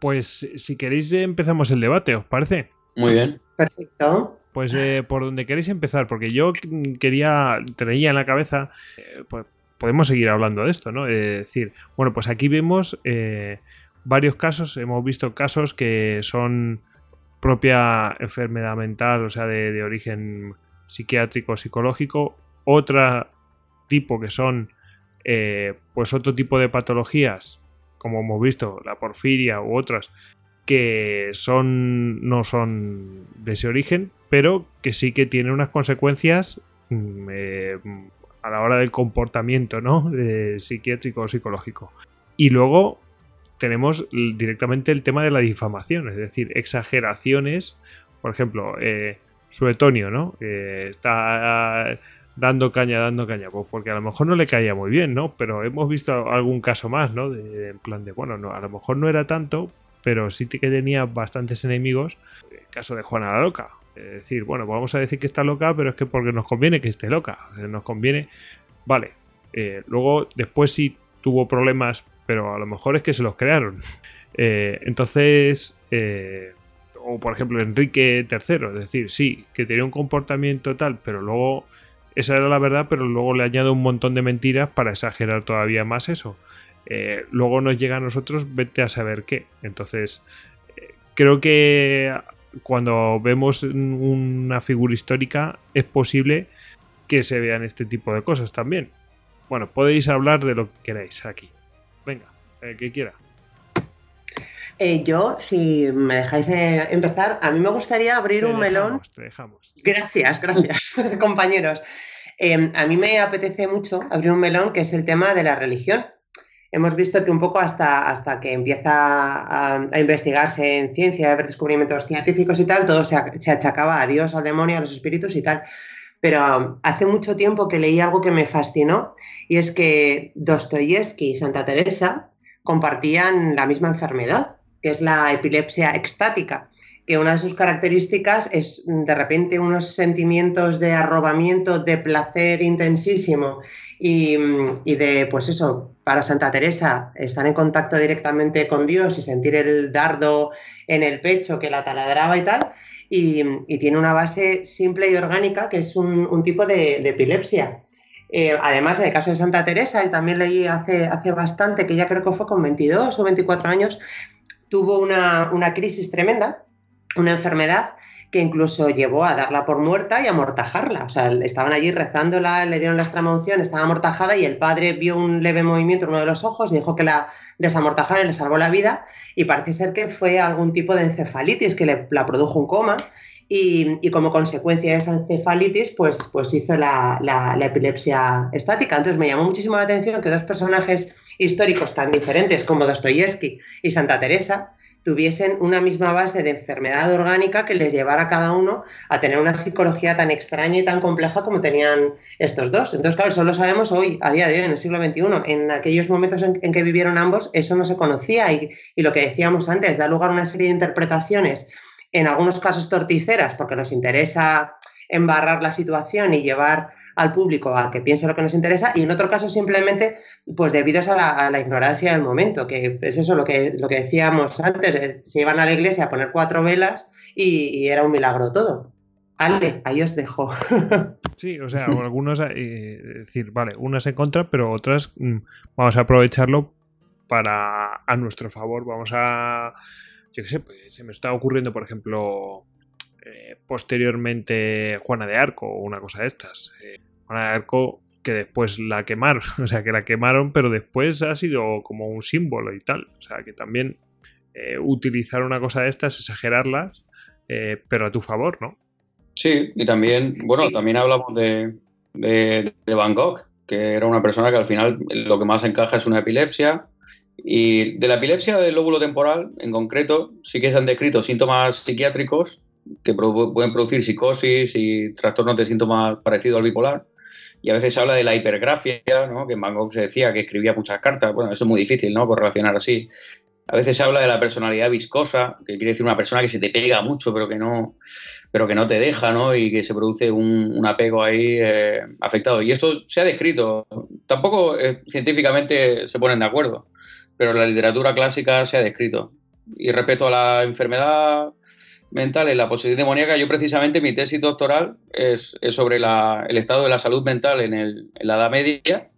Pues si queréis empezamos el debate, ¿os parece? Muy bien. Perfecto. Pues eh, por donde queréis empezar, porque yo quería, traía en la cabeza, eh, pues podemos seguir hablando de esto, ¿no? Es decir, bueno, pues aquí vemos eh, varios casos, hemos visto casos que son propia enfermedad mental, o sea, de, origen psiquiátrico, psicológico, otra tipo que son, eh, pues otro tipo de patologías, como hemos visto, la porfiria u otras, que son no son de ese origen, pero que sí que tienen unas consecuencias mm, eh, a la hora del comportamiento, ¿no? psiquiátrico o psicológico. Y luego tenemos directamente el tema de la difamación, es decir, exageraciones. Por ejemplo, eh, Suetonio, ¿no? está dando caña, dando caña, pues porque a lo mejor no le caía muy bien, ¿no? Pero hemos visto algún caso más, ¿no? En plan de, bueno, no, a lo mejor no era tanto, pero sí que tenía bastantes enemigos. El caso de Juana la Loca, es decir, bueno, vamos a decir que está loca, pero es que porque nos conviene que esté loca. Nos conviene. Vale. Eh, luego, después sí tuvo problemas, pero a lo mejor es que se los crearon. Eh, entonces, eh, o por ejemplo, Enrique III, es decir, sí, que tenía un comportamiento tal, pero luego esa era la verdad, pero luego le añado un montón de mentiras para exagerar todavía más eso. luego nos llega a nosotros, vete a saber qué. Entonces, creo que cuando vemos una figura histórica es posible que se vean este tipo de cosas también. Bueno, podéis hablar de lo que queráis aquí. Venga. el que quiera. Eh, yo, si me dejáis eh, empezar, a mí me gustaría abrir Te un melón. dejamos, te dejamos. Gracias, gracias, compañeros. Eh, a mí me apetece mucho abrir un melón que es el tema de la religión. Hemos visto que un poco hasta, hasta que empieza a, investigarse en ciencia, a haber descubrimientos científicos y tal, todo se, se achacaba a Dios, al demonio, a los espíritus y tal. Pero hace mucho tiempo que leí algo que me fascinó y es que Dostoyevsky y Santa Teresa compartían la misma enfermedad, que es la epilepsia extática, que una de sus características es mm, de repente unos sentimientos de arrobamiento, de placer intensísimo y, mm, y de, pues eso, para Santa Teresa, estar en contacto directamente con Dios y sentir el dardo en el pecho que la taladraba y tal, y, y tiene una base simple y orgánica que es un, tipo de, de epilepsia. Eh, además, en el caso de Santa Teresa, y también leí hace, hace bastante, que ya creo que fue con 22 o 24 años, tuvo una, una crisis tremenda, una enfermedad que incluso llevó a darla por muerta y a amortajarla. O sea, estaban allí rezándola, le dieron la extremaunción, estaba amortajada y el padre vio un leve movimiento en uno de los ojos y dijo que la desamortajara y le salvó la vida. Y parece ser que fue algún tipo de encefalitis que le, la produjo un coma. Y, y, como consecuencia de esa encefalitis, pues, pues hizo la, la, la, epilepsia estática. Entonces me llamó muchísimo la atención que dos personajes históricos tan diferentes como Dostoyevsky y Santa Teresa tuviesen una misma base de enfermedad orgánica que les llevara a cada uno a tener una psicología tan extraña y tan compleja como tenían estos dos. Entonces, claro, eso lo sabemos hoy, a día de hoy, en el siglo XXI. En aquellos momentos en, en que vivieron ambos, eso no se conocía y, y, lo que decíamos antes, da lugar a una serie de interpretaciones, en algunos casos torticeras, porque nos interesa embarrar la situación y llevar al público a que piense lo que nos interesa y en otro caso simplemente pues debido a la, ignorancia del momento, que es eso lo que, lo que decíamos antes, eh, se iban a la iglesia a poner cuatro velas y, era un milagro todo. Ale, ahí os dejo. Sí, o sea, algunos, eh, decir, vale, unas en contra, pero otras mmm, vamos a aprovecharlo para a nuestro favor. Vamos a, yo qué sé, pues, se me está ocurriendo, por ejemplo, eh, posteriormente Juana de Arco o una cosa de estas. Eh, Juana de Arco que después la quemaron, o sea, que la quemaron, pero después ha sido como un símbolo y tal. O sea, que también eh, utilizar una cosa de estas, exagerarlas, eh, pero a tu favor, ¿no? Sí, y también, bueno, sí. también hablamos de, de, de, Van Gogh, que era una persona que al final lo que más encaja es una epilepsia. Y de la epilepsia del lóbulo temporal, en concreto, sí que se han descrito síntomas psiquiátricos que pueden producir psicosis y trastornos de síntomas parecidos al bipolar. Y a veces se habla de la hipergrafia, ¿no? que en Van se decía que escribía muchas cartas. Bueno, eso es muy difícil, ¿no? Por relacionar así. A veces se habla de la personalidad viscosa, que quiere decir una persona que se te pega mucho, pero que no, pero que no te deja, ¿no? Y que se produce un, apego ahí eh, afectado. Y esto se ha descrito. Tampoco eh, científicamente se ponen de acuerdo, pero la literatura clásica se ha descrito. Y respecto a la enfermedad mental en la posesión demoníaca, yo precisamente mi tesis doctoral es, sobre el estado de la salud mental en, la Edad Media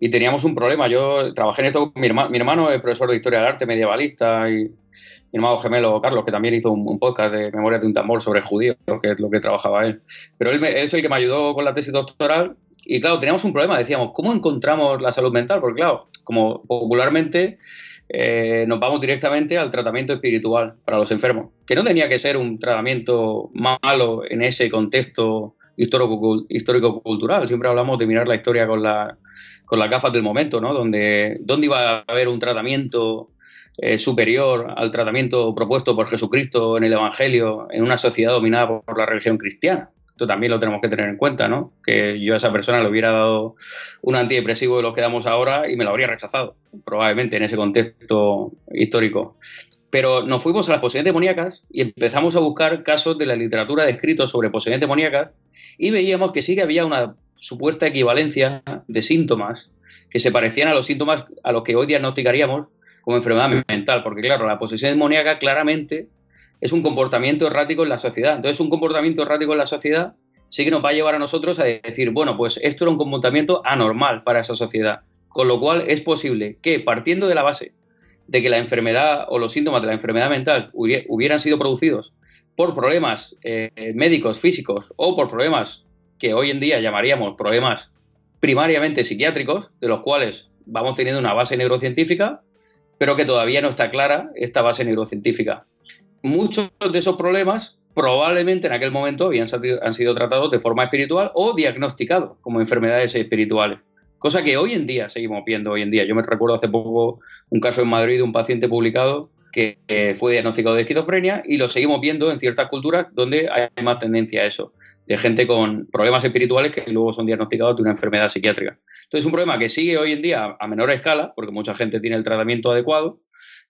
y teníamos un problema. Yo trabajé en esto con mi hermano, mi hermano es profesor de Historia del Arte medievalista y mi hermano gemelo Carlos, que también hizo un, podcast de Memoria de un tambor sobre judíos, que es lo que trabajaba él. Pero él es el que me ayudó con la tesis doctoral y claro, teníamos un problema, decíamos, ¿cómo encontramos la salud mental? Porque claro, como popularmente eh, nos vamos directamente al tratamiento espiritual para los enfermos, que no tenía que ser un tratamiento malo en ese contexto histórico-cultural. Siempre hablamos de mirar la historia con, la, con las gafas del momento, ¿no? ¿Dónde iba a haber un tratamiento eh, superior al tratamiento propuesto por Jesucristo en el Evangelio en una sociedad dominada por la religión cristiana? Esto también lo tenemos que tener en cuenta, ¿no? Que yo a esa persona le hubiera dado un antidepresivo de los que damos ahora y me lo habría rechazado, probablemente en ese contexto histórico. Pero nos fuimos a las posesiones demoníacas y empezamos a buscar casos de la literatura de escritos sobre posesiones demoníacas y veíamos que sí que había una supuesta equivalencia de síntomas que se parecían a los síntomas a los que hoy diagnosticaríamos como enfermedad mental, porque claro, la posesión demoníaca claramente es un comportamiento errático en la sociedad. Entonces, un comportamiento errático en la sociedad sí que nos va a llevar a nosotros a decir, bueno, pues esto era un comportamiento anormal para esa sociedad. Con lo cual es posible que, partiendo de la base de que la enfermedad o los síntomas de la enfermedad mental hubieran sido producidos por problemas eh, médicos, físicos o por problemas que hoy en día llamaríamos problemas primariamente psiquiátricos, de los cuales vamos teniendo una base neurocientífica, pero que todavía no está clara esta base neurocientífica. Muchos de esos problemas probablemente en aquel momento habían han sido tratados de forma espiritual o diagnosticados como enfermedades espirituales. Cosa que hoy en día seguimos viendo hoy en día. Yo me recuerdo hace poco un caso en Madrid de un paciente publicado que fue diagnosticado de esquizofrenia y lo seguimos viendo en ciertas culturas donde hay más tendencia a eso, de gente con problemas espirituales que luego son diagnosticados de una enfermedad psiquiátrica. Entonces es un problema que sigue hoy en día a menor escala, porque mucha gente tiene el tratamiento adecuado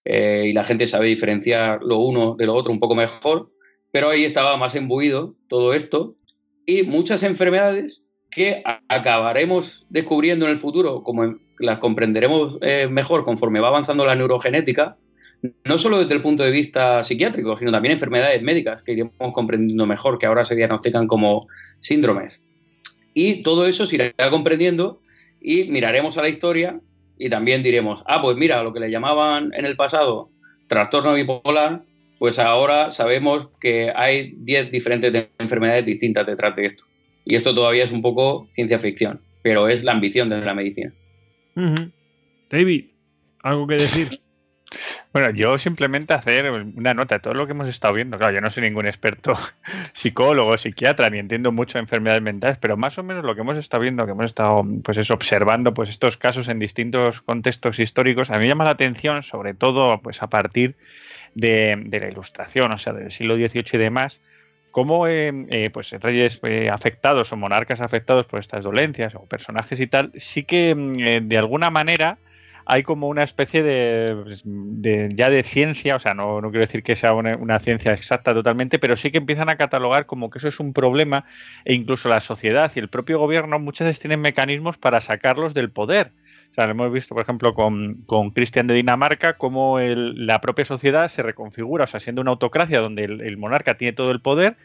eh, y la gente sabe diferenciar lo uno de lo otro un poco mejor, pero ahí estaba más embuido todo esto y muchas enfermedades que acabaremos descubriendo en el futuro, como las comprenderemos eh, mejor conforme va avanzando la neurogenética, no solo desde el punto de vista psiquiátrico, sino también enfermedades médicas que iremos comprendiendo mejor, que ahora se diagnostican como síndromes. Y todo eso se irá comprendiendo y miraremos a la historia y también diremos, ah, pues mira, lo que le llamaban en el pasado trastorno bipolar, pues ahora sabemos que hay 10 diferentes enfermedades distintas detrás de esto. Y esto todavía es un poco ciencia ficción, pero es la ambición de la medicina. David, ¿algo que decir? Bueno, yo simplemente hacer una nota de todo lo que hemos estado viendo. Claro, yo no soy ningún experto psicólogo, psiquiatra, ni entiendo mucho de enfermedades mentales, pero más o menos lo que hemos estado viendo, que hemos estado pues es observando pues estos casos en distintos contextos históricos, a mí me llama la atención, sobre todo pues a partir de, la ilustración, o sea, del siglo XVIII y demás, cómo eh, eh, pues reyes eh, afectados o monarcas afectados por estas dolencias o personajes y tal, sí que mm, de alguna manera hay como una especie pues, de, ya de ciencia, o sea, no, no quiero decir que sea una, ciencia exacta totalmente, pero sí que empiezan a catalogar como que eso es un problema e incluso la sociedad y el propio gobierno muchas veces tienen mecanismos para sacarlos del poder. O sea, lo hemos visto, por ejemplo, con, con Cristian de Dinamarca, cómo la propia sociedad se reconfigura, o sea, siendo una autocracia donde el, monarca tiene todo el poder,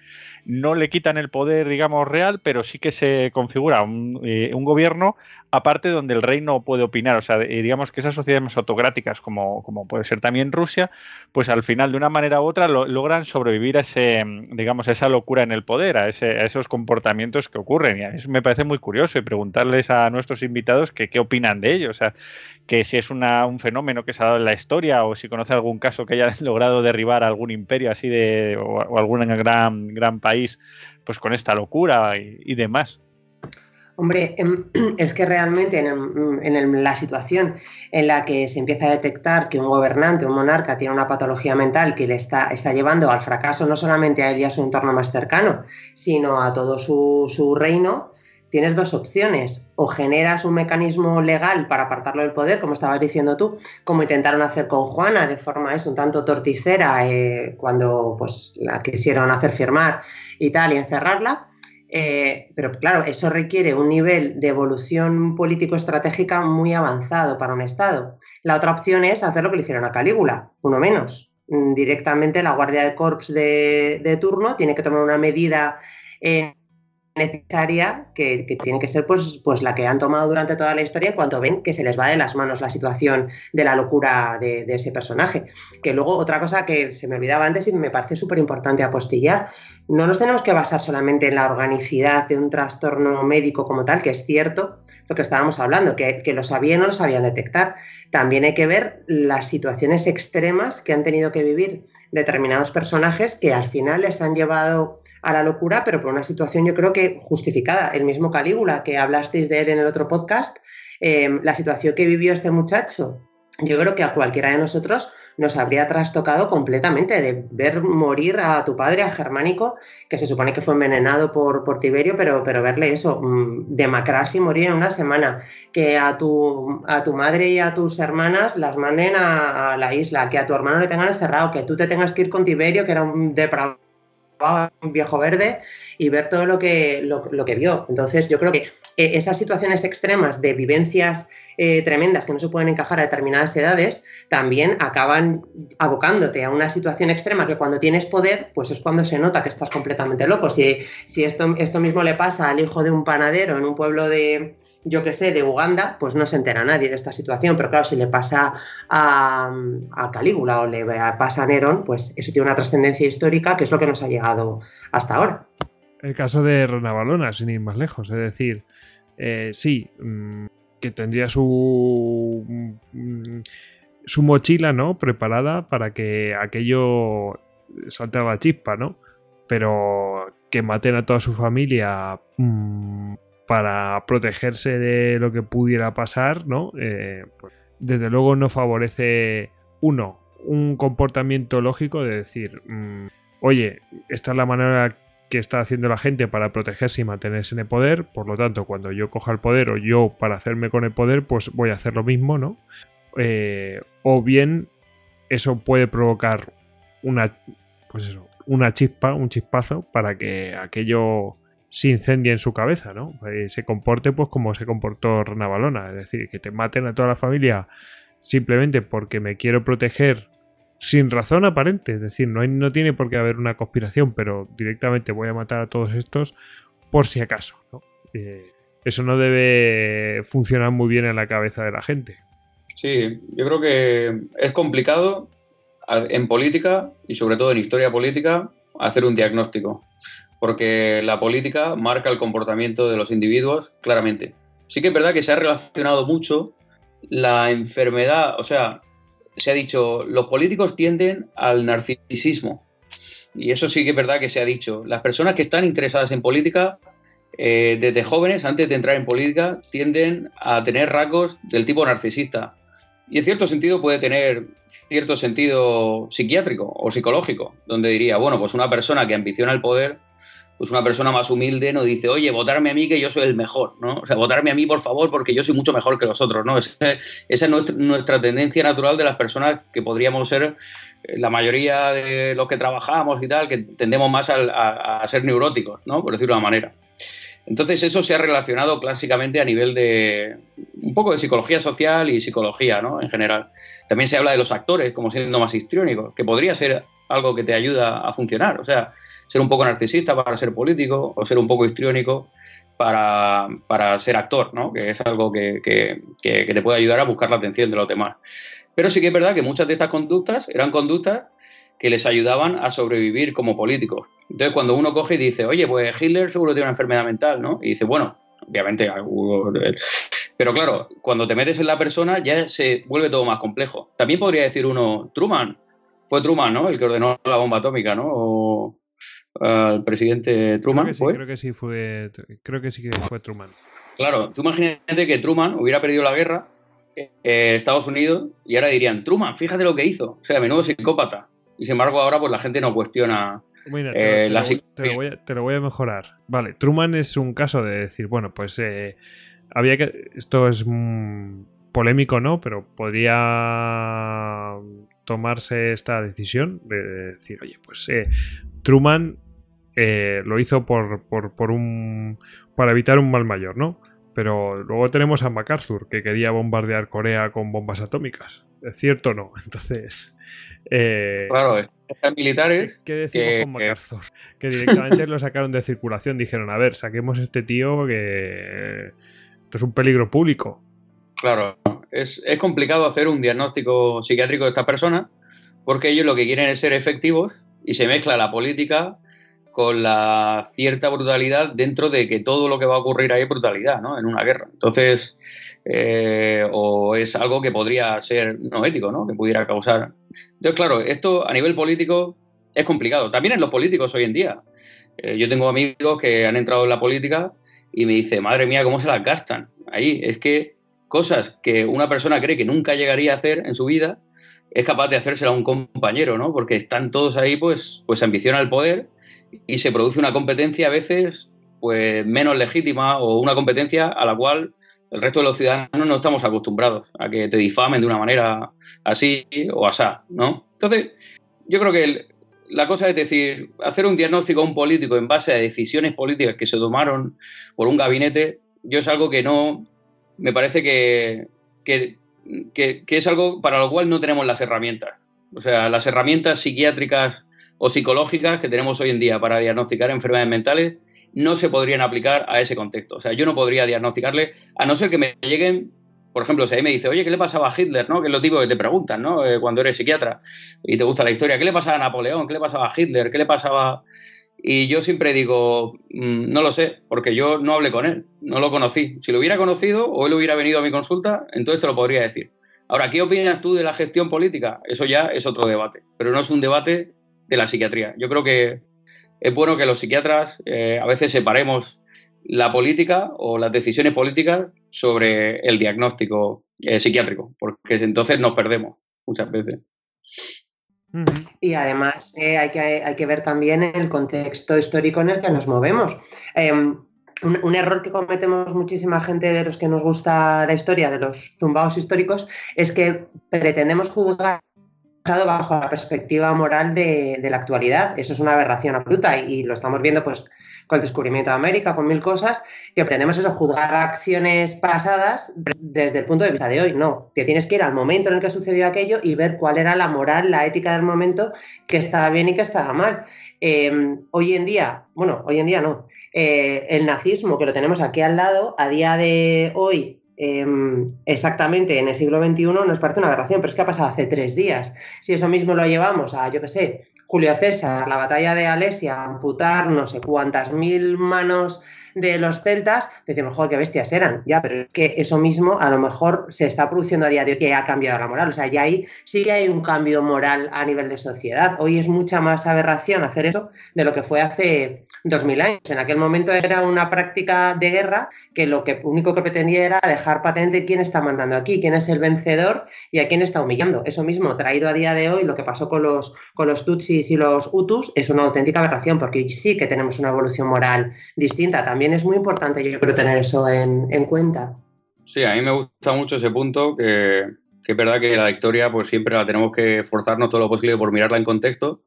no le quitan el poder, digamos, real, pero sí que se configura un, eh, gobierno aparte donde el rey no puede opinar. O sea, eh, digamos que esas sociedades más autocráticas, como, como puede ser también Rusia, pues al final, de una manera u otra, logran sobrevivir a ese, digamos, esa locura en el poder, a, esos comportamientos que ocurren. Y a mí me parece muy curioso y preguntarles a nuestros invitados que, qué opinan de ello. O sea, que si es un fenómeno que se ha dado en la historia o si conoce algún caso que haya logrado derribar algún imperio así de o, algún gran, gran país pues con esta locura y, demás. Hombre, em, es que realmente en, la situación en la que se empieza a detectar que un gobernante, un monarca, tiene una patología mental que le está, está llevando al fracaso no solamente a él y a su entorno más cercano, sino a todo su, su reino, tienes dos opciones. O generas un mecanismo legal para apartarlo del poder, como estabas diciendo tú, como intentaron hacer con Juana, de forma es un tanto torticera, eh, cuando pues, la quisieron hacer firmar y tal, y encerrarla. Eh, pero claro, eso requiere un nivel de evolución político-estratégica muy avanzado para un Estado. La otra opción es hacer lo que le hicieron a Calígula, uno menos. Mm, directamente la Guardia de Corps de, de turno tiene que tomar una medida en necesaria que, tiene que ser pues, pues la que han tomado durante toda la historia cuando ven que se les va de las manos la situación de la locura de, ese personaje. Que luego otra cosa que se me olvidaba antes y me parece súper importante apostillar, no nos tenemos que basar solamente en la organicidad de un trastorno médico como tal, que es cierto lo que estábamos hablando, que, que lo sabían o no lo sabían detectar. También hay que ver las situaciones extremas que han tenido que vivir determinados personajes que al final les han llevado a la locura, pero por una situación yo creo que justificada. El mismo Calígula, que hablasteis de él en el otro podcast, eh, la situación que vivió este muchacho, yo creo que a cualquiera de nosotros nos habría trastocado completamente de ver morir a tu padre, a Germánico, que se supone que fue envenenado por, por Tiberio, pero, pero verle eso, mm, demacrarse y morir en una semana, que a tu, a tu madre y a tus hermanas las manden a, a la isla, que a tu hermano le tengan encerrado, que tú te tengas que ir con Tiberio, que era un depravado un viejo verde y ver todo lo que, lo, que vio. Entonces, yo creo que eh, esas situaciones extremas de vivencias eh, tremendas que no se pueden encajar a determinadas edades, también acaban abocándote a una situación extrema que cuando tienes poder, pues es cuando se nota que estás completamente loco. Si, si esto, esto mismo le pasa al hijo de un panadero en un pueblo de, yo que sé, de Uganda, pues no se entera nadie de esta situación. Pero claro, si le pasa a, a Calígula o le pasa a Nerón, pues eso tiene una trascendencia histórica que es lo que nos ha llegado hasta ahora. El caso de Renavalona, sin ir más lejos, es decir, eh, sí, mm, que tendría su mm, su mochila, ¿no? Preparada para que aquello salte a la chispa, ¿no? Pero que maten a toda su familia mmm, para protegerse de lo que pudiera pasar, ¿no? Eh, pues, desde luego no favorece, uno, un comportamiento lógico de decir, mmm, oye, esta es la manera que está haciendo la gente para protegerse y mantenerse en el poder, por lo tanto, cuando yo coja el poder o yo para hacerme con el poder, pues voy a hacer lo mismo, ¿no? Eh, o bien eso puede provocar una, pues eso, una chispa, un chispazo para que aquello se incendie en su cabeza, ¿no? Eh, se comporte pues como se comportó Renavalona, es decir, que te maten a toda la familia simplemente porque me quiero proteger sin razón aparente, es decir, no, no tiene por qué haber una conspiración, pero directamente voy a matar a todos estos por si acaso. Eh, eso no debe funcionar muy bien en la cabeza de la gente. Sí, yo creo que es complicado en política y sobre todo en historia política hacer un diagnóstico, porque la política marca el comportamiento de los individuos claramente. Sí que es verdad que se ha relacionado mucho la enfermedad, o sea, se ha dicho, los políticos tienden al narcisismo. Y eso sí que es verdad que se ha dicho. Las personas que están interesadas en política, eh, desde jóvenes, antes de entrar en política, tienden a tener rasgos del tipo narcisista. Y en cierto sentido puede tener cierto sentido psiquiátrico o psicológico, donde diría, bueno, pues una persona que ambiciona el poder, pues una persona más humilde no dice, oye, votarme a mí que yo soy el mejor, ¿no? O sea, votarme a mí, por favor, porque yo soy mucho mejor que los otros, ¿no? Esa, es nuestra, tendencia natural de las personas que podríamos ser eh, la mayoría de los que trabajamos y tal, que tendemos más a, a, a ser neuróticos, ¿no? Por decirlo de una manera. Entonces eso se ha relacionado clásicamente a nivel de un poco de psicología social y psicología, ¿no? En general. También se habla de los actores como siendo más histriónicos, que podría ser algo que te ayuda a funcionar. O sea, ser un poco narcisista para ser político o ser un poco histriónico para, para ser actor, ¿no? Que es algo que, que, que, te puede ayudar a buscar la atención de los demás. Pero sí que es verdad que muchas de estas conductas eran conductas que les ayudaban a sobrevivir como políticos. Entonces, cuando uno coge y dice, oye, pues Hitler seguro tiene una enfermedad mental, ¿no? Y dice, bueno, obviamente, pero claro, cuando te metes en la persona ya se vuelve todo más complejo. También podría decir uno, Truman, fue Truman, ¿no? El que ordenó la bomba atómica, ¿no? El presidente Truman. Creo que, sí, ¿fue? creo que sí fue, creo que sí que fue Truman. Claro, tú imagínate que Truman hubiera perdido la guerra eh, Estados Unidos y ahora dirían, Truman, fíjate lo que hizo. O sea, menudo psicópata. Y sin embargo ahora pues la gente no cuestiona Mira, te, eh, te, la... lo, te, lo voy a, te, lo voy a, mejorar. Vale, Truman es un caso de decir, bueno, pues eh, había que. Esto es mm, polémico, ¿no? Pero podría tomarse esta decisión de decir, oye, pues eh, Truman eh, lo hizo por, por, por, un. para evitar un mal mayor, ¿no? Pero luego tenemos a MacArthur, que quería bombardear Corea con bombas atómicas. ¿Es cierto o no? Entonces. Eh, claro, están militares. ¿Qué decimos que, con MacArthur? Que... que directamente lo sacaron de circulación. Dijeron, a ver, saquemos a este tío que. Esto es un peligro público. Claro, es, es complicado hacer un diagnóstico psiquiátrico de estas personas porque ellos lo que quieren es ser efectivos y se mezcla la política con la cierta brutalidad dentro de que todo lo que va a ocurrir ahí es brutalidad, ¿no? En una guerra. Entonces, eh, o es algo que podría ser no ético, ¿no? Que pudiera causar. Entonces, claro, esto a nivel político es complicado. También en los políticos hoy en día. Eh, yo tengo amigos que han entrado en la política y me dice, madre mía, ¿cómo se las gastan? Ahí es que cosas que una persona cree que nunca llegaría a hacer en su vida, es capaz de hacérsela a un compañero, ¿no? Porque están todos ahí, pues, pues ambiciona el poder y se produce una competencia a veces pues menos legítima o una competencia a la cual el resto de los ciudadanos no estamos acostumbrados a que te difamen de una manera así o asá, ¿no? Entonces, yo creo que la cosa es decir, hacer un diagnóstico a un político en base a decisiones políticas que se tomaron por un gabinete, yo es algo que no, me parece que, que, que, es algo para lo cual no tenemos las herramientas. O sea, las herramientas psiquiátricas o psicológicas que tenemos hoy en día para diagnosticar enfermedades mentales no se podrían aplicar a ese contexto. O sea, yo no podría diagnosticarle, a no ser que me lleguen, por ejemplo, si ahí me dice, oye, ¿qué le pasaba a Hitler? ¿no? Que es lo tipo que te preguntan, ¿no? Eh, cuando eres psiquiatra y te gusta la historia, ¿qué le pasaba a Napoleón? ¿Qué le pasaba a Hitler? ¿Qué le pasaba...? Y yo siempre digo, mmm, no lo sé, porque yo no hablé con él, no lo conocí. Si lo hubiera conocido o él hubiera venido a mi consulta, entonces te lo podría decir. Ahora, ¿qué opinas tú de la gestión política? Eso ya es otro debate, pero no es un debate de la psiquiatría. Yo creo que es bueno que los psiquiatras eh, a veces separemos la política o las decisiones políticas sobre el diagnóstico eh, psiquiátrico, porque entonces nos perdemos muchas veces. Y además eh, hay, que, hay que ver también el contexto histórico en el que nos movemos. Em, un, error que cometemos muchísima gente de los que nos gusta la historia, de los zumbados históricos, es que pretendemos juzgar bajo la perspectiva moral de, de, la actualidad. Eso es una aberración absoluta y, lo estamos viendo pues con el descubrimiento de América, con mil cosas, que pretendemos eso, juzgar acciones pasadas desde el punto de vista de hoy. No, te tienes que ir al momento en el que sucedió aquello y ver cuál era la moral, la ética del momento, que estaba bien y que estaba mal. Em, hoy en día, bueno, hoy en día no, eh, el nazismo, que lo tenemos aquí al lado, a día de hoy Em, exactamente en el siglo XXI nos parece una aberración, pero es que ha pasado hace tres días. Si eso mismo lo llevamos a, yo qué sé, Julio César, la batalla de Alesia, amputar no sé cuántas mil manos de los celtas, decimos, joder, qué bestias eran, ya, pero es que eso mismo a lo mejor se está produciendo a día de hoy que ha cambiado la moral, o sea, ya ahí sí que hay un cambio moral a nivel de sociedad. Hoy es mucha más aberración hacer eso de lo que fue hace dos mil años. En aquel momento era una práctica de guerra que lo que único que pretendía era dejar patente quién está mandando aquí, quién es el vencedor y a quién está humillando. Eso mismo, traído a día de hoy, lo que pasó con los, con los Tutsis y los Hutus es una auténtica aberración, porque sí que tenemos una evolución moral distinta. También es muy importante, yo creo, tener eso en, cuenta. Sí, a mí me gusta mucho ese punto, que, es verdad que la historia pues siempre la tenemos que forzarnos todo lo posible por mirarla en contexto,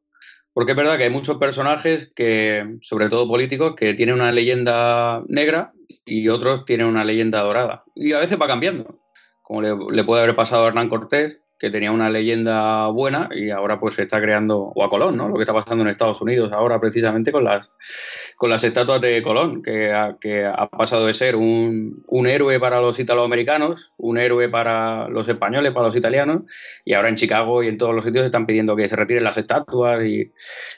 porque es verdad que hay muchos personajes que, sobre todo políticos, que tienen una leyenda negra y otros tienen una leyenda dorada. Y a veces va cambiando, como le puede haber pasado a Hernán Cortés, que tenía una leyenda buena y ahora pues se está creando, o a Colón, ¿no? Lo que está pasando en Estados Unidos ahora precisamente con las, con las estatuas de Colón, que ha, que ha pasado de ser un, un, héroe para los italoamericanos, un héroe para los españoles, para los italianos, y ahora en Chicago y en todos los sitios están pidiendo que se retiren las estatuas y,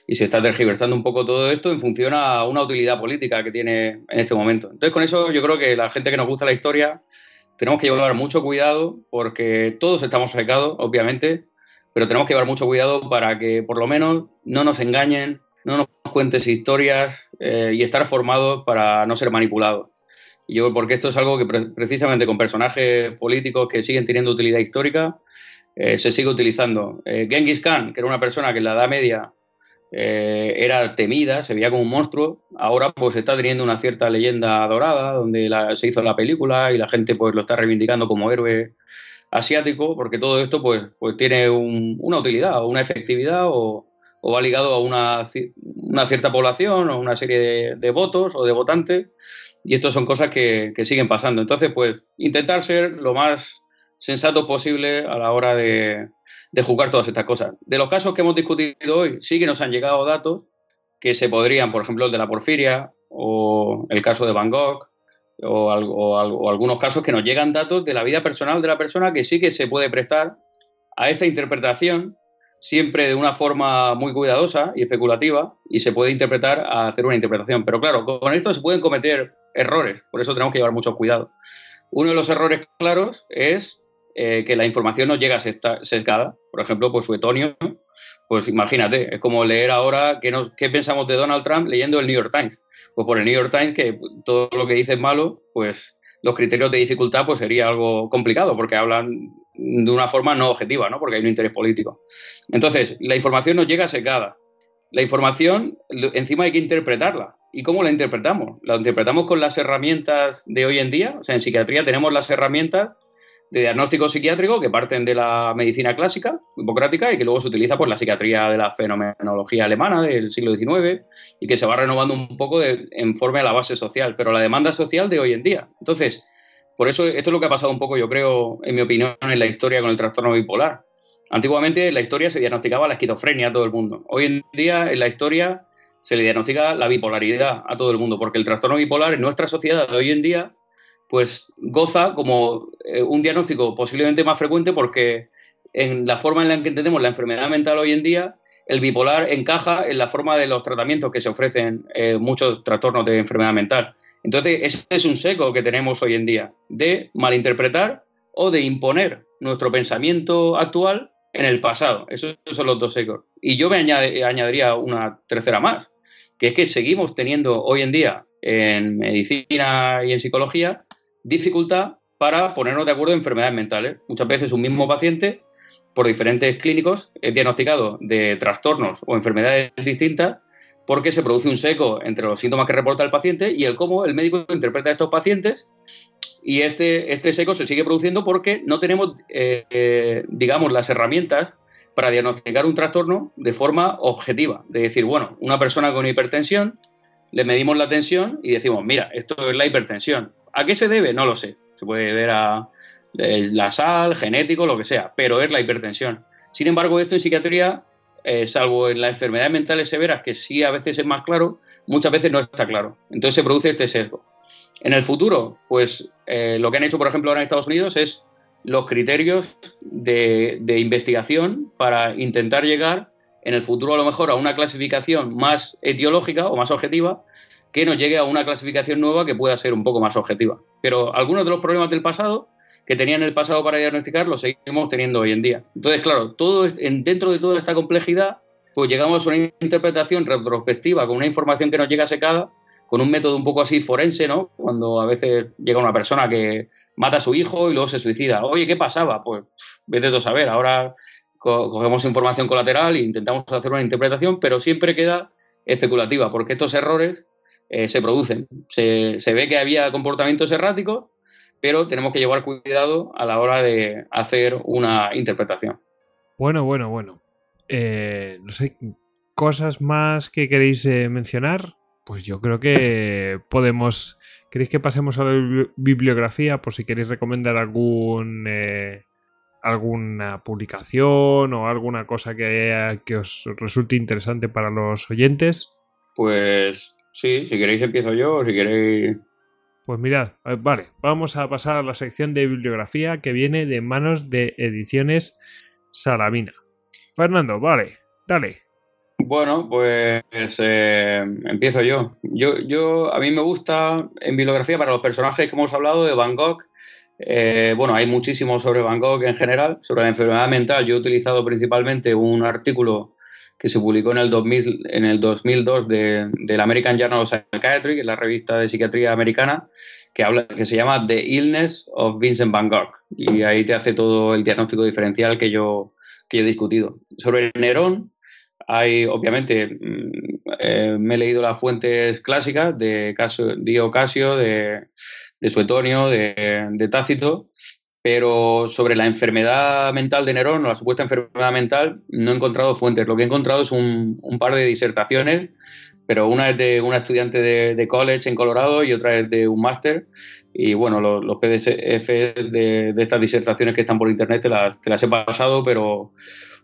y se está tergiversando un poco todo esto en función a una utilidad política que tiene en este momento. Entonces con eso yo creo que la gente que nos gusta la historia tenemos que llevar mucho cuidado porque todos estamos secados, obviamente, pero tenemos que llevar mucho cuidado para que por lo menos no nos engañen, no nos cuentes historias eh, y estar formados para no ser manipulados. Y yo, porque esto es algo que precisamente con personajes políticos que siguen teniendo utilidad histórica, eh, se sigue utilizando. Eh, Genghis Khan, que era una persona que en la Edad Media eh, era temida, se veía como un monstruo. Ahora pues está teniendo una cierta leyenda dorada, donde se hizo la película y la gente pues lo está reivindicando como héroe asiático, porque todo esto pues, pues tiene una utilidad o una efectividad o, va ligado a una, cierta población o una serie de, votos o de votantes. Y esto son cosas que, que siguen pasando. Entonces, pues intentar ser lo más sensato posible a la hora de, de jugar todas estas cosas. De los casos que hemos discutido hoy, sí que nos han llegado datos que se podrían, por ejemplo, el de la porfiria o el caso de Van Gogh o, algunos casos que nos llegan datos de la vida personal de la persona que sí que se puede prestar a esta interpretación siempre de una forma muy cuidadosa y especulativa y se puede interpretar a hacer una interpretación. Pero claro, con esto se pueden cometer errores, por eso tenemos que llevar mucho cuidado. Uno de los errores claros es eh, que la información no llega sesgada. Por ejemplo, pues Suetonio, pues imagínate, es como leer ahora qué, nos, qué pensamos de Donald Trump leyendo el New York Times. Pues por el New York Times, que todo lo que dice es malo, pues los criterios de dificultad pues sería algo complicado, porque hablan de una forma no objetiva, ¿no? porque hay un interés político. Entonces, la información nos llega sesgada. La información, encima hay que interpretarla. ¿Y cómo la interpretamos? La interpretamos con las herramientas de hoy en día. O sea, en psiquiatría tenemos las herramientas de diagnóstico psiquiátrico que parten de la medicina clásica, hipocrática, y que luego se utiliza por la psiquiatría de la fenomenología alemana del siglo XIX y que se va renovando un poco de, en forma a la base social, pero la demanda social de hoy en día. Entonces, por eso esto es lo que ha pasado un poco, yo creo, en mi opinión, en la historia con el trastorno bipolar. Antiguamente en la historia se diagnosticaba la esquizofrenia a todo el mundo. Hoy en día en la historia se le diagnostica la bipolaridad a todo el mundo, porque el trastorno bipolar en nuestra sociedad de hoy en día pues goza como eh, un diagnóstico posiblemente más frecuente porque en la forma en la que entendemos la enfermedad mental hoy en día, el bipolar encaja en la forma de los tratamientos que se ofrecen eh, muchos trastornos de enfermedad mental. Entonces, ese es un seco que tenemos hoy en día, de malinterpretar o de imponer nuestro pensamiento actual en el pasado. Esos son los dos secos. Y yo me añadiría una tercera más, que es que seguimos teniendo hoy en día en medicina y en psicología dificultad para ponernos de acuerdo en enfermedades mentales. Muchas veces un mismo paciente, por diferentes clínicos, es diagnosticado de trastornos o enfermedades distintas porque se produce un seco entre los síntomas que reporta el paciente y el cómo el médico interpreta a estos pacientes y este, este seco se sigue produciendo porque no tenemos, eh, eh, digamos, las herramientas para diagnosticar un trastorno de forma objetiva. De decir, bueno, una persona con hipertensión, le medimos la tensión y decimos, mira, esto es la hipertensión. ¿A qué se debe? No lo sé. Se puede deber a eh, la sal, genético, lo que sea, pero es la hipertensión. Sin embargo, esto en psiquiatría, salvo en las enfermedades mentales severas, que sí a veces es más claro, muchas veces no está claro. Entonces se produce este sesgo. En el futuro, pues eh, lo que han hecho, por ejemplo, ahora en Estados Unidos es los criterios de, investigación para intentar llegar en el futuro a lo mejor a una clasificación más etiológica o más objetiva que nos llegue a una clasificación nueva que pueda ser un poco más objetiva. Pero algunos de los problemas del pasado que tenían el pasado para diagnosticar los seguimos teniendo hoy en día. Entonces, claro, todo dentro de toda esta complejidad, pues llegamos a una interpretación retrospectiva con una información que nos llega secada con un método un poco así forense, ¿no? Cuando a veces llega una persona que mata a su hijo y luego se suicida. Oye, ¿qué pasaba? Pues vete a saber. Ahora cogemos información colateral e intentamos hacer una interpretación, pero siempre queda especulativa, porque estos errores eh, se producen. Se, ve que había comportamientos erráticos, pero tenemos que llevar cuidado a la hora de hacer una interpretación. Bueno, bueno, bueno. Eh, no sé, cosas más que queréis eh, mencionar pues yo creo que podemos. ¿Queréis que pasemos a la bibliografía por si queréis recomendar algún alguna publicación o alguna cosa que, que os resulte interesante para los oyentes? Pues sí, si queréis empiezo yo o si queréis. Pues mirad, eh, vale, vamos a pasar a la sección de bibliografía que viene de manos de ediciones Salamina. Fernando, vale, dale. Bueno, pues eh, empiezo yo. yo. Yo, a mí me gusta en bibliografía para los personajes que hemos hablado de Van Gogh. Eh, bueno, hay muchísimo sobre Van Gogh en general, sobre la enfermedad mental. Yo he utilizado principalmente un artículo que se publicó en el, 2000, en el 2002 de, del American Journal of Psychiatry, que es la revista de psiquiatría americana, que, habla, que se llama The Illness of Vincent Van Gogh. Y ahí te hace todo el diagnóstico diferencial que yo, que he discutido. Sobre Nerón, hay, obviamente, mm, eh, me he leído las fuentes clásicas de Dio Casio, de, Suetonio, de, Tácito, pero sobre la enfermedad mental de Nerón o la supuesta enfermedad mental no he encontrado fuentes. Lo que he encontrado es un, par de disertaciones, pero una es de una estudiante de, college en Colorado y otra es de un máster. Y bueno, los, los PDF de, estas disertaciones que están por internet te las, te las he pasado, pero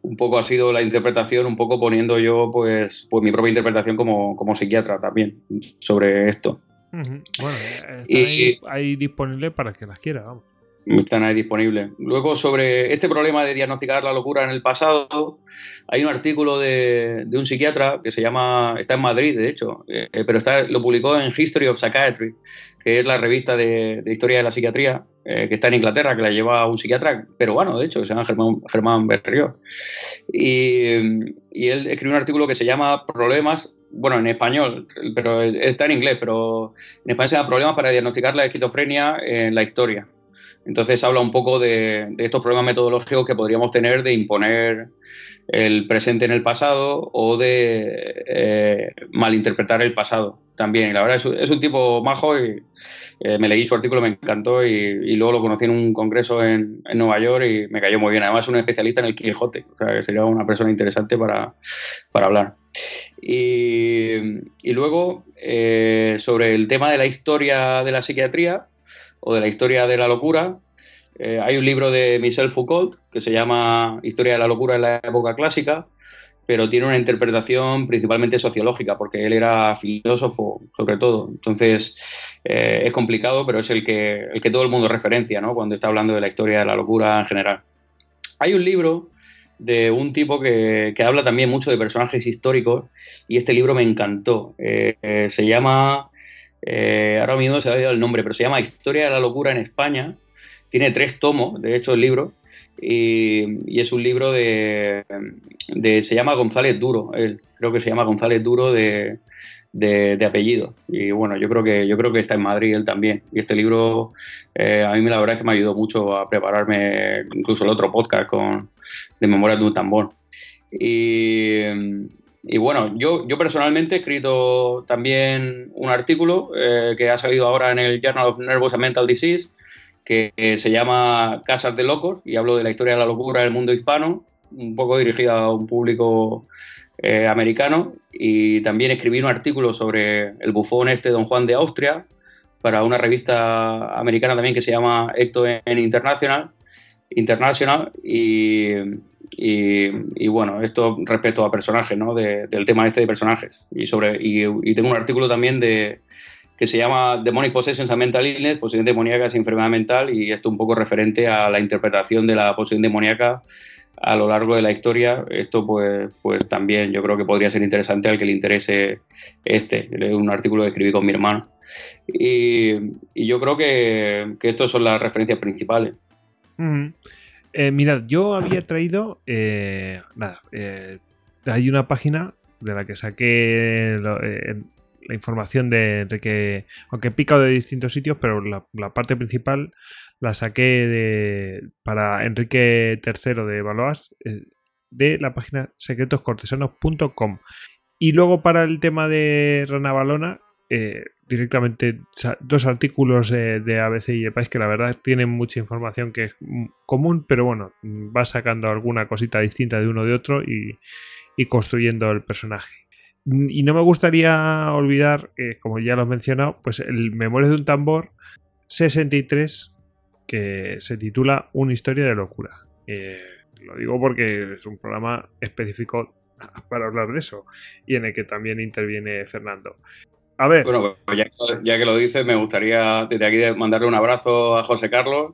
un poco ha sido la interpretación, un poco poniendo yo pues, pues mi propia interpretación como, psiquiatra también sobre esto. Bueno, eh, está ahí, disponible para que las quiera, vamos. Están ahí disponibles. Luego, sobre este problema de diagnosticar la locura en el pasado, hay un artículo de, un psiquiatra que se llama, está en Madrid, de hecho, eh, pero está, lo publicó en History of Psychiatry, que es la revista de, historia de la psiquiatría, eh, que está en Inglaterra, que la lleva un psiquiatra peruano, de hecho, que se llama Germán, Germán Berrió. Y, y, él escribió un artículo que se llama Problemas, bueno, en español, pero está en inglés, pero en español se llama Problemas para diagnosticar la esquizofrenia en la historia. Entonces habla un poco de, estos problemas metodológicos que podríamos tener de imponer el presente en el pasado o de eh, malinterpretar el pasado también. La verdad es, un tipo majo y eh, me leí su artículo, me encantó y, luego lo conocí en un congreso en, Nueva York y me cayó muy bien. Además es un especialista en el Quijote, o sea que sería una persona interesante para, hablar. Y, luego, eh, sobre el tema de la historia de la psiquiatría, o de la historia de la locura. Eh, hay un libro de Michel Foucault que se llama Historia de la locura en la época clásica, pero tiene una interpretación principalmente sociológica, porque él era filósofo sobre todo. Entonces eh, es complicado, pero es el que, el que todo el mundo referencia ¿no? cuando está hablando de la historia de la locura en general. Hay un libro de un tipo que, habla también mucho de personajes históricos y este libro me encantó. Eh, se llama eh, ahora mismo se ha olvidado el nombre, pero se llama Historia de la Locura en España. Tiene tres tomos, de hecho, el libro. y, es un libro de, se llama González Duro, él, creo que se llama González Duro de, apellido. Y bueno, yo creo que yo creo que está en Madrid él también. Y este libro eh, a mí la verdad es que me ayudó mucho a prepararme incluso el otro podcast con de Memoria de un tambor. Y, y bueno, yo, yo personalmente he escrito también un artículo eh, que ha salido ahora en el Journal of Nervous and Mental Disease que se llama Casas de Locos y hablo de la historia de la locura del mundo hispano, un poco dirigida a un público eh, americano. Y también escribí un artículo sobre el bufón este Don Juan de Austria para una revista americana también que se llama Ecto en International, International y, y, bueno, esto respecto a personajes, ¿no? del tema este de personajes. Y, sobre, y tengo un artículo también de, que se llama Demonic Possessions and Mental Illness, posesión demoníaca y enfermedad mental, y esto un poco referente a la interpretación de la posesión demoníaca a lo largo de la historia. Esto pues, pues también yo creo que podría ser interesante al que le interese este. Es un artículo que escribí con mi hermano. Y, yo creo que, que estas son las referencias principales. Eh, mirad, yo había traído, eh, nada, eh, hay una página de la que saqué la información de, que, aunque he picado de distintos sitios, pero la, parte principal la saqué de, para Enrique III de Baloas eh, de la página secretoscortesanos.com. Y luego para el tema de Rana Balona, eh, directamente dos artículos de, ABC y EPAIS que la verdad tienen mucha información que es común, pero bueno, va sacando alguna cosita distinta de uno de otro y, y construyendo el personaje. Y no me gustaría olvidar, eh, como ya lo he mencionado, pues el Memorias de un tambor 63 que se titula Una historia de locura. Eh, lo digo porque es un programa específico para hablar de eso y en el que también interviene Fernando. A ver. Bueno, pues ya, que lo dices, me gustaría desde aquí mandarle un abrazo a José Carlos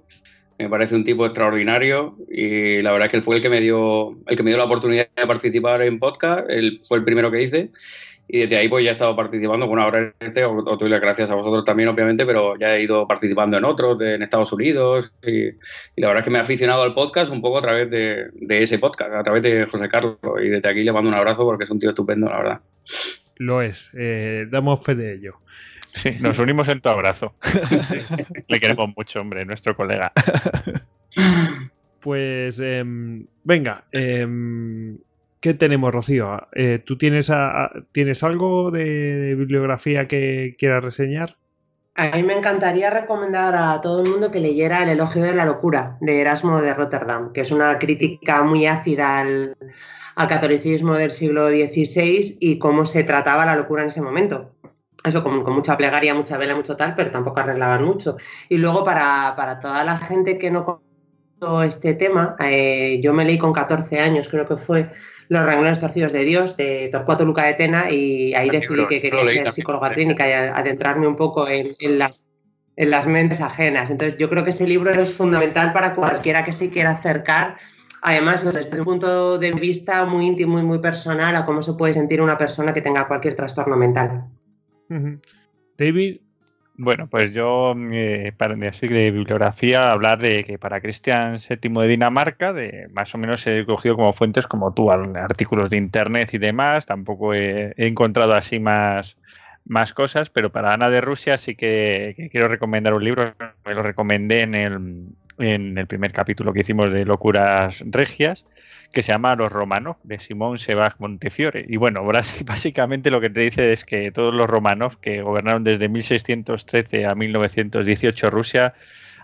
me parece un tipo extraordinario y la verdad es que él fue el que me dio el que me dio la oportunidad de participar en podcast, él fue el primero que hice y desde ahí pues ya he estado participando, bueno, ahora este os, doy las gracias a vosotros también obviamente, pero ya he ido participando en otros, en Estados Unidos y, la verdad es que me he aficionado al podcast un poco a través de, ese podcast, a través de José Carlos y desde aquí le mando un abrazo porque es un tío estupendo, la verdad. Lo es, eh, damos fe de ello. Sí, nos unimos en tu abrazo. Le queremos mucho, hombre, nuestro colega. Pues em, venga, em, ¿qué tenemos, Rocío? Eh, ¿Tú tienes, tienes algo de, bibliografía que quieras reseñar? A mí me encantaría recomendar a todo el mundo que leyera El elogio de la locura de Erasmo de Rotterdam, que es una crítica muy ácida al, al catolicismo del siglo XVI y cómo se trataba la locura en ese momento eso con, mucha plegaria, mucha vela, mucho tal, pero tampoco arreglaban mucho. Y luego para, toda la gente que no conoce este tema, eh, yo me leí con 14 años, creo que fue Los renglones torcidos de Dios, de Torcuato Luca de Tena, y ahí decidí que quería ser psicóloga clínica y adentrarme un poco en, las, en las mentes ajenas. Entonces yo creo que ese libro es fundamental para cualquiera que se quiera acercar Además, desde un punto de vista muy íntimo y muy personal a cómo se puede sentir una persona que tenga cualquier trastorno mental. David. Bueno, pues yo, eh, para así de bibliografía, hablar de que para Cristian VII de Dinamarca, de más o menos he cogido como fuentes como tú, artículos de internet y demás, tampoco he, encontrado así más, más cosas, pero para Ana de Rusia sí que, quiero recomendar un libro, me lo recomendé en el, en el primer capítulo que hicimos de Locuras Regias, que se llama Los Romanos, de Simón Sebag Montefiore. Y bueno, básicamente lo que te dice es que todos los romanos que gobernaron desde 1613 a 1918 Rusia,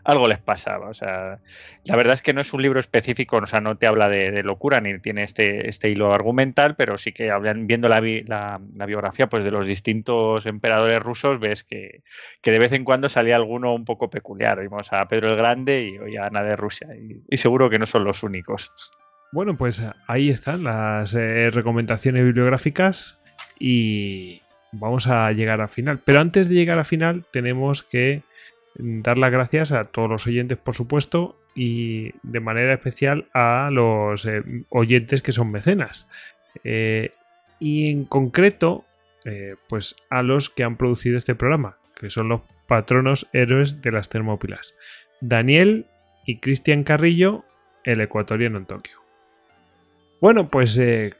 algo les pasaba. O sea, la verdad es que no es un libro específico, o sea, no te habla de, locura ni tiene este, este hilo argumental, pero sí que hablan, viendo la, la, biografía pues, de los distintos emperadores rusos, ves que, de vez en cuando salía alguno un poco peculiar. Vimos a Pedro el Grande y a Ana de Rusia. y seguro que no son los únicos. Bueno, pues ahí están las eh, recomendaciones bibliográficas y vamos a llegar al final. Pero antes de llegar al final tenemos que dar las gracias a todos los oyentes, por supuesto, y de manera especial a los eh, oyentes que son mecenas. Eh, y en concreto, pues a los que han producido este programa, que son los patronos héroes de las Termópilas. Daniel y Cristian Carrillo el ecuatoriano en Tokio. Bueno, pues eh,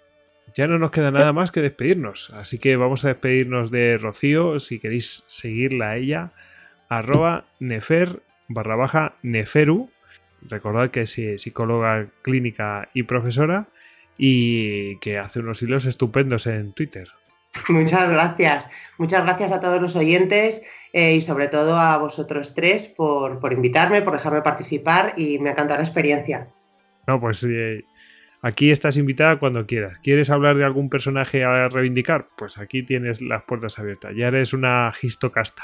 ya no nos queda nada más que despedirnos. Así que vamos a despedirnos de Rocío. Si queréis seguirla a ella, arroba nefer barra baja neferu. Recordad que es psicóloga clínica y profesora y que hace unos hilos estupendos en Twitter. Muchas gracias. Muchas gracias a todos los oyentes eh, y sobre todo a vosotros tres por, por, invitarme, por dejarme participar y me ha encantado la experiencia. No, pues eh, aquí estás invitada cuando quieras. ¿Quieres hablar de algún personaje a reivindicar? Pues aquí tienes las puertas abiertas. Ya eres una gistocasta.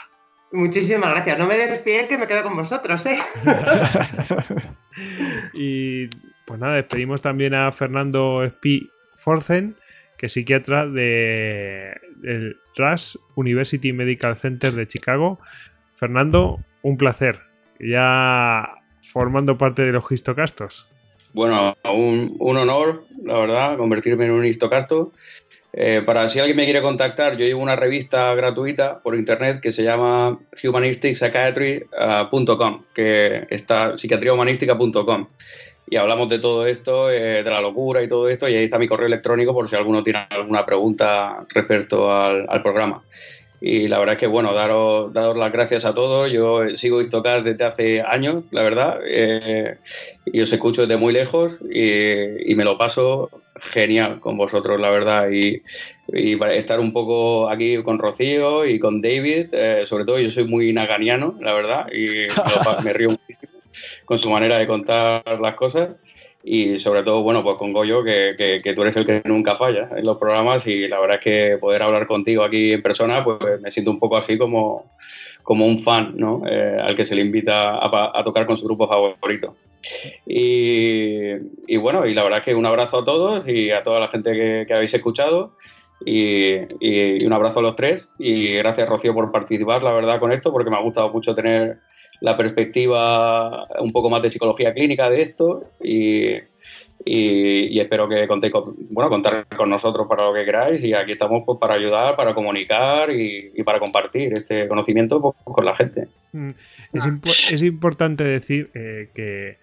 Muchísimas gracias. No me despides que me quedo con vosotros, ¿eh? y pues nada, despedimos también a Fernando Spi Forzen, que es psiquiatra de, del Rush University Medical Center de Chicago. Fernando, un placer. Ya formando parte de los histocastos. Bueno, un, un honor, la verdad, convertirme en un histocasto. Eh, para si alguien me quiere contactar, yo llevo una revista gratuita por internet que se llama humanisticpsychiatry.com, que está psiquiatriahumanística.com. Y hablamos de todo esto, eh, de la locura y todo esto, y ahí está mi correo electrónico por si alguno tiene alguna pregunta respecto al programa. Y la verdad es que, bueno, daros, daros las gracias a todos. Yo sigo Histocast desde hace años, la verdad, eh, y os escucho desde muy lejos y, me lo paso genial con vosotros, la verdad. Y, estar un poco aquí con Rocío y con David, eh, sobre todo yo soy muy naganiano, la verdad, y me, me río muchísimo con su manera de contar las cosas y sobre todo, bueno, pues con Goyo, que, que, que, tú eres el que nunca falla en los programas y la verdad es que poder hablar contigo aquí en persona, pues me siento un poco así como, como un fan, ¿no? Eh, al que se le invita a, a, tocar con su grupo favorito. Y, y, bueno, y la verdad es que un abrazo a todos y a toda la gente que, que habéis escuchado. Y, y, un abrazo a los tres y gracias Rocío por participar, la verdad, con esto, porque me ha gustado mucho tener la perspectiva un poco más de psicología clínica de esto y, y, y espero que contéis con, bueno, contar con nosotros para lo que queráis y aquí estamos pues, para ayudar, para comunicar y, y para compartir este conocimiento pues, con la gente. Es, impo es importante decir eh, que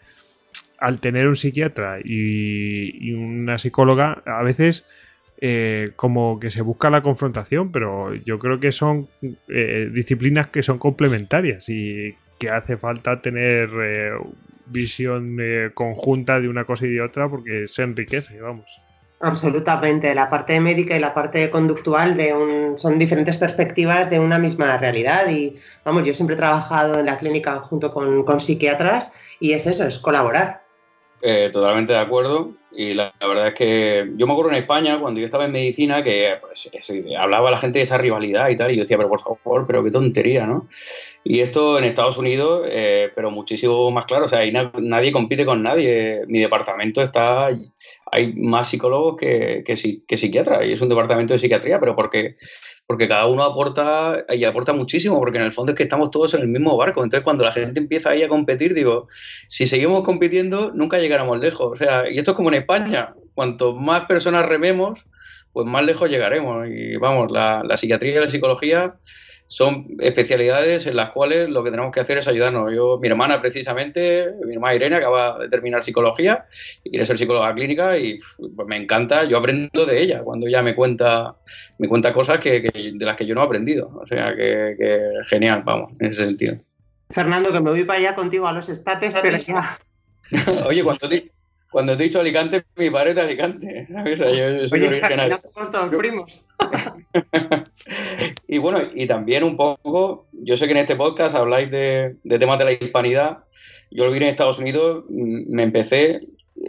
al tener un psiquiatra y, y una psicóloga, a veces eh, como que se busca la confrontación, pero yo creo que son eh, disciplinas que son complementarias y que hace falta tener eh, visión eh, conjunta de una cosa y de otra porque se enriquece, vamos. Absolutamente, la parte médica y la parte conductual de un, son diferentes perspectivas de una misma realidad y vamos, yo siempre he trabajado en la clínica junto con, con psiquiatras y es eso, es colaborar. Eh, totalmente de acuerdo. Y la, verdad es que yo me acuerdo en España, cuando yo estaba en medicina, que pues, es, hablaba la gente de esa rivalidad y tal, y yo decía, pero por favor, pero qué tontería, ¿no? Y esto en Estados Unidos, eh, pero muchísimo más claro, o sea, ahí na nadie compite con nadie. Mi departamento está, hay más psicólogos que, que, que psiquiatras, y es un departamento de psiquiatría, pero porque porque cada uno aporta y aporta muchísimo, porque en el fondo es que estamos todos en el mismo barco. Entonces, cuando la gente empieza ahí a competir, digo, si seguimos compitiendo, nunca llegaremos lejos. O sea, y esto es como en España, cuanto más personas rememos, pues más lejos llegaremos. Y vamos, la, la psiquiatría y la psicología son especialidades en las cuales lo que tenemos que hacer es ayudarnos. Yo, mi hermana precisamente, mi hermana Irene acaba de terminar psicología y quiere ser psicóloga clínica y pues, me encanta, yo aprendo de ella cuando ella me cuenta, me cuenta cosas que, que de las que yo no he aprendido. O sea, que, que, genial, vamos, en ese sentido. Fernando, que me voy para allá contigo a los estates, pero ya... Oye, cuando te, cuando te he dicho Alicante, mi padre es de Alicante. Yo, yo soy Oye, original. somos todos primos. y bueno, y también un poco, yo sé que en este podcast habláis de, de temas de la hispanidad. Yo lo vi en Estados Unidos, me empecé,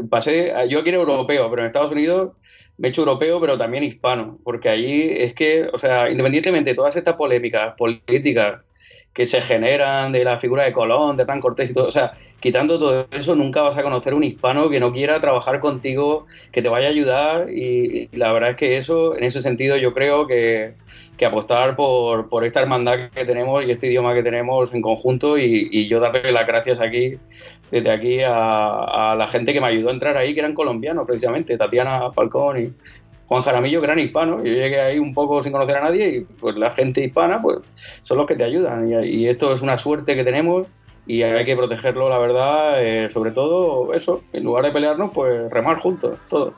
pasé, yo aquí era europeo, pero en Estados Unidos me he hecho europeo, pero también hispano, porque allí es que, o sea, independientemente de todas estas polémicas políticas que se generan de la figura de Colón, de Tan Cortés y todo. O sea, quitando todo eso, nunca vas a conocer un hispano que no quiera trabajar contigo, que te vaya a ayudar. Y, la verdad es que eso, en ese sentido, yo creo que, que apostar por, por, esta hermandad que tenemos y este idioma que tenemos en conjunto. Y, y yo darle las gracias aquí, desde aquí, a, a, la gente que me ayudó a entrar ahí, que eran colombianos precisamente, Tatiana Falcón y Juan Jaramillo, que eran hispanos. Yo llegué ahí un poco sin conocer a nadie y pues la gente hispana pues son los que te ayudan. Y, esto es una suerte que tenemos y hay que protegerlo, la verdad, eh, sobre todo eso, en lugar de pelearnos, pues remar juntos, todo.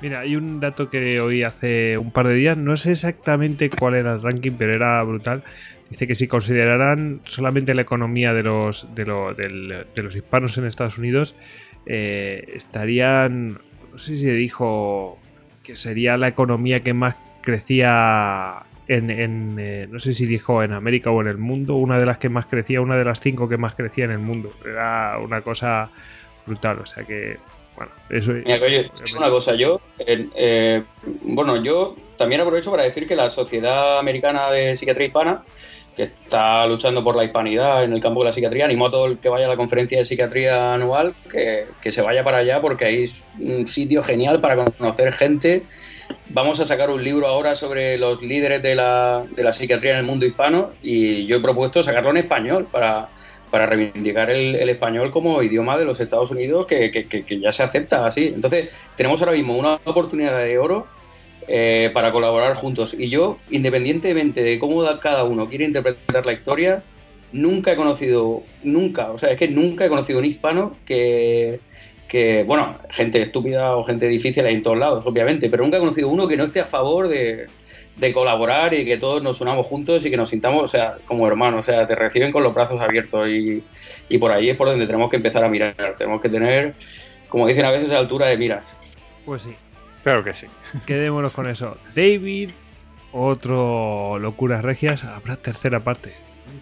Mira, hay un dato que oí hace un par de días, no sé exactamente cuál era el ranking, pero era brutal. Dice que si consideraran solamente la economía de los, de, de los hispanos en Estados Unidos, eh, estarían, no sé si dijo que sería la economía que más crecía en, eh, no sé si dijo en América o en el mundo, una de las que más crecía, una de las cinco que más crecía en el mundo. Era una cosa brutal, o sea que bueno, eso Mira, oye, una cosa, yo, eh, bueno, yo también aprovecho para decir que la Sociedad Americana de Psiquiatría Hispana, que está luchando por la hispanidad en el campo de la psiquiatría, animo a todo el que vaya a la conferencia de psiquiatría anual que, que se vaya para allá porque ahí es un sitio genial para conocer gente. Vamos a sacar un libro ahora sobre los líderes de la, de la psiquiatría en el mundo hispano y yo he propuesto sacarlo en español para, para reivindicar el, español como idioma de los Estados Unidos que, ya se acepta así. Entonces, tenemos ahora mismo una oportunidad de oro eh, para colaborar juntos. Y yo, independientemente de cómo cada uno quiere interpretar la historia, nunca he conocido, nunca, o sea, es que nunca he conocido un hispano que, que bueno, gente estúpida o gente difícil hay en todos lados, obviamente, pero nunca he conocido uno que no esté a favor de, de colaborar y que todos nos unamos juntos y que nos sintamos, o sea, como hermanos, o sea, te reciben con los brazos abiertos y, por ahí es por donde tenemos que empezar a mirar, tenemos que tener, como dicen a veces, altura de miras. Pues sí. Claro que sí. Quedémonos con eso. David, otro Locuras Regias, habrá tercera parte.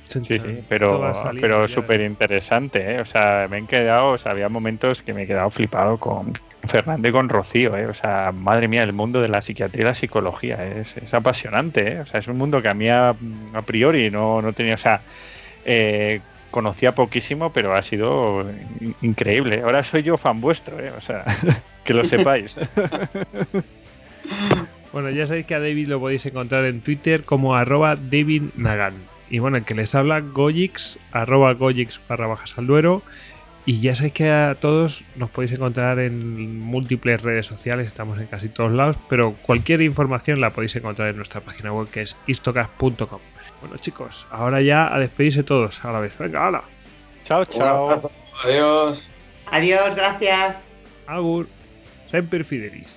Sí, sí, pero, pero súper interesante, ¿eh? O sea, me he quedado, o sea, había momentos que me he quedado flipado con Fernando y con Rocío, ¿eh? O sea, madre mía, el mundo de la psiquiatría y la psicología es, apasionante, ¿eh? O sea, es un mundo que a mí a, priori no, no, tenía, o sea, eh, conocía poquísimo, pero ha sido increíble. Ahora soy yo fan vuestro, ¿eh? O sea, que lo sepáis. Bueno, ya sabéis que a David lo podéis encontrar en Twitter como arroba David Nagan. Y bueno, el que les habla, Gojix, arroba Gojix barra bajas al duero. Y ya sabéis que a todos nos podéis encontrar en múltiples redes sociales, estamos en casi todos lados, pero cualquier información la podéis encontrar en nuestra página web que es istocas.com. Bueno chicos, ahora ya a despedirse todos a la vez. Venga, hala. Chao, chao. Adiós. Adiós, gracias. Agur. Semper Fidelis.